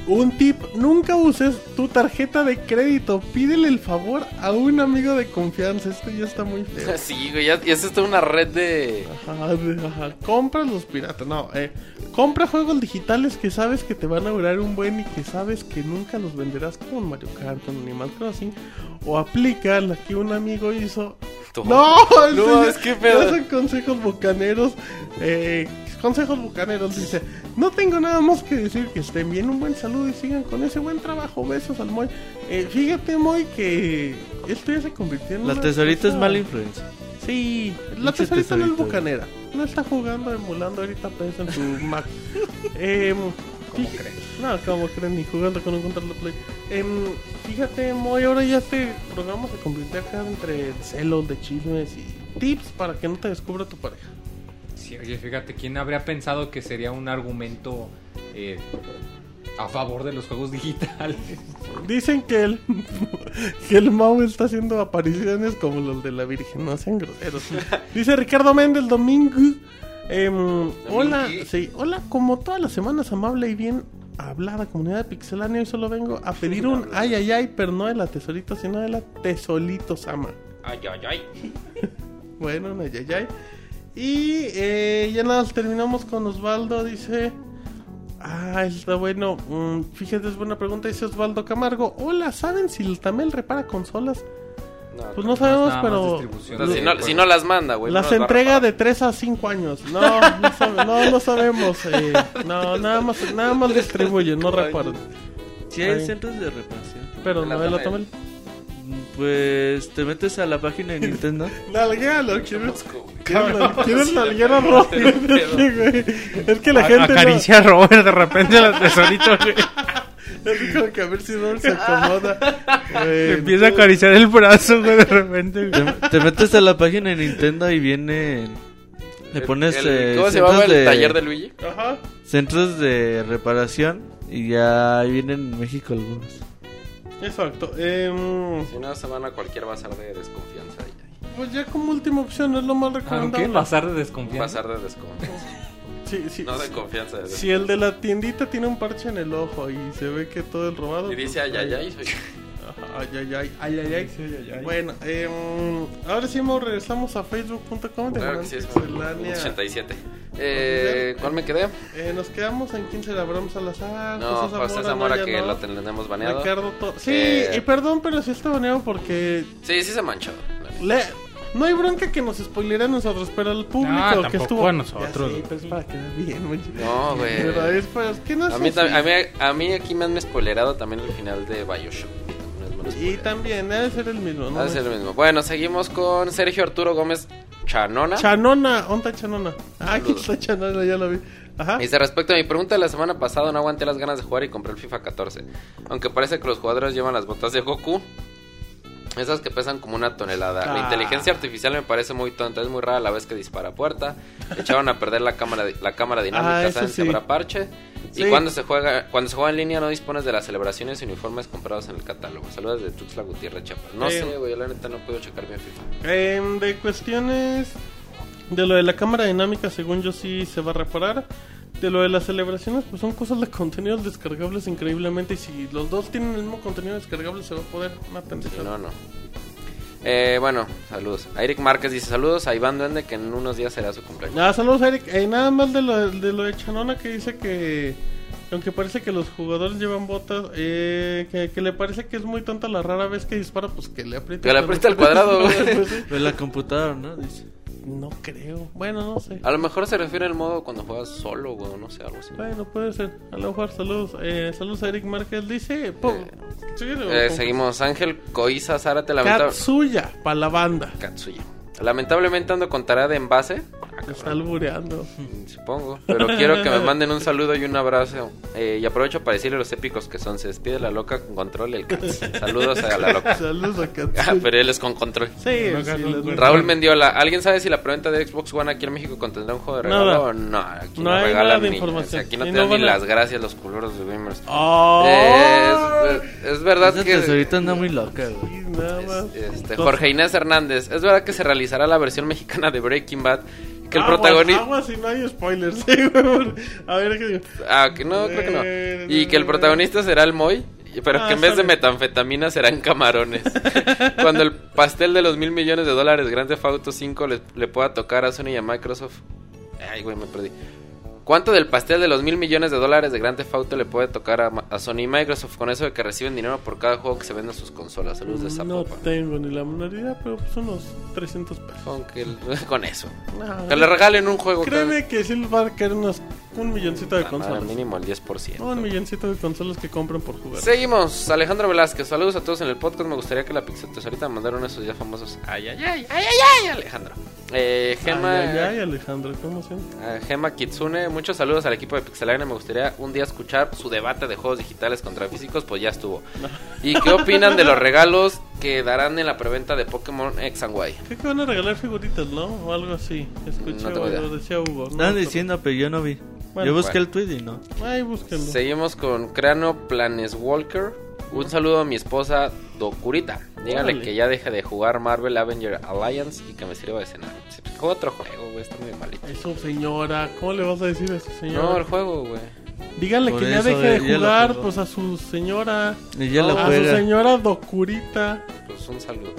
Un tip, nunca uses tu tarjeta de crédito. Pídele el favor a un amigo de confianza. Esto ya está muy feo. Sí, güey, ya, ya una red de... Ajá, de- ajá. Compra los piratas. No, eh, compra juegos digitales que sabes que te van a durar un buen y que sabes que nunca los venderás como Mario Kart, con Animal Crossing. O aplica la que un amigo hizo Tú. no, No, es que pedo. ya son consejos bocaneros. Eh, consejos bucaneros dice: No tengo nada más que decir que estén bien. Un buen saludo y sigan con ese buen trabajo. Besos al Moy. Eh, fíjate, Moy, que esto ya se convirtió en. La una tesorita es mala influencia. Sí, la tesorita no es bucanera. No está jugando, emulando ahorita PS en su Mac. Em, ¿Cómo fí- crees? No, como creen, ni jugando con un control de Play. Em, fíjate, Moy, ahora ya este programa se convirtió acá entre celos, de chismes y tips para que no te descubra tu pareja. Sí, oye, fíjate, ¿quién habría pensado que sería un argumento eh, a favor de los juegos digitales? Dicen que el, que el Mau está haciendo apariciones como los de la Virgen, no sean groseros. Dice Ricardo Méndez Domingo. em, hola, sí, hola, como todas las semanas, amable y bien hablada comunidad de Pixelania. Hoy solo vengo a pedir un ay ay ay, pero no de la tesorito, sino de la tesolito sama. Ay, ay, ay. Bueno, un ay ay ay. Y eh, ya nada, terminamos con Osvaldo, dice. Ah, está bueno. Mm, fíjate, es buena pregunta. Dice Osvaldo Camargo. Hola, ¿saben si el Tamel repara consolas? No, Pues no sabemos, pero. si, no, si no las manda, güey. Las entrega de 3 a 5 años. No, no, sabe- no, no sabemos. eh, no, nada más, nada más distribuye, no repara. Si hay Ay. centros de reparación. Pero no de la Tamel. Tamel. Pues te metes a la página de Nintendo. Nalguealo. Cabrón, ¿Quieres nalguear a no, Rob? qué pedo. Sí, güey. Es que la A- gente. no- Acaricia a Robert de repente a la tesorito. güey. Es como que a ver si Robert se acomoda. Güey, empieza a acariciar el brazo, güey, de repente. güey. te, te metes a la página de Nintendo y viene. Le pones El- eh, ¿Cómo se centros llamaba el de- taller de Luigi? Ajá. centros de reparación y ya ahí vienen en México algunos. Exacto. Em, Si no, se van a cualquier bazar de desconfianza. ahí, ahí. pues ya como última opción es lo más recomendable. Aunque pasar de desconfianza. Bazar de desconfianza. Sí, sí, No de sí. confianza. de Si el de la tiendita tiene un parche en el ojo y se ve que todo el robado. Y dice pues, ay, ay, ay. soy- Ajá, Ay, ay, ay, ay, ay, ay. Bueno, em, ahora sí mo- regresamos a facebook.com de Claro que sí, es Pixelania. 87. Eh, ¿Cuál me quedé? Eh, nos quedamos en 15 de Abraham Salazar. No, José José Zamora, Zamora ya que no. lo tenemos baneado. Ricardo To- Sí, Eh, y perdón, pero sí está baneado porque Sí, sí se manchó. Le- No hay bronca que nos spoilere a nosotros, pero al público No, que tampoco estuvo. a nosotros. Sí, pues para que vean bien, mucho. No, güey. Pero es para que no A es mí, a, mí, a mí aquí me han spoilerado también el final de Bioshock. No Y también debe ser el mismo, ¿no? Ha de ser lo mismo. Bueno, seguimos con Sergio Arturo Gómez Chanona. Chanona, ¿dónde está Chanona? Ah, aquí está Chanona, ya lo vi. Ajá. Dice, respecto a mi pregunta de la semana pasada, no aguanté las ganas de jugar y compré el FIFA 14. Aunque parece que los jugadores llevan las botas de Goku. Esas que pesan como una tonelada. La Ah. inteligencia artificial me parece muy tonta. Es muy rara la vez que dispara a puerta. Echaron a perder la cámara, la cámara dinámica. Ah, ¿Saben sí. habrá parche? Sí. Y cuando se juega cuando se juega en línea no dispones de las celebraciones y uniformes comprados en el catálogo. Saludos de Tuxtla Gutiérrez Chiapas. No Eh. sé, güey. La neta no puedo checar bien FIFA. Em, de cuestiones de lo de la cámara dinámica, según yo sí se va a reparar. De lo de las celebraciones, pues son cosas de contenidos descargables increíblemente. Y si los dos tienen el mismo contenido descargable, se va a poder. Una Si atención. no, no. Eh, bueno, saludos. A Eric Márquez dice saludos a Iván Duende que en unos días será su cumpleaños. Ah, saludos, Eric. Eh, nada más de lo, de lo de Chanona que dice que. Aunque parece que los jugadores llevan botas, eh, que, que le parece que es muy tonta la rara vez que dispara, pues que le apriete. Que le apriete al cuadrado, güey. Pues la computadora, ¿no? Dice. No creo. Bueno, no sé. A lo mejor se refiere al modo cuando juegas solo, güey, o no sé, algo así. Bueno, puede ser. A lo mejor, saludos. Eh, saludos a Eric Márquez. Dice. po- Eh, po- seguimos. Ángel Coiza Zárate, lamentable... Katsuya, para la banda. Katsuya. Lamentablemente ando con tarea de envase, Se está albureando. mm, supongo. Pero quiero que me manden un saludo y un abrazo. Eh, y aprovecho para decirle los épicos que son. Se despide la loca con control y el Cats. Saludos a la loca. Saludos a Ah, Katsuya. pero él es con control. Sí, sí, Raúl Mendiola, ¿alguien sabe si la preventa de Xbox One aquí en México contendrá un juego de regalo? Nada. No, aquí No no, hay regalan nada de ni, información. o sea, aquí no te no ni las gracias los culeros de gamers. ¡Oh! Eh, es, es verdad Esa que tesorita anda muy loca, güey. Sí, nada más. este, Jorge Inés Hernández, es verdad que se realizará la versión mexicana de Breaking Bad, que el protagonista aguas y no hay spoilers. A ver, ¿qué? Ah, que no, creo que no. Y que el protagonista será el Moy, pero Ah, que en vez de metanfetamina serán camarones. Cuando el pastel de los mil millones de dólares Grande Theft Auto 5 le, le pueda tocar a Sony y a Microsoft. Ay, güey, me perdí. ¿Cuánto del pastel de los mil millones de dólares de Grand Theft Auto le puede tocar a, a Sony y Microsoft con eso de que reciben dinero por cada juego que se vende en sus consolas? Saludos de No Zapopan. tengo ni la menor idea, pero pues unos 300 pesos. Con, que el- con eso. No, Que le regalen un juego. Créeme que sí les va a caer unos, un milloncito de Ah, consolas. mínimo el 10%. Un milloncito de consolas que compren por jugar. Seguimos, Alejandro Velázquez, saludos a todos en el podcast. Me gustaría que la Pixel ahorita mandara uno de esos ya famosos. Ay, ay, ay, ay, ay, ay, Alejandro. Eh, Gema, Ay, ay, ay, Alejandro, qué emoción. eh, Gema Kitsune, muchos saludos al equipo de Pixelania. Me gustaría un día escuchar su debate de juegos digitales contra físicos, pues ya estuvo. ¿Y qué opinan de los regalos que darán en la preventa de Pokémon X and Y? Creo que van a regalar figuritas, ¿no? O algo así. Escuché, No lo decía Hugo. ¿no? Estaban diciendo, pero yo no vi. Bueno, yo busqué bueno. el tweet y no. Ay, búsquenlo. Seguimos con Crano Planeswalker. Un saludo a mi esposa Dokurita. Díganle Órale. que ya deje de jugar Marvel Avenger Alliance y que me sirva de cenar. Juega otro juego, güey, está muy malito. Eso, señora. ¿Cómo le vas a decir a su señora? No, el juego, güey. Díganle Por que ya eso, deje de jugar, pues a su señora. Y ya No, lo a su señora Docurita. Pues un saludo.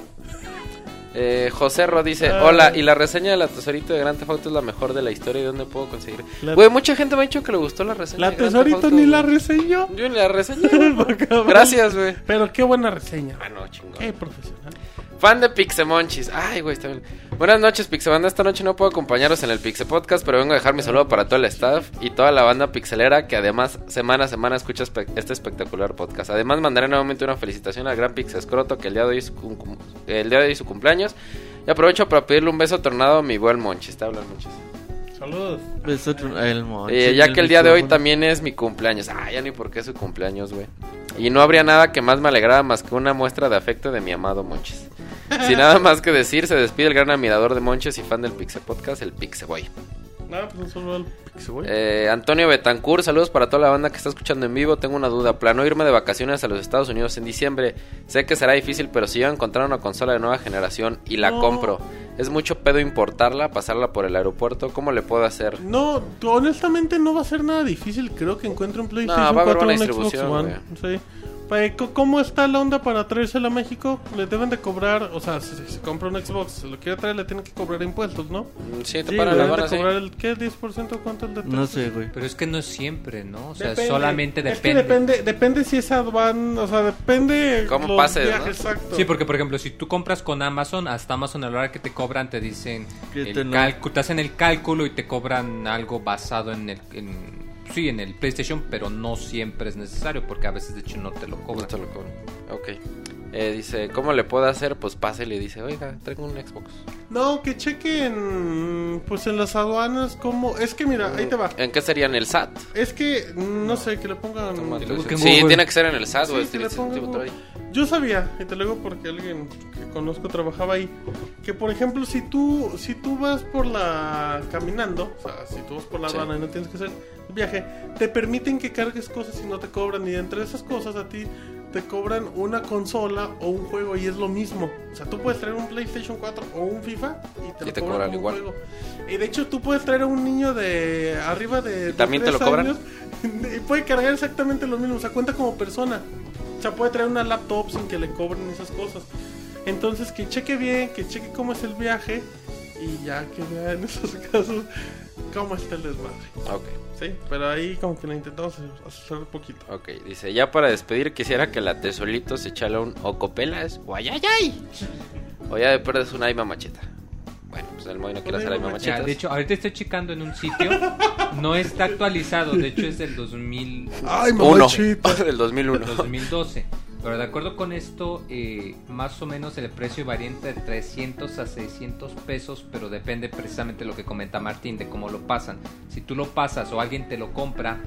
Eh, José Ro dice, Ah. hola, y la reseña de la tesorito de Grand Theft Auto es la mejor de la historia, ¿y dónde puedo conseguir? Güey, mucha gente me ha dicho que le gustó la reseña La de Grand Theft tesorito Auto, ni la reseñó. Yo ni la reseñé. Gracias, güey. Pero qué buena reseña. Ah, no, chingón. Qué profesional. Fan de Pixemonchis. Ay, güey, está bien. Buenas noches, Pixebanda. Esta noche no puedo acompañaros en el Pixe Podcast, pero vengo a dejar mi saludo para todo el staff y toda la banda pixelera que además semana a semana escucha este espectacular podcast. Además, mandaré nuevamente una felicitación al gran Pixescroto que el día de hoy el día de hoy su cumpleaños. Y aprovecho para pedirle un beso tornado a mi buen Monchis. Hablando Monchis. Saludos. El monchi, Eh, ya que el día de hoy también es mi cumpleaños. Ah, ya ni por qué es su cumpleaños, güey. Y no habría nada que más me alegrara más que una muestra de afecto de mi amado Monches. Sin nada más que decir, se despide el gran admirador de Monches y fan del Pixe Podcast, el Pixe Boy. Pues un saludo al Pixeboy. Eh, Antonio Betancourt, saludos para toda la banda que está escuchando en vivo. Tengo una duda, plano irme de vacaciones a los Estados Unidos en diciembre. Sé que será difícil, pero si yo a encontrar una consola de nueva generación y la No. compro, es mucho pedo importarla, pasarla por el aeropuerto. ¿Cómo le puedo hacer? No, honestamente no va a ser nada difícil. Creo que encuentre un PlayStation va a haber 4 o buena un Xbox distribución, One. Sí. ¿Cómo está la onda para traérsela a México? Le deben de cobrar, o sea, si se compra un Xbox, se lo quiere traer, le tienen que cobrar impuestos, ¿no? Mm, Sí, te Sí, paran de aduanas, sí. cobrar el, ¿qué? ¿10% cuánto el de No sé, güey. Pero es que no es siempre, ¿no? O sea, Depende. solamente Es depende. que depende, depende si es aduan, o sea, depende Cómo pases, ¿no? viajes, exacto. Sí, porque por ejemplo, si tú compras con Amazon, hasta Amazon a la hora que te cobran te dicen, el te hacen el cálculo y te cobran algo basado en el, en- sí, en el PlayStation, pero no siempre es necesario porque a veces de hecho no te lo No cobran. te lo cobro. Ok. Eh, dice, ¿cómo le puedo hacer? Pues pásele y dice, oiga, traigo un Xbox. No, que chequen, pues en las aduanas, como, es que mira, ahí te va. ¿En qué sería? ¿En el SAT? Es que, no sé, que le pongan... Sí, Google. tiene que ser en el SAT, Sí, le tiene- Google. Yo sabía, y te lo digo porque alguien que conozco trabajaba ahí, que por ejemplo si tú si tú vas por la caminando, o sea, si tú vas por la Sí. aduana y no tienes que hacer viaje, te permiten que cargues cosas y no te cobran y entre esas cosas a ti te cobran una consola o un juego y es lo mismo. O sea, tú puedes traer un PlayStation 4 o un FIFA y te Y lo te cobran cobran igual. juego. Y de hecho tú puedes traer a un niño de arriba de, también te lo cobran? años y puede cargar exactamente lo mismo, o sea, cuenta como persona. O sea, puede traer una laptop sin que le cobren esas cosas. Entonces, que cheque bien, que cheque cómo es el viaje y ya que vea en esos casos cómo está el desmadre. Ok, Sí, pero ahí como que lo intentamos hacer un poquito. ok. Dice, ya para despedir quisiera que la tesolito se echara un ocopelas o ayayay. O ya de perdes una aima macheta. Bueno, pues el Moy no quiere hacer aima machetas. de hecho, ahorita estoy checando en un sitio, no está actualizado, de hecho es del 2000, Ay, Uno. mamachita. del 2001. 2012. Pero de acuerdo con esto, eh, más o menos el precio varía entre 300 a 600 pesos, pero depende precisamente de lo que comenta Martín, de cómo lo pasan. Si tú lo pasas o alguien te lo compra,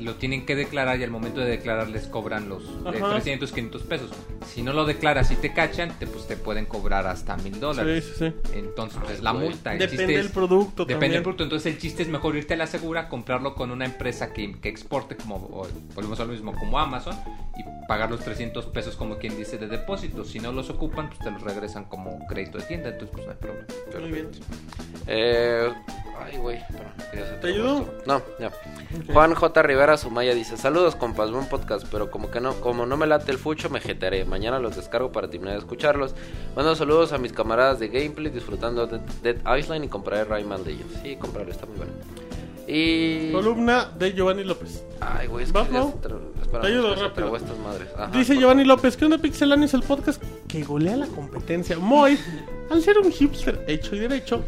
lo tienen que declarar y al momento de declarar les cobran los de Ajá. 300, 500 pesos. Si no lo declaras y te cachan, te, pues te pueden cobrar hasta mil Sí, dólars. sí, sí. Entonces, pues Ay, la güey. multa. el Depende del producto Depende también. del producto, entonces el chiste es mejor irte a la segura, comprarlo con una empresa que, que exporte, como o- volvemos a lo mismo, como Amazon, y pagar los 300 pesos como quien dice de depósito. Si no los ocupan, pues te los regresan como crédito de tienda, entonces pues no hay problema. Muy bien. Eh, ay, güey. ¿Te gesto. No, ya. Juan J. Rivera Sumaya dice: Saludos, compas, buen podcast. Pero como que no, como no me late el fucho, me jetearé. Mañana los descargo para terminar de escucharlos. Mando saludos a mis camaradas de gameplay disfrutando de Dead Island y compraré Rayman Legends. Sí, comprarlo, está muy bueno. Y. Columna de Giovanni López. Ay, güey, es ¿Vas, que espera, Te ayudo rápido. trabó estas madres. Ajá, Dice Giovanni López, ¿qué onda Pixelania es el podcast que golea la competencia? Moy, al ser un hipster hecho y derecho,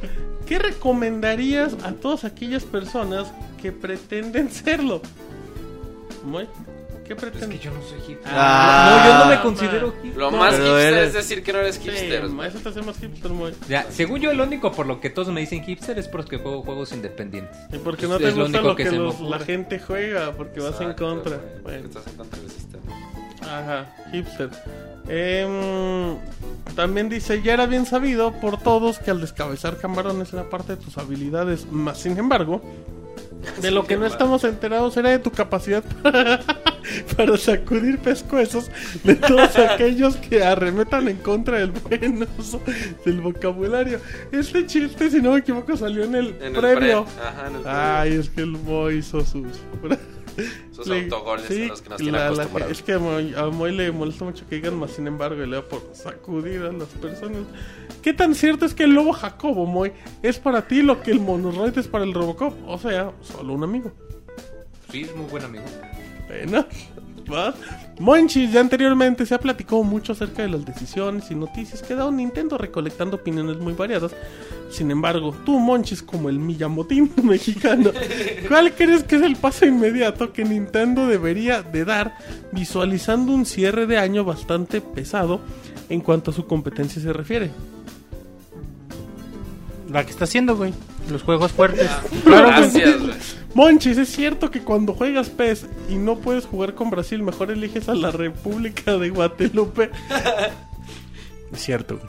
¿qué recomendarías a todas aquellas personas que pretenden serlo? Moy, ¿qué Es pretenden? que yo no soy hipster. Ah. no, yo no me Ah, considero hipster. Lo más Pero hipster eres- es decir que no eres Sí, hipster. ma, eso te hace más hipster, Moy. Ya, según yo, el único por lo que todos me dicen hipster es porque juego juegos independientes. Y porque no Es te lo gusta único lo que que, se me los- ocurre. la gente juega, porque vas en contra. güey, Bueno. Estás en contra del sistema. Ajá, hipster. Em, también dice, ya era bien sabido por todos que al descabezar camarones era parte de tus habilidades. Más sin embargo, de lo que no estamos enterados era de tu capacidad para, para sacudir pescuezos de todos aquellos que arremetan en contra del buen uso del vocabulario. Este chiste, si no me equivoco, salió en el En el previo. pre- ajá, en el Ay, es que el Moy hizo sus... Sus Le- autogoles sí, son los que nos la- la- es que a Moy, a Moy le molesta mucho que digan más, sin embargo, y le da por sacudir a las personas. ¿Qué tan cierto es que el lobo Jacobo, Moy, es para ti lo que el Monoroid es para el Robocop? O sea, solo un amigo. Sí, es muy buen amigo. Bueno, ¿va? Monchis, ya anteriormente se ha platicado mucho acerca de las decisiones y noticias que da un Nintendo recolectando opiniones muy variadas. Sin embargo, tú, Monchis, como el Miyamotín mexicano, ¿cuál crees que es el paso inmediato que Nintendo debería de dar visualizando un cierre de año bastante pesado en cuanto a su competencia se refiere? La que está haciendo, güey. Los juegos fuertes. Claro, güey. Gracias, güey. Monchis, es cierto que cuando juegas PES y no puedes jugar con Brasil, mejor eliges a la República de Guadalupe. Es cierto, güey.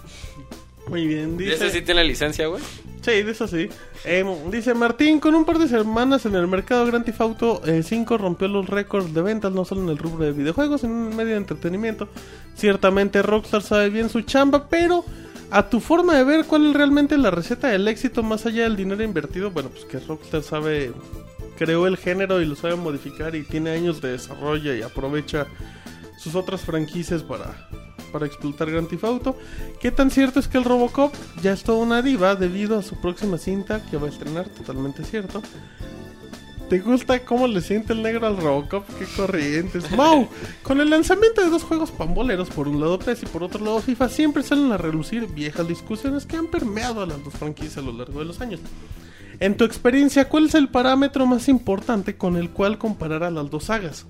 Muy bien, ¿Y dice. ese sí tiene licencia, güey? Sí, de eso sí. Em, dice Martín, con un par de semanas en el mercado Grand Theft Auto eh, 5 rompió los récords de ventas, no solo en el rubro de videojuegos, sino en el medio de entretenimiento. Ciertamente Rockstar sabe bien su chamba, pero a tu forma de ver cuál es realmente la receta del éxito más allá del dinero invertido, bueno, pues que Rockstar sabe, creó el género y lo sabe modificar y tiene años de desarrollo y aprovecha sus otras franquicias para, para explotar Grand Theft Auto. ¿Qué tan cierto es que el Robocop ya es toda una diva debido a su próxima cinta que va a estrenar? Totalmente cierto. ¿Te gusta cómo le siente el negro al Robocop? ¡Qué corrientes! ¡Mau! Con el lanzamiento de dos juegos pamboleros, por un lado PES y por otro lado FIFA, siempre salen a relucir viejas discusiones que han permeado a las dos franquicias a lo largo de los años. En tu experiencia, ¿cuál es el parámetro más importante con el cual comparar a las dos sagas?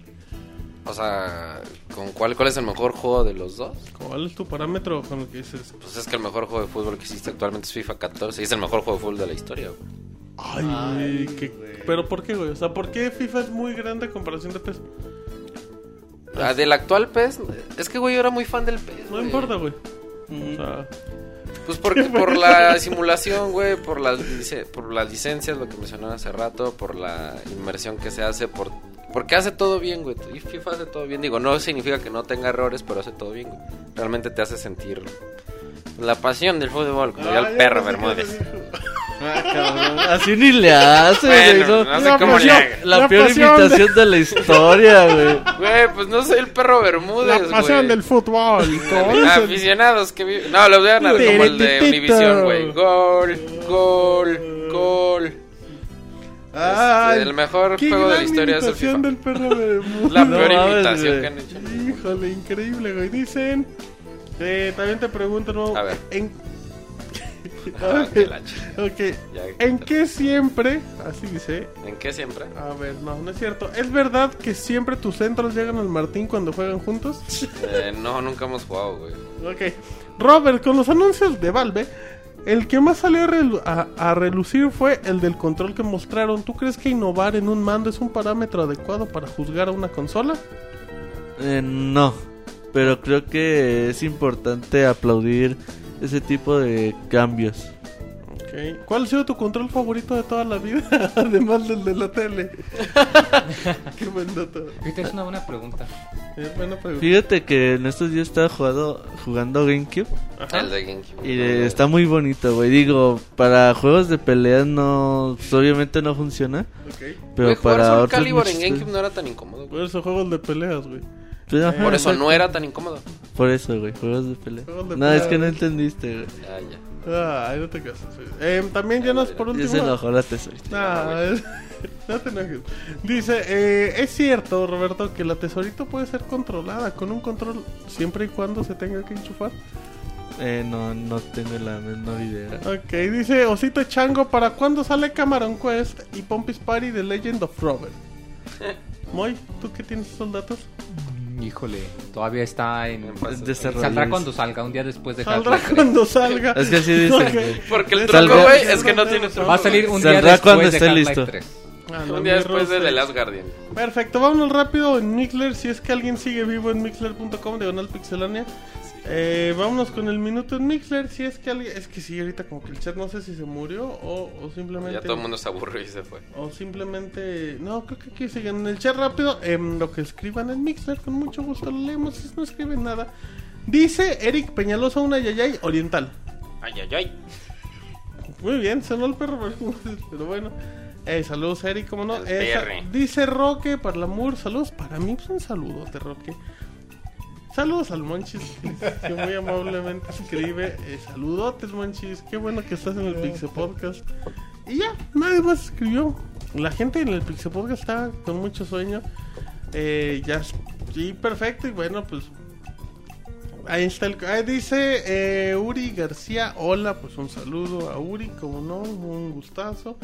O sea, ¿con cuál, cuál es el mejor juego de los dos? ¿Cuál es tu parámetro con el que dices? Pues es que el mejor juego de fútbol que existe actualmente es FIFA 14 y es el mejor juego de fútbol de la historia, güey. Ay, que- ¿Pero por qué, güey? O sea, ¿por qué FIFA es muy grande a comparación de PES? Ah, del actual PES, es que, güey, yo era muy fan del PES, No güey. importa, güey. O sea, Pues porque por la simulación, güey, por las, lice- por las licencias, lo que mencionaba hace rato, por la inmersión que se hace, por porque hace todo bien, güey. Y FIFA hace todo bien. Digo, no significa que no tenga errores, pero hace todo bien, güey. Realmente te hace sentir la pasión del fútbol, como ya ah, el perro no sé qué Bermúdez. Ah, cabrón, Así ni le hace, güey. No- no sé La cómo le pasión. La, La peor pasión de- imitación de... la historia, güey. Güey, pues no soy el perro Bermúdez, La güey. pasión del fútbol. Aficionados que viven. No, los vean como el de. Univision, güey. Gol, gol, gol. Ay, Este, el mejor juego de la historia es el imitación FIFA. del perro Bermúdez. La No peor imitación güey. que han hecho. Híjole, increíble, güey. Dicen. eh, también te pregunto, ¿no? A ver. En... Ah, que la ch- ok. Ya, ¿En qué siempre? Así dice. ¿En qué siempre? A ver, no, no es cierto. ¿Es verdad que siempre tus centros llegan al Martín cuando juegan juntos? Eh, no, nunca hemos jugado, güey. Ok. Robert, con los anuncios de Valve, el que más salió a, relu- a- a relucir fue el del control que mostraron. ¿Tú crees que innovar en un mando es un parámetro adecuado para juzgar a una consola? Eh, no, pero creo que es importante aplaudir ese tipo de cambios. Ok. ¿Cuál ha sido tu control favorito de toda la vida? Además del de la tele. Qué buen dato. Es una buena pregunta. Es buena pregunta. Fíjate que en estos días estaba jugando, jugando GameCube Ajá. El de GameCube. y eh, está muy bonito, güey. Digo, para juegos de pelea no, pues, obviamente no funciona, Ok. pero jugar para otros Calibur en GameCube juegos- no era tan incómodo. Por eso juegos de peleas, güey. Pues, ajá, Por eso no era tan incómodo. Por eso, güey, juegos de pelea. Juegos de no, pelea, es que no entendiste, güey. Ya, ya. Ay, no te casas. Eh, también ya nos por Ya último. se enojó la tesorita. Nah, es- no te enojes. Dice, eh, es cierto, Roberto, que la tesorito puede ser controlada con un control siempre y cuando se tenga que enchufar. Eh, no, no tengo la menor idea. Ok, dice Osito Chango, ¿para cuándo sale Cameron Quest y Pompis Party de Legend of Robert? Moy, ¿tú qué tienes esos datos? Híjole, todavía está en... Saldrá cuando salga, un día después de Saldrá Half-Life 3. cuando salga. Es que así dicen, Ok. güey. Porque el tronco, güey, es que no tiene tronco. Va a salir un día Saldrá después cuando de esté Half-Life listo. 3. Ah, no, Un día después de. The Last Guardian. Perfecto, vámonos rápido en Mixler. Si es que alguien sigue vivo en Mixler.com, diagonal pixelania. Eh, vámonos con el minuto en Mixler. Si es que alguien. Es que sí, ahorita como que el chat no sé si se murió o, o simplemente. Ya todo el mundo se aburrió y se fue. O simplemente. No, creo que aquí siguen en el chat rápido. em, lo que escriban en Mixler, con mucho gusto lo leemos. Si no escriben nada. Dice Eric Peñalosa, una yayay oriental. Ay, ay, ay. Muy bien, sonó el perro, pero- bueno. Eh, saludos, Eric, ¿cómo no? El Eh, dice Roque para el amor, saludos para mí, pues un saludote, Roque. Saludos al Monchis, que muy amablemente escribe. Eh, saludotes, Monchis, qué bueno que estás en el Pixel Podcast. Y ya, nadie más escribió. La gente en el Pixel Podcast está con mucho sueño. Eh, ya, sí, perfecto, y bueno, pues Ahí está el. ahí dice eh, Uri García. Hola, pues un saludo a Uri, como no, un gustazo.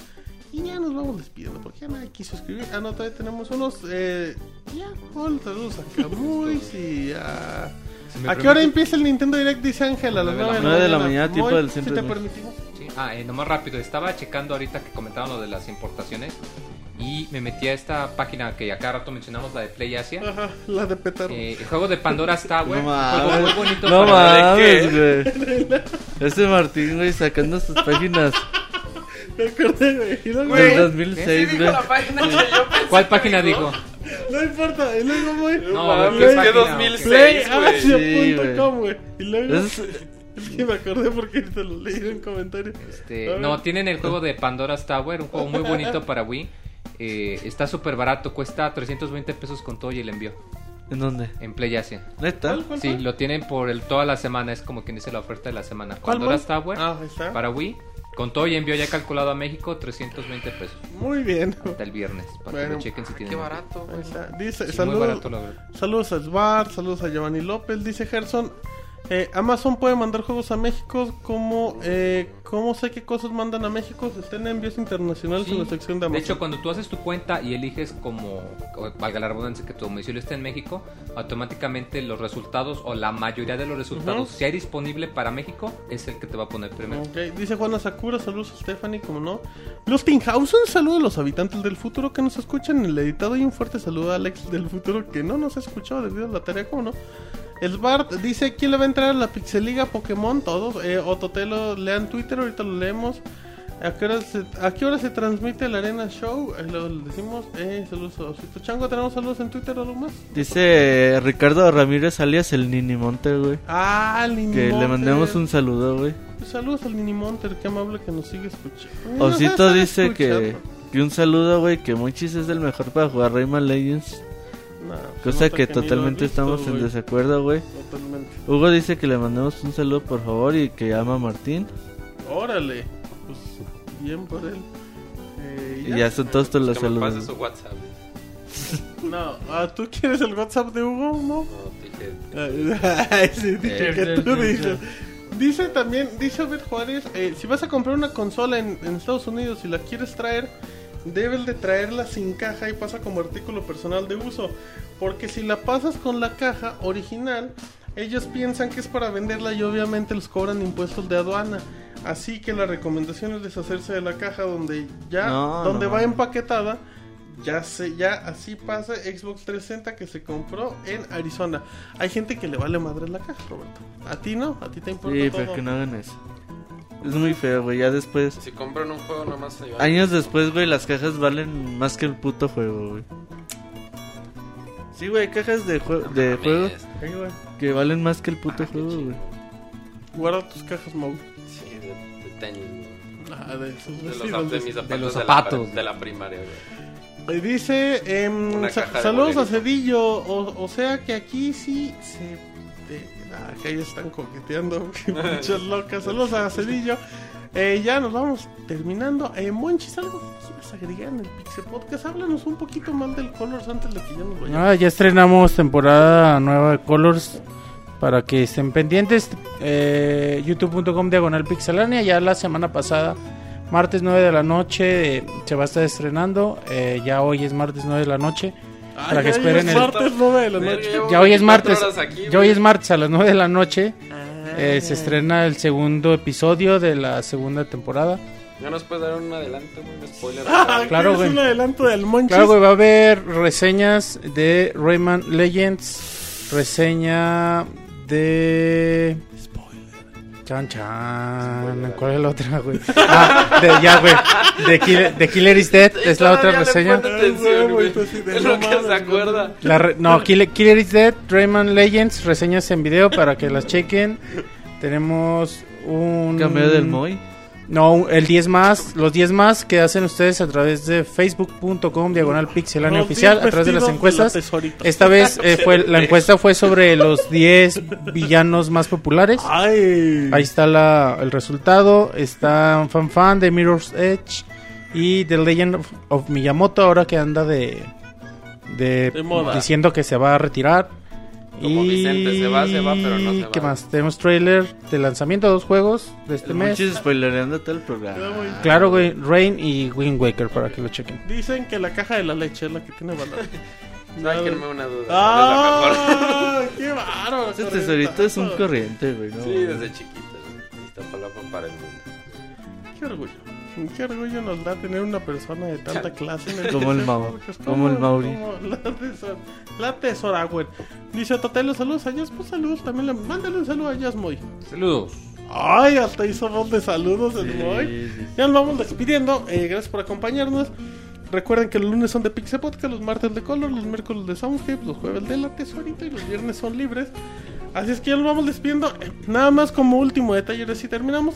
Y ya nos vamos despidiendo porque ya nadie quiso escribir. Ah, no, todavía tenemos unos. Eh, ya, hola, saludos a Camuy y a. Si me ¿A qué hora empieza el Nintendo Direct? Dice Ángel, a las Nueve 9 de la mañana, tiempo Moy, del si centro te de México. permitimos. Sí. Ah, eh, nomás rápido, estaba checando ahorita que comentaban lo de las importaciones y me metí a esta página que a cada rato mencionamos, la de Play Asia. Ajá, la de petardo. Eh, el juego de Pandora Tower, No un juego muy mames. bonito No mames, güey. Este Martín, güey, sacando sus páginas Me acordé, güey. Y luego- del 2006, Sí, dijo güey. la página que yo pensé ¿Cuál que página dijo? No importa, y luego, güey. No, mames, ¿qué es que página? 2006, güey. Sí, Play.com, güey. Y luego. Es- Es que me acordé porque te lo leí en un comentario. Este, no, tienen el juego de Pandora's Tower, un juego muy bonito para Wii. Eh, está súper barato, cuesta 320 pesos con todo y el envío ¿En dónde? en Play Asia. ¿Neta? ¿Cuál, cuál, Sí, cuál? lo tienen por el, toda la semana, es como quien dice la oferta de la semana. ¿Cuál, Pandora's? Tower Ah, ahí está. para Wii, con todo y envío ya calculado a México, 320 pesos. Muy bien. Hasta el viernes, para Bueno. que lo chequen si Qué tienen. barato. Ahí está. Dice, Sí, muy saludos, barato, la verdad. saludos a Sbar, saludos a Giovanni López. Dice Gerson. Eh, Amazon puede mandar juegos a México. como eh, ¿Cómo sé qué cosas mandan a México? Estén en envíos internacionales Sí. en la sección de De Amazon. hecho, cuando tú haces tu cuenta y eliges como, valga la redundancia, que tu domicilio esté en México, automáticamente los resultados o la mayoría de los resultados, Ujú. si hay disponible para México, es el que te va a poner primero. Ok, Dice Juana Sakura, saludos a Stephanie, como no. Los Tinhausen, saludos a los habitantes del futuro que nos escuchan en el editado y un fuerte saludo a Alex del futuro que no nos ha escuchado debido a la tarea, como no. Sbart dice, ¿quién le va a entrar a la Pixeliga Pokémon? Todos. Eh, Ototelo, lean Twitter, ahorita lo leemos. ¿A qué, hora se, ¿A qué hora se transmite el Arena Show? Eh, lo, lo decimos. Eh, saludos a Osito Chango. ¿Tenemos saludos en Twitter o algo más? Dice Ricardo Ramírez alias el Nini Monte, güey. Ah, el Que Ninimonter. le mandemos un saludo, güey. Saludos al Ninimonter, qué amable que nos sigue escuchando. Osito dice que, que un saludo, güey, que Monchis es el mejor para jugar Rayman Legends. Nah, Cosa que totalmente visto, estamos en desacuerdo, güey. Totalmente. Hugo dice que le mandemos un saludo, por favor, y que ama a Martín. Órale. Pues bien por él. Eh, Y ya son todos tus los me saludos. su WhatsApp. No, ah, ¿tú quieres el WhatsApp de Hugo? No. No, dije. Ay, sí, dije Eh, que sí, tú sí, dices. Dice también, dice Obed Juárez, eh, si vas a comprar una consola en, en Estados Unidos y la quieres traer, debes de traerla sin caja y pasa como artículo personal de uso. Porque si la pasas con la caja original, ellos piensan que es para venderla y obviamente les cobran impuestos de aduana. Así que la recomendación es deshacerse de la caja donde ya, No, donde no va empaquetada. Ya se, ya así pasa Xbox 360 que se compró en Arizona. Hay gente que le vale madre la caja, Roberto. A ti no, a ti te importa Sí, todo. pero que no hagan eso. Es muy feo, güey. Ya después, Si compran un juego, nomás se llevan. años después, güey, las cajas valen más que el puto juego, güey. Sí, güey, cajas de, jue- de Mames. juegos que valen más que el puto Ah, juego, güey. Guarda tus cajas, Mau. Sí, de, de tenis. güey. Ah, de esos De, los, vestidos, de de- mis zapatos los de la zapatos. de la primaria, güey. Y Dice, em, sa- de saludos a. Cedillo, o, o sea que aquí sí se... Ah, que ahí están coqueteando. Muchas locas. Saludos a Cedillo. Eh, ya nos vamos terminando. Eh, Monchis, algo que quieras agregar en el Pixel Podcast. Háblanos un poquito más del Colors antes de que ya nos vayamos. Ah, ya estrenamos temporada nueva de Colors. Para que estén pendientes. Eh, YouTube.com diagonal pixelania. Ya la semana pasada, martes 9 de la noche, eh, se va a estar estrenando. Eh, ya hoy es martes 9 de la noche. Ay, para que ya esperen es el- martes 9 de la noche. Ya hoy es 24 martes. aquí, Ya hoy es martes a las 9 de la noche. Ah. eh, se estrena el segundo episodio de la segunda temporada. ¿Ya nos puedes dar un adelanto? Un spoiler. Ah, Claro, ¿quieres güey. un adelanto del Monchis. Claro, güey, va a haber reseñas de Rayman Legends. Reseña de. Chan Chan. ¿Cuál es la otra, güey? Ah, de, ya, güey. De Killer, de Killer is Dead es la otra reseña. atención, güey. Es lo que se acuerda. La re- no, Killer, Killer is Dead, Rayman Legends, reseñas en video para que las chequen. Tenemos un. Cameo del Moy. No, el 10 más, los 10 más que hacen ustedes a través de facebook.com diagonal pixelania oficial, a través de las encuestas. Esta vez eh, fue la encuesta fue sobre los 10 villanos más populares. Ay. Ahí está la, el resultado. Está Fan Fan de Mirror's Edge y The Legend of, of Miyamoto ahora que anda de, de, De moda. diciendo que se va a retirar. Como y Vicente, se va, se va, pero no se ¿Qué va. más? Tenemos trailer de lanzamiento de dos juegos de este El mes. Monchis spoilereando todo el programa. Claro, güey, Rain y Wind Waker para que lo chequen. Dicen que la caja de la leche es la que tiene valor. Sáquenme una duda. ¡Ah! ¡Qué bárbaro! Ese tesorito es un corriente, güey. ¿no? Sí, desde chiquito. güey. Iztapalapa para el mundo. Qué orgullo. Qué orgullo nos da tener una persona de tanta clase en el Como el Pixel Mau- Podcast. como el Mauri. como la tesora, la tesora, güey. Dice Totelo, saludos a Jazz. Pues saludos también. Le, mándale un saludo a Jazz Moy. Saludos. Ay, hasta hizo voz de saludos el Moy. Sí, sí. Ya nos vamos despidiendo. Eh, gracias por acompañarnos. Recuerden que los lunes son de Pixel Podcast, los martes de Color, los miércoles de Soundscape, los jueves de La Tesorita y los viernes son libres. Así es que ya nos vamos despidiendo. Nada más como último detalle, ahora sí terminamos.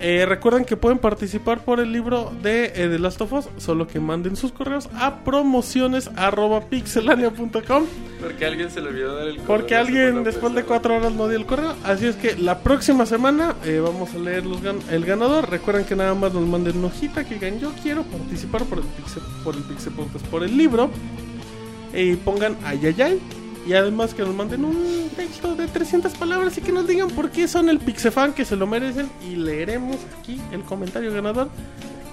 Eh, recuerden que pueden participar por el libro de eh, The Last of Us, solo que manden sus correos a promociones.pixelania.com. Porque alguien se le olvidó dar el correo Porque alguien después de cuatro horas no dio el correo. Así es que la próxima semana eh, vamos a leer los gan- el ganador. Recuerden que nada más nos manden una hojita que digan yo quiero participar por el Pixel, por el Pixel Podcast, por el libro. Y pongan ayayay. Y además que nos manden un texto de 300 palabras y que nos digan por qué son el Pixefan que se lo merecen. Y leeremos aquí el comentario ganador.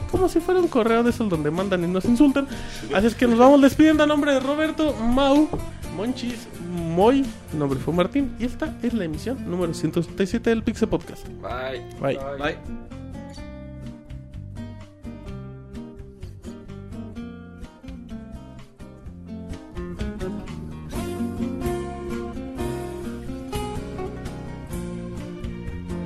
Como si fuera un correo de esos donde mandan y nos insultan. Así es que nos vamos despidiendo a nombre de Roberto, Mau, Monchis, Moy. Mi nombre fue Martín. Y esta es la emisión número 177 del Pixel Podcast. Bye. Bye. Bye.